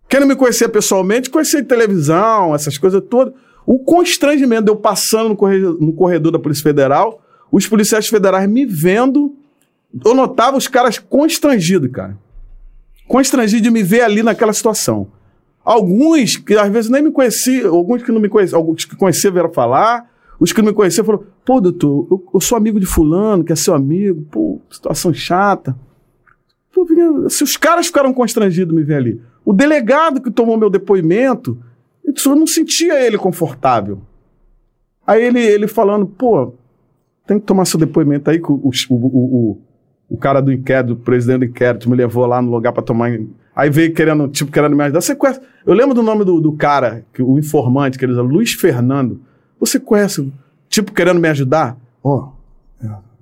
[SPEAKER 3] Quem não me conhecia pessoalmente, conhecia de televisão, essas coisas todas. O constrangimento de eu passando no corredor, no corredor da Polícia Federal, os policiais federais me vendo, eu notava os caras constrangidos, cara. Constrangidos de me ver ali naquela situação. Alguns que às vezes nem me conheciam, alguns que não me conheciam, alguns que conheciam vieram falar, os que não me conheciam falaram, pô, doutor, eu, eu, sou amigo de fulano, que é seu amigo, pô, situação chata. Pô, se os caras ficaram constrangidos me ver ali. O delegado que tomou meu depoimento, eu não sentia ele confortável. Aí ele, ele falando, pô, tem que tomar seu depoimento aí, que o, o, o, o, cara do inquérito, o presidente do inquérito, me levou lá no lugar para tomar. Aí veio querendo, tipo, querendo me ajudar. Você conhece? Eu lembro do nome do, do cara, que, o informante, que ele usa, Luiz Fernando. Você conhece, tipo, querendo me ajudar? Ó, oh,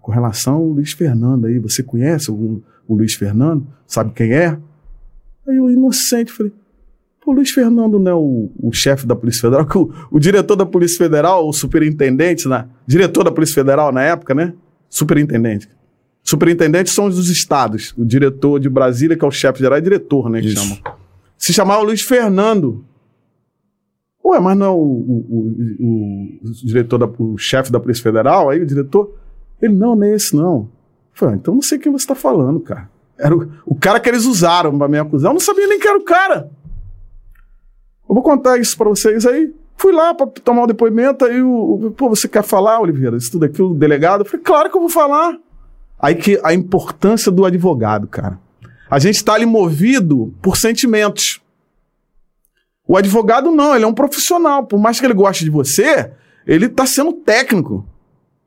[SPEAKER 3] com relação ao Luiz Fernando aí, você conhece o, o Luiz Fernando? Sabe quem é? Aí eu, inocente, falei, pô, Luiz Fernando não é o, o chefe da Polícia Federal, que o, o, diretor da Polícia Federal, o superintendente, na, diretor da Polícia Federal na época, né? Superintendente. Superintendente são os dos estados. O diretor de Brasília, que é o chefe geral, é diretor, né? Que chama. Se chamava Luiz Fernando. Ué, mas não é o, o, o, o diretor, da, o chefe da Polícia Federal, aí o diretor? Ele, não, não é esse não. Falei, ah, então não sei quem você está falando, cara. Era o, o cara que eles usaram para me acusar. Eu não sabia nem que era o cara. Eu vou contar isso para vocês aí. Fui lá para tomar o depoimento, aí o, o, pô, você quer falar, Oliveira? Isso tudo aqui, o delegado. Eu falei, claro que eu vou falar. Aí que a importância do advogado, cara. A gente está ali movido por sentimentos. O advogado não, ele é um profissional. Por mais que ele goste de você, ele está sendo técnico.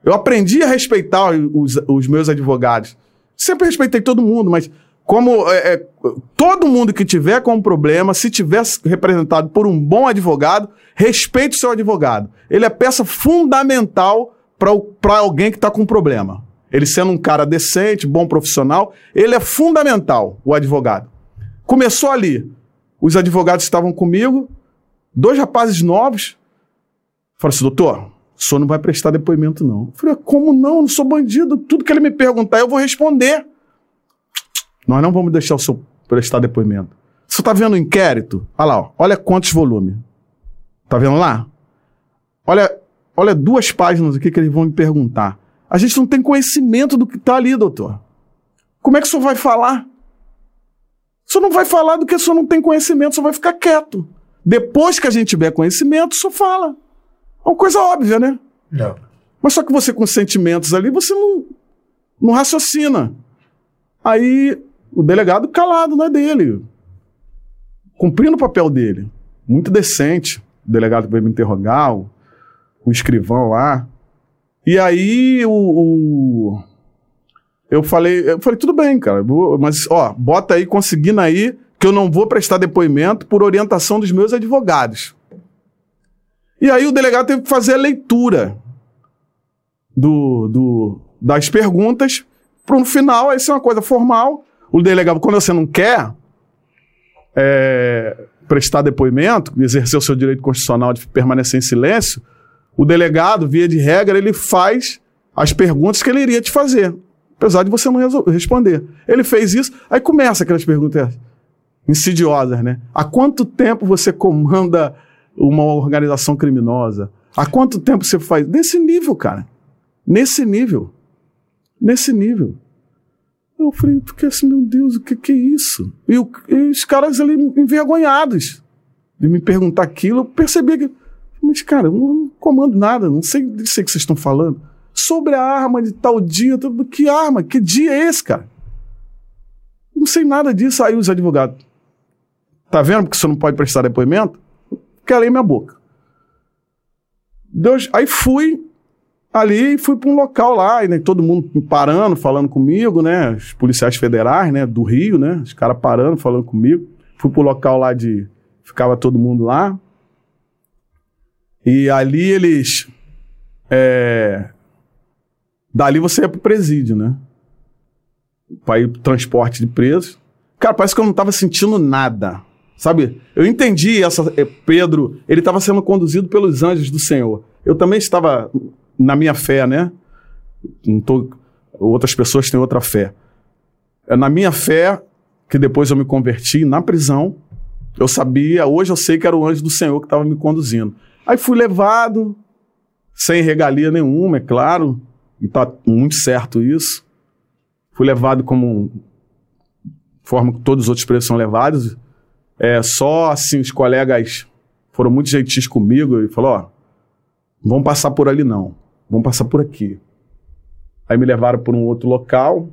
[SPEAKER 3] Eu aprendi a respeitar os, os meus advogados. Sempre respeitei todo mundo, mas como é, é, todo mundo que tiver com um problema, se tiver representado por um bom advogado, respeite o seu advogado. Ele é peça fundamental para alguém que está com um problema. Ele sendo um cara decente, bom profissional, ele é fundamental, o advogado. Começou ali. Os advogados estavam comigo, dois rapazes novos. Falaram assim, doutor, o senhor não vai prestar depoimento, não. Eu falei, como não? Eu não sou bandido. Tudo que ele me perguntar, eu vou responder. Nós não vamos deixar o senhor prestar depoimento. Você está vendo o inquérito? Olha lá, ó. olha quantos volumes. Tá vendo lá? Olha, olha duas páginas aqui que eles vão me perguntar. A gente não tem conhecimento do que está ali, doutor. Como é que o senhor vai falar? O senhor não vai falar do que o senhor não tem conhecimento, o senhor vai ficar quieto. Depois que a gente tiver conhecimento, o senhor fala. É uma coisa óbvia, né?
[SPEAKER 1] Não.
[SPEAKER 3] Mas só que você com sentimentos ali, você não. não raciocina. Aí o delegado calado, não é dele. Cumprindo o papel dele. Muito decente. O delegado veio me interrogar, o, o escrivão lá. E aí o, o, eu falei, eu falei, tudo bem, cara, mas ó, bota aí, conseguindo aí, que eu não vou prestar depoimento por orientação dos meus advogados. E aí o delegado teve que fazer a leitura do, do, das perguntas para no final, isso é uma coisa formal. O delegado, quando você não quer é, prestar depoimento, exercer o seu direito constitucional de permanecer em silêncio, o delegado, via de regra, ele faz as perguntas que ele iria te fazer, apesar de você não responder. Ele fez isso, aí começa aquelas perguntas insidiosas, né? Há quanto tempo você comanda uma organização criminosa? Há quanto tempo você faz? Nesse nível, cara. Nesse nível. Nesse nível. Eu falei, porque assim, meu Deus, o que, que é isso? E, o, e os caras ali envergonhados de me perguntar aquilo, eu percebi que. Mas, cara, eu não comando nada, não sei, não sei o que vocês estão falando. Sobre a arma de tal dia, que arma? Que dia é esse, cara? Não sei nada disso. Aí os advogados. Tá vendo porque você não pode prestar depoimento? Calei minha boca. Deus, aí fui, ali fui para um local lá, e né, todo mundo parando, falando comigo, né? Os policiais federais, né? Do Rio, né? Os caras parando, falando comigo. Fui para o local lá de. Ficava todo mundo lá. E ali eles. É, dali você ia pro presídio, né? Para ir pro transporte de presos. Cara, parece que eu não tava sentindo nada. Sabe? Eu entendi essa. É, Pedro, ele estava sendo conduzido pelos anjos do Senhor. Eu também estava na minha fé, né? Não tô, outras pessoas têm outra fé. É na minha fé que depois eu me converti na prisão. Eu sabia, hoje eu sei que era o anjo do Senhor que estava me conduzindo. Aí fui levado, sem regalia nenhuma, é claro, e tá muito certo isso. Fui levado como forma que todos os outros presos são levados. É, só assim, os colegas foram muito gentis comigo e falou: ó, vamos passar por ali não. Vamos passar por aqui. Aí me levaram para um outro local,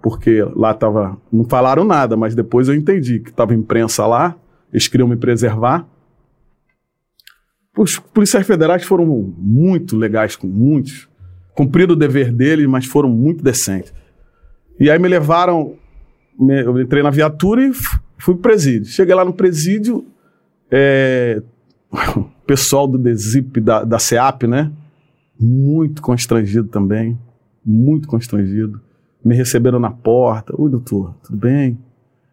[SPEAKER 3] porque lá tava. Não falaram nada, mas depois eu entendi que tava imprensa lá, eles queriam me preservar. Os policiais federais foram muito legais com muitos. Cumpriram o dever deles, mas foram muito decentes. E aí me levaram, me, eu entrei na viatura e fui pro presídio. Cheguei lá no presídio, é, o pessoal do DESIP, da, da SEAP, né? muito constrangido também, muito constrangido. Me receberam na porta. Oi, doutor, tudo bem?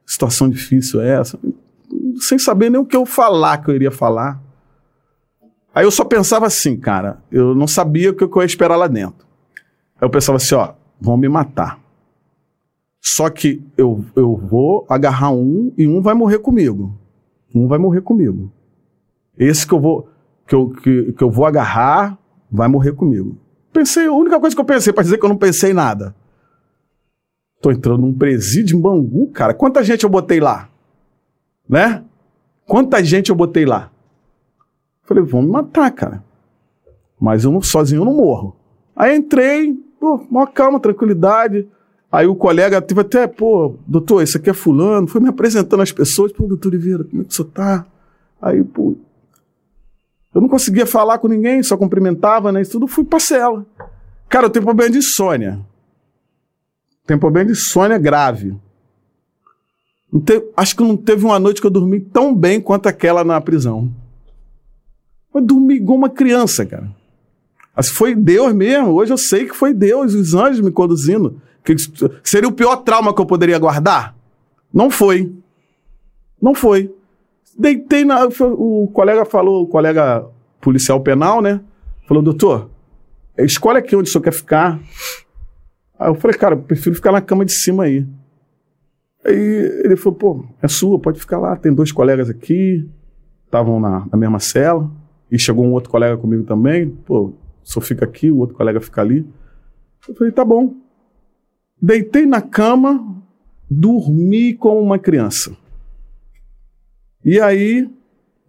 [SPEAKER 3] Situação difícil é essa? Sem saber nem o que eu falar que eu iria falar. Aí eu só pensava assim, cara, eu não sabia o que eu ia esperar lá dentro. Aí eu pensava assim, ó, vão me matar. Só que eu, eu vou agarrar um e um vai morrer comigo. Um vai morrer comigo. Esse que eu vou que eu, que, que eu vou agarrar vai morrer comigo. Pensei, a única coisa que eu pensei, para dizer que eu não pensei nada. Tô entrando num presídio em Bangu, cara. Quanta gente eu botei lá? Né? Quanta gente eu botei lá? Falei, vão me matar, cara. Mas eu não, sozinho eu não morro. Aí entrei, pô, maior calma, tranquilidade. Aí o colega teve até, pô, doutor, esse aqui é fulano. Foi me apresentando as pessoas. Pô, doutor Oliveira, como é que senhor tá? Aí, pô, eu não conseguia falar com ninguém, só cumprimentava, né? Isso tudo fui pra cela. Cara, eu tenho problema de insônia. Tenho problema de insônia grave. acho que não teve uma noite que eu dormi tão bem quanto aquela na prisão. Eu dormi igual uma criança, cara. Mas foi Deus mesmo. Hoje eu sei que foi Deus, os anjos me conduzindo. Que seria o pior trauma que eu poderia guardar? Não foi. Não foi. Deitei na. O colega falou, o colega policial penal, né? Falou, doutor, escolhe aqui onde o senhor quer ficar. Aí eu falei, cara, eu prefiro ficar na cama de cima aí. Aí ele falou, pô, é sua, pode ficar lá. Tem dois colegas aqui, estavam na, na mesma cela. E chegou um outro colega comigo também. Pô, só fica aqui, o outro colega fica ali. Eu falei, tá bom. Deitei na cama, dormi como uma criança. E aí,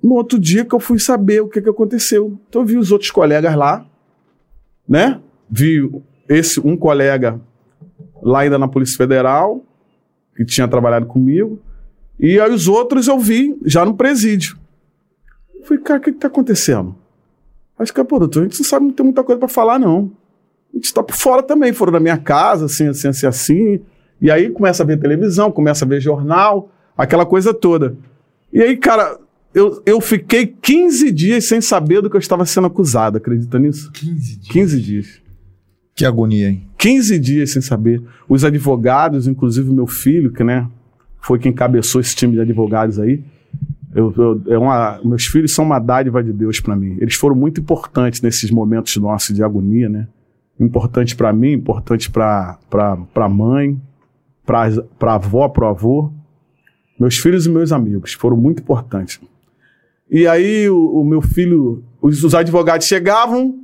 [SPEAKER 3] no outro dia que eu fui saber o que, que aconteceu. Então eu vi os outros colegas lá, né? Vi esse um colega lá ainda na Polícia Federal, que tinha trabalhado comigo. E aí os outros eu vi já no presídio. Eu falei, cara, o que, que tá acontecendo? Acho que, pô, doutor, a gente não sabe, não tem muita coisa para falar, não. A gente tá por fora também, foram da minha casa, assim, assim, assim, assim. E aí começa a ver televisão, começa a ver jornal, aquela coisa toda. E aí, cara, eu, eu fiquei 15 dias sem saber do que eu estava sendo acusado, acredita nisso?
[SPEAKER 1] 15 dias.
[SPEAKER 3] 15 dias.
[SPEAKER 1] Que agonia, hein?
[SPEAKER 3] 15 dias sem saber. Os advogados, inclusive o meu filho, que né, foi quem cabeçou esse time de advogados aí. Eu, eu- é uma, meus filhos são uma dádiva de Deus para mim. Eles foram muito importantes nesses momentos nossos de agonia, né? Importante para mim, importante para a mãe, para avó, para o avô. Meus filhos e meus amigos foram muito importantes. E aí o, o meu filho, os, os advogados chegavam,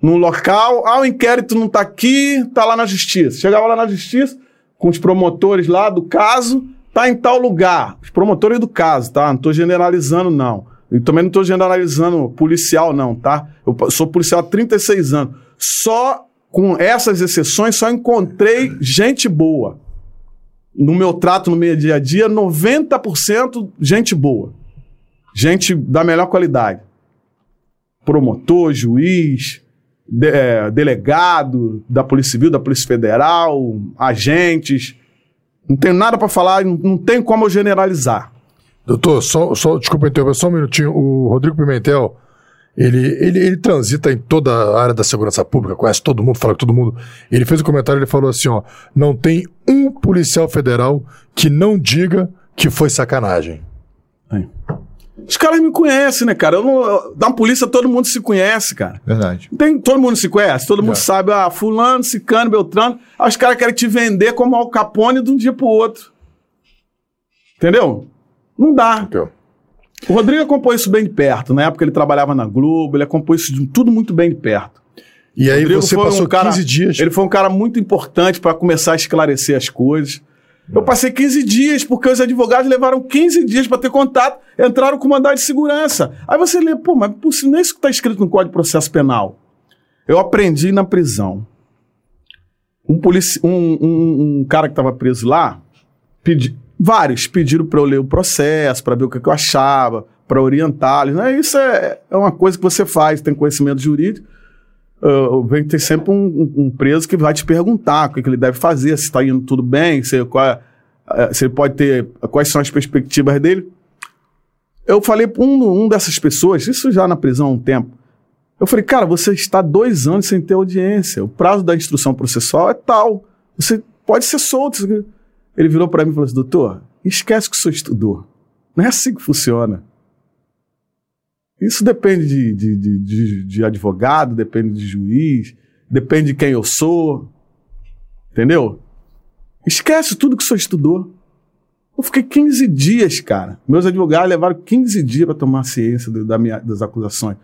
[SPEAKER 3] num local, ah, o inquérito não está aqui, está lá na justiça. Chegava lá na justiça, com os promotores lá do caso, tá em tal lugar. Os promotores do caso, tá? Não estou generalizando, não. E também não estou generalizando policial, não, tá? Eu sou policial há 36 anos. Só com essas exceções, só encontrei gente boa. No meu trato, no meu dia a dia, 90% gente boa. Gente da melhor qualidade promotor, juiz, de- é, delegado da Polícia Civil, da Polícia Federal, agentes. Não tenho nada para falar, não, não tem como eu generalizar.
[SPEAKER 2] Doutor, só, só desculpa interromper, só um minutinho. O Rodrigo Pimentel, ele, ele, ele transita em toda a área da segurança pública, conhece todo mundo, fala com todo mundo. Ele fez um comentário, ele falou assim, ó, não tem um policial federal que não diga que foi sacanagem.
[SPEAKER 3] Os caras me conhecem, né, cara? Eu não, eu- na polícia todo mundo se conhece, cara.
[SPEAKER 1] Verdade.
[SPEAKER 3] Tem, todo mundo se conhece, todo mundo sabe, ah, fulano, cicano, beltrano. Aí os caras querem te vender como Al Capone de um dia pro outro. Entendeu? Não dá.
[SPEAKER 2] Entendeu?
[SPEAKER 3] O Rodrigo acompanhou isso bem de perto. Na época ele trabalhava na Globo, ele acompanhou isso de- tudo muito bem de perto.
[SPEAKER 2] E aí
[SPEAKER 3] Rodrigo
[SPEAKER 2] você passou
[SPEAKER 3] um cara-
[SPEAKER 2] 15 dias.
[SPEAKER 3] Ele foi um cara muito importante para começar a esclarecer as coisas. Eu passei 15 dias, porque os advogados levaram 15 dias para ter contato, entraram com mandado de segurança. Aí você lê, pô, mas se não é isso que está escrito no Código de Processo Penal. Eu aprendi na prisão. Um, polici um, um- um cara que estava preso lá, pedi, vários pediram para eu ler o processo, para ver o que, que eu achava, para orientá-los. Né? Isso é, é uma coisa que você faz, tem conhecimento jurídico. Uh, vem ter sempre um, um- preso que vai te perguntar o que, que ele deve fazer, se está indo tudo bem, se, qual eh, se ele pode ter. quais são as perspectivas dele. Eu falei para um, um dessas pessoas, isso já na prisão há um tempo. Eu falei, cara, você está dois anos sem ter audiência. O prazo da instrução processual é tal. Você pode ser solto. Ele virou para mim e falou assim: doutor, esquece que o senhor estudou. Não é assim que funciona. Isso depende de, de, de, de- de advogado, depende de juiz, depende de quem eu sou. Entendeu? Esquece tudo que senhor estudou. Eu fiquei 15 dias, cara. Meus advogados levaram 15 dias para tomar ciência do- da minha- das acusações.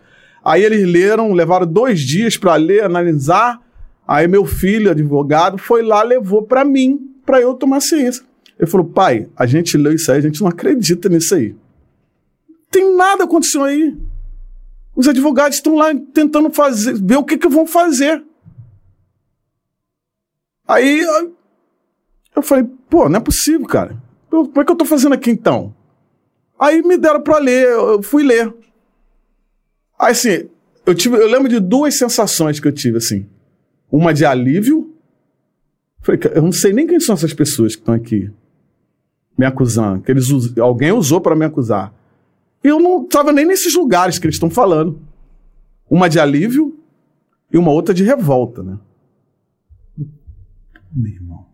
[SPEAKER 3] Aí eles leram, levaram dois dias para ler, analisar. Aí meu filho, advogado, foi lá, levou para mim, para eu tomar ciência. Ele falou: pai, a gente leu isso aí, a gente não acredita nisso aí. Tem nada acontecendo aí. Os advogados estão lá tentando fazer, ver o que, que vão fazer. Aí eu- falei, pô, não é possível, cara. Como é que eu tô fazendo aqui então? Aí me deram pra ler, eu fui ler. Aí assim, eu, tive, eu lembro de duas sensações que eu tive, assim. Uma de alívio. Falei, "Cara, eu não sei nem quem são essas pessoas que estão aqui me acusando. Que eles, alguém usou para me acusar. Eu não estava nem nesses lugares que eles estão falando. Uma de alívio e uma outra de revolta, né? Meu irmão.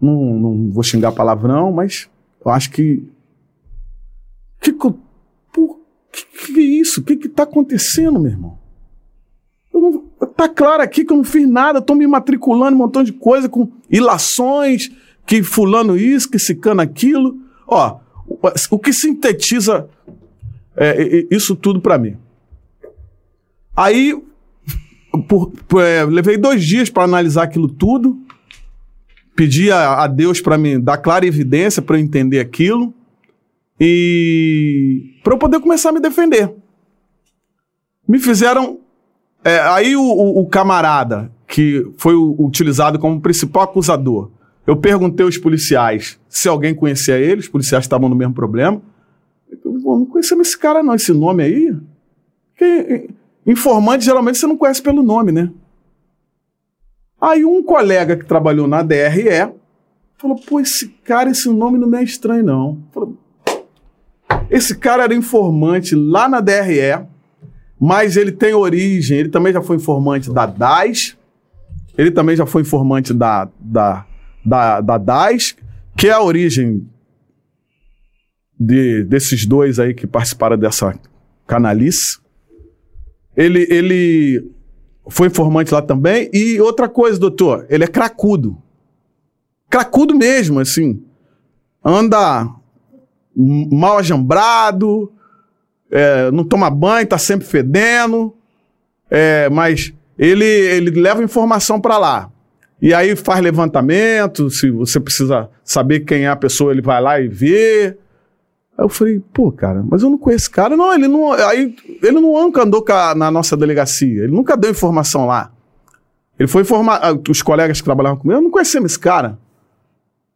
[SPEAKER 3] Não, não vou xingar palavrão, mas eu acho que. Que, por, que, que é isso? O que, que tá acontecendo, meu irmão? Eu não, tá claro aqui que eu não fiz nada, estou me matriculando em um montão de coisa com ilações, que fulano isso, que esse cano aquilo. Ó, o, que sintetiza é, isso tudo para mim? Aí, por- por- é, levei dois dias para analisar aquilo tudo, pedi a, a Deus para me dar clara evidência para eu entender aquilo e para eu poder começar a me defender. Me fizeram. é, aí o, o- o camarada que foi utilizado como principal acusador. Eu perguntei aos policiais se alguém conhecia ele, os policiais estavam no mesmo problema. Eu "Pô, não conhecemos esse cara não, esse nome aí. Porque, eh, informante, geralmente, você não conhece pelo nome, né? Aí um colega que trabalhou na DRE falou, pô, esse cara, esse nome não me é estranho, não. Falou, esse cara era informante lá na DRE, mas ele tem origem, ele também já foi informante da DAS, ele também já foi informante da, da, da, da DAS, que é a origem de, desses dois aí que participaram dessa canalice. Ele, ele foi informante lá também. E outra coisa, doutor, ele é cracudo. Cracudo mesmo, assim. Anda mal ajambrado, é, não toma banho, tá sempre fedendo. É, mas ele, ele leva informação para lá. E aí faz levantamento, se você precisa saber quem é a pessoa, ele vai lá e vê. Aí eu falei, pô, cara, mas eu não conheço esse cara. Não, ele não. Aí, ele nunca andou a- na nossa delegacia. Ele nunca deu informação lá. Ele foi informar. ah, Os colegas que trabalhavam comigo, eu não conhecia esse cara.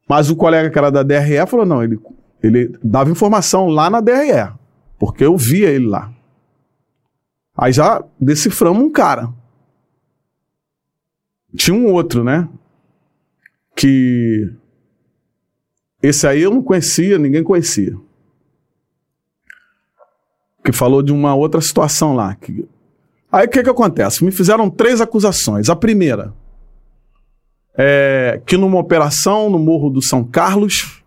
[SPEAKER 3] Mas o colega que era da DRE falou: não, ele, ele dava informação lá na DRE. Porque eu via ele lá. Aí já deciframos um cara. Tinha um outro, né? Que. Esse aí eu não conhecia, ninguém conhecia. Que falou de uma outra situação lá. que- Aí o que, que acontece? Me fizeram três acusações. A primeira é que numa operação no Morro do São Carlos,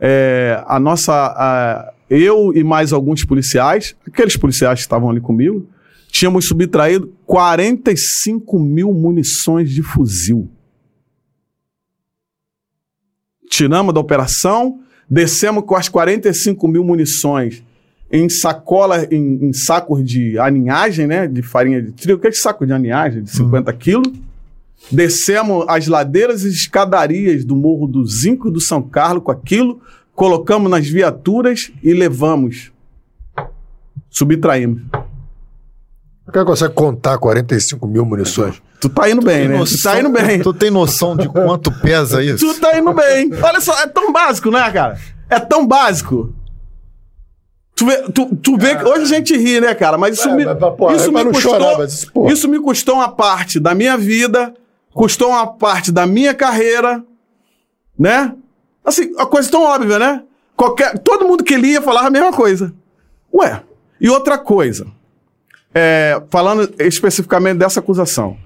[SPEAKER 3] é, a nossa. a- eu e mais alguns policiais, aqueles policiais que estavam ali comigo, tínhamos subtraído 45 mil munições de fuzil. Tiramos da operação, descemos com as 45 mil munições em sacola, em, em sacos de aninhagem, né? De farinha de trigo, aquele saco de aninhagem de 50 quilos. Descemos as ladeiras e escadarias do Morro do Zinco e do São Carlos com aquilo, colocamos nas viaturas e levamos. Subtraímos.
[SPEAKER 2] O cara consegue contar 45 mil munições?
[SPEAKER 3] Tu tá indo bem, né? Tu tá indo bem.
[SPEAKER 1] Tu tem noção de quanto pesa isso?
[SPEAKER 3] Tu tá indo bem. Olha só, é tão básico, né, cara? É tão básico. Tu vê, tu, tu vê que hoje a gente ri, né, cara? Mas isso
[SPEAKER 2] É,
[SPEAKER 3] me,
[SPEAKER 2] mas, pô,
[SPEAKER 3] isso
[SPEAKER 2] é
[SPEAKER 3] me custou,
[SPEAKER 2] chorar, mas isso
[SPEAKER 3] me custou uma parte da minha vida, custou uma parte da minha carreira, né? Assim, a coisa tão óbvia, né? Qualquer, todo mundo que lia falava a mesma coisa. Ué, e outra coisa, é, falando especificamente dessa acusação.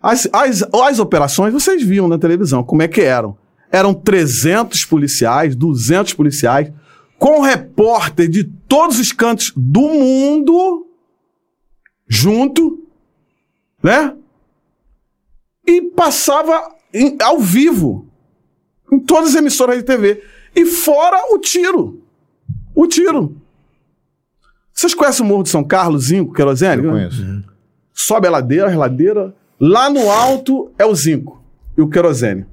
[SPEAKER 3] As, as, as operações, vocês viam na televisão como é que eram. Eram 300 policiais, 200 policiais, com repórter de todos os cantos do mundo junto, né? E passava em- ao vivo em todas as emissoras de TV. E fora o tiro. O tiro. Vocês conhecem o Morro de São Carlos, Zinco, Querosene?
[SPEAKER 1] Eu conheço.
[SPEAKER 3] sobe a ladeira, a ladeira. Lá no alto é o zinco e o querosene.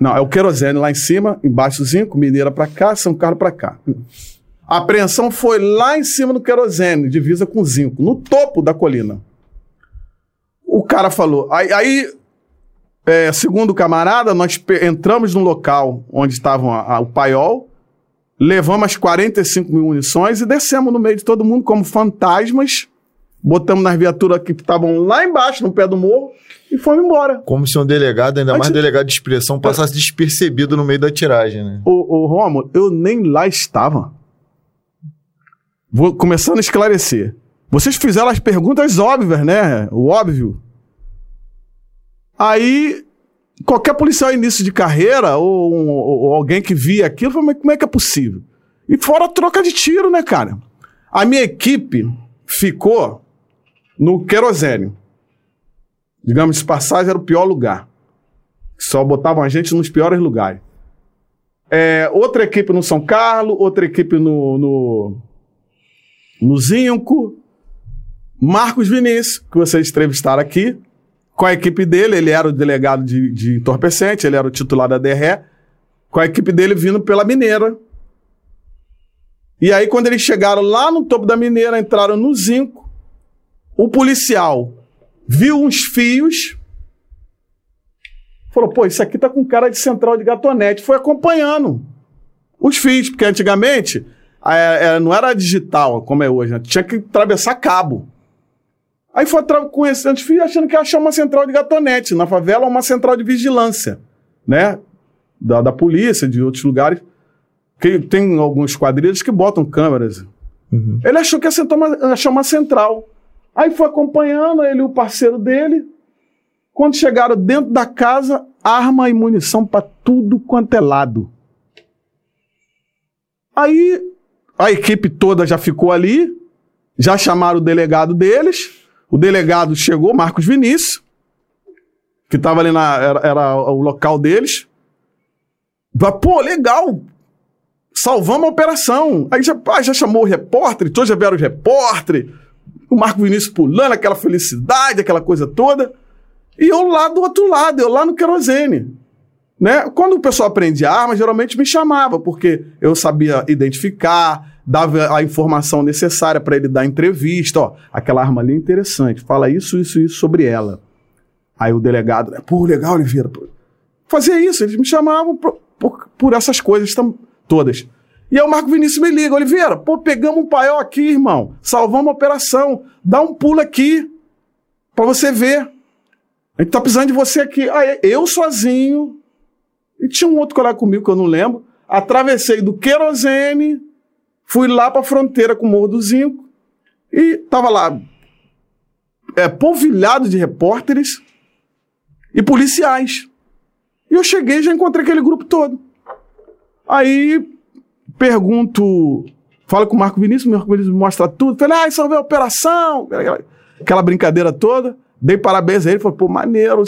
[SPEAKER 3] Não, é o querosene lá em cima, embaixo o zinco, Mineira pra cá, São Carlos pra cá. A apreensão foi lá em cima do querosene, divisa com zinco, no topo da colina. O cara falou. Aí, aí, é, segundo o camarada, nós entramos no local onde estavam a- a- o paiol, levamos as 45 mil munições e descemos no meio de todo mundo como fantasmas botamos nas viaturas que estavam lá embaixo, no pé do morro, e fomos embora.
[SPEAKER 1] Como se um delegado, ainda mais
[SPEAKER 3] Antes-
[SPEAKER 1] delegado de expressão, passasse despercebido no meio da tiragem, né?
[SPEAKER 3] Ô, ô Romulo, eu nem lá estava. Vou começando a esclarecer. Vocês fizeram as perguntas óbvias, né? O óbvio. Aí, qualquer policial início de carreira, ou, ou- alguém que via aquilo, fala, mas como é que é possível? E fora a troca de tiro, né, cara? A minha equipe ficou no querosene. Digamos, de passagem era o pior lugar. Só botavam a gente nos piores lugares. É, outra equipe no São Carlos, outra equipe no, no, no Zinco. Marcos Vinícius, que vocês entrevistaram aqui, com a equipe dele, ele era o delegado de, de entorpecente, ele era o titular da DRE, com a equipe dele vindo pela Mineira. E aí, quando eles chegaram lá no topo da Mineira, entraram no Zinco, o policial viu uns fios, falou, pô, isso aqui tá com cara de central de gatonete. Foi acompanhando os fios, porque antigamente é, é, não era digital como é hoje, né? tinha que atravessar cabo. Aí foi conhecendo os fios achando que ia achar uma central de gatonete na favela uma central de vigilância, né? Da, da polícia, de outros lugares. Que tem alguns quadrilhos que botam câmeras.
[SPEAKER 1] Uhum.
[SPEAKER 3] Ele achou que ia sentar uma, achar uma central. Aí foi acompanhando ele e o parceiro dele. Quando chegaram dentro da casa, arma e munição para tudo quanto é lado. Aí a equipe toda já ficou ali, já chamaram o delegado deles. O delegado chegou, Marcos Vinícius, que estava ali na. Era, era, o local deles. Pô, legal! Salvamos a operação. Aí já, já chamou o repórter, todos já vieram os repórteres, o Marco Vinícius pulando, aquela felicidade, aquela coisa toda. E eu lá do outro lado, eu lá no querosene. Né? Quando o pessoal aprendia arma, geralmente me chamava, porque eu sabia identificar, dava a informação necessária para ele dar entrevista. Ó, aquela arma ali é interessante, fala isso, isso, isso sobre ela. Aí o delegado, né, pô, legal, Oliveira. Pô. Fazia isso, eles me chamavam por, por, por essas coisas tam, todas. E aí o Marco Vinícius me liga, Oliveira, pô, pegamos um paiol aqui, irmão, salvamos a operação, dá um pulo aqui para você ver. A gente tá precisando de você aqui. Aí eu sozinho, e tinha um outro colega comigo que eu não lembro, atravessei do querosene Fui lá para a fronteira com o Morro do Zinco e tava lá é, polvilhado de repórteres e policiais. E eu cheguei e já encontrei aquele grupo todo. Aí pergunto, falo com o Marco Vinícius, o Marco Vinícius me mostra tudo. Falei, ah, salvei a operação, aquela, aquela brincadeira toda. Dei parabéns a ele, falei, pô, maneiro.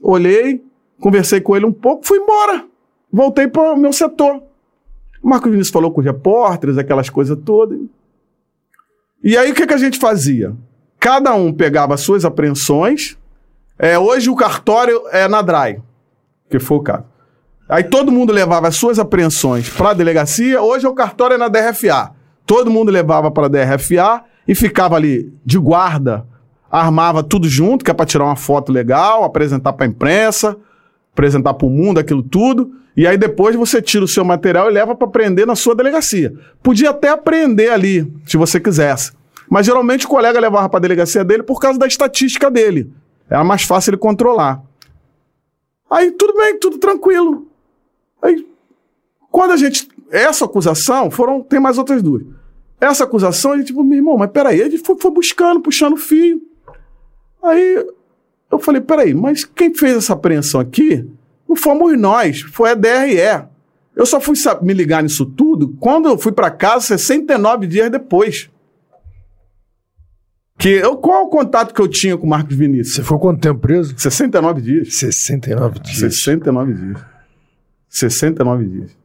[SPEAKER 3] Olhei, conversei com ele um pouco, fui embora. Voltei para o meu setor. O Marco Vinícius falou com os repórteres, aquelas coisas todas. E aí o que, que a gente fazia? Cada um pegava as suas apreensões. É, hoje o cartório é na DRAI, que foi o caso. Aí todo mundo levava as suas apreensões para a delegacia. Hoje o cartório é na DRFA. Todo mundo levava para a DRFA e ficava ali de guarda, armava tudo junto, que é para tirar uma foto legal, apresentar para a imprensa, apresentar para o mundo aquilo tudo. E aí depois você tira o seu material e leva para prender na sua delegacia. Podia até aprender ali, se você quisesse. Mas geralmente o colega levava para a delegacia dele por causa da estatística dele. Era mais fácil ele controlar. Aí tudo bem, tudo tranquilo. Aí, quando a gente. Essa acusação, foram. Tem mais outras duas. Essa acusação, a gente, tipo, meu irmão, mas peraí, gente foi, foi buscando, puxando fio. Aí eu falei, peraí, mas quem fez essa apreensão aqui não fomos nós, foi a DRE. Eu só fui me ligar nisso tudo quando eu fui para casa 69 dias depois. Que eu, qual o contato que eu tinha com o Marcos Vinícius?
[SPEAKER 2] Você ficou quanto tempo preso?
[SPEAKER 3] 69 dias.
[SPEAKER 2] 69 dias.
[SPEAKER 3] 69 dias. 69 dias.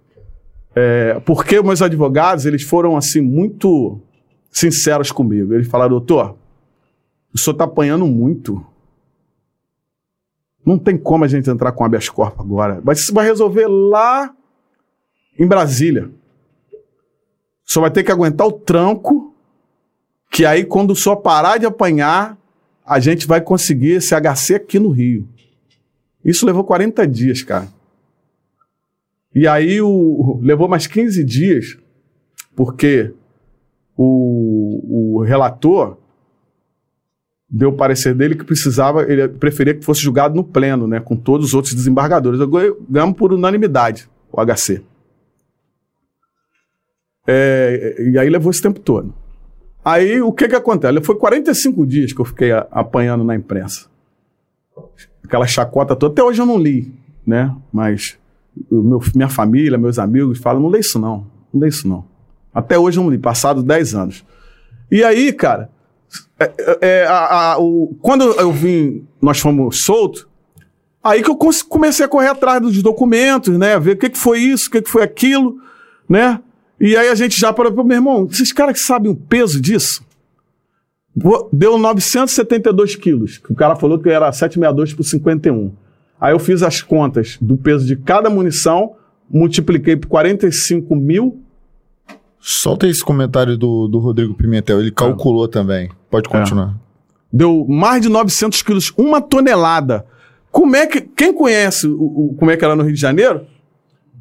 [SPEAKER 3] É, porque meus advogados, eles foram, assim, muito sinceros comigo. Eles falaram, doutor, o senhor está apanhando muito. Não tem como a gente entrar com habeas corpus agora. Mas isso vai resolver lá em Brasília. Só vai ter que aguentar o tranco, que aí quando senhor parar de apanhar, a gente vai conseguir esse HC aqui no Rio. Isso levou 40 dias, cara. E aí o, levou mais 15 dias, porque o, o relator deu o parecer dele que precisava, ele preferia que fosse julgado no pleno, né, com todos os outros desembargadores. Ganhamos por unanimidade o HC. É, e aí levou esse tempo todo. Aí o que que acontece? Foi 45 dias que eu fiquei a, apanhando na imprensa. Aquela chacota toda. Até hoje eu não li, né? Mas meu, minha família, meus amigos falam, não lê isso não, não lê isso não. Até hoje eu não li, passados 10 anos. E aí, cara, é, é, a, a, o, quando eu vim, nós fomos soltos, aí que eu comecei a correr atrás dos documentos, né? Ver o que, que foi isso, o que, que foi aquilo, né? E aí a gente já parou, meu irmão, esses caras que sabem o peso disso, deu 972 quilos. O cara falou que era 762 por 51. Aí eu fiz as contas do peso de cada munição, multipliquei por 45 mil
[SPEAKER 1] Solta esse comentário do, do Rodrigo Pimentel, ele calculou também. Pode continuar.
[SPEAKER 3] Deu mais de 900 quilos, uma tonelada. Como é que. Quem conhece o, o- como é que era no Rio de Janeiro?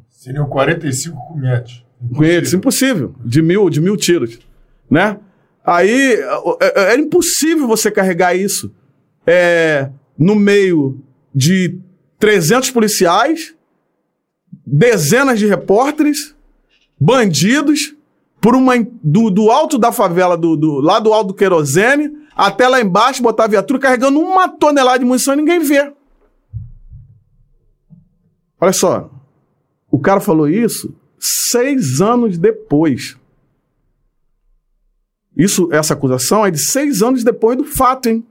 [SPEAKER 2] Seriam 45 cometes.
[SPEAKER 3] Conhece, impossível. De mil, de mil tiros. Né? Aí é- é- era impossível você carregar isso é, no meio de 300 policiais, dezenas de repórteres, bandidos, por uma, do, do alto da favela, do, do, lá do alto do querosene, até lá embaixo, botar a viatura carregando uma tonelada de munição e ninguém vê. Olha só, o cara falou isso seis anos depois. Isso, essa acusação é de seis anos depois do fato, hein?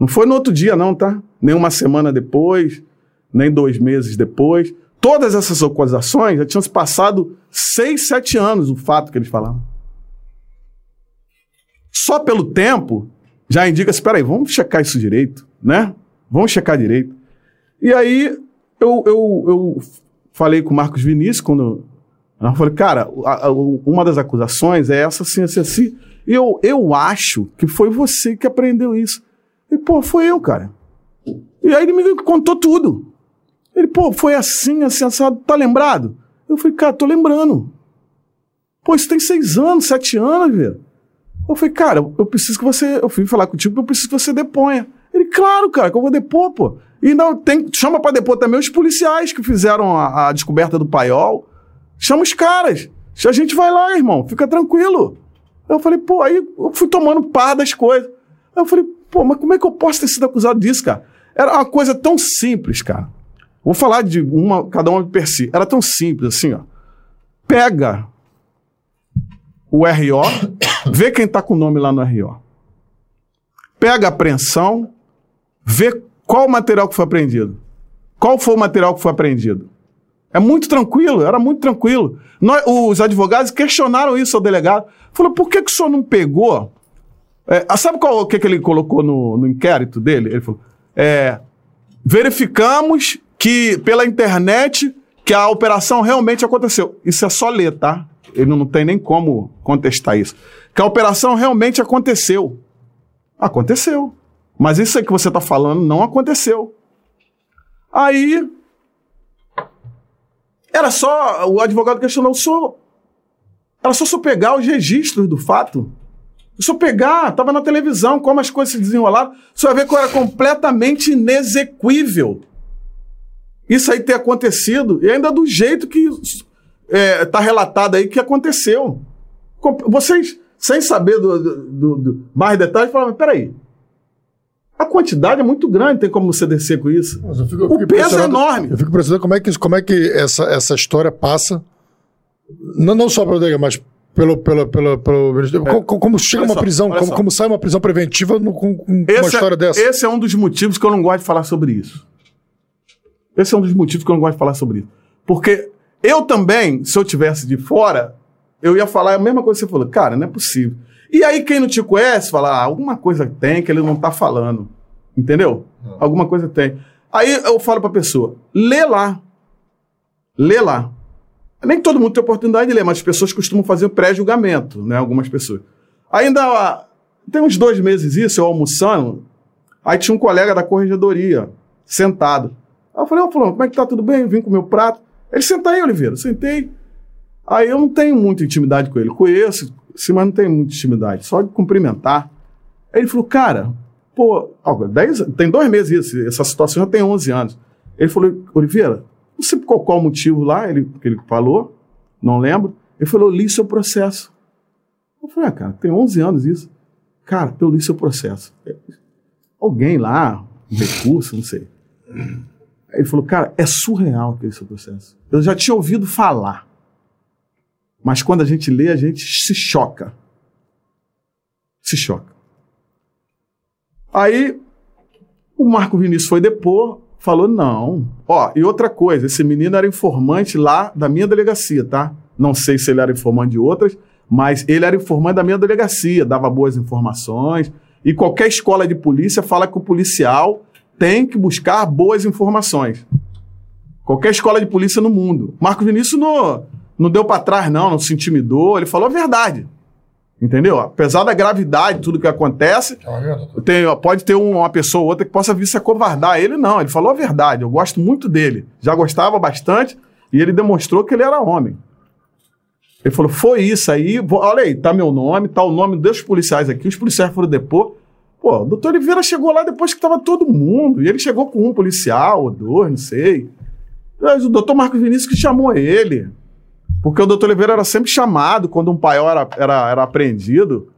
[SPEAKER 3] Não foi no outro dia, não, tá? Nem uma semana depois, nem dois meses depois. Todas essas acusações já tinham se passado seis, sete anos, o fato que eles falavam. Só pelo tempo, já indica, espera aí, vamos checar isso direito, né? Vamos checar direito. E aí, eu, eu, eu falei com o Marcos Vinícius, quando eu falei, cara, a- a- uma das acusações é essa, assim, assim, assim. Eu, eu acho que foi você que aprendeu isso. E, pô, foi eu, cara. E aí ele me contou tudo. Ele, pô, foi assim, assim, assado, tá lembrado? Eu falei, cara, tô lembrando. Pô, isso tem seis anos, sete anos, velho. Eu falei, cara, eu preciso que você. Eu fui falar contigo eu preciso que você deponha. Ele, claro, cara, que eu vou depor, pô. E não, tem, chama pra depor também os policiais que fizeram a, a descoberta do paiol. Chama os caras. A gente vai lá, irmão, fica tranquilo. Eu falei, pô, aí eu fui tomando par das coisas. Eu falei, pô, mas como é que eu posso ter sido acusado disso, cara? Era uma coisa tão simples, cara. Vou falar de uma, cada uma per si. Era tão simples assim, ó. Pega o RO, vê quem tá com o nome lá no RO. Pega a apreensão, vê qual o material que foi apreendido. Qual foi o material que foi apreendido? É muito tranquilo, era muito tranquilo. Nós- os advogados questionaram isso ao delegado. Falou, por que, que o senhor não pegou? É, ah, sabe qual, o que, que ele colocou no, no inquérito dele? Ele falou, é, verificamos que pela internet que a operação realmente aconteceu. Isso é só ler, tá? Ele não tem nem como contestar isso. Que a operação realmente aconteceu. Aconteceu. Mas isso aí que você está falando não aconteceu. Aí. Era só. O advogado questionou: senhor. Era só só pegar os registros do fato. O senhor pegar, estava na televisão, como as coisas se desenrolaram. Senhor vai ver que era completamente inexequível. Isso aí ter acontecido, e ainda do jeito que está relatado aí que aconteceu. Vocês, sem saber do, do- do- mais detalhes, falaram: mas peraí. A quantidade é muito grande, tem como você descer com isso.
[SPEAKER 2] Eu fico- eu
[SPEAKER 3] O peso é enorme.
[SPEAKER 2] Eu fico impressionado como é que, como é que essa, essa história passa, não, não só pelo DEGA, mas pelo, pelo, pelo, pelo como, como chega
[SPEAKER 3] É. Olha
[SPEAKER 2] uma
[SPEAKER 3] só,
[SPEAKER 2] prisão, como, como sai uma prisão preventiva no- com, com uma
[SPEAKER 3] Esse,
[SPEAKER 2] história
[SPEAKER 3] é,
[SPEAKER 2] dessa.
[SPEAKER 3] esse é um dos motivos que eu não gosto de falar sobre isso. Esse é um dos motivos que eu não gosto de falar sobre isso. Porque eu também, se eu tivesse de fora, eu ia falar a mesma coisa que você falou. Cara, não é possível. E aí quem não te conhece fala, ah, alguma coisa tem que ele não tá falando. Entendeu? Alguma coisa tem. Aí eu falo pra pessoa, lê lá. Lê lá. Nem todo mundo tem oportunidade de ler, mas as pessoas costumam fazer pré-julgamento, né? Algumas pessoas. Ainda tem uns dois meses isso, eu almoçando, aí tinha um colega da corregedoria sentado. Aí eu falei, ô fulano, como é que tá? Tudo bem? Vim com o meu prato. Ele, senta aí, Oliveira. Sentei. Aí eu não tenho muita intimidade com ele. Conheço, sim, mas não tenho muita intimidade. Só de cumprimentar. Aí ele falou, cara, pô, ó, dez, tem dois meses isso, essa situação já tem 11 anos. Ele falou, Oliveira, não sei qual, qual o motivo lá, ele, que ele falou, não lembro. Ele falou, li seu processo. Eu falei, ah, cara, tem 11 anos isso. Cara, eu li seu processo. Alguém lá, um recurso, não sei. Ele falou, cara, é surreal aquele seu processo. Eu já tinha ouvido falar. Mas quando a gente lê, a gente se choca. Se choca. Aí o Marco Vinícius foi depor, falou: não. Ó, e outra coisa, esse menino era informante lá da minha delegacia, tá? Não sei se ele era informante de outras, mas ele era informante da minha delegacia, dava boas informações. E qualquer escola de polícia fala que o policial tem que buscar boas informações. Qualquer escola de polícia no mundo. Marco Vinícius não, não deu para trás, não, não se intimidou, ele falou a verdade. Entendeu? Apesar da gravidade, tudo que acontece, tem, pode ter um- uma pessoa ou outra que possa vir se acovardar. Ele não, ele falou a verdade. Eu gosto muito dele. Já gostava bastante e ele demonstrou que ele era homem. Ele falou: foi isso aí, vou- olha aí, tá meu nome, tá o nome dos policiais aqui, os policiais foram depor. Pô, o doutor Oliveira chegou lá depois que tava todo mundo. E ele chegou com um policial ou dois, não sei. Mas o doutor Marcos Vinícius que chamou ele. Porque o doutor Oliveira era sempre chamado quando um paiol era, era, era apreendido.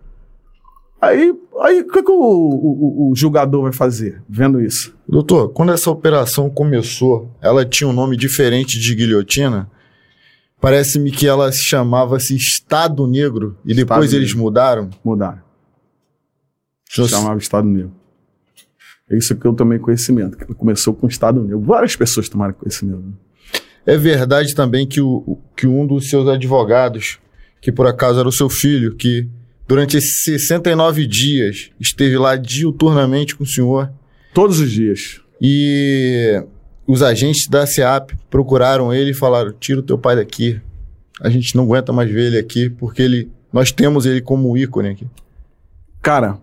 [SPEAKER 3] Aí, aí o que, que o, o- o- julgador vai fazer vendo isso?
[SPEAKER 1] Doutor, quando essa operação começou, ela tinha um nome diferente de guilhotina? Parece-me que ela se chamava-se Estado Negro e depois
[SPEAKER 3] Estado
[SPEAKER 1] eles
[SPEAKER 3] Negro.
[SPEAKER 1] mudaram.
[SPEAKER 3] Mudaram.
[SPEAKER 1] Senhor-
[SPEAKER 3] Chamava Estado Negro. É isso que eu tomei conhecimento. Que começou com o Estado Negro. Várias pessoas tomaram conhecimento. né?
[SPEAKER 1] É verdade também que, o, que um dos seus advogados, que por acaso era o seu filho, que durante esses 69 dias esteve lá diuturnamente com o senhor
[SPEAKER 3] Todos os dias.
[SPEAKER 1] e os agentes da SEAP procuraram ele e falaram: tira o teu pai daqui. A gente não aguenta mais ver ele aqui porque ele, nós temos ele como ícone aqui.
[SPEAKER 3] Cara,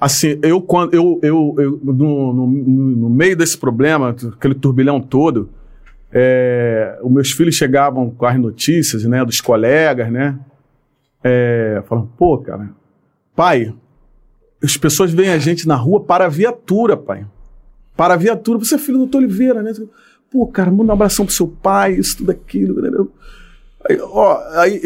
[SPEAKER 3] assim, eu quando eu, eu, eu no, no, no meio desse problema, aquele turbilhão todo, é, os meus filhos chegavam com as notícias, né, dos colegas, né, é, falando, pô, cara, pai, as pessoas veem a gente na rua para a viatura, pai, para a viatura, você é filho do doutor Oliveira, né, pô, cara, manda um abração pro seu pai, isso, tudo aquilo, Aí, ó, aí,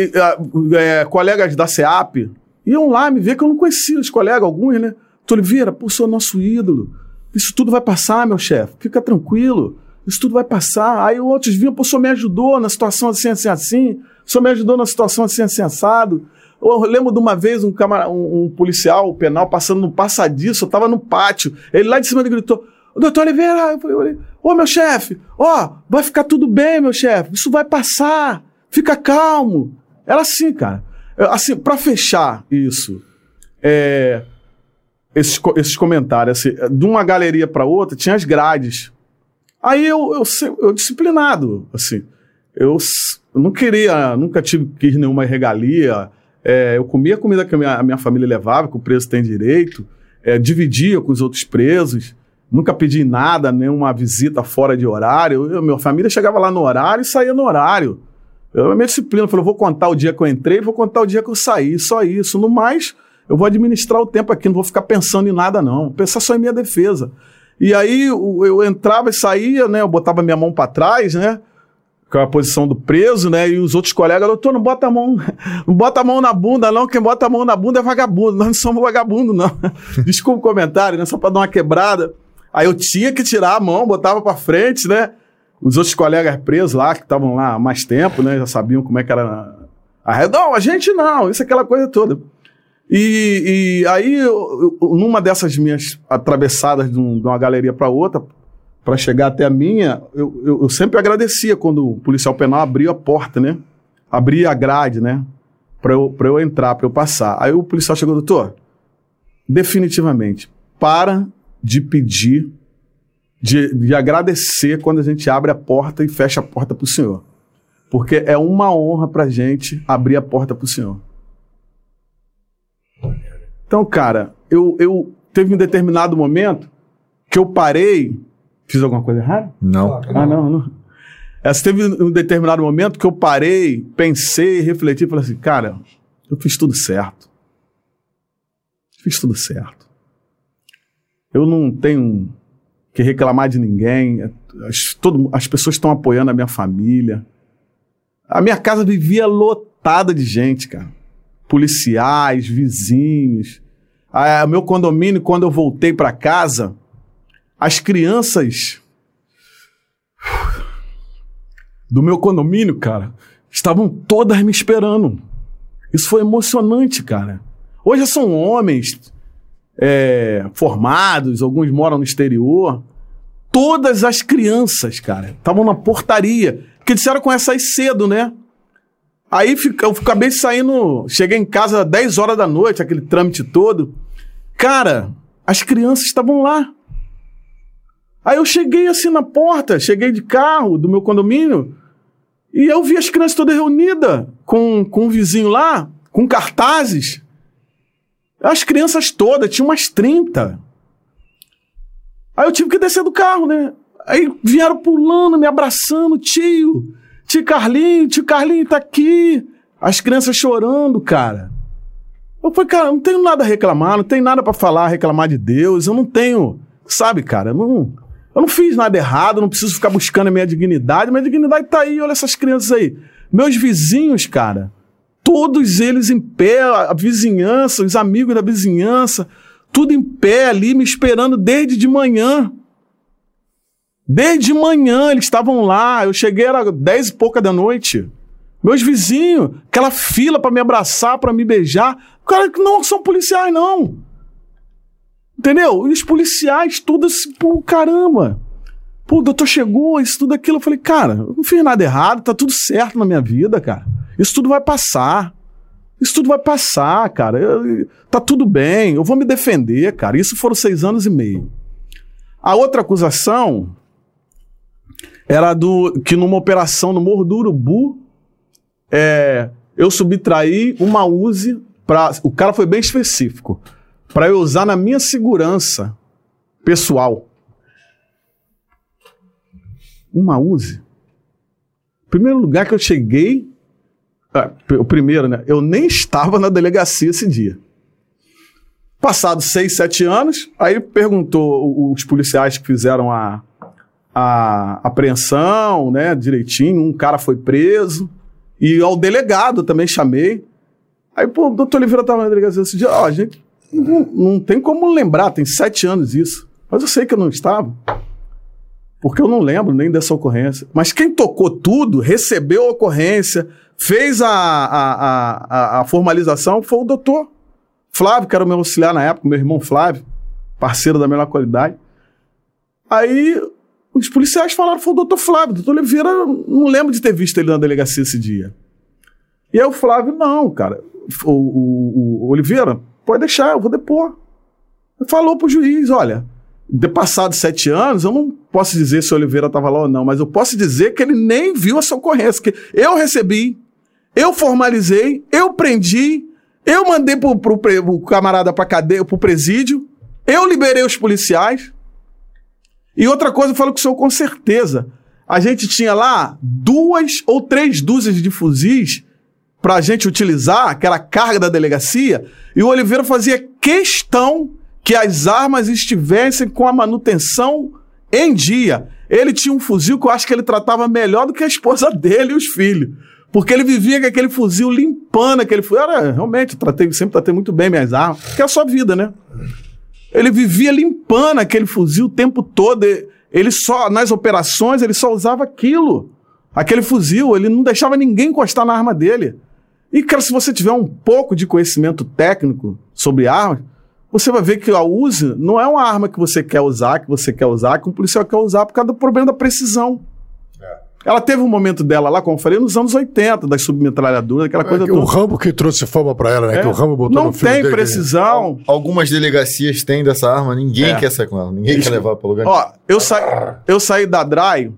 [SPEAKER 3] é, colegas da SEAP iam lá me ver que eu não conhecia os colegas, alguns, né? Doutor Oliveira, pô, sou nosso ídolo. Isso tudo vai passar, meu chefe. Fica tranquilo. Isso tudo vai passar. Aí outros vinham, pô, o senhor me ajudou na situação assim, assim, assim. O senhor me ajudou na situação assim, assim, assado. Eu lembro de uma vez um, camara, um, um policial penal passando no passadiço, eu tava no pátio. Ele lá de cima ele gritou: Doutor Oliveira, eu falei, ô meu chefe, ó, vai ficar tudo bem, meu chefe, isso vai passar, fica calmo. Era assim, cara. Assim, para fechar isso, é, esses, esses comentários, assim, de uma galeria para outra, tinha as grades. Aí eu, eu, eu disciplinado, assim, eu, eu não queria, nunca tive quis nenhuma regalia. é, eu comia a comida que a minha, a minha família levava, que o preso tem direito, é, dividia com os outros presos. Nunca pedi nada, nenhuma visita fora de horário. Eu, minha família chegava lá no horário e saía no horário. Eu, a minha disciplina, eu vou contar o dia que eu entrei, vou contar o dia que eu saí, só isso. No mais, eu vou administrar o tempo aqui, não vou ficar pensando em nada, não. Vou pensar só em minha defesa. E aí eu entrava e saía, né? Eu botava minha mão para trás, né? Com a posição do preso, né? E os outros colegas, doutor, não bota a mão, não bota a mão na bunda, não. Quem bota a mão na bunda é vagabundo. Nós não somos vagabundo, não. Desculpa o comentário, né? Só para dar uma quebrada. Aí eu tinha que tirar a mão, botava para frente, né? Os outros colegas presos lá, que estavam lá há mais tempo, né? Já sabiam como é que era a Não, a gente não, isso é aquela coisa toda. E, e aí, eu- eu- numa dessas minhas atravessadas de, um- de uma galeria para outra, para chegar até a minha, eu, eu- eu sempre agradecia quando o policial penal abria a porta, né? Abria a grade, né? Para eu, eu entrar, para eu passar. Aí o policial chegou, doutor, definitivamente, para de pedir, de, de agradecer quando a gente abre a porta e fecha a porta para o senhor. Porque é uma honra para gente abrir a porta para o senhor. Então, cara, eu, eu teve um determinado momento que eu parei. Fiz alguma coisa errada?
[SPEAKER 1] Não.
[SPEAKER 3] Ah, não, não. Essa teve um determinado momento que eu parei, pensei, refleti e falei assim, cara, eu fiz tudo certo. Fiz tudo certo. Eu não tenho que reclamar de ninguém. As, todo, as pessoas estão apoiando a minha família. A minha casa vivia lotada de gente, cara. Policiais, vizinhos. Ah, meu condomínio, quando eu voltei para casa, as crianças do meu condomínio, cara, estavam todas me esperando. Isso foi emocionante, cara. Hoje são homens é, formados, alguns moram no exterior. Todas as crianças, cara, estavam na portaria. Que disseram com essa aí cedo, né? Aí eu acabei saindo. Cheguei em casa às 10 horas da noite, aquele trâmite todo. Cara, as crianças estavam lá. Aí eu cheguei assim na porta, cheguei de carro do meu condomínio e eu vi as crianças todas reunidas com, com um vizinho lá, com cartazes. As crianças todas, tinha umas 30. Aí eu tive que descer do carro, né? Aí vieram pulando, me abraçando, tio, tio Carlinho, tio Carlinho tá aqui. As crianças chorando, cara. Eu falei, cara, não tenho nada a reclamar, não tenho nada para falar, reclamar de Deus, eu não tenho, sabe, cara, eu não, eu não fiz nada errado, não preciso ficar buscando a minha dignidade, minha dignidade tá aí, olha essas crianças aí. Meus vizinhos, cara, todos eles em pé, a vizinhança, os amigos da vizinhança, tudo em pé ali, me esperando desde de manhã. Desde manhã eles estavam lá, eu cheguei, era dez e pouca da noite. Meus vizinhos, aquela fila para me abraçar, para me beijar. Cara, não são policiais, não. Entendeu? E os policiais, tudo assim, pô, caramba. Pô, o doutor chegou, isso tudo aquilo. Eu falei, cara, eu não fiz nada errado, tá tudo certo na minha vida, cara. Isso tudo vai passar. Isso tudo vai passar, cara. Eu, tá tudo bem, eu vou me defender, cara. Isso foram seis anos e meio. A outra acusação era do que numa operação no Morro do Urubu, é, eu subtraí uma Uzi para. O cara foi bem específico. Para eu usar na minha segurança pessoal. Uma Uzi. Primeiro lugar que eu cheguei. É, o primeiro, né? Eu nem estava na delegacia esse dia. Passados seis, sete anos, aí perguntou os policiais que fizeram a, a apreensão, né, direitinho, um cara foi preso. E ao delegado também chamei. Aí, pô, o doutor Oliveira estava na delegacia esse dia. Ó, oh, gente, não, não tem como lembrar, tem sete anos isso. Mas eu sei que eu não estava. Porque eu não lembro nem dessa ocorrência. Mas quem tocou tudo, recebeu a ocorrência, fez a, a, a, a formalização, foi o doutor Flávio, que era o meu auxiliar na época, meu irmão Flávio, parceiro da melhor qualidade. Aí os policiais falaram, foi o doutor Flávio. Doutor Oliveira, não lembro de ter visto ele na delegacia esse dia. E aí o Flávio, não, cara. O, o, o Oliveira, pode deixar, eu vou depor. Falou pro juiz, olha, de passados sete anos, eu não posso dizer se o Oliveira estava lá ou não, mas eu posso dizer que ele nem viu essa ocorrência, que eu recebi, eu formalizei, eu prendi, eu mandei pro, pro camarada pra cadeia, pro presídio, eu liberei os policiais, e outra coisa, eu falo com o senhor com certeza. A gente tinha lá duas ou três dúzias de fuzis para a gente utilizar, aquela carga da delegacia, e o Oliveira fazia questão que as armas estivessem com a manutenção em dia. Ele tinha um fuzil que eu acho que ele tratava melhor do que a esposa dele e os filhos. Porque ele vivia com aquele fuzil limpando aquele fuzil. Era, realmente, eu tratei, sempre tratei muito bem minhas armas, que é a sua vida, né? Ele vivia limpando aquele fuzil o tempo todo. Ele só, nas operações, ele só usava aquilo. Aquele fuzil, ele não deixava ninguém encostar na arma dele. E, cara, se você tiver um pouco de conhecimento técnico sobre armas, você vai ver que a Uzi não é uma arma que você quer usar, que você quer usar, que um policial quer usar por causa do problema da precisão. Ela teve um momento dela lá, como eu falei, nos anos 80, das submetralhadoras, aquela é coisa
[SPEAKER 2] toda. O Rambo que trouxe fama pra ela, né? É. Que o Rambo botou
[SPEAKER 3] Não
[SPEAKER 2] no filme
[SPEAKER 3] tem
[SPEAKER 2] dele.
[SPEAKER 3] precisão.
[SPEAKER 1] Algumas delegacias têm dessa arma, ninguém
[SPEAKER 3] É.
[SPEAKER 1] quer sair com ela, ninguém
[SPEAKER 3] Isso.
[SPEAKER 1] quer levar para lugar
[SPEAKER 3] Ó, eu, sa eu saí da DRAI,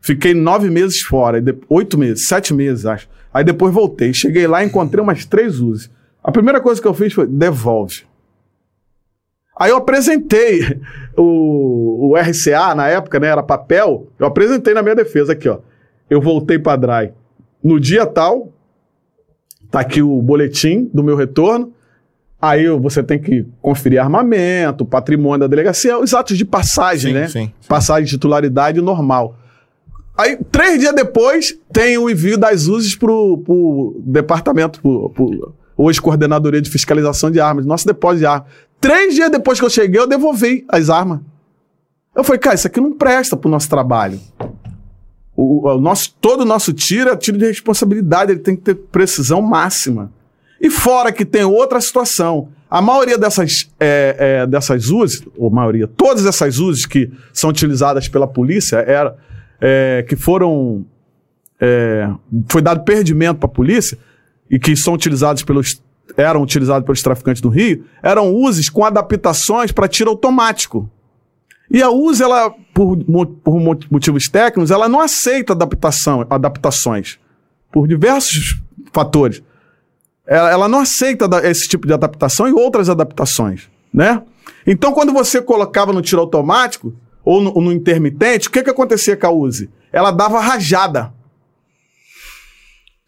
[SPEAKER 3] fiquei nove meses fora, de- oito meses, sete meses, acho. Aí depois voltei. Cheguei lá e encontrei umas três Uzi. A primeira coisa que eu fiz foi, devolve. Aí eu apresentei o, o RCA, na época, né, era papel, eu apresentei na minha defesa aqui, ó. Eu voltei pra DRAI no dia tal, tá aqui o boletim do meu retorno, aí você tem que conferir armamento, patrimônio da delegacia, os atos de passagem,
[SPEAKER 1] Sim,
[SPEAKER 3] né?
[SPEAKER 1] sim, sim.
[SPEAKER 3] Passagem de titularidade normal. Aí, três dias depois, tem o envio das USES pro, pro departamento, pro, pro, hoje Coordenadoria de Fiscalização de Armas, nosso depósito de armas. Três dias depois que eu cheguei, eu devolvi as armas. Eu falei, cara, isso aqui não presta pro nosso trabalho. O, o nosso, todo o nosso tiro é tiro de responsabilidade, ele tem que ter precisão máxima. E fora que tem outra situação. A maioria dessas, é, é, dessas USES, ou maioria, todas essas USES que são utilizadas pela polícia, era, é, que foram. é, foi dado perdimento para a polícia e que são utilizados pelos. Eram utilizados pelos traficantes do Rio, eram USES com adaptações para tiro automático. E a USA, ela, por, por mo- motivos técnicos, ela não aceita adaptação, adaptações. Por diversos fatores. Ela, ela não aceita esse tipo de adaptação e outras adaptações, né? Então, quando você colocava no tiro automático ou no, no intermitente, o que, que acontecia com a Uzi? Ela dava rajada.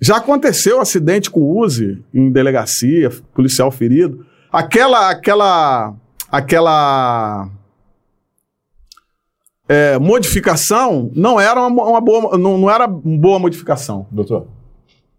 [SPEAKER 3] Já aconteceu acidente com Uzi em delegacia, policial ferido. Aquela, aquela, aquela é, modificação não era uma, uma boa, não, não era uma boa modificação.
[SPEAKER 2] Doutor.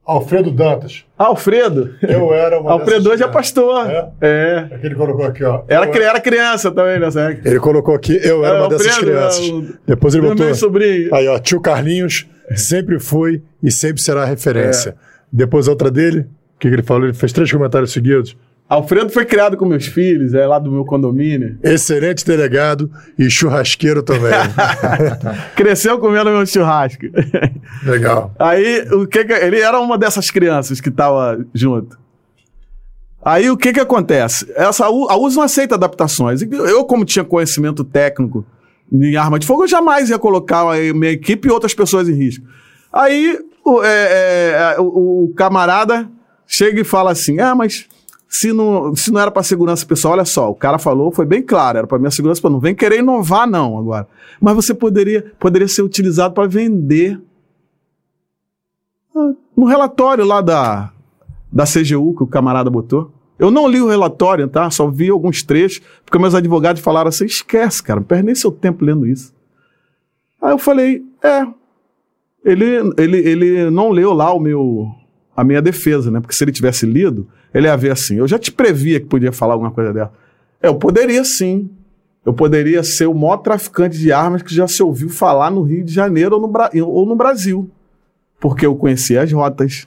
[SPEAKER 2] Alfredo Dantas.
[SPEAKER 3] Alfredo.
[SPEAKER 2] Eu era uma
[SPEAKER 3] Alfredo
[SPEAKER 2] dessas
[SPEAKER 3] hoje é pastor.
[SPEAKER 2] É?
[SPEAKER 3] É.
[SPEAKER 2] É que ele colocou aqui, ó.
[SPEAKER 3] Era,
[SPEAKER 2] Eu
[SPEAKER 3] era criança também, né? Zé?
[SPEAKER 2] Ele colocou aqui, eu era
[SPEAKER 3] É,
[SPEAKER 2] uma dessas
[SPEAKER 3] Alfredo,
[SPEAKER 2] crianças.
[SPEAKER 3] é, o-
[SPEAKER 2] Depois ele
[SPEAKER 3] Meu
[SPEAKER 2] botou.
[SPEAKER 3] sobrinho.
[SPEAKER 2] Aí, ó, tio Carlinhos sempre foi e sempre será referência.
[SPEAKER 3] É.
[SPEAKER 2] Depois outra dele, o que, ele falou? Ele fez três comentários seguidos.
[SPEAKER 3] Alfredo foi criado com meus filhos, é lá do meu condomínio.
[SPEAKER 2] Excelente delegado e churrasqueiro também.
[SPEAKER 3] Cresceu comendo meu churrasco.
[SPEAKER 2] Legal.
[SPEAKER 3] Aí, o que que- ele era uma dessas crianças que tava junto. Aí, o que que acontece? Essa, a USA não aceita adaptações. Eu, como tinha conhecimento técnico em arma de fogo, eu jamais ia colocar a minha equipe e outras pessoas em risco. Aí, o, é, é, o- o camarada chega e fala assim, ah, mas se não, se não era para segurança pessoal, olha só, o cara falou, foi bem claro, era para minha segurança pessoal. Não vem querer inovar, não, agora. Mas você poderia, poderia ser utilizado para vender no relatório lá da, da CGU que o camarada botou. Eu não li o relatório, tá? Só vi alguns trechos, porque meus advogados falaram assim: esquece, cara, não perde nem seu tempo lendo isso. Aí eu falei: é. Ele, ele, ele não leu lá o meu, a minha defesa, né? Porque se ele tivesse lido, ele ia ver assim: eu já te previa que podia falar alguma coisa dela. Eu poderia sim. Eu poderia ser o maior traficante de armas que já se ouviu falar no Rio de Janeiro ou no, Bra- ou no Brasil porque eu conhecia as rotas,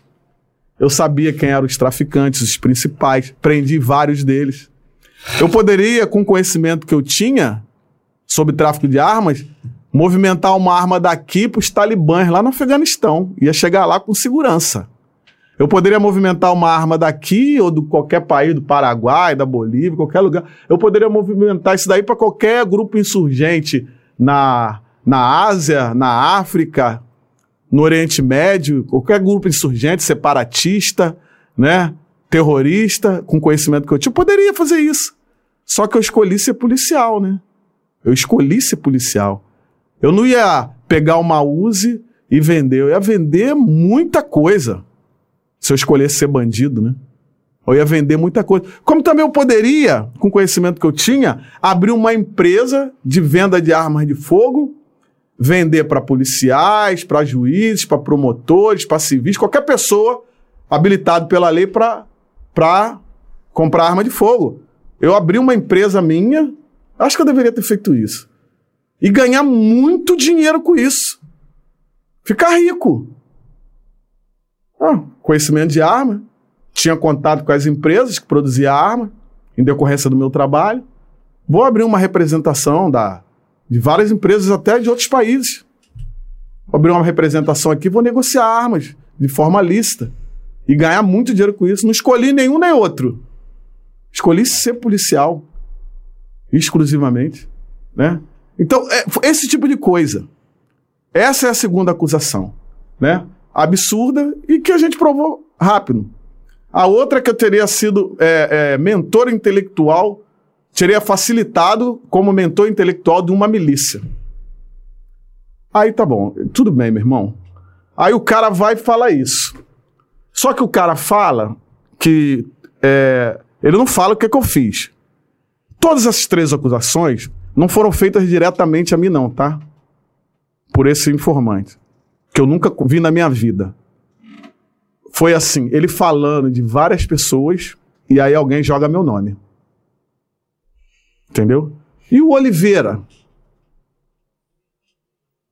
[SPEAKER 3] eu sabia quem eram os traficantes, os principais, prendi vários deles. Eu poderia, com o conhecimento que eu tinha sobre tráfico de armas, movimentar uma arma daqui para os talibãs lá no Afeganistão. Ia chegar lá com segurança. Eu poderia movimentar uma arma daqui ou de qualquer país, do Paraguai, da Bolívia, qualquer lugar. Eu poderia movimentar isso daí para qualquer grupo insurgente na, na Ásia, na África, no Oriente Médio, qualquer grupo insurgente, separatista, né, terrorista, com conhecimento que eu tinha, eu poderia fazer isso. Só que eu escolhi ser policial, né? Eu escolhi ser policial. Eu não ia pegar uma Uzi e vender, eu ia vender muita coisa. Se eu escolhesse ser bandido, né? Eu ia vender muita coisa. Como também eu poderia, com o conhecimento que eu tinha, abrir uma empresa de venda de armas de fogo vender para policiais, para juízes, para promotores, para civis, qualquer pessoa habilitado pela lei para comprar arma de fogo. Eu abri uma empresa minha, acho que eu deveria ter feito isso. E ganhar muito dinheiro com isso. Ficar rico. Ah, conhecimento de arma. Tinha contato com as empresas que produziam arma, em decorrência do meu trabalho. Vou abrir uma representação da, de várias empresas, até de outros países. Vou abrir uma representação aqui, vou negociar armas de forma lícita e ganhar muito dinheiro com isso. Não escolhi nenhum nem outro. Escolhi ser policial, exclusivamente, né? Então, é, esse tipo de coisa. Essa é a segunda acusação, né? Absurda e que a gente provou rápido. A outra é que eu teria sido é, é, mentor intelectual teria facilitado como mentor intelectual de uma milícia. Aí tá bom, tudo bem, meu irmão. Aí o cara vai e fala isso. Só que o cara fala que. é, ele não fala o que, é que eu fiz. Todas essas três acusações não foram feitas diretamente a mim, não, tá? Por esse informante. Que eu nunca vi na minha vida. Foi assim, ele falando de várias pessoas e aí alguém joga meu nome. Entendeu? E o Oliveira?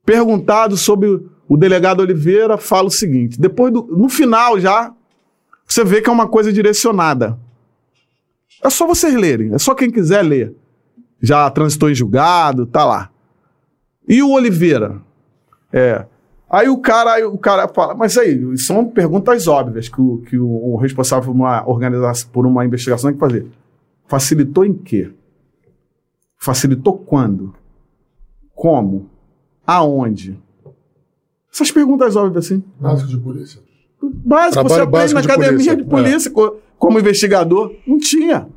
[SPEAKER 3] Perguntado sobre o delegado Oliveira, fala o seguinte: depois do, no final já, você vê que é uma coisa direcionada. É só vocês lerem, é só quem quiser ler. Já transitou em julgado, tá lá. E o Oliveira? É. Aí o cara, aí o cara fala, mas aí, são perguntas óbvias que o, que o, o responsável por uma organização, por uma investigação tem que fazer. Facilitou em quê? Facilitou quando? Como? Aonde? Essas perguntas óbvias assim.
[SPEAKER 2] Básico de polícia.
[SPEAKER 3] básico,
[SPEAKER 2] Trabalho
[SPEAKER 3] você aprende
[SPEAKER 2] básico
[SPEAKER 3] na
[SPEAKER 2] de
[SPEAKER 3] academia
[SPEAKER 2] polícia.
[SPEAKER 3] de polícia co- como investigador. Não tinha.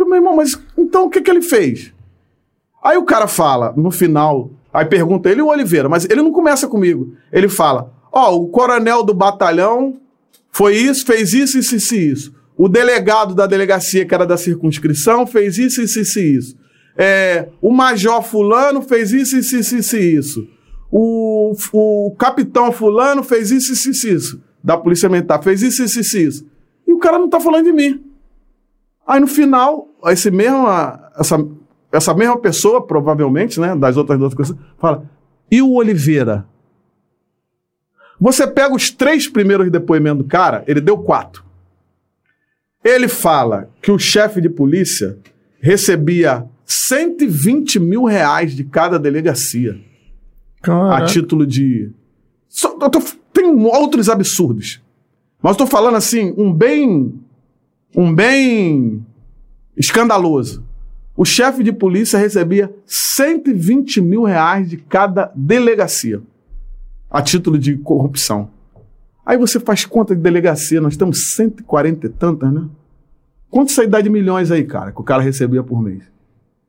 [SPEAKER 3] Falei, meu irmão, mas então o que, que ele fez? Aí o cara fala, no final, aí pergunta ele e o Oliveira, mas ele não começa comigo. Ele fala: Ó, o coronel do batalhão foi isso, fez isso, isso, isso, e isso. O delegado da delegacia, que era da circunscrição, fez isso, isso, isso, e isso. É, o major fulano fez isso, isso, isso, isso, e isso. O, o capitão fulano fez isso, isso, isso, isso. Da polícia militar, fez isso, isso, isso, isso. E o cara não tá falando de mim. Aí no final, esse mesmo, essa, essa mesma pessoa, provavelmente, né, das outras duas coisas, fala: e o Oliveira? Você pega os três primeiros depoimentos do cara, ele deu quatro. Ele fala que o chefe de polícia recebia 120 mil reais de cada delegacia a título de. Só- eu tô- tem outros absurdos. Mas eu tô falando assim, um bem. Um bem escandaloso. O chefe de polícia recebia 120 mil reais de cada delegacia a título de corrupção. Aí você faz conta de delegacia, nós temos 140 e tantas, né? Quanto isso aí dá de milhões aí, cara, que o cara recebia por mês?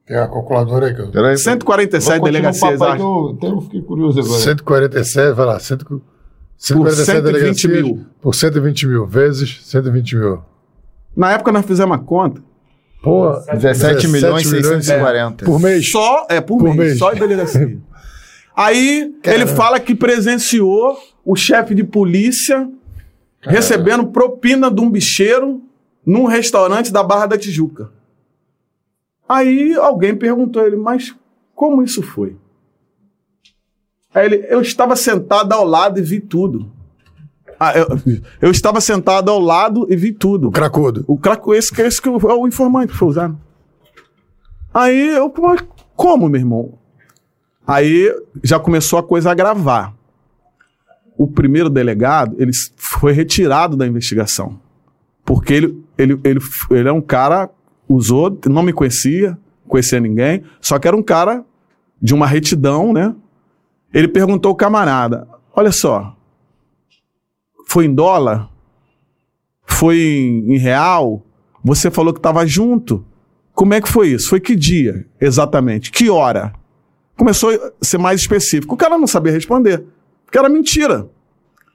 [SPEAKER 2] Tem a calculadora aí que eu...
[SPEAKER 1] Peraí,
[SPEAKER 3] 147
[SPEAKER 1] vou continuar o
[SPEAKER 3] delegacias,
[SPEAKER 1] que eu, até eu fiquei curioso agora.
[SPEAKER 2] 147, vai lá, 100, 147
[SPEAKER 3] 120
[SPEAKER 2] delegacias
[SPEAKER 3] mil.
[SPEAKER 2] por 120 mil, vezes 120 mil.
[SPEAKER 3] Na época nós fizemos uma conta.
[SPEAKER 2] Pô,
[SPEAKER 1] 17 milhões e
[SPEAKER 2] milhões,
[SPEAKER 1] 640.
[SPEAKER 2] Por mês.
[SPEAKER 3] Só, é, por,
[SPEAKER 2] Por
[SPEAKER 3] mês,
[SPEAKER 2] mês.
[SPEAKER 3] só em delegacia. Aí ele fala que presenciou o chefe de polícia recebendo propina de um bicheiro num restaurante da Barra da Tijuca. Aí alguém perguntou a ele, mas como isso foi? Aí ele, eu estava sentado ao lado e vi tudo. Ah, eu, eu estava sentado ao lado e vi tudo.
[SPEAKER 2] Cracudo.
[SPEAKER 3] O craco, esse, que- esse que é o informante que foi usado. Aí eu, como, meu irmão? Aí já começou a coisa a gravar. O primeiro delegado, ele foi retirado da investigação. Porque ele, ele, ele, ele é um cara, usou, não me conhecia, conhecia ninguém, só que era um cara de uma retidão, né? Ele perguntou ao camarada: olha só, foi em dólar? Foi em, em real? Você falou que estava junto. Como é que foi isso? Foi que dia, exatamente? Que hora? Começou a ser mais específico. O cara não sabia responder, porque era mentira,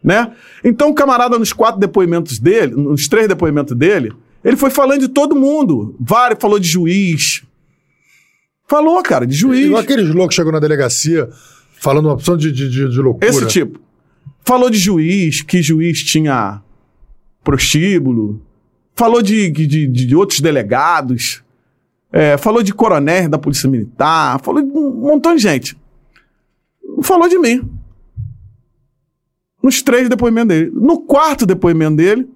[SPEAKER 3] né? Então o camarada nos quatro depoimentos dele, nos três depoimentos dele, ele foi falando de todo mundo. Vários, falou de juiz. Falou, cara, de juiz.
[SPEAKER 2] Aqueles loucos que chegam na delegacia falando uma opção de, de, de, de loucura.
[SPEAKER 3] Esse tipo. Falou de juiz, que juiz tinha prostíbulo. Falou de, de, de- outros delegados. É, falou de coronéis da Polícia Militar. Falou de um montão de gente. Falou de mim. Nos três depoimentos dele. No quarto depoimento dele,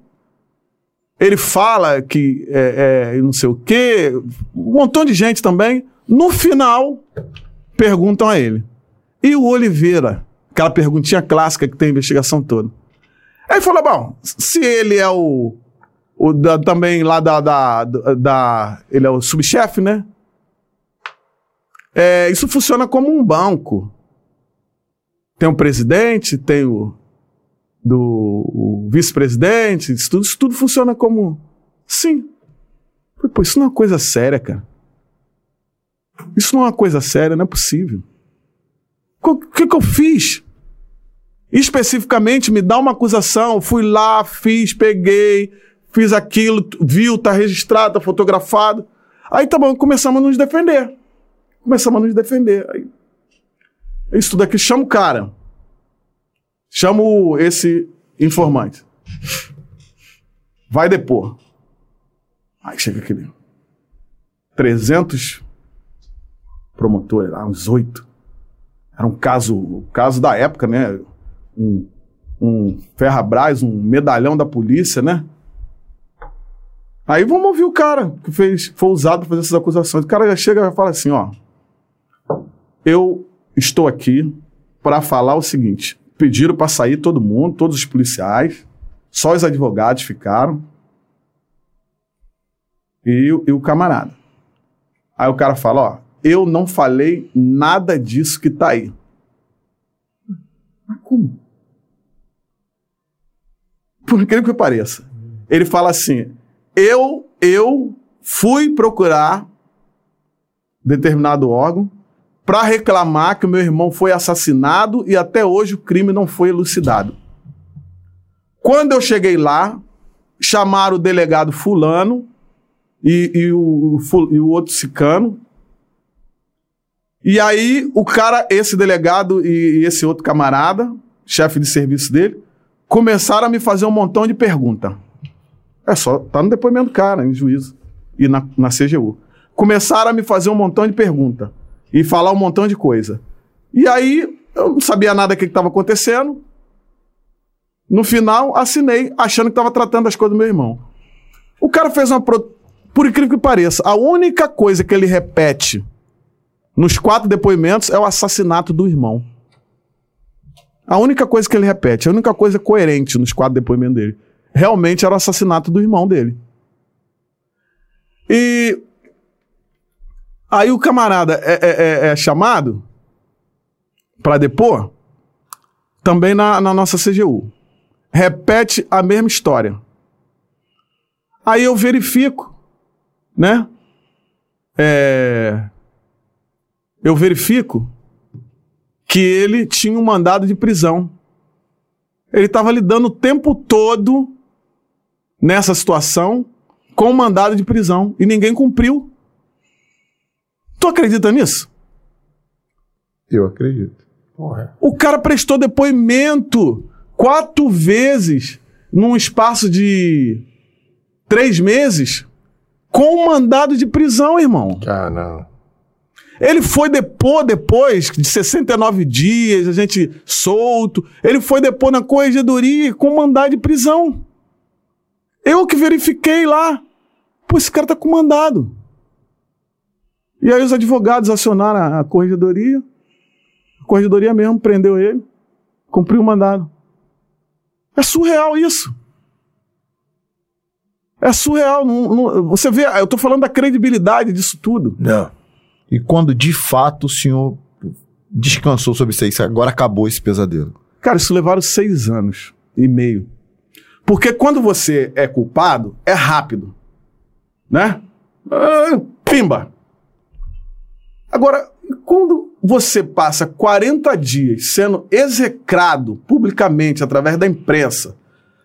[SPEAKER 3] ele fala que é, é, não sei o quê. Um montão de gente também. No final, perguntam a ele. E o Oliveira? Aquela perguntinha clássica que tem a investigação toda. Aí falou: bom, se ele é o. o da- também lá da, da, da- Ele é o subchefe, né? É, isso funciona como um banco. Tem o presidente, tem o. Do, vice-presidente, isso tudo, isso tudo funciona como. Sim. Pô, isso não é uma coisa séria, cara. Isso não é uma coisa séria, não é possível. O que, que eu fiz? Especificamente, me dá uma acusação. Fui lá, fiz, peguei, fiz aquilo, viu, tá registrado, tá fotografado. Aí tá bom, começamos a nos defender. Começamos a nos defender. Aí, isso tudo aqui, chama o cara. Chamo esse informante. Vai depor. Aí chega aquele. 300 promotores uns oito. Era um caso, o caso da época, né? Um, um Ferrabras, um medalhão da polícia, né? Aí vamos ouvir o cara que fez, foi usado para fazer essas acusações. O cara já chega e fala assim, ó. Eu estou aqui para falar o seguinte. Pediram para sair todo mundo, todos os policiais, só os advogados ficaram. E, e o camarada. Aí o cara fala, ó, eu não falei nada disso que tá aí. Mas como? Por incrível que pareça, ele fala assim: eu, eu fui procurar determinado órgão para reclamar que o meu irmão foi assassinado e até hoje o crime não foi elucidado. Quando eu cheguei lá, chamaram o delegado fulano e, e, o, e o outro cicano. E aí o cara, esse delegado e esse outro camarada, chefe de serviço dele, começaram a me fazer um montão de perguntas. É só, tá no depoimento do cara, em juízo e na, na CGU. Começaram a me fazer um montão de perguntas e falar um montão de coisa. E aí eu não sabia nada do que estava acontecendo. No final, assinei, achando que estava tratando das coisas do meu irmão. O cara fez uma. Pro... Por incrível que pareça, a única coisa que ele repete nos quatro depoimentos é o assassinato do irmão. A única coisa que ele repete, a única coisa coerente nos quatro depoimentos dele, realmente era o assassinato do irmão dele. E aí o camarada é, é, é, é chamado para depor também na, na nossa CGU. Repete a mesma história. Aí eu verifico, né? É, eu verifico que ele tinha um mandado de prisão. Ele estava lidando o tempo todo nessa situação com um mandado de prisão e ninguém cumpriu. Tu acredita nisso?
[SPEAKER 1] Eu acredito.
[SPEAKER 3] Porra. O cara prestou depoimento quatro vezes num espaço de três meses com um mandado de prisão, irmão.
[SPEAKER 2] Ah, não.
[SPEAKER 3] Ele foi depor depois de 69 dias, a gente solto. Ele foi depor na corregedoria com mandado de prisão. Eu que verifiquei lá. Pô, esse cara tá com mandado. E aí os advogados acionaram a corregedoria. A corregedoria mesmo prendeu ele. Cumpriu o mandado. É surreal isso. É surreal. Não, não, você vê, eu tô falando da credibilidade disso tudo.
[SPEAKER 1] Não. E quando de fato o senhor descansou sobre isso, agora acabou esse pesadelo?
[SPEAKER 3] Cara, isso levaram seis anos e meio. Porque quando você é culpado, é rápido. Né? Ah, pimba! Agora, quando você passa 40 dias sendo execrado publicamente através da imprensa,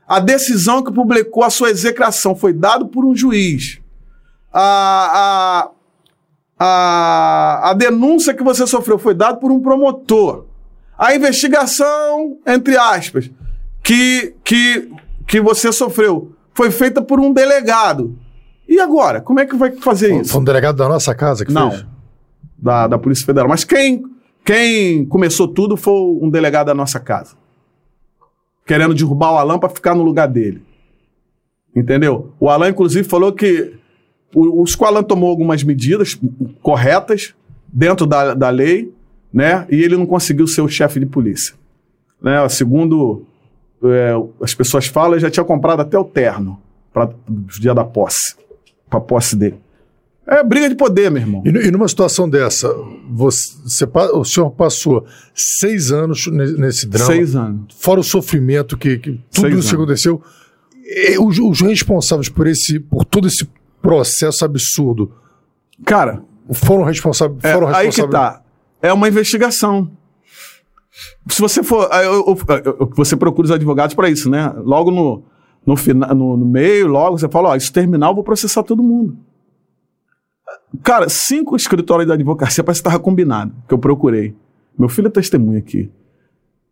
[SPEAKER 3] a decisão que publicou a sua execração foi dada por um juiz. A, a, a, a denúncia que você sofreu foi dada por um promotor. A investigação, entre aspas, que, que, que você sofreu foi feita por um delegado. E agora? Como é que vai fazer
[SPEAKER 2] Foi-
[SPEAKER 3] isso?
[SPEAKER 2] Foi um delegado da nossa casa que
[SPEAKER 3] Não.
[SPEAKER 2] fez?
[SPEAKER 3] Da, da Polícia Federal. Mas quem, quem começou tudo foi um delegado da nossa casa. Querendo derrubar o Alan para ficar no lugar dele. Entendeu? O Alan, inclusive, falou que o- o Alan tomou algumas medidas corretas dentro da, da lei, né? E ele não conseguiu ser o chefe de polícia. Né? Segundo é, as pessoas falam, ele já tinha comprado até o terno para o dia da posse, para posse dele. É briga de poder, meu irmão.
[SPEAKER 2] E, e numa situação dessa, você, você o senhor passou seis anos ne- nesse drama,
[SPEAKER 3] Seis anos.
[SPEAKER 2] fora o sofrimento que, que tudo
[SPEAKER 3] Seis
[SPEAKER 2] isso que
[SPEAKER 3] anos.
[SPEAKER 2] aconteceu. E os, os responsáveis por esse, por todo esse processo absurdo,
[SPEAKER 3] Cara,
[SPEAKER 2] foram responsáveis.
[SPEAKER 3] é,
[SPEAKER 2] foram
[SPEAKER 3] aí que tá. É uma investigação. Se você for. eu- eu- eu- você procura os advogados para isso, né? Logo no, no, fina, no, no meio, logo você fala: ó, isso terminar, eu vou processar todo mundo. Cara, cinco escritórios da advocacia parece que estava combinado, que eu procurei. Meu filho é testemunha aqui.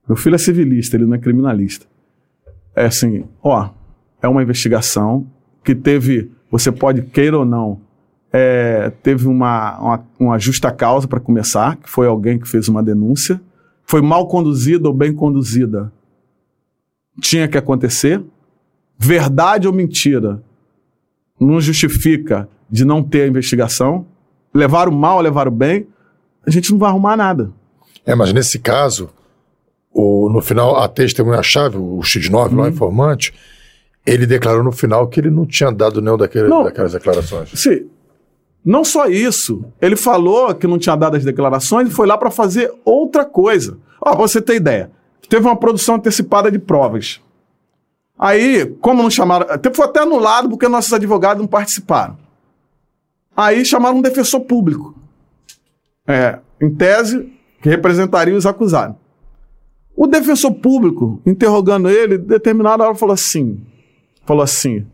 [SPEAKER 3] Meu filho é civilista, ele não é criminalista. É assim, ó, é uma investigação que teve, você pode queira ou não, é, teve uma, uma, uma justa causa para começar, que foi alguém que fez uma denúncia. Foi mal conduzida ou bem conduzida. Tinha que acontecer. Verdade ou mentira não justifica de não ter a investigação. Levar o mal, levar o bem, a gente não vai arrumar nada.
[SPEAKER 2] É, mas nesse caso, o, no final, a testemunha-chave, o X9,
[SPEAKER 3] Uhum.
[SPEAKER 2] lá, o informante, ele declarou no final que ele não tinha dado nenhum daquele,
[SPEAKER 3] Não.
[SPEAKER 2] daquelas declarações.
[SPEAKER 3] Sim. Não só isso, ele falou que não tinha dado as declarações e foi lá para fazer outra coisa. Ó, você ter ideia, teve uma produção antecipada de provas. Aí, como não chamaram. Foi até anulado porque nossos advogados não participaram. Aí chamaram um defensor público. É, em tese, que representaria os acusados. O defensor público, interrogando ele, determinada hora falou assim: falou assim: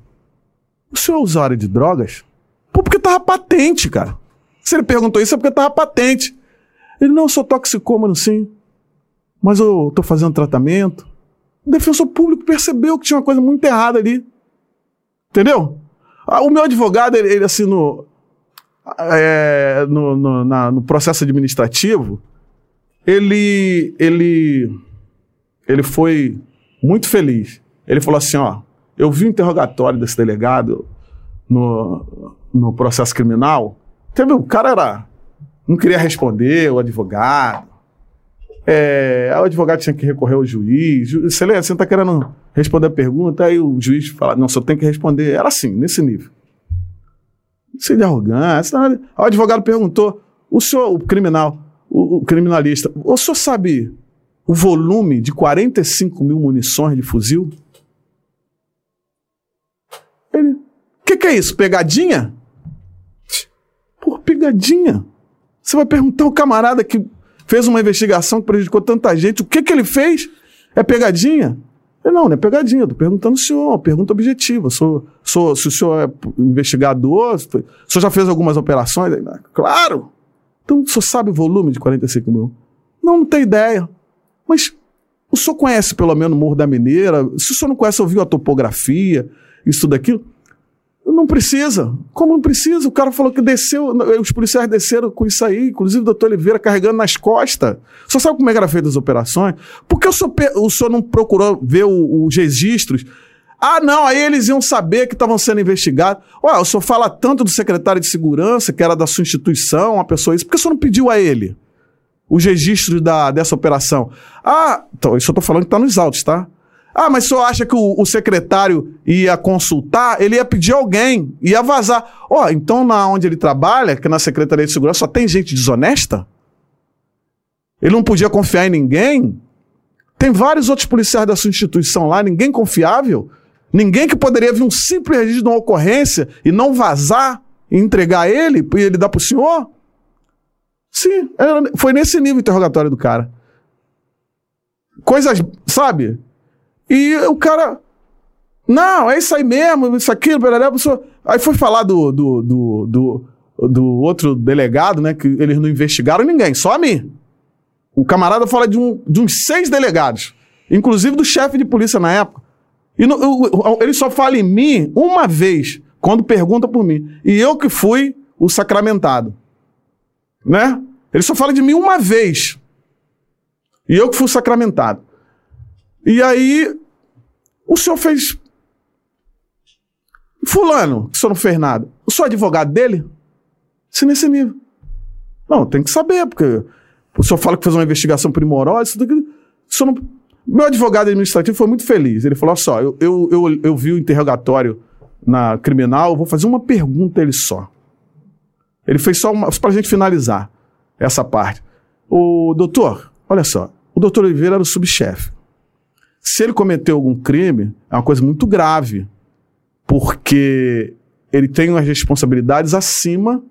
[SPEAKER 3] O senhor é usuário de drogas? Pô, porque tava patente, cara. Se ele perguntou isso é porque tava patente. Ele, não, eu sou toxicômano, sim. Mas eu tô fazendo tratamento. O defensor público percebeu que tinha uma coisa muito errada ali. Entendeu? Ah, o meu advogado, ele, ele assim, no, é, no, no, na, no processo administrativo, ele, ele, ele foi muito feliz. Ele falou assim: ó, eu vi o interrogatório desse delegado no, no processo criminal. Teve, o cara era, não queria responder, o advogado. É, o advogado tinha que recorrer ao juiz. Excelência, você não está querendo responder a pergunta? Aí o juiz fala: não, só tem que responder. Era assim, nesse nível. Isso de arrogância. O advogado perguntou: o senhor, o criminal, o, o criminalista, o senhor sabe o volume de 45 mil munições de fuzil? Ele, o que, que é isso? Pegadinha? Por pegadinha. Você vai perguntar ao camarada que fez uma investigação que prejudicou tanta gente, o que, que ele fez? É pegadinha? Eu, não, não é pegadinha, estou perguntando o senhor, pergunta objetiva. Sou, sou, se o senhor é investigador, o senhor já fez algumas operações? Claro! Então, o senhor sabe o volume de 45 mil? Não, não tem ideia. Mas o senhor conhece pelo menos o Morro da Mineira? Se o senhor não conhece, ouviu a topografia, isso tudo aquilo? Não precisa. Como não precisa? O cara falou que desceu, os policiais desceram com isso aí, inclusive o doutor Oliveira carregando nas costas. Só sabe como é que era feita as operações? Por que o senhor, o senhor não procurou ver os registros? Ah, não, aí eles iam saber que estavam sendo investigados. Ué, o senhor fala tanto do secretário de segurança, que era da sua instituição, uma pessoa isso, por que o senhor não pediu a ele os registros da, dessa operação? Ah, então, isso eu estou falando que está nos autos, tá? Ah, mas o senhor acha que o, o, secretário ia consultar? Ele ia pedir alguém, ia vazar. Ó, oh, então na onde ele trabalha, que é na Secretaria de Segurança, só tem gente desonesta? Ele não podia confiar em ninguém? Tem vários outros policiais da sua instituição lá, ninguém confiável? Ninguém que poderia vir um simples registro de uma ocorrência e não vazar e entregar ele e ele dar pro senhor? Sim, era, foi nesse nível o interrogatório do cara. Coisas, sabe? E o cara. Não, é isso aí mesmo, isso aqui, aí foi falar do, do, do, do, do outro delegado, né? Que eles não investigaram ninguém, só a mim. O camarada fala de, um, de uns seis delegados, inclusive do chefe de polícia na época. E no, eu, ele só fala em mim uma vez, quando pergunta por mim. E eu que fui o sacramentado. Né? Ele só fala de mim uma vez. E eu que fui sacramentado. E aí, o senhor fez. Fulano, o senhor não fez nada. O senhor é advogado dele? Se nesse nível. Não, tem que saber, porque o senhor fala que fez uma investigação primorosa, isso daqui. O senhor não... Meu advogado administrativo foi muito feliz. Ele falou: só, eu, eu, eu, eu vi o interrogatório na criminal, vou fazer uma pergunta a ele só. Ele fez só uma. para a gente finalizar essa parte. O doutor, olha só, o doutor Oliveira era o subchefe. Se ele cometeu algum crime, é uma coisa muito grave, porque ele tem as responsabilidades acima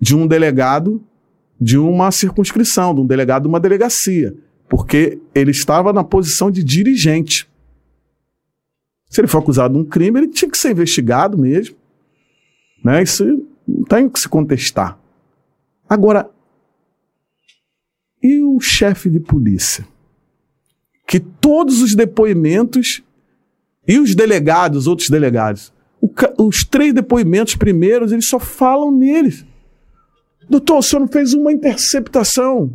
[SPEAKER 3] de um delegado de uma circunscrição, de um delegado de uma delegacia, porque ele estava na posição de dirigente. Se ele for acusado de um crime, ele tinha que ser investigado mesmo. Né? Isso não tem que se contestar. Agora, e o chefe de polícia? Que todos os depoimentos e os delegados, outros delegados, o, os três depoimentos primeiros, eles só falam neles. Doutor, o senhor não fez uma interceptação.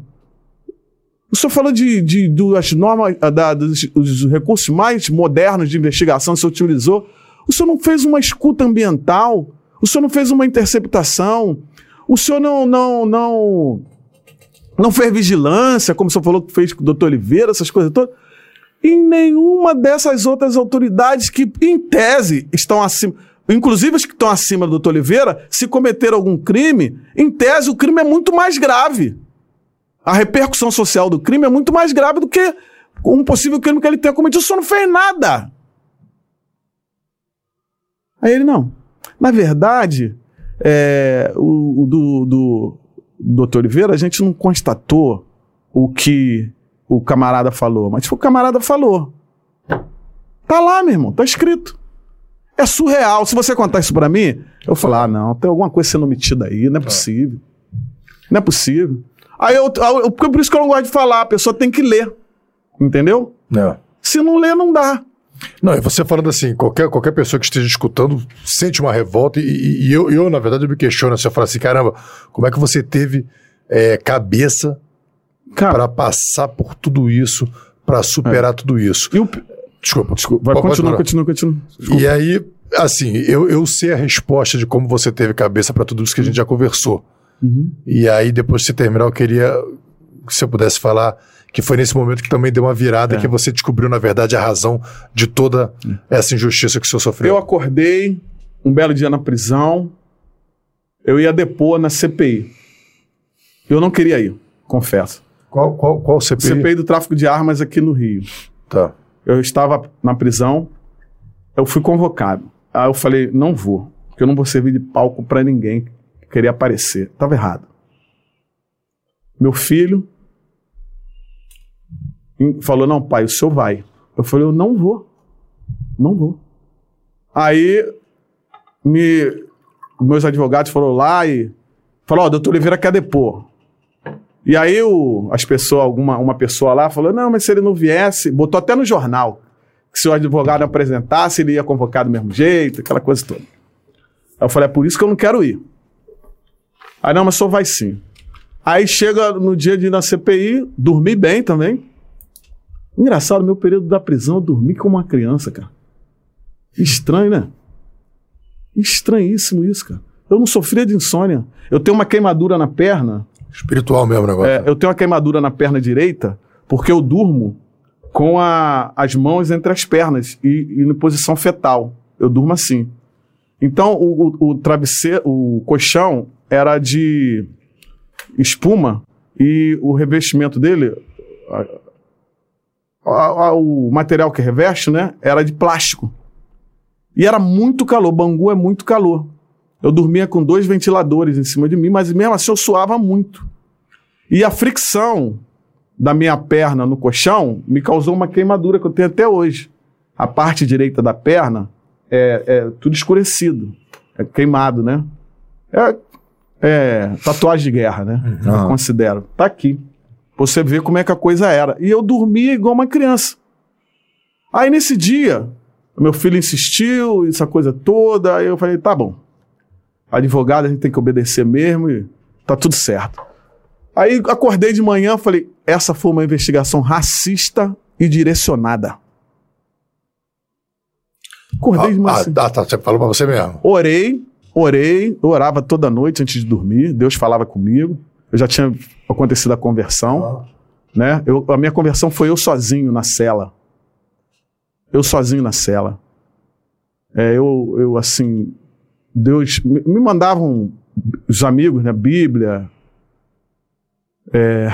[SPEAKER 3] O senhor falou de, de, das normas, da, dos, dos, recursos mais modernos de investigação que o senhor utilizou. O senhor não fez uma escuta ambiental. O senhor não fez uma interceptação. O senhor não, não, não, não fez vigilância, como o senhor falou que fez com o doutor Oliveira, essas coisas todas em nenhuma dessas outras autoridades que, em tese, estão acima. Inclusive as que estão acima do doutor Oliveira, se cometer algum crime, em tese o crime é muito mais grave. A repercussão social do crime é muito mais grave do que um possível crime que ele tenha cometido. Senhor não fez nada. Aí ele, não. Na verdade, é, o, o do, do doutor Oliveira, a gente não constatou o que o camarada falou, mas o camarada falou. Tá lá, meu irmão, tá escrito. É surreal. Se você contar isso pra mim, eu falar, ah, não, tem alguma coisa sendo omitida aí, não é possível. Não é possível. Aí eu, eu, por isso que eu não gosto de falar, a pessoa tem que ler. Entendeu?
[SPEAKER 2] É.
[SPEAKER 3] Se não ler, não dá.
[SPEAKER 2] Não, e você falando assim, qualquer, qualquer pessoa que esteja escutando sente uma revolta, e, e eu, eu, na verdade, eu me questiono, você fala assim, caramba, como é que você teve é, cabeça para passar por tudo isso, para superar é. tudo isso?
[SPEAKER 3] E o, Desculpa. Desculpa. Vai, continua, continua, continua.
[SPEAKER 2] E aí, assim, eu, eu sei a resposta de como você teve cabeça para tudo isso que a gente já conversou. Uhum. E aí, depois de você terminar, eu queria que você pudesse falar que foi nesse momento que também deu uma virada, é. que você descobriu, na verdade, a razão de toda essa injustiça que o senhor sofreu.
[SPEAKER 3] Eu acordei um belo dia na prisão, eu ia depor na CPI. Eu não queria ir, confesso.
[SPEAKER 2] Qual, qual, qual CPI?
[SPEAKER 3] CPI do tráfico de armas aqui no Rio.
[SPEAKER 2] Tá.
[SPEAKER 3] Eu estava na prisão, eu fui convocado. Aí eu falei, não vou, porque eu não vou servir de palco para ninguém querer aparecer. Estava errado. Meu filho falou, não, pai, o senhor vai. Eu falei, eu não vou. Não vou. Aí, me, meus advogados foram lá e falaram, ó, oh, doutor Oliveira quer depor. E aí o, as pessoas, alguma uma pessoa lá falou: não, mas se ele não viesse, botou até no jornal que se o advogado apresentasse, ele ia convocar do mesmo jeito, aquela coisa toda. Aí eu falei, é por isso que eu não quero ir. Aí, não, mas só vai sim. Aí chega no dia de ir na CPI, dormi bem também. Engraçado, meu período da prisão, eu dormi como uma criança, cara. Estranho, né? Estranhíssimo isso, cara. Eu não sofria de insônia. Eu tenho uma queimadura na perna
[SPEAKER 2] Espiritual mesmo o negócio.
[SPEAKER 3] É, eu tenho uma queimadura na perna direita porque eu durmo com a, as mãos entre as pernas e, e em posição fetal. Eu durmo assim. Então o, o, o travesseiro, o colchão era de espuma e o revestimento dele, a, a, o material que reveste, né, era de plástico. E era muito calor. Bangu é muito calor. Eu dormia com dois ventiladores em cima de mim, mas mesmo assim eu suava muito. E a fricção da minha perna no colchão me causou uma queimadura que eu tenho até hoje. A parte direita da perna é, é tudo escurecido, é queimado, né? É, é tatuagem de guerra, né? Uhum. Eu considero. Tá aqui. Você vê como é que a coisa era. E eu dormia igual uma criança. Aí nesse dia, meu filho insistiu, essa coisa toda, aí eu falei, tá bom advogado, a gente tem que obedecer mesmo e tá tudo certo. Aí acordei de manhã, falei, essa foi uma investigação racista e direcionada.
[SPEAKER 2] Acordei ah, de manhã. Ah, assim. tá, tá, você falou pra você mesmo.
[SPEAKER 3] Orei, orei, orava toda noite antes de dormir, Deus falava comigo. Eu já tinha acontecido a conversão, ah. né? Eu, a minha conversão foi eu sozinho na cela. Eu sozinho na cela. É, eu, eu, assim, Deus me mandavam os amigos, né, Bíblia, é,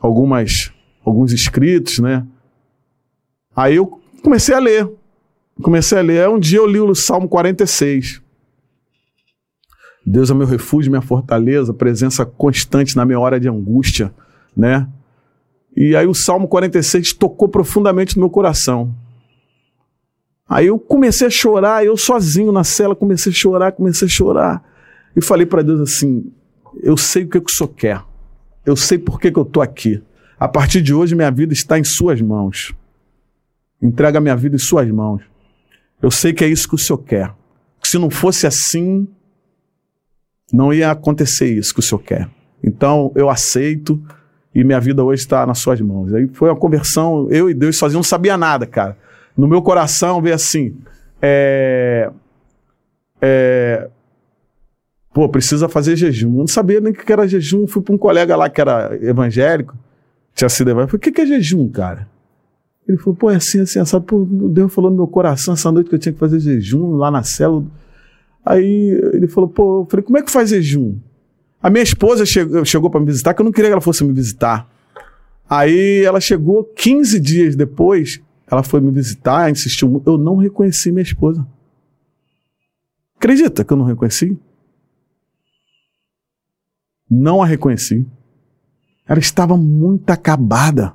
[SPEAKER 3] algumas, alguns escritos, né? Aí eu comecei a ler. Comecei a ler. Aí um dia eu li o Salmo 46. Deus é meu refúgio, minha fortaleza, presença constante na minha hora de angústia, né? E aí o Salmo 46 tocou profundamente no meu coração. Aí eu comecei a chorar, eu sozinho na cela, comecei a chorar, comecei a chorar. E falei para Deus assim: eu sei o que, que o Senhor quer. Eu sei por que, que eu estou aqui. A partir de hoje, minha vida está em Suas mãos. Entrega minha vida em Suas mãos. Eu sei que é isso que o Senhor quer. Se não fosse assim, não ia acontecer isso que o Senhor quer. Então, eu aceito e minha vida hoje está nas Suas mãos. Aí foi uma conversão, eu e Deus sozinho, não sabia nada, cara no meu coração veio assim: é, é, pô, precisa fazer jejum. Eu não sabia nem o que era jejum. Fui para um colega lá que era evangélico, tinha sido evangélico. Falei, o que é jejum, cara? Ele falou, pô, é assim, assim, assado. Pô, Deus falou no meu coração essa noite que eu tinha que fazer jejum lá na célula. Aí ele falou, pô, eu falei, como é que faz jejum? A minha esposa chegou, chegou para me visitar, que eu não queria que ela fosse me visitar. Aí ela chegou 15 dias depois, ela foi me visitar, insistiu. Eu não reconheci minha esposa. Acredita que eu não reconheci? Não a reconheci. Ela estava muito acabada.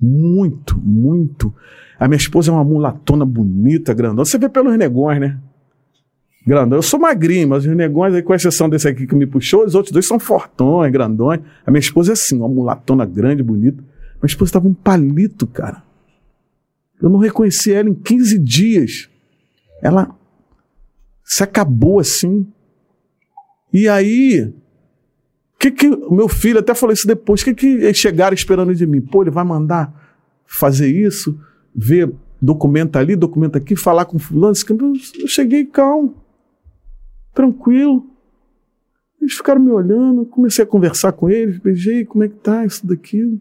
[SPEAKER 3] Muito, muito. A minha esposa é uma mulatona bonita, grandona. Você vê pelos negões, né? Grandão. Eu sou magrinho, mas os negões, com exceção desse aqui que me puxou, os outros dois são fortões, grandões. A minha esposa é assim, uma mulatona grande, bonita. Minha esposa estava um palito, cara. Eu não reconheci ela em 15 dias. Ela se acabou assim. E aí, que que o meu filho até falou isso depois, o que que eles chegaram esperando de mim? Pô, ele vai mandar fazer isso, ver documento ali, documento aqui, falar com fulano. Eu cheguei calmo, tranquilo. Eles ficaram me olhando, comecei a conversar com eles, beijei, como é que tá isso daqui?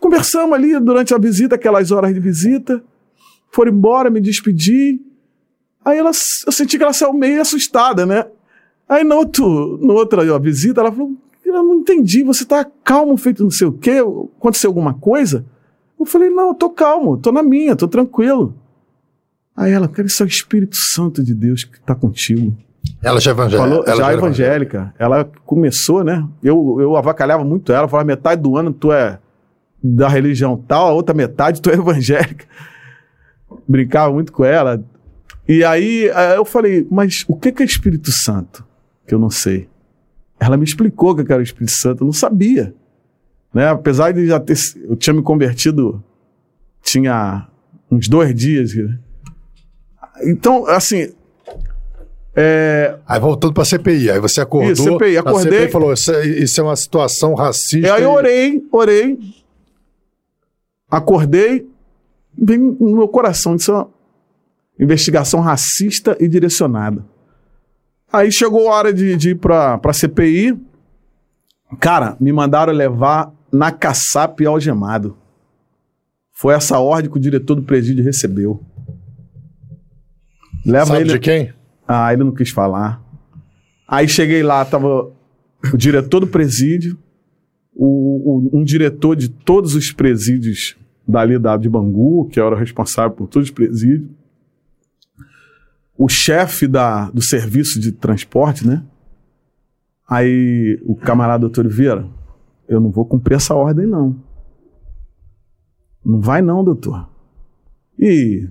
[SPEAKER 3] Conversamos ali durante a visita, aquelas horas de visita. Foram embora, me despedi. Aí ela, eu senti que ela saiu meio assustada, né? Aí no outro, no outra visita, ela falou: Eu não entendi, você tá calmo, feito não sei o quê? Aconteceu alguma coisa? Eu falei: Não, eu tô calmo, tô na minha, tô tranquilo. Aí ela, cara, isso é o Espírito Santo de Deus que tá contigo.
[SPEAKER 2] Ela já é evangélica.
[SPEAKER 3] Falou,
[SPEAKER 2] ela
[SPEAKER 3] já é evangélica. Ela começou, né? Eu, eu avacalhava muito ela, falava: metade do ano tu é da religião tal, a outra metade tu é evangélica. Brincava muito com ela. E aí eu falei, mas o que é Espírito Santo? Que eu não sei. Ela me explicou que era o Espírito Santo, eu não sabia. Né? Apesar de já ter. Eu tinha me convertido, tinha uns dois dias. Né? Então, assim. É...
[SPEAKER 2] Aí voltando para a CPI, aí você acordou.
[SPEAKER 3] Isso, CPI, acordei.
[SPEAKER 2] A CPI falou: isso é, isso é uma situação racista.
[SPEAKER 3] E aí eu orei, orei. Acordei, vem no meu coração, isso é uma investigação racista e direcionada. Aí chegou a hora de, de ir para a CPI. Cara, me mandaram levar na caçapa algemado. Foi essa ordem que o diretor do presídio recebeu.
[SPEAKER 2] Leva Sabe ele... de quem?
[SPEAKER 3] Ah, ele não quis falar. Aí cheguei lá, tava o diretor do presídio, o, o, um diretor de todos os presídios dali da de Bangu, que era o responsável por todos os presídios, o chefe da, do serviço de transporte, né? Aí o camarada doutor Vieira, eu não vou cumprir essa ordem, não. Não vai não, doutor. E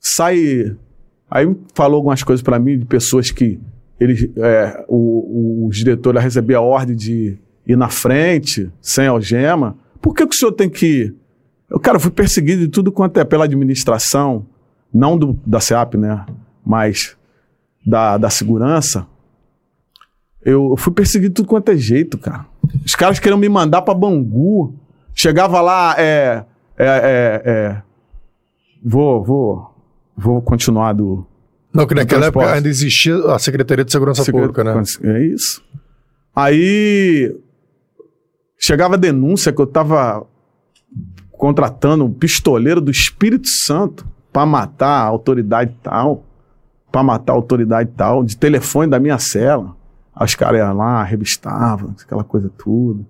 [SPEAKER 3] sai. Aí falou algumas coisas para mim de pessoas que ele, é, o, o, os diretores recebiam a ordem de ir na frente, sem algema. Por que, que o senhor tem que. Eu, cara, fui perseguido de tudo quanto é pela administração, não do, da SEAP, né? mais da, da segurança, eu, fui perseguido de tudo quanto é jeito, cara. Os caras queriam me mandar para Bangu. Chegava lá, é, é, é, é, Vou, vou, vou continuar do.
[SPEAKER 2] Não, que naquela época ainda existia a Secretaria de Segurança Pública, né?
[SPEAKER 3] É isso. Aí chegava a denúncia que eu estava contratando um pistoleiro do Espírito Santo para matar a autoridade tal para matar a autoridade tal, de telefone da minha cela. Os caras iam lá, revistavam, aquela coisa tudo.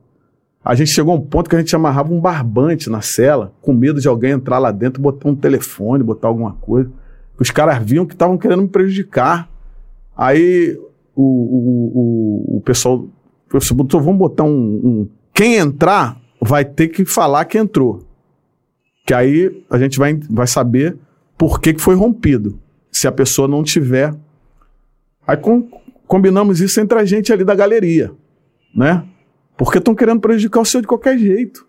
[SPEAKER 3] A gente chegou a um ponto que a gente amarrava um barbante na cela, com medo de alguém entrar lá dentro, botar um telefone, botar alguma coisa. Os caras viam que estavam querendo me prejudicar. Aí o, o, o, o pessoal falou vamos botar um, um, Quem entrar vai ter que falar que entrou. Que aí a gente vai, vai saber por que, que foi rompido se a pessoa não tiver. Aí com, combinamos isso entre a gente ali da galeria, né? Porque estão querendo prejudicar o senhor de qualquer jeito.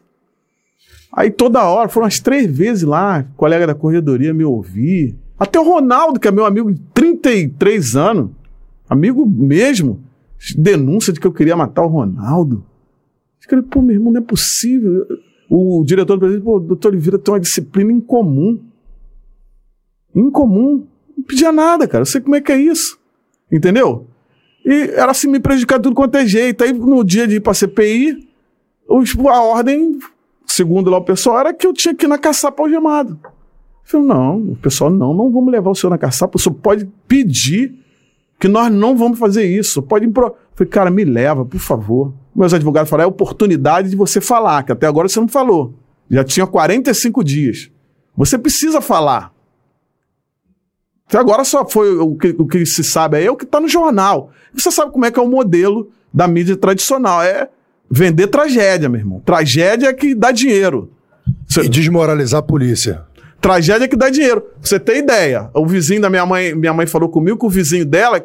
[SPEAKER 3] Aí toda hora, foram umas três vezes lá, colega da corredoria me ouvir. Até o Ronaldo, que é meu amigo de 33 anos, amigo mesmo, denúncia de que eu queria matar o Ronaldo. Eu falei, pô, meu irmão, não é possível. O diretor do presidente, pô, doutor Oliveira tem uma disciplina incomum. Incomum. Não pedia nada, cara. Eu sei como é que é isso. Entendeu? E era assim me prejudicar tudo quanto é jeito. Aí no dia de ir pra CPI, a ordem, segundo lá o pessoal, era que eu tinha que ir na caçapa algemado. Eu falei, não, o pessoal, não, não vamos levar o senhor na caçapa. O senhor pode pedir que nós não vamos fazer isso. Pode impro... Eu falei, cara, me leva, por favor. Meus advogados falaram, é a oportunidade de você falar, que até agora você não falou. Já tinha 45 dias. Você precisa falar. Até agora só foi o que, o que se sabe aí é o que está no jornal. Você sabe como é que é o modelo da mídia tradicional. É vender tragédia, meu irmão. Tragédia é que dá dinheiro. Você-
[SPEAKER 2] E desmoralizar a polícia.
[SPEAKER 3] Tragédia que dá dinheiro. Você tem ideia? O vizinho da minha mãe, minha mãe falou comigo que o vizinho dela,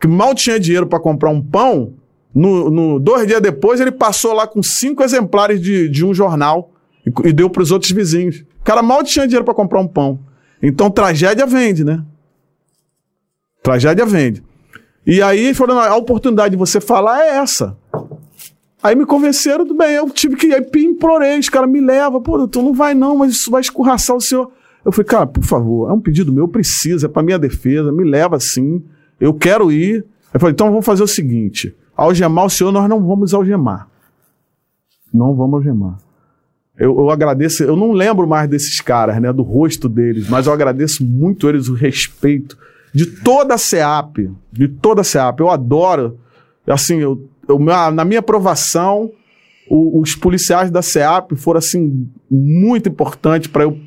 [SPEAKER 3] que mal tinha dinheiro para comprar um pão, no, no- dois dias depois ele passou lá com cinco exemplares de, de um jornal e, e deu para os outros vizinhos. O cara mal tinha dinheiro para comprar um pão. Então tragédia vende, né? Tragédia vende. E aí foram a oportunidade de você falar é essa. Aí me convenceram, tudo bem, eu tive que aí implorei, os caras me levam, pô, doutor, não vai não, mas isso vai escorraçar o senhor. Eu falei, cara, por favor, é um pedido meu, eu preciso, é pra minha defesa, me leva sim, eu quero ir. Eu falei, então vamos fazer o seguinte, algemar o senhor, nós não vamos algemar. Não vamos algemar. Eu, eu agradeço, eu não lembro mais desses caras, né, do rosto deles, mas eu agradeço muito eles o respeito de toda a SEAP, de toda a SEAP. Eu adoro, assim, eu, eu- na minha aprovação, o- os policiais da SEAP foram, assim, muito importantes para eu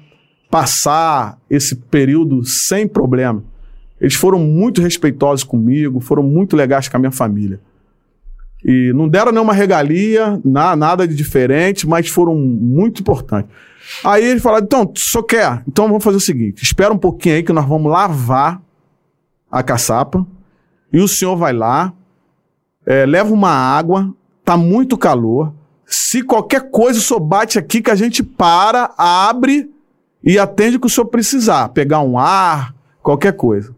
[SPEAKER 3] passar esse período sem problema. Eles foram muito respeitosos comigo, foram muito legais com a minha família. E não deram nenhuma regalia, na- nada de diferente, mas foram muito importantes. Aí ele falaram, então, só quer? Então vamos fazer o seguinte, espera um pouquinho aí que nós vamos lavar a caçapa e o senhor vai lá, é, leva uma água, tá muito calor. Se qualquer coisa o senhor bate aqui que a gente para, abre e atende o que o senhor precisar, pegar um ar, qualquer coisa.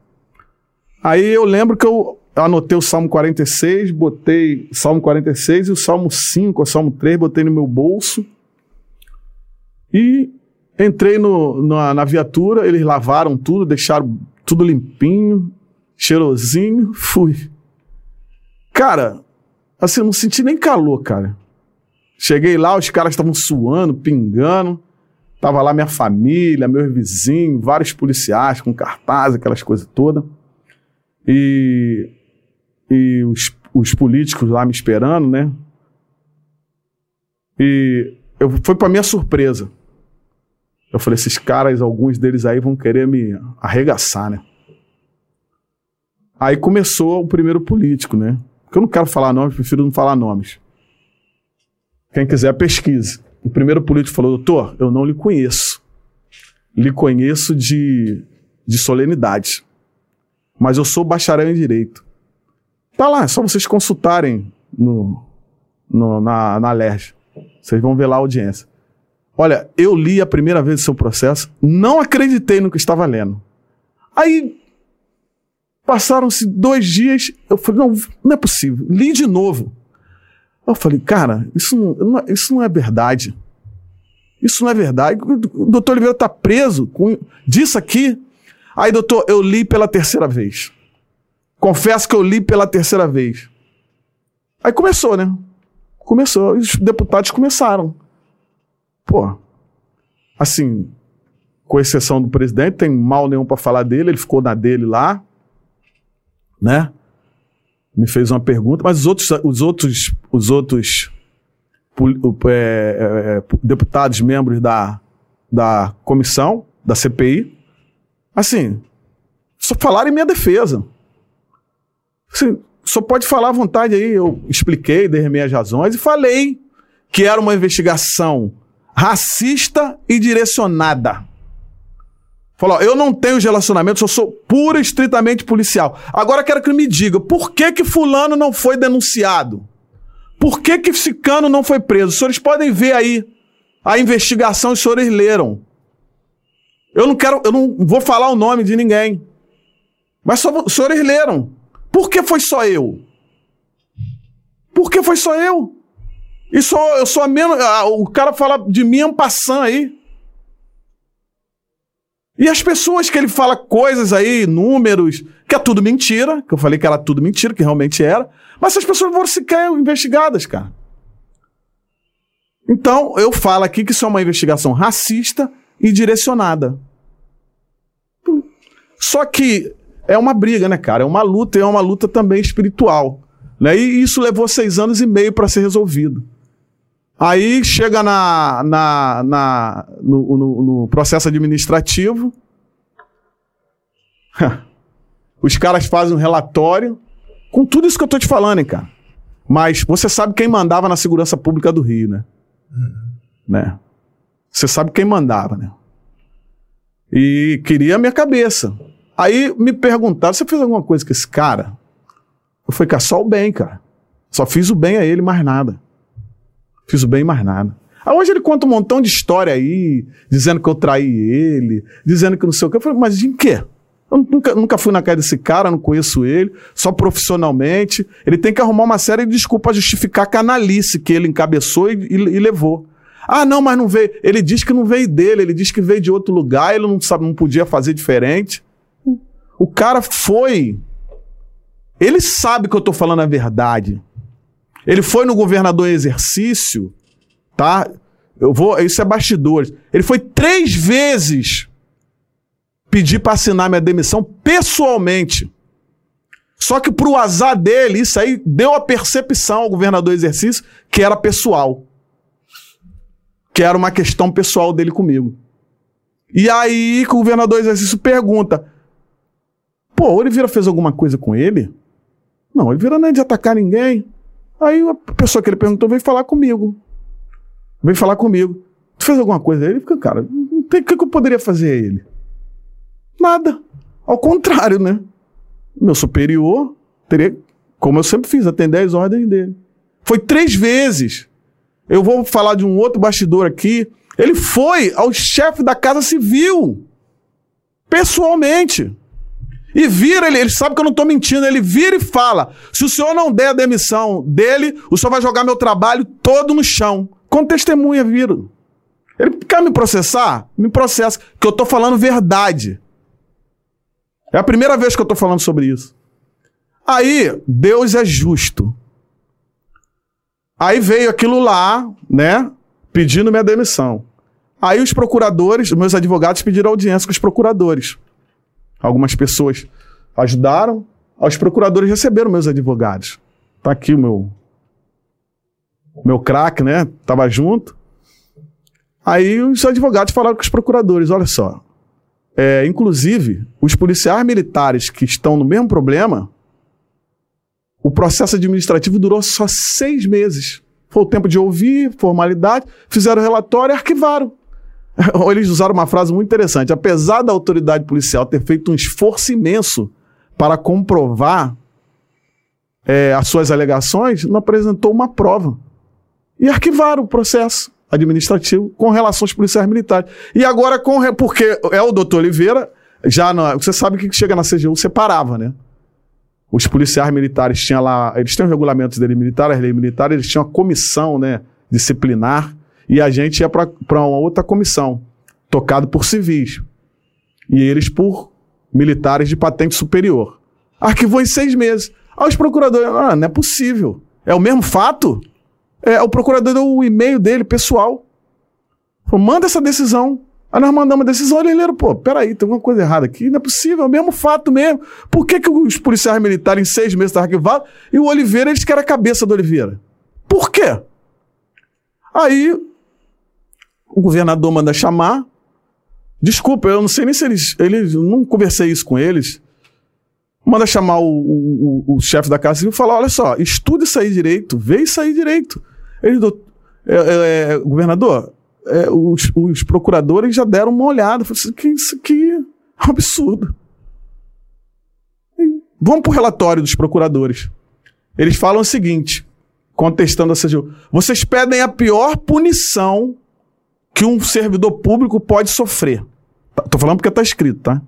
[SPEAKER 3] Aí eu lembro que eu anotei o Salmo 46, botei Salmo 46 e o Salmo 5, o Salmo 3, botei no meu bolso. E entrei no, na, na viatura, eles lavaram tudo, deixaram tudo limpinho, cheirosinho, fui. Cara, assim, eu não senti nem calor, cara. Cheguei lá, os caras estavam suando, pingando. Tava lá minha família, meus vizinhos, vários policiais com cartaz, aquelas coisas todas. E, e os, os políticos lá me esperando, né? E eu, foi pra minha surpresa. Eu falei, esses caras, alguns deles aí vão querer me arregaçar, né? Aí começou o primeiro político, né? Porque eu não quero falar nomes, prefiro não falar nomes. Quem quiser, pesquise. O primeiro político falou, doutor, eu não lhe conheço. Lhe conheço de, de solenidade. Mas eu sou bacharel em Direito. Tá lá, é só vocês consultarem no, no- na, na LERJ. Vocês vão ver lá a audiência. Olha, eu li a primeira vez o seu processo, não acreditei no que estava lendo. Aí passaram-se dois dias, eu falei, não, não é possível. Li de novo. Eu falei, cara, isso não, é- isso não é verdade. Isso não é verdade. O doutor Oliveira está preso com disso aqui. Aí, doutor, eu li pela terceira vez. Confesso que eu li pela terceira vez. Aí começou, né? Começou. Os deputados começaram. Pô, assim, com exceção do presidente, tem mal nenhum para falar dele, ele ficou na dele lá, né? Me fez uma pergunta, mas os outros, os outros, os outros é, é, é, deputados, membros da, da comissão, da CPI, assim, só falaram em minha defesa. Assim, só pode falar à vontade aí. Eu expliquei, dei minhas razões e falei que era uma investigação racista e direcionada. Falou, eu não tenho relacionamento, eu sou pura e estritamente policial. Agora quero que me diga, por que que fulano não foi denunciado? Por que que Cicano não foi preso? Os senhores podem ver aí a investigação, os senhores leram. Eu não quero, eu não vou falar o nome de ninguém. Mas só, os senhores leram. Por que foi só eu? Por que foi só eu? E só, eu sou a menos. ah, o cara fala de mim um passando aí. E as pessoas que ele fala coisas aí, números, que é tudo mentira, que eu falei que era tudo mentira, que realmente era, mas essas pessoas foram sequer investigadas, cara. Então, eu falo aqui que isso é uma investigação racista e direcionada. Só que é uma briga, né, cara? É uma luta e é uma luta também espiritual. Né? E isso levou seis anos e meio para ser resolvido. Aí chega na, na, na- no, no- no processo administrativo, Os caras fazem um relatório com tudo isso que eu tô te falando, hein, cara. Mas você sabe quem mandava na segurança pública do Rio, né? Né? Você sabe quem mandava, né? E queria a minha cabeça. Aí me perguntaram: você fez alguma coisa com esse cara? Eu falei, cara, só o bem, cara. Só fiz o bem a ele, mais nada. Fiz o bem mais nada. Aí hoje ele conta um montão de história aí, dizendo que eu traí ele, dizendo que não sei o que. Eu falei, mas em quê? Eu nunca, nunca fui na casa desse cara, não conheço ele, só profissionalmente. Ele tem que arrumar uma série de desculpas para justificar a canalice que ele encabeçou e, e, e levou. Ah, não, mas não veio. Ele diz que não veio dele, ele diz que veio de outro lugar, ele não sabe, não podia fazer diferente. O cara foi. Ele sabe que eu tô falando a verdade. Ele foi no governador em exercício, tá? Eu vou, isso é bastidores. Ele foi três vezes pedir para assinar minha demissão pessoalmente. Só que pro azar dele, isso aí deu a percepção ao governador em exercício que era pessoal. Que era uma questão pessoal dele comigo. E aí o governador em exercício pergunta: Pô, o Oliveira fez alguma coisa com ele? Não, Oliveira não é de atacar ninguém. Aí a pessoa que ele perguntou veio falar comigo. Veio falar comigo. Tu fez alguma coisa ele? Porque, cara, o que, que eu poderia fazer a ele? Nada. Ao contrário, né? Meu superior teria, como eu sempre fiz, atender as ordens dele. Foi três vezes. Eu vou falar de um outro bastidor aqui. Ele foi ao chefe da Casa Civil. Pessoalmente. E vira, ele, ele sabe que eu não estou mentindo, ele vira e fala: se o senhor não der a demissão dele, o senhor vai jogar meu trabalho todo no chão. Com testemunha, vira. Ele quer me processar? Me processa, que eu estou falando verdade. É a primeira vez que eu estou falando sobre isso. Aí, Deus é justo. Aí veio aquilo lá, né? Pedindo minha demissão. Aí os procuradores, meus advogados pediram audiência com os procuradores. Algumas pessoas ajudaram, os procuradores receberam meus advogados. Tá aqui o meu meu craque, né? Tava junto. Aí os advogados falaram com os procuradores, olha só. É, inclusive, os policiais militares que estão no mesmo problema, o processo administrativo durou só seis meses. Foi o tempo de ouvir, formalidade, fizeram relatório e arquivaram. eles usaram uma frase muito interessante. Apesar da autoridade policial ter feito um esforço imenso para comprovar é, as suas alegações, não apresentou uma prova. E arquivaram o processo administrativo com relação aos policiais militares. E agora, com, porque é o doutor Oliveira, já você sabe que chega na CGU separava, né? Os policiais militares tinham lá, eles têm os regulamentos dele militar, as leis militares, eles tinham a comissão, né, disciplinar e a gente ia para uma outra comissão, tocado por civis. E eles por militares de patente superior. Arquivou em seis meses. Aí os procuradores, ah, não é possível. É o mesmo fato? É, o procurador deu o e-mail dele, pessoal. Falou, manda essa decisão. Aí nós mandamos a decisão, eles leram, pô, peraí, tem alguma coisa errada aqui, não é possível, é o mesmo fato mesmo. Por que, que os policiais militares em seis meses estavam arquivados e o Oliveira, eles querem a cabeça do Oliveira? Por quê? Aí o governador manda chamar. Desculpa, eu não sei nem se eles. eles não conversei isso com eles. Manda chamar o, o, o, chefe da Casa e falar: olha só, estude aí direito, vê aí direito. Ele, é, é, é, governador, é, os, os, procuradores já deram uma olhada. Falei assim, que isso aqui é um absurdo. E vamos para o relatório dos procuradores. Eles falam o seguinte, contestando a CGU: vocês pedem a pior punição que um servidor público pode sofrer. Estou falando porque está escrito, tá?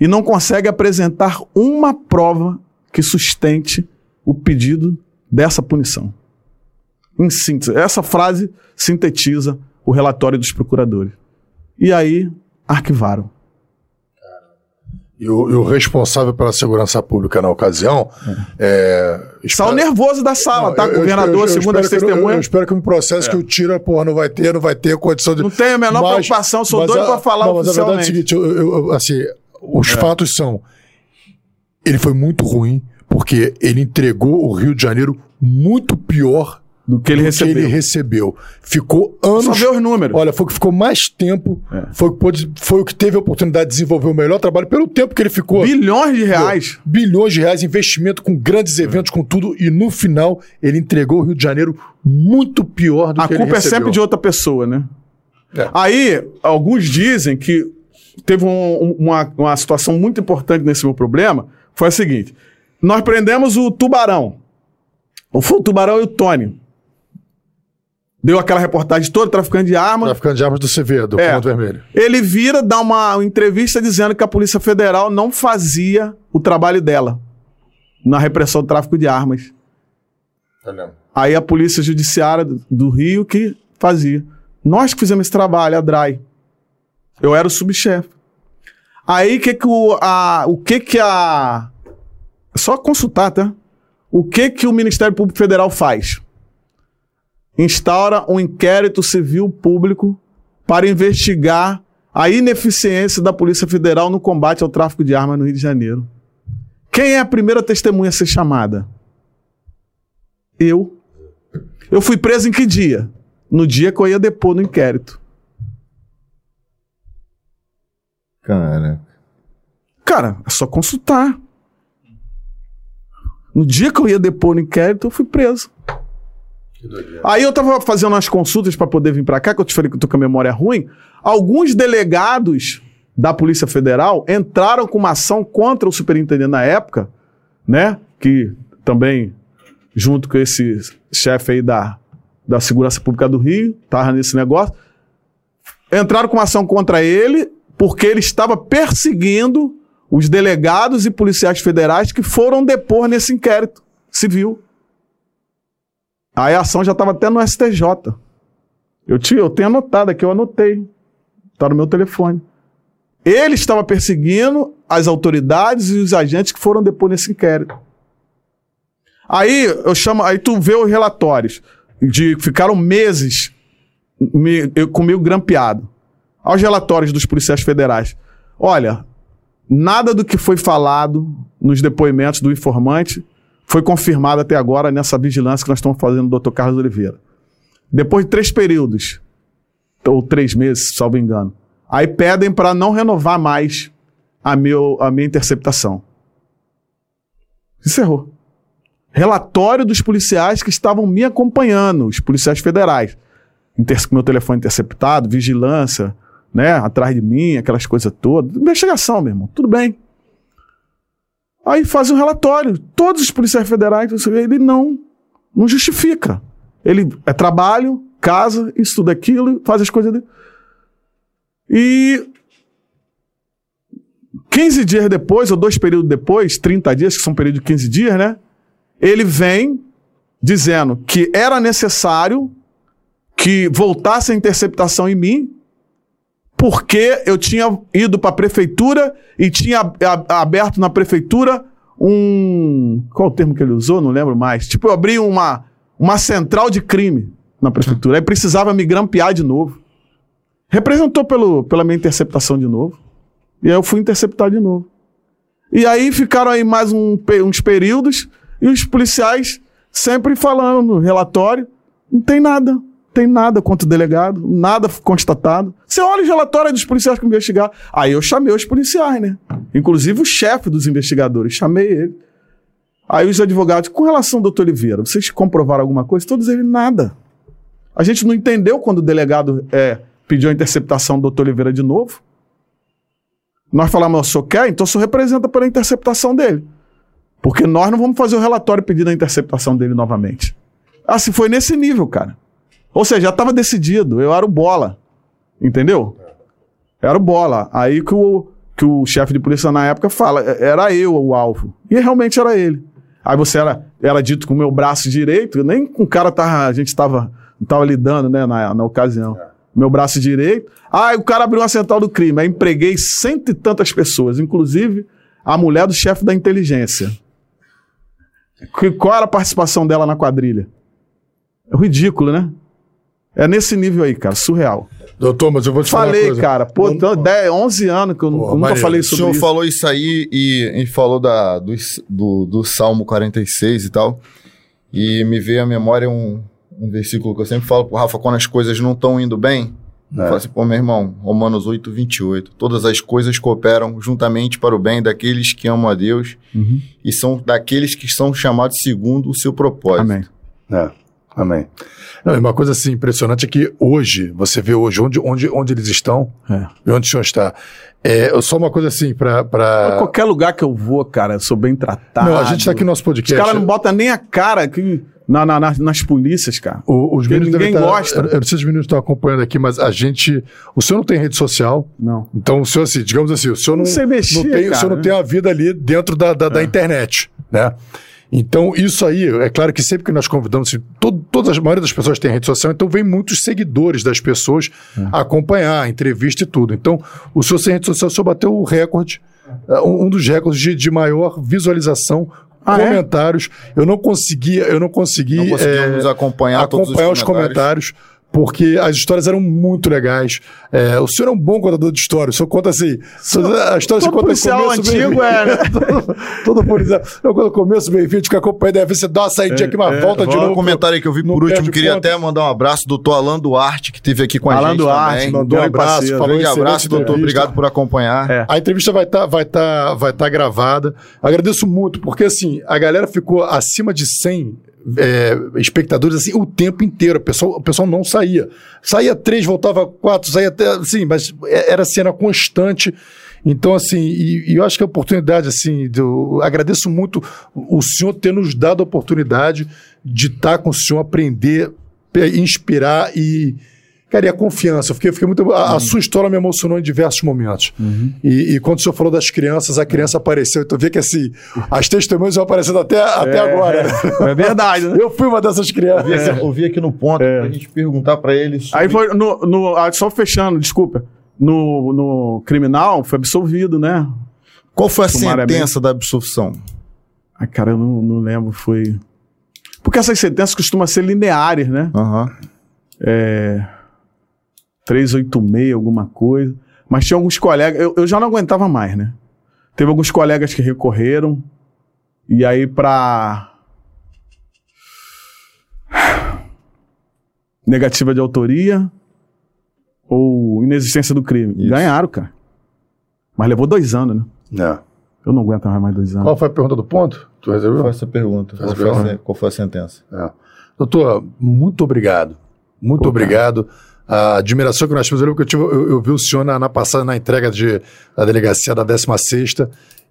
[SPEAKER 3] E não consegue apresentar uma prova que sustente o pedido dessa punição. Em síntese, essa frase sintetiza o relatório dos procuradores. E aí, arquivaram.
[SPEAKER 2] E o, e o, responsável pela segurança pública na ocasião. É.
[SPEAKER 3] É, espera... Saiu nervoso da sala, não, tá? Eu, Governador, eu, segundo as testemunhas.
[SPEAKER 2] Eu, espero que me processe é. que o tira, porra, não vai ter, não vai ter condição de.
[SPEAKER 3] Não tenho a menor mas, preocupação, sou doido para falar não, mas a verdade é o seguinte:
[SPEAKER 2] assim, os é. fatos são. Ele foi muito ruim, porque ele entregou o Rio de Janeiro muito pior
[SPEAKER 3] do que ele
[SPEAKER 2] do
[SPEAKER 3] recebeu.
[SPEAKER 2] que ele recebeu. Ficou anos.
[SPEAKER 3] Só ver os números.
[SPEAKER 2] Olha, foi o que ficou mais tempo,
[SPEAKER 3] É.
[SPEAKER 2] foi, o que pôde- foi o que teve a oportunidade de desenvolver o melhor trabalho pelo tempo que ele ficou.
[SPEAKER 3] Bilhões de reais.
[SPEAKER 2] Bilhões de reais, investimento com grandes eventos, com tudo, e no final ele entregou o Rio de Janeiro muito pior do
[SPEAKER 3] A
[SPEAKER 2] que ele
[SPEAKER 3] culpa é sempre de outra pessoa, né?
[SPEAKER 2] É.
[SPEAKER 3] Aí, alguns dizem que teve um- um- uma, uma situação muito importante nesse meu problema. Foi a seguinte: nós prendemos o tubarão. O, foi o tubarão e o Tony. Deu aquela reportagem toda, traficante de arma.
[SPEAKER 2] Traficante de armas do CV, do
[SPEAKER 3] É.
[SPEAKER 2] Comando Vermelho.
[SPEAKER 3] Ele vira, dá uma entrevista dizendo que a Polícia Federal não fazia o trabalho dela na repressão do tráfico de armas. Aí a Polícia Judiciária do- do Rio que fazia. Nós que fizemos esse trabalho, a DRAI. Eu era o subchefe. Aí que que o, a, o que que a... é Só consultar, tá? O que que o Ministério Público Federal faz? Instaura um inquérito civil público para investigar a ineficiência da Polícia Federal no combate ao tráfico de armas no Rio de Janeiro. Quem é a primeira testemunha a ser chamada? Eu. Eu fui preso em que dia? No dia que eu ia depor no inquérito.
[SPEAKER 1] Cara.
[SPEAKER 3] Cara, é só consultar. No dia que eu ia depor no inquérito, eu fui preso. Aí eu tava fazendo umas consultas para poder vir para cá, que eu te falei que eu tô com a memória ruim. Alguns delegados da Polícia Federal entraram com uma ação contra o superintendente na época, né? Que também, junto com esse chefe aí da, da Segurança Pública do Rio, tava nesse negócio. Entraram com uma ação contra ele porque ele estava perseguindo os delegados e policiais federais que foram depor nesse inquérito civil. Aí a ação já estava até no STJ. Eu, eu tenho anotado aqui, eu anotei. Está no meu telefone. Ele estava perseguindo as autoridades e os agentes que foram depor nesse inquérito. Aí eu chamo, aí tu vê os relatórios de ficaram meses me- eu, comigo grampeado. Aos relatórios dos policiais federais. Olha, nada do que foi falado nos depoimentos do informante foi confirmado até agora nessa vigilância que nós estamos fazendo do Dr. Carlos Oliveira. Depois de três períodos, ou três meses, salvo engano, aí pedem para não renovar mais a, meu, a minha interceptação. Encerrou. Relatório dos policiais que estavam me acompanhando, os policiais federais. Inter- meu telefone interceptado, vigilância, né, atrás de mim, aquelas coisas todas. Investigação, meu irmão, tudo bem. Aí faz um relatório. Todos os policiais federais, ele não, não justifica. Ele é trabalho, casa, estuda aquilo, faz as coisas dele. E 15 dias depois, ou dois períodos depois, 30 dias, que são um período de 15 dias, né? Ele vem dizendo que era necessário que voltasse a interceptação em mim, porque eu tinha ido para a prefeitura e tinha aberto na prefeitura um. Qual o termo que ele usou? Não lembro mais. Tipo, eu abri uma, uma central de crime na prefeitura. Aí precisava me grampear de novo. Representou pelo, pela minha interceptação de novo. E aí eu fui interceptar de novo. E aí ficaram aí mais um uns períodos e os policiais sempre falando no relatório: não tem nada, tem nada contra o delegado, nada constatado. Você olha os relatórios dos policiais que investigaram. Aí eu chamei os policiais, né? Inclusive o chefe dos investigadores, chamei ele. Aí os advogados, com relação ao doutor Oliveira, vocês comprovaram alguma coisa? Todos eles, nada. A gente não entendeu quando o delegado é, pediu a interceptação do doutor Oliveira de novo. Nós falamos, o senhor quer? Então o senhor representa pela interceptação dele. Porque nós não vamos fazer o relatório pedindo a interceptação dele novamente. Se foi nesse nível, cara. Ou seja, já estava decidido. Eu era o bola. Entendeu? Era o bola. Aí que o, que o chefe de polícia na época fala, "É- era eu o alvo. E realmente era ele. Aí você era, era dito com o meu braço direito, nem com o cara tava, a gente estava tava lidando, né, na, na ocasião. Meu braço direito. Ah, o cara abriu uma central do crime. Aí empreguei cento e tantas pessoas, inclusive a mulher do chefe da inteligência. Que- Qual era a participação dela na quadrilha? É ridículo, né? É nesse nível aí, cara, surreal.
[SPEAKER 2] Doutor, mas eu vou te falar uma
[SPEAKER 3] Falei, cara, pô,
[SPEAKER 2] Não-
[SPEAKER 3] então, 10, 11 anos que eu,
[SPEAKER 2] Pô,
[SPEAKER 3] eu nunca falei
[SPEAKER 1] O
[SPEAKER 3] sobre
[SPEAKER 1] senhor
[SPEAKER 3] isso.
[SPEAKER 1] falou isso aí e, e falou da, do, do, do Salmo 46 e tal. E me veio à memória um, um versículo que eu sempre falo pro Rafa quando as coisas não estão indo bem. Eu
[SPEAKER 2] É.
[SPEAKER 1] falo assim, pô, meu irmão, Romanos 8, 28. Todas as coisas cooperam juntamente para o bem daqueles que amam a Deus
[SPEAKER 3] Uhum.
[SPEAKER 1] e são daqueles que são chamados segundo o seu propósito.
[SPEAKER 3] Amém.
[SPEAKER 2] É, amém. Não, uma coisa assim impressionante é que hoje, você vê hoje onde, onde, onde eles estão
[SPEAKER 3] É.
[SPEAKER 2] e onde o senhor está. É, só uma coisa assim, para. Pra...
[SPEAKER 3] Qualquer lugar que eu vou, cara, eu sou bem tratado.
[SPEAKER 2] Não, a gente está aqui no nosso
[SPEAKER 3] Os
[SPEAKER 2] podcast.
[SPEAKER 3] caras não botam nem a cara aqui na, na- nas- nas polícias, cara.
[SPEAKER 2] O- os meninos
[SPEAKER 3] ninguém
[SPEAKER 2] tá-
[SPEAKER 3] gosta.
[SPEAKER 2] Eu, eu não sei se os meninos estão acompanhando aqui, mas a gente. O senhor não tem rede social.
[SPEAKER 3] Não.
[SPEAKER 2] Então, o senhor, assim, digamos assim, o senhor não,
[SPEAKER 3] Não sei mexer,
[SPEAKER 2] não tem, o
[SPEAKER 3] cara,
[SPEAKER 2] senhor não
[SPEAKER 3] né?
[SPEAKER 2] tem uma vida ali dentro da, da, da internet, né? Então, isso aí, é claro que sempre que nós convidamos, assim, todo, todas as a maioria das pessoas tem rede social, então vem muitos seguidores das pessoas
[SPEAKER 3] É.
[SPEAKER 2] acompanhar, entrevista e tudo. Então, o senhor sem rede social, o senhor bateu o recorde, é, um, dos recordes de, de maior visualização,
[SPEAKER 3] Ah, é?
[SPEAKER 2] comentários. Eu não conseguia, eu não consegui.
[SPEAKER 1] Não
[SPEAKER 2] é,
[SPEAKER 1] acompanhar, todos
[SPEAKER 2] acompanhar os comentários. Porque as histórias eram muito legais. É, o senhor é um bom contador de histórias. O senhor conta assim. A história se
[SPEAKER 3] todo
[SPEAKER 2] conta
[SPEAKER 3] policial
[SPEAKER 2] no começo,
[SPEAKER 3] antigo é, né?
[SPEAKER 2] todo, todo policial. Eu quando começo, meio fim, fica acompanhando, deve você dá uma saidinha aqui, uma volta de novo.
[SPEAKER 1] um comentário aí que eu vi por último. Queria
[SPEAKER 2] ponto.
[SPEAKER 1] até mandar um abraço do doutor Alan Duarte, que esteve aqui com a
[SPEAKER 3] Alan
[SPEAKER 1] gente
[SPEAKER 3] Duarte,
[SPEAKER 1] também.
[SPEAKER 2] mandou um abraço,
[SPEAKER 3] parceiro.
[SPEAKER 2] falou
[SPEAKER 1] Grande abraço, doutor. Obrigado por acompanhar.
[SPEAKER 3] É.
[SPEAKER 2] A entrevista vai estar vai tá, vai tá gravada. Agradeço muito, porque assim, a galera ficou acima de 100 é, espectadores assim, o tempo inteiro. O pessoal, o pessoal não saía. Saía três, voltava quatro, saía até. Assim, mas era cena constante. Então, assim, e, e eu acho que a oportunidade, assim, do, agradeço muito o senhor ter nos dado a oportunidade de estar com o senhor, aprender, inspirar e. Cara, e a confiança. Eu fiquei, fiquei muito. A, a sua história me emocionou em diversos momentos. E, e quando o senhor falou das crianças, a criança apareceu. Então, vê que assim, as testemunhas vão aparecendo até, até agora.
[SPEAKER 3] É verdade, né?
[SPEAKER 2] Eu fui uma dessas crianças.
[SPEAKER 1] Eu vi aqui no ponto pra gente perguntar pra ele sobre...
[SPEAKER 3] Aí foi no, no- ah, só fechando, desculpa. No, no criminal foi absolvido, né?
[SPEAKER 1] Qual foi a sentença da absolvição?
[SPEAKER 3] Ai, cara, eu não, não lembro, foi. Porque essas sentenças costumam ser lineares, né?
[SPEAKER 1] Aham.
[SPEAKER 3] 386, alguma coisa. Mas tinha alguns colegas, eu, eu já não aguentava mais, né? Teve alguns colegas que recorreram, e aí pra. Negativa de autoria ou inexistência do crime.
[SPEAKER 1] Isso.
[SPEAKER 3] Ganharam, cara. Mas levou dois anos, né?
[SPEAKER 2] Não.
[SPEAKER 3] Eu não aguento mais mais dois anos.
[SPEAKER 2] Qual foi a pergunta do ponto? Tu
[SPEAKER 1] Qual
[SPEAKER 2] resolveu?
[SPEAKER 1] foi essa pergunta? Qual foi, a, qual foi a sentença?
[SPEAKER 2] É. Doutor, muito obrigado. Muito
[SPEAKER 3] Pô,
[SPEAKER 2] obrigado. A admiração que nós tivemos, eu eu, eu vi o senhor na, na passada, na entrega de, da delegacia da 16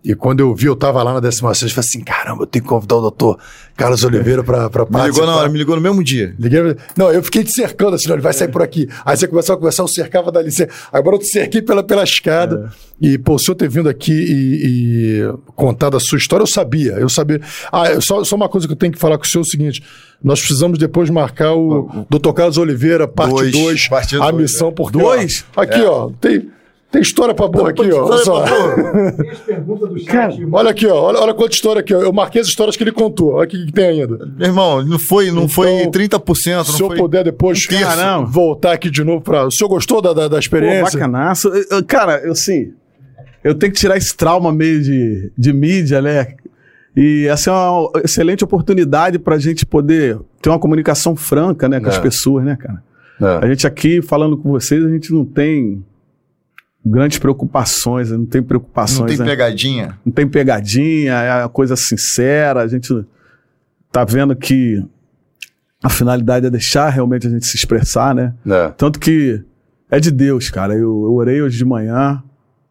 [SPEAKER 2] e quando eu vi, eu estava lá na 16 eu falei assim, caramba, eu tenho que convidar o doutor Carlos Oliveira para
[SPEAKER 1] Me
[SPEAKER 2] participar.
[SPEAKER 1] ligou na hora, me ligou no mesmo dia.
[SPEAKER 2] Liguei, não, eu fiquei te cercando assim, não, ele vai sair por aqui. Aí você começou a conversar, eu cercava dali. Você, agora eu te cerquei pela, pela escada. E, pô, o senhor ter vindo aqui e, e contado a sua história, eu sabia. Eu sabia. Ah, só, só uma coisa que eu tenho que falar com o senhor é o seguinte: nós precisamos depois marcar o Dr. Carlos Oliveira, parte
[SPEAKER 1] Dois,
[SPEAKER 2] 2,
[SPEAKER 1] parte
[SPEAKER 2] a
[SPEAKER 1] dois,
[SPEAKER 2] missão, porque.
[SPEAKER 3] Dois?
[SPEAKER 2] ó, aqui, ó, tem. Tem história pra boa aqui, ó. Olha só.
[SPEAKER 4] Tem as perguntas do chat.
[SPEAKER 3] Cara.
[SPEAKER 2] Olha aqui, ó. Olha, olha quanta história aqui, ó. Eu marquei as histórias que ele contou. Olha o que, que tem ainda.
[SPEAKER 1] Meu irmão, não foi, não foi
[SPEAKER 2] Então,
[SPEAKER 1] 30%,
[SPEAKER 2] Se
[SPEAKER 1] não
[SPEAKER 2] o senhor
[SPEAKER 1] foi...
[SPEAKER 2] puder depois
[SPEAKER 1] terço.
[SPEAKER 3] Caramba.
[SPEAKER 2] voltar aqui de novo para. O senhor gostou da, da, da
[SPEAKER 3] Pô,
[SPEAKER 2] experiência?
[SPEAKER 3] bacanaço. Eu- eu- cara, eu sim. Eu tenho que tirar esse trauma meio de, de mídia, né? E essa é uma excelente oportunidade pra gente poder ter uma comunicação franca, né, com as
[SPEAKER 2] É.
[SPEAKER 3] pessoas, né, cara?
[SPEAKER 2] É.
[SPEAKER 3] A gente aqui falando com vocês, a gente não tem grandes preocupações, não tem preocupações,
[SPEAKER 1] Não tem
[SPEAKER 3] né?
[SPEAKER 1] pegadinha.
[SPEAKER 3] não tem pegadinha, é uma coisa sincera, a gente tá vendo que a finalidade é deixar realmente a gente se expressar, né?
[SPEAKER 2] É.
[SPEAKER 3] Tanto que é de Deus, cara. Eu, eu orei hoje de manhã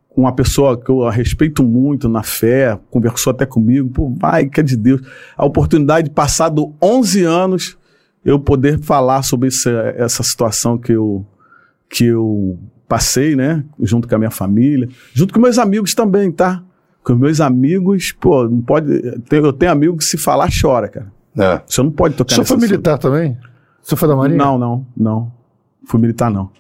[SPEAKER 3] com uma pessoa que eu respeito muito na fé, conversou até comigo. Pô, vai, que é de Deus. A oportunidade de passar do 11 anos eu poder falar sobre essa, essa situação que eu, que eu passei, né? Junto com a minha família, junto com meus amigos também, tá? Com meus amigos, pô, não pode. Eu tenho amigo que se falar chora, cara.
[SPEAKER 2] É.
[SPEAKER 3] Você não pode tocar nesse
[SPEAKER 2] foi
[SPEAKER 3] assunto.
[SPEAKER 2] militar também? Senhor foi da Marinha?
[SPEAKER 3] Não, não, não. Fui militar, não.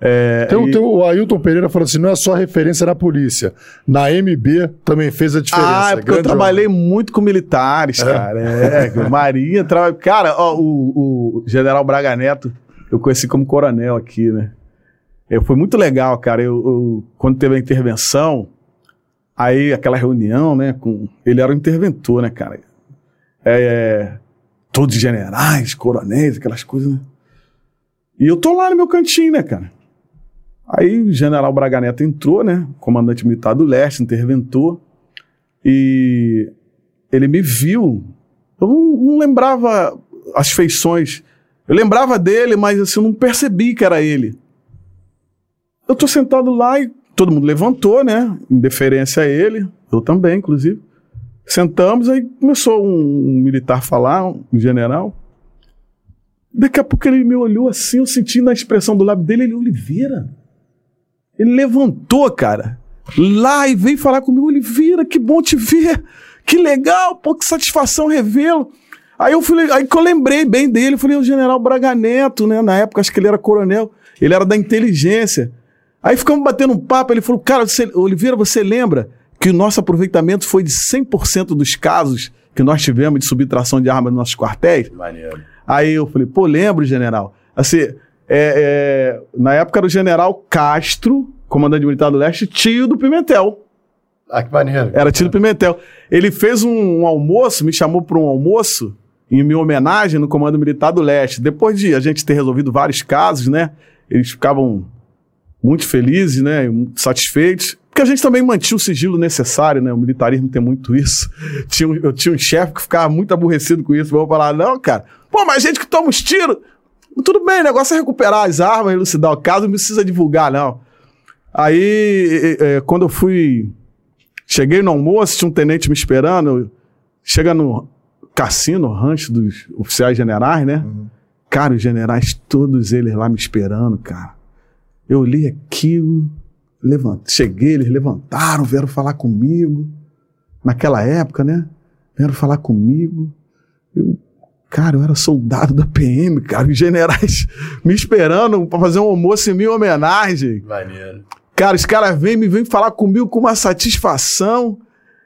[SPEAKER 3] É,
[SPEAKER 2] Tem,
[SPEAKER 3] e-
[SPEAKER 2] tem o Ailton Pereira falando assim: não é só referência na polícia. Na MB também fez a diferença.
[SPEAKER 3] Ah, é porque eu trabalhei muito com militares, cara. É, Marinha. Tra... Cara, ó, o, o General Braga Neto, eu conheci como coronel aqui, né? Foi muito legal, cara. Eu, eu- quando teve a intervenção, aí aquela reunião, né? Com, ele era o interventor, né, cara? É, todos generais, coronéis, aquelas coisas, né? E eu tô lá no meu cantinho, né, cara? Aí o general Braga Neto entrou, né? Comandante militar do leste, interventor. E ele me viu. Eu não, não lembrava as feições. Eu lembrava dele, mas assim, eu não percebi que era ele. Eu tô sentado lá e todo mundo levantou, né? Em deferência a ele. Eu também, inclusive. Sentamos, aí começou um, um militar falar, um general. Daqui a pouco ele me olhou assim, eu senti na expressão do lábio dele, ele, Oliveira. Ele levantou, cara, lá e veio falar comigo, Oliveira, que bom te ver, que legal, pô, que satisfação revê-lo. Aí eu falei, aí que eu lembrei bem dele, falei, o general Braga Neto, né? Na época acho que ele era coronel, ele era da inteligência. Aí ficamos batendo um papo, ele falou, cara, você, Oliveira, você lembra que o nosso aproveitamento foi de 100% dos casos que nós tivemos de subtração de armas nos nossos quartéis?
[SPEAKER 5] Maneiro.
[SPEAKER 3] Aí eu falei, pô, lembro, general. Assim, é, é, na época era o general Castro, comandante militar do leste, tio do Pimentel.
[SPEAKER 5] Ah, que maneiro.
[SPEAKER 3] Era tio do Pimentel. Ele fez um, um almoço, me chamou para um almoço, em minha homenagem no Comando Militar do Leste. Depois de a gente ter resolvido vários casos, né? Eles ficavam muito felizes, né? Satisfeitos. Porque a gente também mantinha o sigilo necessário, né? O militarismo tem muito isso. Tinha, um- eu tinha um chefe que ficava muito aborrecido com isso. Vamos falar, não, cara. Pô, mas gente que toma os tiros. Tudo bem, o negócio é recuperar as armas, elucidar o caso, não precisa divulgar, não. Aí, eh, quando eu fui. Cheguei no almoço, tinha um tenente me esperando. Chega no cassino, rancho dos oficiais generais, né? Cara, os generais, todos eles lá me esperando, cara. Eu li aquilo, levantei, cheguei, eles levantaram, vieram falar comigo. Naquela época, né? Vieram falar comigo. Eu, cara, eu era soldado da PM, cara. Os generais me esperando pra fazer um almoço em minha homenagem.
[SPEAKER 5] Maneiro.
[SPEAKER 3] Cara, os caras vêm me vêm falar comigo com uma satisfação.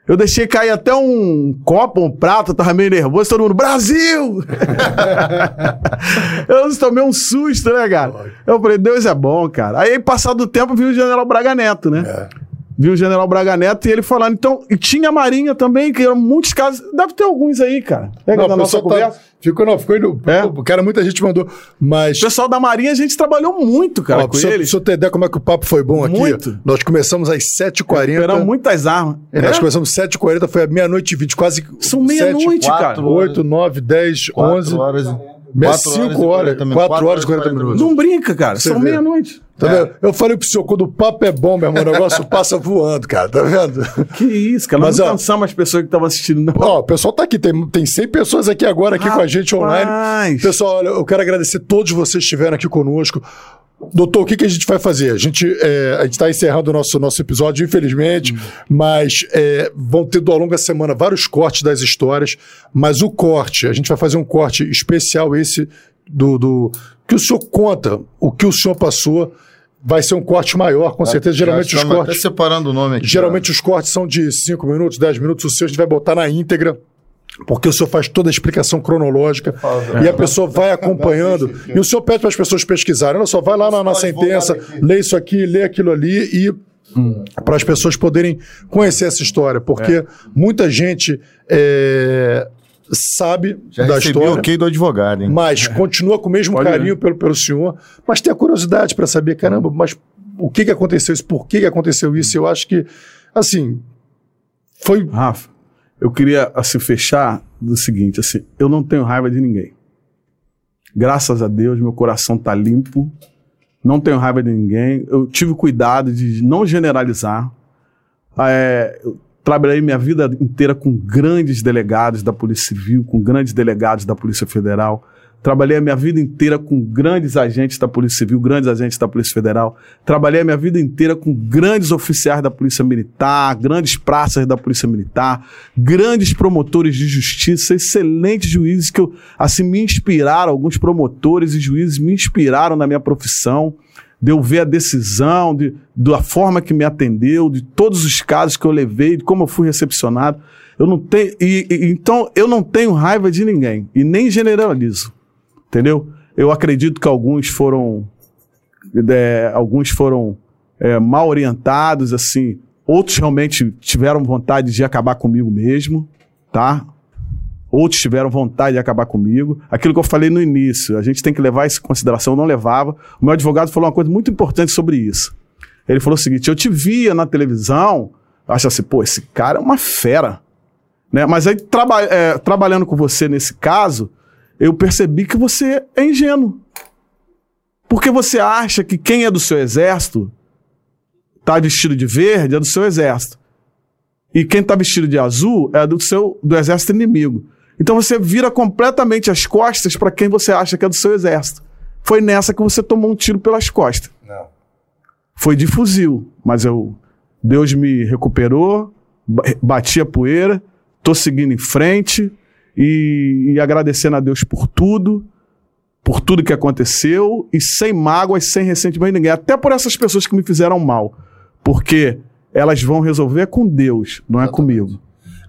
[SPEAKER 3] Eu deixei cair até um copo, um prato, tava meio nervoso, todo mundo, Brasil! eu tomei um susto, né, cara? Eu falei, Deus é bom, cara. Aí, passado o tempo, vi o General Braga Neto, né? Vi o General Braga Neto e ele falando. Então, e tinha a Marinha também, que eram muitos casos. Deve ter alguns aí, cara. Pega
[SPEAKER 2] Não, o
[SPEAKER 3] nossa
[SPEAKER 2] tá- ficou, não, ficou indo.
[SPEAKER 3] É?
[SPEAKER 2] Cara, muita gente mandou. Mas.
[SPEAKER 3] O pessoal da Marinha, a gente trabalhou muito, cara,
[SPEAKER 2] Ó,
[SPEAKER 3] com
[SPEAKER 2] pra
[SPEAKER 3] eles.
[SPEAKER 2] você ter ideia como é que o papo foi bom aqui.
[SPEAKER 3] Muito.
[SPEAKER 2] Nós começamos às 7h40.
[SPEAKER 3] Recuperamos muitas armas.
[SPEAKER 2] É, Nós
[SPEAKER 3] É?
[SPEAKER 2] começamos 7h40, foi a meia-noite e 20, quase.
[SPEAKER 3] São meia-noite, cara.
[SPEAKER 1] quatro,
[SPEAKER 2] 8, 9, 10, 11.
[SPEAKER 1] 4 horas.
[SPEAKER 2] Meia-
[SPEAKER 1] quatro horas e
[SPEAKER 2] cinco horas, quatro
[SPEAKER 1] Quatro
[SPEAKER 2] horas e 40 minutos.
[SPEAKER 3] Não brinca, cara.
[SPEAKER 2] Você
[SPEAKER 3] São meia-noite.
[SPEAKER 2] Tá vendo? Eu falei pro senhor, quando o papo é bom, meu irmão, o negócio passa voando, cara. Tá vendo?
[SPEAKER 3] Que isso, cara.
[SPEAKER 2] Mas,
[SPEAKER 3] Nós não
[SPEAKER 2] ó,
[SPEAKER 3] cansamos as pessoas que estavam assistindo, não.
[SPEAKER 2] Ó, o pessoal tá aqui, tem, tem 100 pessoas aqui agora, aqui com a gente online.
[SPEAKER 3] Rapaz.
[SPEAKER 2] Pessoal, olha, eu quero agradecer todos vocês que estiveram aqui conosco. Doutor, o que, que a gente vai fazer? A gente é, está encerrando o nosso, nosso episódio, infelizmente, mas é, vão ter ao longo da semana vários cortes das histórias, mas o corte, a gente vai fazer um corte especial esse do, do que o senhor conta, o que o senhor passou, vai ser um corte maior, com certeza. Geralmente os cortes...
[SPEAKER 1] Até separando o nome aqui.
[SPEAKER 2] Geralmente os cortes são de 5 minutos, 10 minutos. O seu a gente vai botar na íntegra. Porque o senhor faz toda a explicação cronológica e a pessoa vai acompanhando. E o senhor pede para as pessoas pesquisarem. Olha só, vai lá na, na sentença, lê isso aqui, lê aquilo ali e. Para as pessoas poderem conhecer essa história. Porque muita gente é, sabe
[SPEAKER 1] Já
[SPEAKER 2] da história.
[SPEAKER 1] o ok do advogado, hein?
[SPEAKER 2] Mas continua com o mesmo
[SPEAKER 3] Pode
[SPEAKER 2] carinho pelo, pelo senhor, mas tem a curiosidade para saber, caramba, mas o que, que aconteceu isso? Por que, que aconteceu isso? Eu acho que, assim, foi.
[SPEAKER 3] Rafa, eu queria assim, fechar do seguinte: assim, eu não tenho raiva de ninguém. Graças a Deus, meu coração tá limpo. Não tenho raiva de ninguém. Eu tive cuidado de não generalizar. É, eu trabalhei minha vida inteira com grandes delegados da Polícia Civil, com grandes delegados da Polícia Federal. Trabalhei a minha vida inteira com grandes agentes da Polícia Civil, grandes agentes da Polícia Federal. Trabalhei a minha vida inteira com grandes oficiais da Polícia Militar, grandes praças da Polícia Militar, grandes promotores de justiça, excelentes juízes que eu, assim me inspiraram, alguns promotores e juízes me inspiraram na minha profissão de eu ver a decisão, de, da forma que me atendeu, de todos os casos que eu levei, de como eu fui recepcionado. Eu não tenho, e, e- então eu não tenho raiva de ninguém e nem generalizo, entendeu? Eu acredito que alguns foram, é, alguns foram é, mal orientados, assim, outros realmente tiveram vontade de acabar comigo mesmo, tá? Outros tiveram vontade de acabar comigo. Aquilo que eu falei no início, a gente tem que levar isso em consideração, eu não levava. O meu advogado falou uma coisa muito importante sobre isso. Ele falou o seguinte: eu te via na televisão, acha assim, pô, esse cara é uma fera. Né? Mas aí, traba é, trabalhando com você nesse caso, eu percebi que você é ingênuo. Porque você acha que quem é do seu exército tá vestido de verde é do seu exército. E quem tá vestido de azul é do seu do exército inimigo. Então você vira completamente as costas para quem você acha que é do seu exército. Foi nessa que você tomou um tiro pelas costas.
[SPEAKER 2] Não.
[SPEAKER 3] Foi de fuzil, mas eu Deus me recuperou, bati a poeira, tô seguindo em frente e, e agradecendo a Deus por tudo por tudo que aconteceu e sem mágoas, sem ressentimento de ninguém. Até por essas pessoas que me fizeram mal. Porque elas vão resolver com Deus, não é comigo.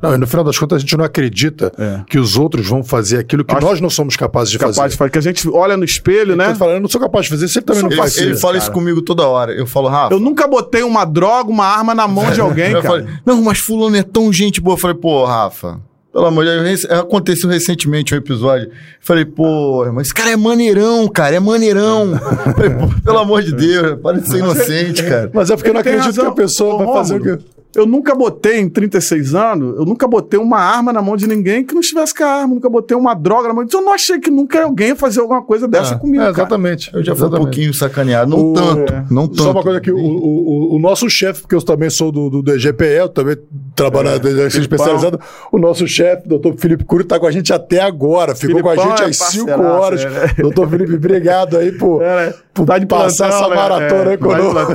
[SPEAKER 2] Não, e no final das contas a gente não acredita
[SPEAKER 3] É.
[SPEAKER 2] que os outros vão fazer aquilo que
[SPEAKER 3] Acho-
[SPEAKER 2] nós não somos capazes de
[SPEAKER 3] Capaz
[SPEAKER 2] fazer.
[SPEAKER 3] de fazer. Que a gente olha no espelho, né?
[SPEAKER 2] Eu tô falando, eu não sou capaz de fazer, você também não
[SPEAKER 1] Ele,
[SPEAKER 2] faz
[SPEAKER 1] ele
[SPEAKER 2] isso,
[SPEAKER 1] fala
[SPEAKER 2] cara.
[SPEAKER 1] isso comigo toda hora. Eu falo, Rafa.
[SPEAKER 3] Eu nunca botei uma droga, uma arma na mão de alguém,
[SPEAKER 1] eu
[SPEAKER 3] cara.
[SPEAKER 1] falei, não, mas fulano é tão gente boa. Eu falei, pô, Rafa, pelo amor de Deus, aconteceu recentemente um episódio. Falei, pô, mas esse cara é maneirão, cara, é maneirão. Falei, pô, pelo amor de Deus, para de ser inocente, cara.
[SPEAKER 2] Mas é porque eu não acredito
[SPEAKER 3] razão.
[SPEAKER 2] que a pessoa
[SPEAKER 3] Ô,
[SPEAKER 2] vai fazer o que.
[SPEAKER 3] Eu nunca botei em 36 anos, eu nunca botei uma arma na mão de ninguém que não estivesse com a arma, nunca botei uma droga na mão de Eu não achei que nunca alguém ia fazer alguma coisa dessa
[SPEAKER 1] Ah,
[SPEAKER 3] comigo.
[SPEAKER 2] É,
[SPEAKER 3] cara.
[SPEAKER 2] exatamente.
[SPEAKER 1] Eu já fui um pouquinho sacaneado. Não
[SPEAKER 3] O-
[SPEAKER 1] tanto,
[SPEAKER 3] é.
[SPEAKER 1] não tanto.
[SPEAKER 2] Só uma coisa que o, o, o- nosso chefe, porque eu também sou do, do, EGPE, eu também trabalho na delegacia
[SPEAKER 3] Filipão.
[SPEAKER 2] especializada, o nosso chefe, doutor Felipe Cury, tá com a gente até agora, ficou com
[SPEAKER 3] Filipão
[SPEAKER 2] a gente
[SPEAKER 3] é
[SPEAKER 2] às 5
[SPEAKER 3] parceiraço,
[SPEAKER 2] horas.
[SPEAKER 3] é, né?
[SPEAKER 2] Doutor Felipe, obrigado aí por,
[SPEAKER 3] É,
[SPEAKER 2] por
[SPEAKER 3] Tá de
[SPEAKER 2] passar
[SPEAKER 3] plantão,
[SPEAKER 2] essa
[SPEAKER 3] né?
[SPEAKER 2] maratona
[SPEAKER 3] É,
[SPEAKER 2] aí
[SPEAKER 3] de
[SPEAKER 2] conosco.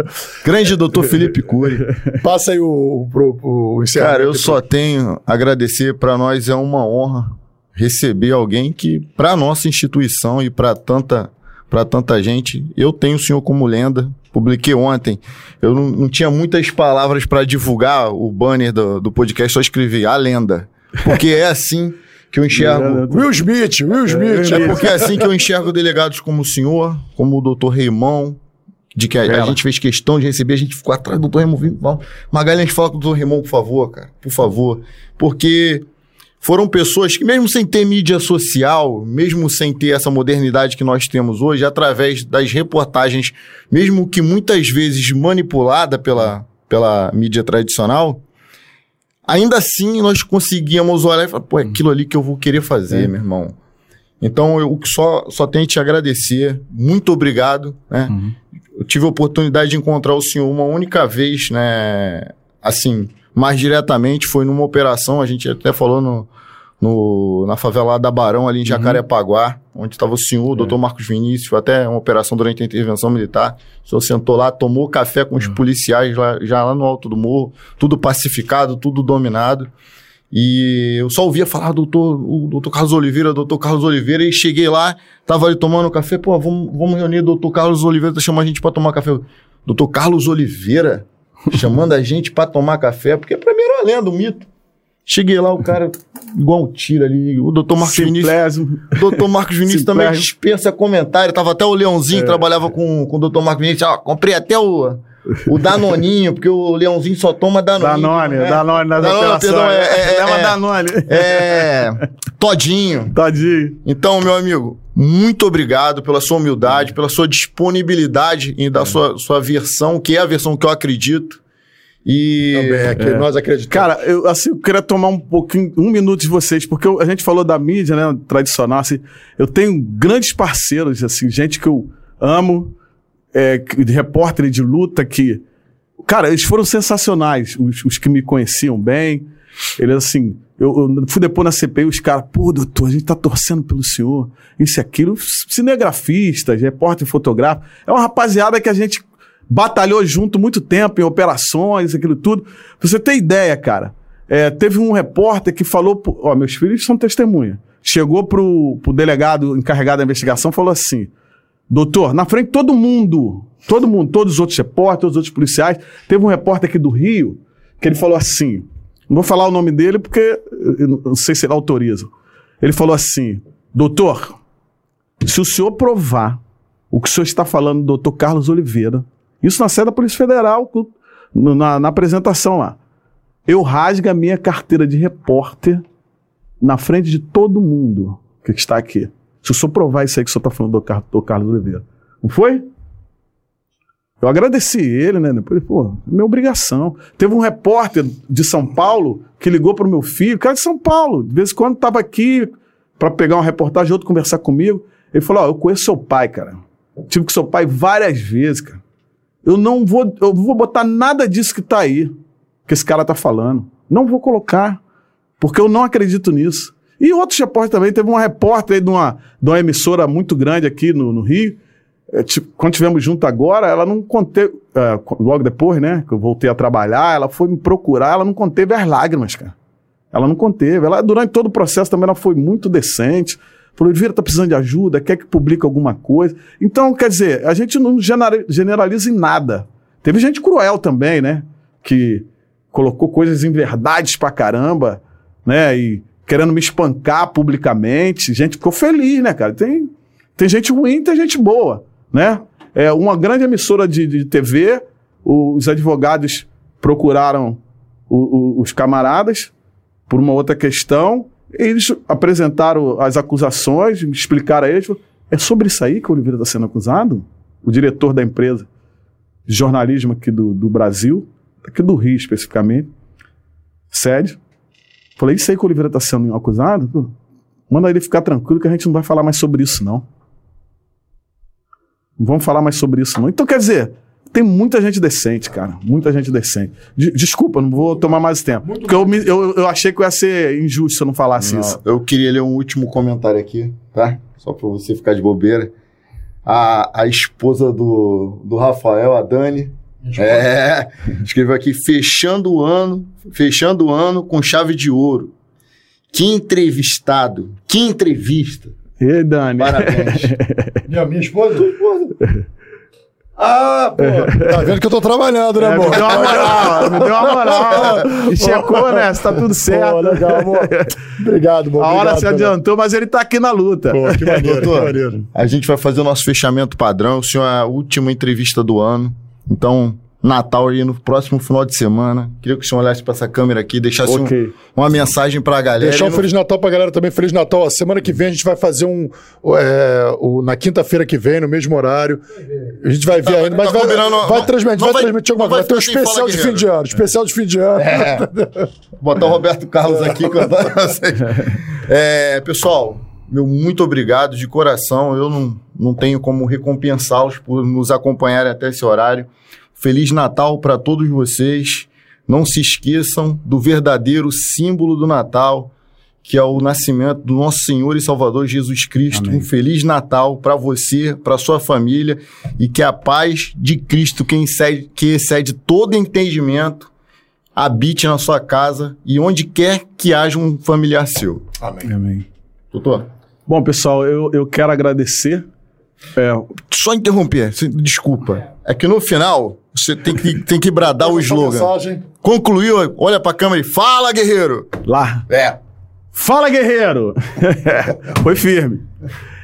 [SPEAKER 1] Grande doutor Felipe Cury.
[SPEAKER 2] Passa aí o, pro, o encerramento.
[SPEAKER 1] Cara, eu só tenho a agradecer. Para nós é uma honra receber alguém que, para nossa instituição e para tanta, para tanta gente, eu tenho o senhor como lenda. Publiquei ontem. Eu não, não tinha muitas palavras para divulgar o banner do, do podcast, só escrevi a lenda. Porque é assim que eu enxergo.
[SPEAKER 2] Will Smith, Will Smith.
[SPEAKER 1] É porque é assim que eu enxergo delegados como o senhor, como o doutor Reimão, de que a, a gente fez questão de receber, a gente ficou atrás do doutor Vamos. Magalhães, fala com o doutor Reimão, por favor, cara, por favor. Porque foram pessoas que, mesmo sem ter mídia social, mesmo sem ter essa modernidade que nós temos hoje, através das reportagens, mesmo que muitas vezes manipulada pela, pela mídia tradicional, ainda assim nós conseguíamos olhar e falar, pô, é aquilo ali que eu vou querer fazer, meu irmão. Então, eu só, só tenho que te agradecer. Muito obrigado, né? Eu tive a oportunidade de encontrar o senhor uma única vez, né? Assim, mais diretamente, foi numa operação, a gente até falou no, no- na favela da Barão, ali em Jacarepaguá, onde estava o senhor, o doutor Marcos Vinícius, foi até uma operação durante a intervenção militar. O senhor sentou lá, tomou café com os policiais lá, já lá no alto do morro, tudo pacificado, tudo dominado. E eu só ouvia falar doutor, o doutor Carlos Oliveira, doutor Carlos Oliveira, e cheguei lá, tava ali tomando café, pô, vamos, vamos reunir, doutor Carlos Oliveira tá chamando a gente pra tomar café. Doutor Carlos Oliveira chamando a gente pra tomar café, porque pra mim era uma lenda, um mito. Cheguei lá, o cara, igual um tiro ali, o doutor Marcos Vinícius.
[SPEAKER 3] Simplésimo.
[SPEAKER 1] Doutor Marcos Vinícius também dispensa comentário. Tava até o Leãozinho, que trabalhava com, com o doutor Marcos Vinícius. Ó, comprei até o, o Danoninho, porque o Leãozinho só toma Danoninho.
[SPEAKER 3] Danone,
[SPEAKER 1] né?
[SPEAKER 3] Danone nas
[SPEAKER 1] Danone,
[SPEAKER 3] operações.
[SPEAKER 1] perdão, é- é-
[SPEAKER 3] Leva
[SPEAKER 1] é-
[SPEAKER 3] Danone.
[SPEAKER 1] É. Todinho.
[SPEAKER 3] Tadinho.
[SPEAKER 1] Então, meu amigo, muito obrigado pela sua humildade, pela sua disponibilidade em dar sua, sua versão, que é a versão que eu acredito. E.
[SPEAKER 2] Também, é que nós acreditamos.
[SPEAKER 3] Cara, eu, assim, eu queria tomar um pouquinho, um minuto de vocês, porque eu- a gente falou da mídia, né, tradicional, assim, eu tenho grandes parceiros, assim, gente que eu amo, é, que- de repórter de luta que, cara, eles foram sensacionais, os, os que me conheciam bem, eles, assim, eu, eu fui depois na CPI, os caras, pô, doutor, a gente tá torcendo pelo senhor, isso e aquilo, cinegrafistas, repórter fotográfico, é uma rapaziada que a gente batalhou junto muito tempo em operações, aquilo tudo. Pra você ter ideia, cara, é, teve um repórter que falou, ó, meus filhos são testemunha, chegou pro, pro delegado encarregado da investigação falou assim, doutor, na frente todo mundo, todo mundo, todos os outros repórteres, todos os outros policiais, teve um repórter aqui do Rio que ele falou assim, não vou falar o nome dele porque não sei se ele autoriza. Ele falou assim, doutor, se o senhor provar o que o senhor está falando, doutor Carlos Oliveira, isso na sede da Polícia Federal, na, na apresentação lá. Eu rasgo a minha carteira de repórter na frente de todo mundo que está aqui. Se o senhor provar isso aí que o senhor está falando do, Car- do Carlos Oliveira. Não foi? Eu agradeci ele, né? Depois, pô, é minha obrigação. Teve um repórter de São Paulo que ligou para o meu filho, cara de São Paulo, de vez em quando estava aqui para pegar uma reportagem, outro conversar comigo. Ele falou: Ó, eu conheço seu pai, cara. Tive com seu pai várias vezes, cara. Eu não vou, eu vou botar nada disso que tá aí, que esse cara tá falando. Não vou colocar, porque eu não acredito nisso. E outros repórteres também. Teve uma repórter aí de uma, de uma emissora muito grande aqui no, no Rio. É, tipo, quando tivemos junto agora, ela não conteve. co- logo depois, né, que eu voltei a trabalhar, ela foi me procurar, ela não conteve as lágrimas, cara. Ela não conteve. Ela, durante todo o processo também, ela foi muito decente. Falou, Elvira, tá precisando de ajuda, quer que publique alguma coisa. Então, quer dizer, a gente não genera- generaliza em nada. Teve gente cruel também, né? Que colocou coisas em verdades pra caramba, né? E querendo me espancar publicamente. Gente ficou feliz, né, cara? Tem, tem gente ruim, tem gente boa, né? É uma grande emissora de, de TV, os advogados procuraram o- o- os camaradas por uma outra questão, eles apresentaram as acusações, explicaram a eles, é sobre isso aí que o Oliveira está sendo acusado? O diretor da empresa de jornalismo aqui do, do Brasil, aqui do Rio especificamente, sério. Falei, isso aí que o Oliveira está sendo acusado? Manda ele ficar tranquilo que a gente não vai falar mais sobre isso, não. Não vamos falar mais sobre isso, não. Então, quer dizer, tem muita gente decente, cara. Muita gente decente. De- desculpa, não vou tomar mais tempo. porque eu, me- eu, eu achei que eu ia ser injusto se eu não falasse
[SPEAKER 1] Não,
[SPEAKER 3] isso.
[SPEAKER 1] eu queria ler um último comentário aqui, tá? Só pra você ficar de bobeira. A, a esposa do, do Rafael, a Dani, é, escreveu aqui, fechando o ano, fechando o ano com chave de ouro. Que entrevistado, que entrevista.
[SPEAKER 3] Ei, Dani.
[SPEAKER 1] Parabéns.
[SPEAKER 2] Minha, minha esposa? Ah, pô. Tá vendo que eu tô trabalhando, né,
[SPEAKER 3] É,
[SPEAKER 2] amor?
[SPEAKER 3] me deu uma moral, me deu uma moral. E checou, né? Se tá tudo
[SPEAKER 2] Pô,
[SPEAKER 3] certo.
[SPEAKER 2] legal, amor. Obrigado, amor.
[SPEAKER 3] A hora se adiantou, mas ele tá aqui na luta.
[SPEAKER 2] Pô, que maneiro, que
[SPEAKER 1] Doutor,
[SPEAKER 2] maneiro.
[SPEAKER 1] A gente vai fazer o nosso fechamento padrão. O senhor é a última entrevista do ano. Então, Natal aí no próximo final de semana. Queria que o senhor olhasse pra essa câmera aqui e deixasse um-
[SPEAKER 3] Ok.
[SPEAKER 1] uma mensagem pra galera.
[SPEAKER 2] Deixar um
[SPEAKER 1] no-
[SPEAKER 2] Feliz Natal pra galera também. Feliz Natal. A semana que vem a gente vai fazer um. é, o- na quinta-feira que vem, no mesmo horário. A gente vai ver
[SPEAKER 1] Tá,
[SPEAKER 2] ainda, mas
[SPEAKER 1] tá
[SPEAKER 2] vai, vai transmitir, vai transmitir alguma coisa. Vai ter um especial de fim de ano. Especial de fim de ano.
[SPEAKER 1] É. Botar o Roberto Carlos aqui vocês. É, pessoal, meu muito obrigado de coração. Eu não, não tenho como recompensá-los por nos acompanharem até esse horário. Feliz Natal para todos vocês. Não se esqueçam do verdadeiro símbolo do Natal, que é o nascimento do nosso Senhor e Salvador Jesus Cristo. Um feliz Natal para você, para sua família e que a paz de Cristo, que excede, que excede todo entendimento, habite na sua casa e onde quer que haja um familiar seu.
[SPEAKER 2] Amém.
[SPEAKER 3] Amém.
[SPEAKER 1] Doutor?
[SPEAKER 3] Bom, pessoal, eu, eu quero agradecer. É,
[SPEAKER 1] Só interromper, desculpa. É que no final você tem que, tem que bradar o slogan.
[SPEAKER 2] mensagem.
[SPEAKER 1] Concluiu, olha pra câmera e fala, guerreiro!
[SPEAKER 3] lá.
[SPEAKER 1] É.
[SPEAKER 3] Fala, guerreiro! Foi firme.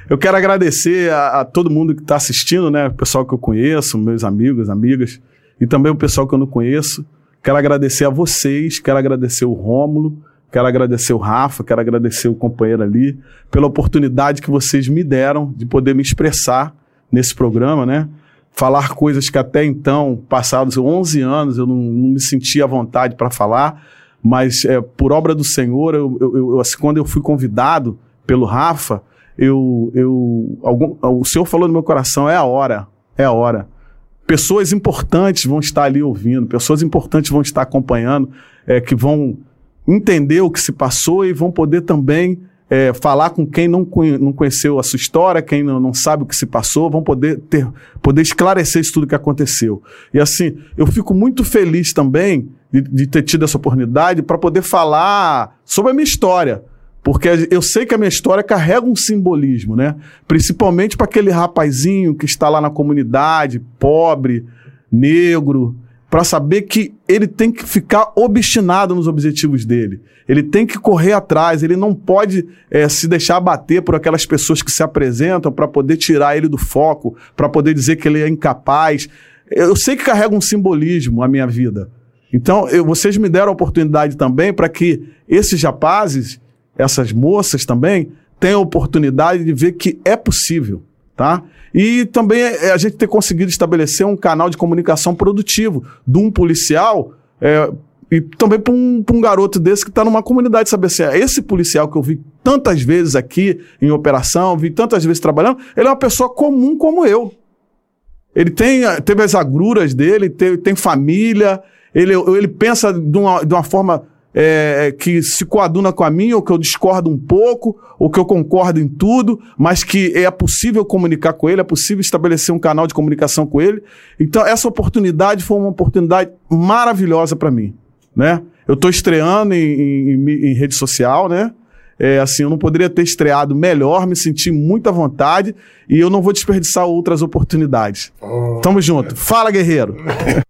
[SPEAKER 3] Eu quero agradecer a, a todo mundo que está assistindo, né? O pessoal que eu conheço, meus amigos, amigas, e também o pessoal que eu não conheço. Quero agradecer a vocês, quero agradecer o Rômulo, quero agradecer o Rafa, quero agradecer o companheiro ali, pela oportunidade que vocês me deram de poder me expressar nesse programa, né? Falar coisas que até então, passados 11 anos, eu não, não me sentia à vontade para falar, mas é, por obra do Senhor, eu, eu- eu- assim, quando eu fui convidado pelo Rafa, eu, eu, algum- o Senhor falou no meu coração, é a hora, é a hora. Pessoas importantes vão estar ali ouvindo, pessoas importantes vão estar acompanhando, é, que vão entender o que se passou e vão poder também é, falar com quem não, conhe- não conheceu a sua história, quem não, não sabe o que se passou, vão poder, ter, poder esclarecer isso tudo que aconteceu. E assim, eu fico muito feliz também de, de ter tido essa oportunidade para poder falar sobre a minha história. Porque eu sei que a minha história carrega um simbolismo, né? Principalmente para aquele rapazinho que está lá na comunidade, pobre, negro, para saber que ele tem que ficar obstinado nos objetivos dele. Ele tem que correr atrás, ele não pode eh, se deixar abater por aquelas pessoas que se apresentam para poder tirar ele do foco, para poder dizer que ele é incapaz. Eu sei que carrega um simbolismo a minha vida. Então, eu- vocês me deram a oportunidade também para que esses rapazes essas moças também tenham a oportunidade de ver que é possível, tá? E também é, a gente ter conseguido estabelecer um canal de comunicação produtivo de um policial é, e também para um, um garoto desse que está numa comunidade, saber é esse policial que eu vi tantas vezes aqui em operação, vi tantas vezes trabalhando, ele é uma pessoa comum como eu. Ele tem, teve as agruras dele, tem, tem família, ele, ele pensa de uma, de uma forma é, que se coaduna com a minha, ou que eu discordo um pouco, ou que eu concordo em tudo, mas que é possível comunicar com ele, é possível estabelecer um canal de comunicação com ele. Então, essa oportunidade foi uma oportunidade maravilhosa para mim né? Eu estou estreando em, em, em, rede social, né? É, assim, eu não poderia ter estreado melhor, me senti muito à vontade e eu não vou desperdiçar outras oportunidades. Oh, Tamo junto. É. Fala, guerreiro!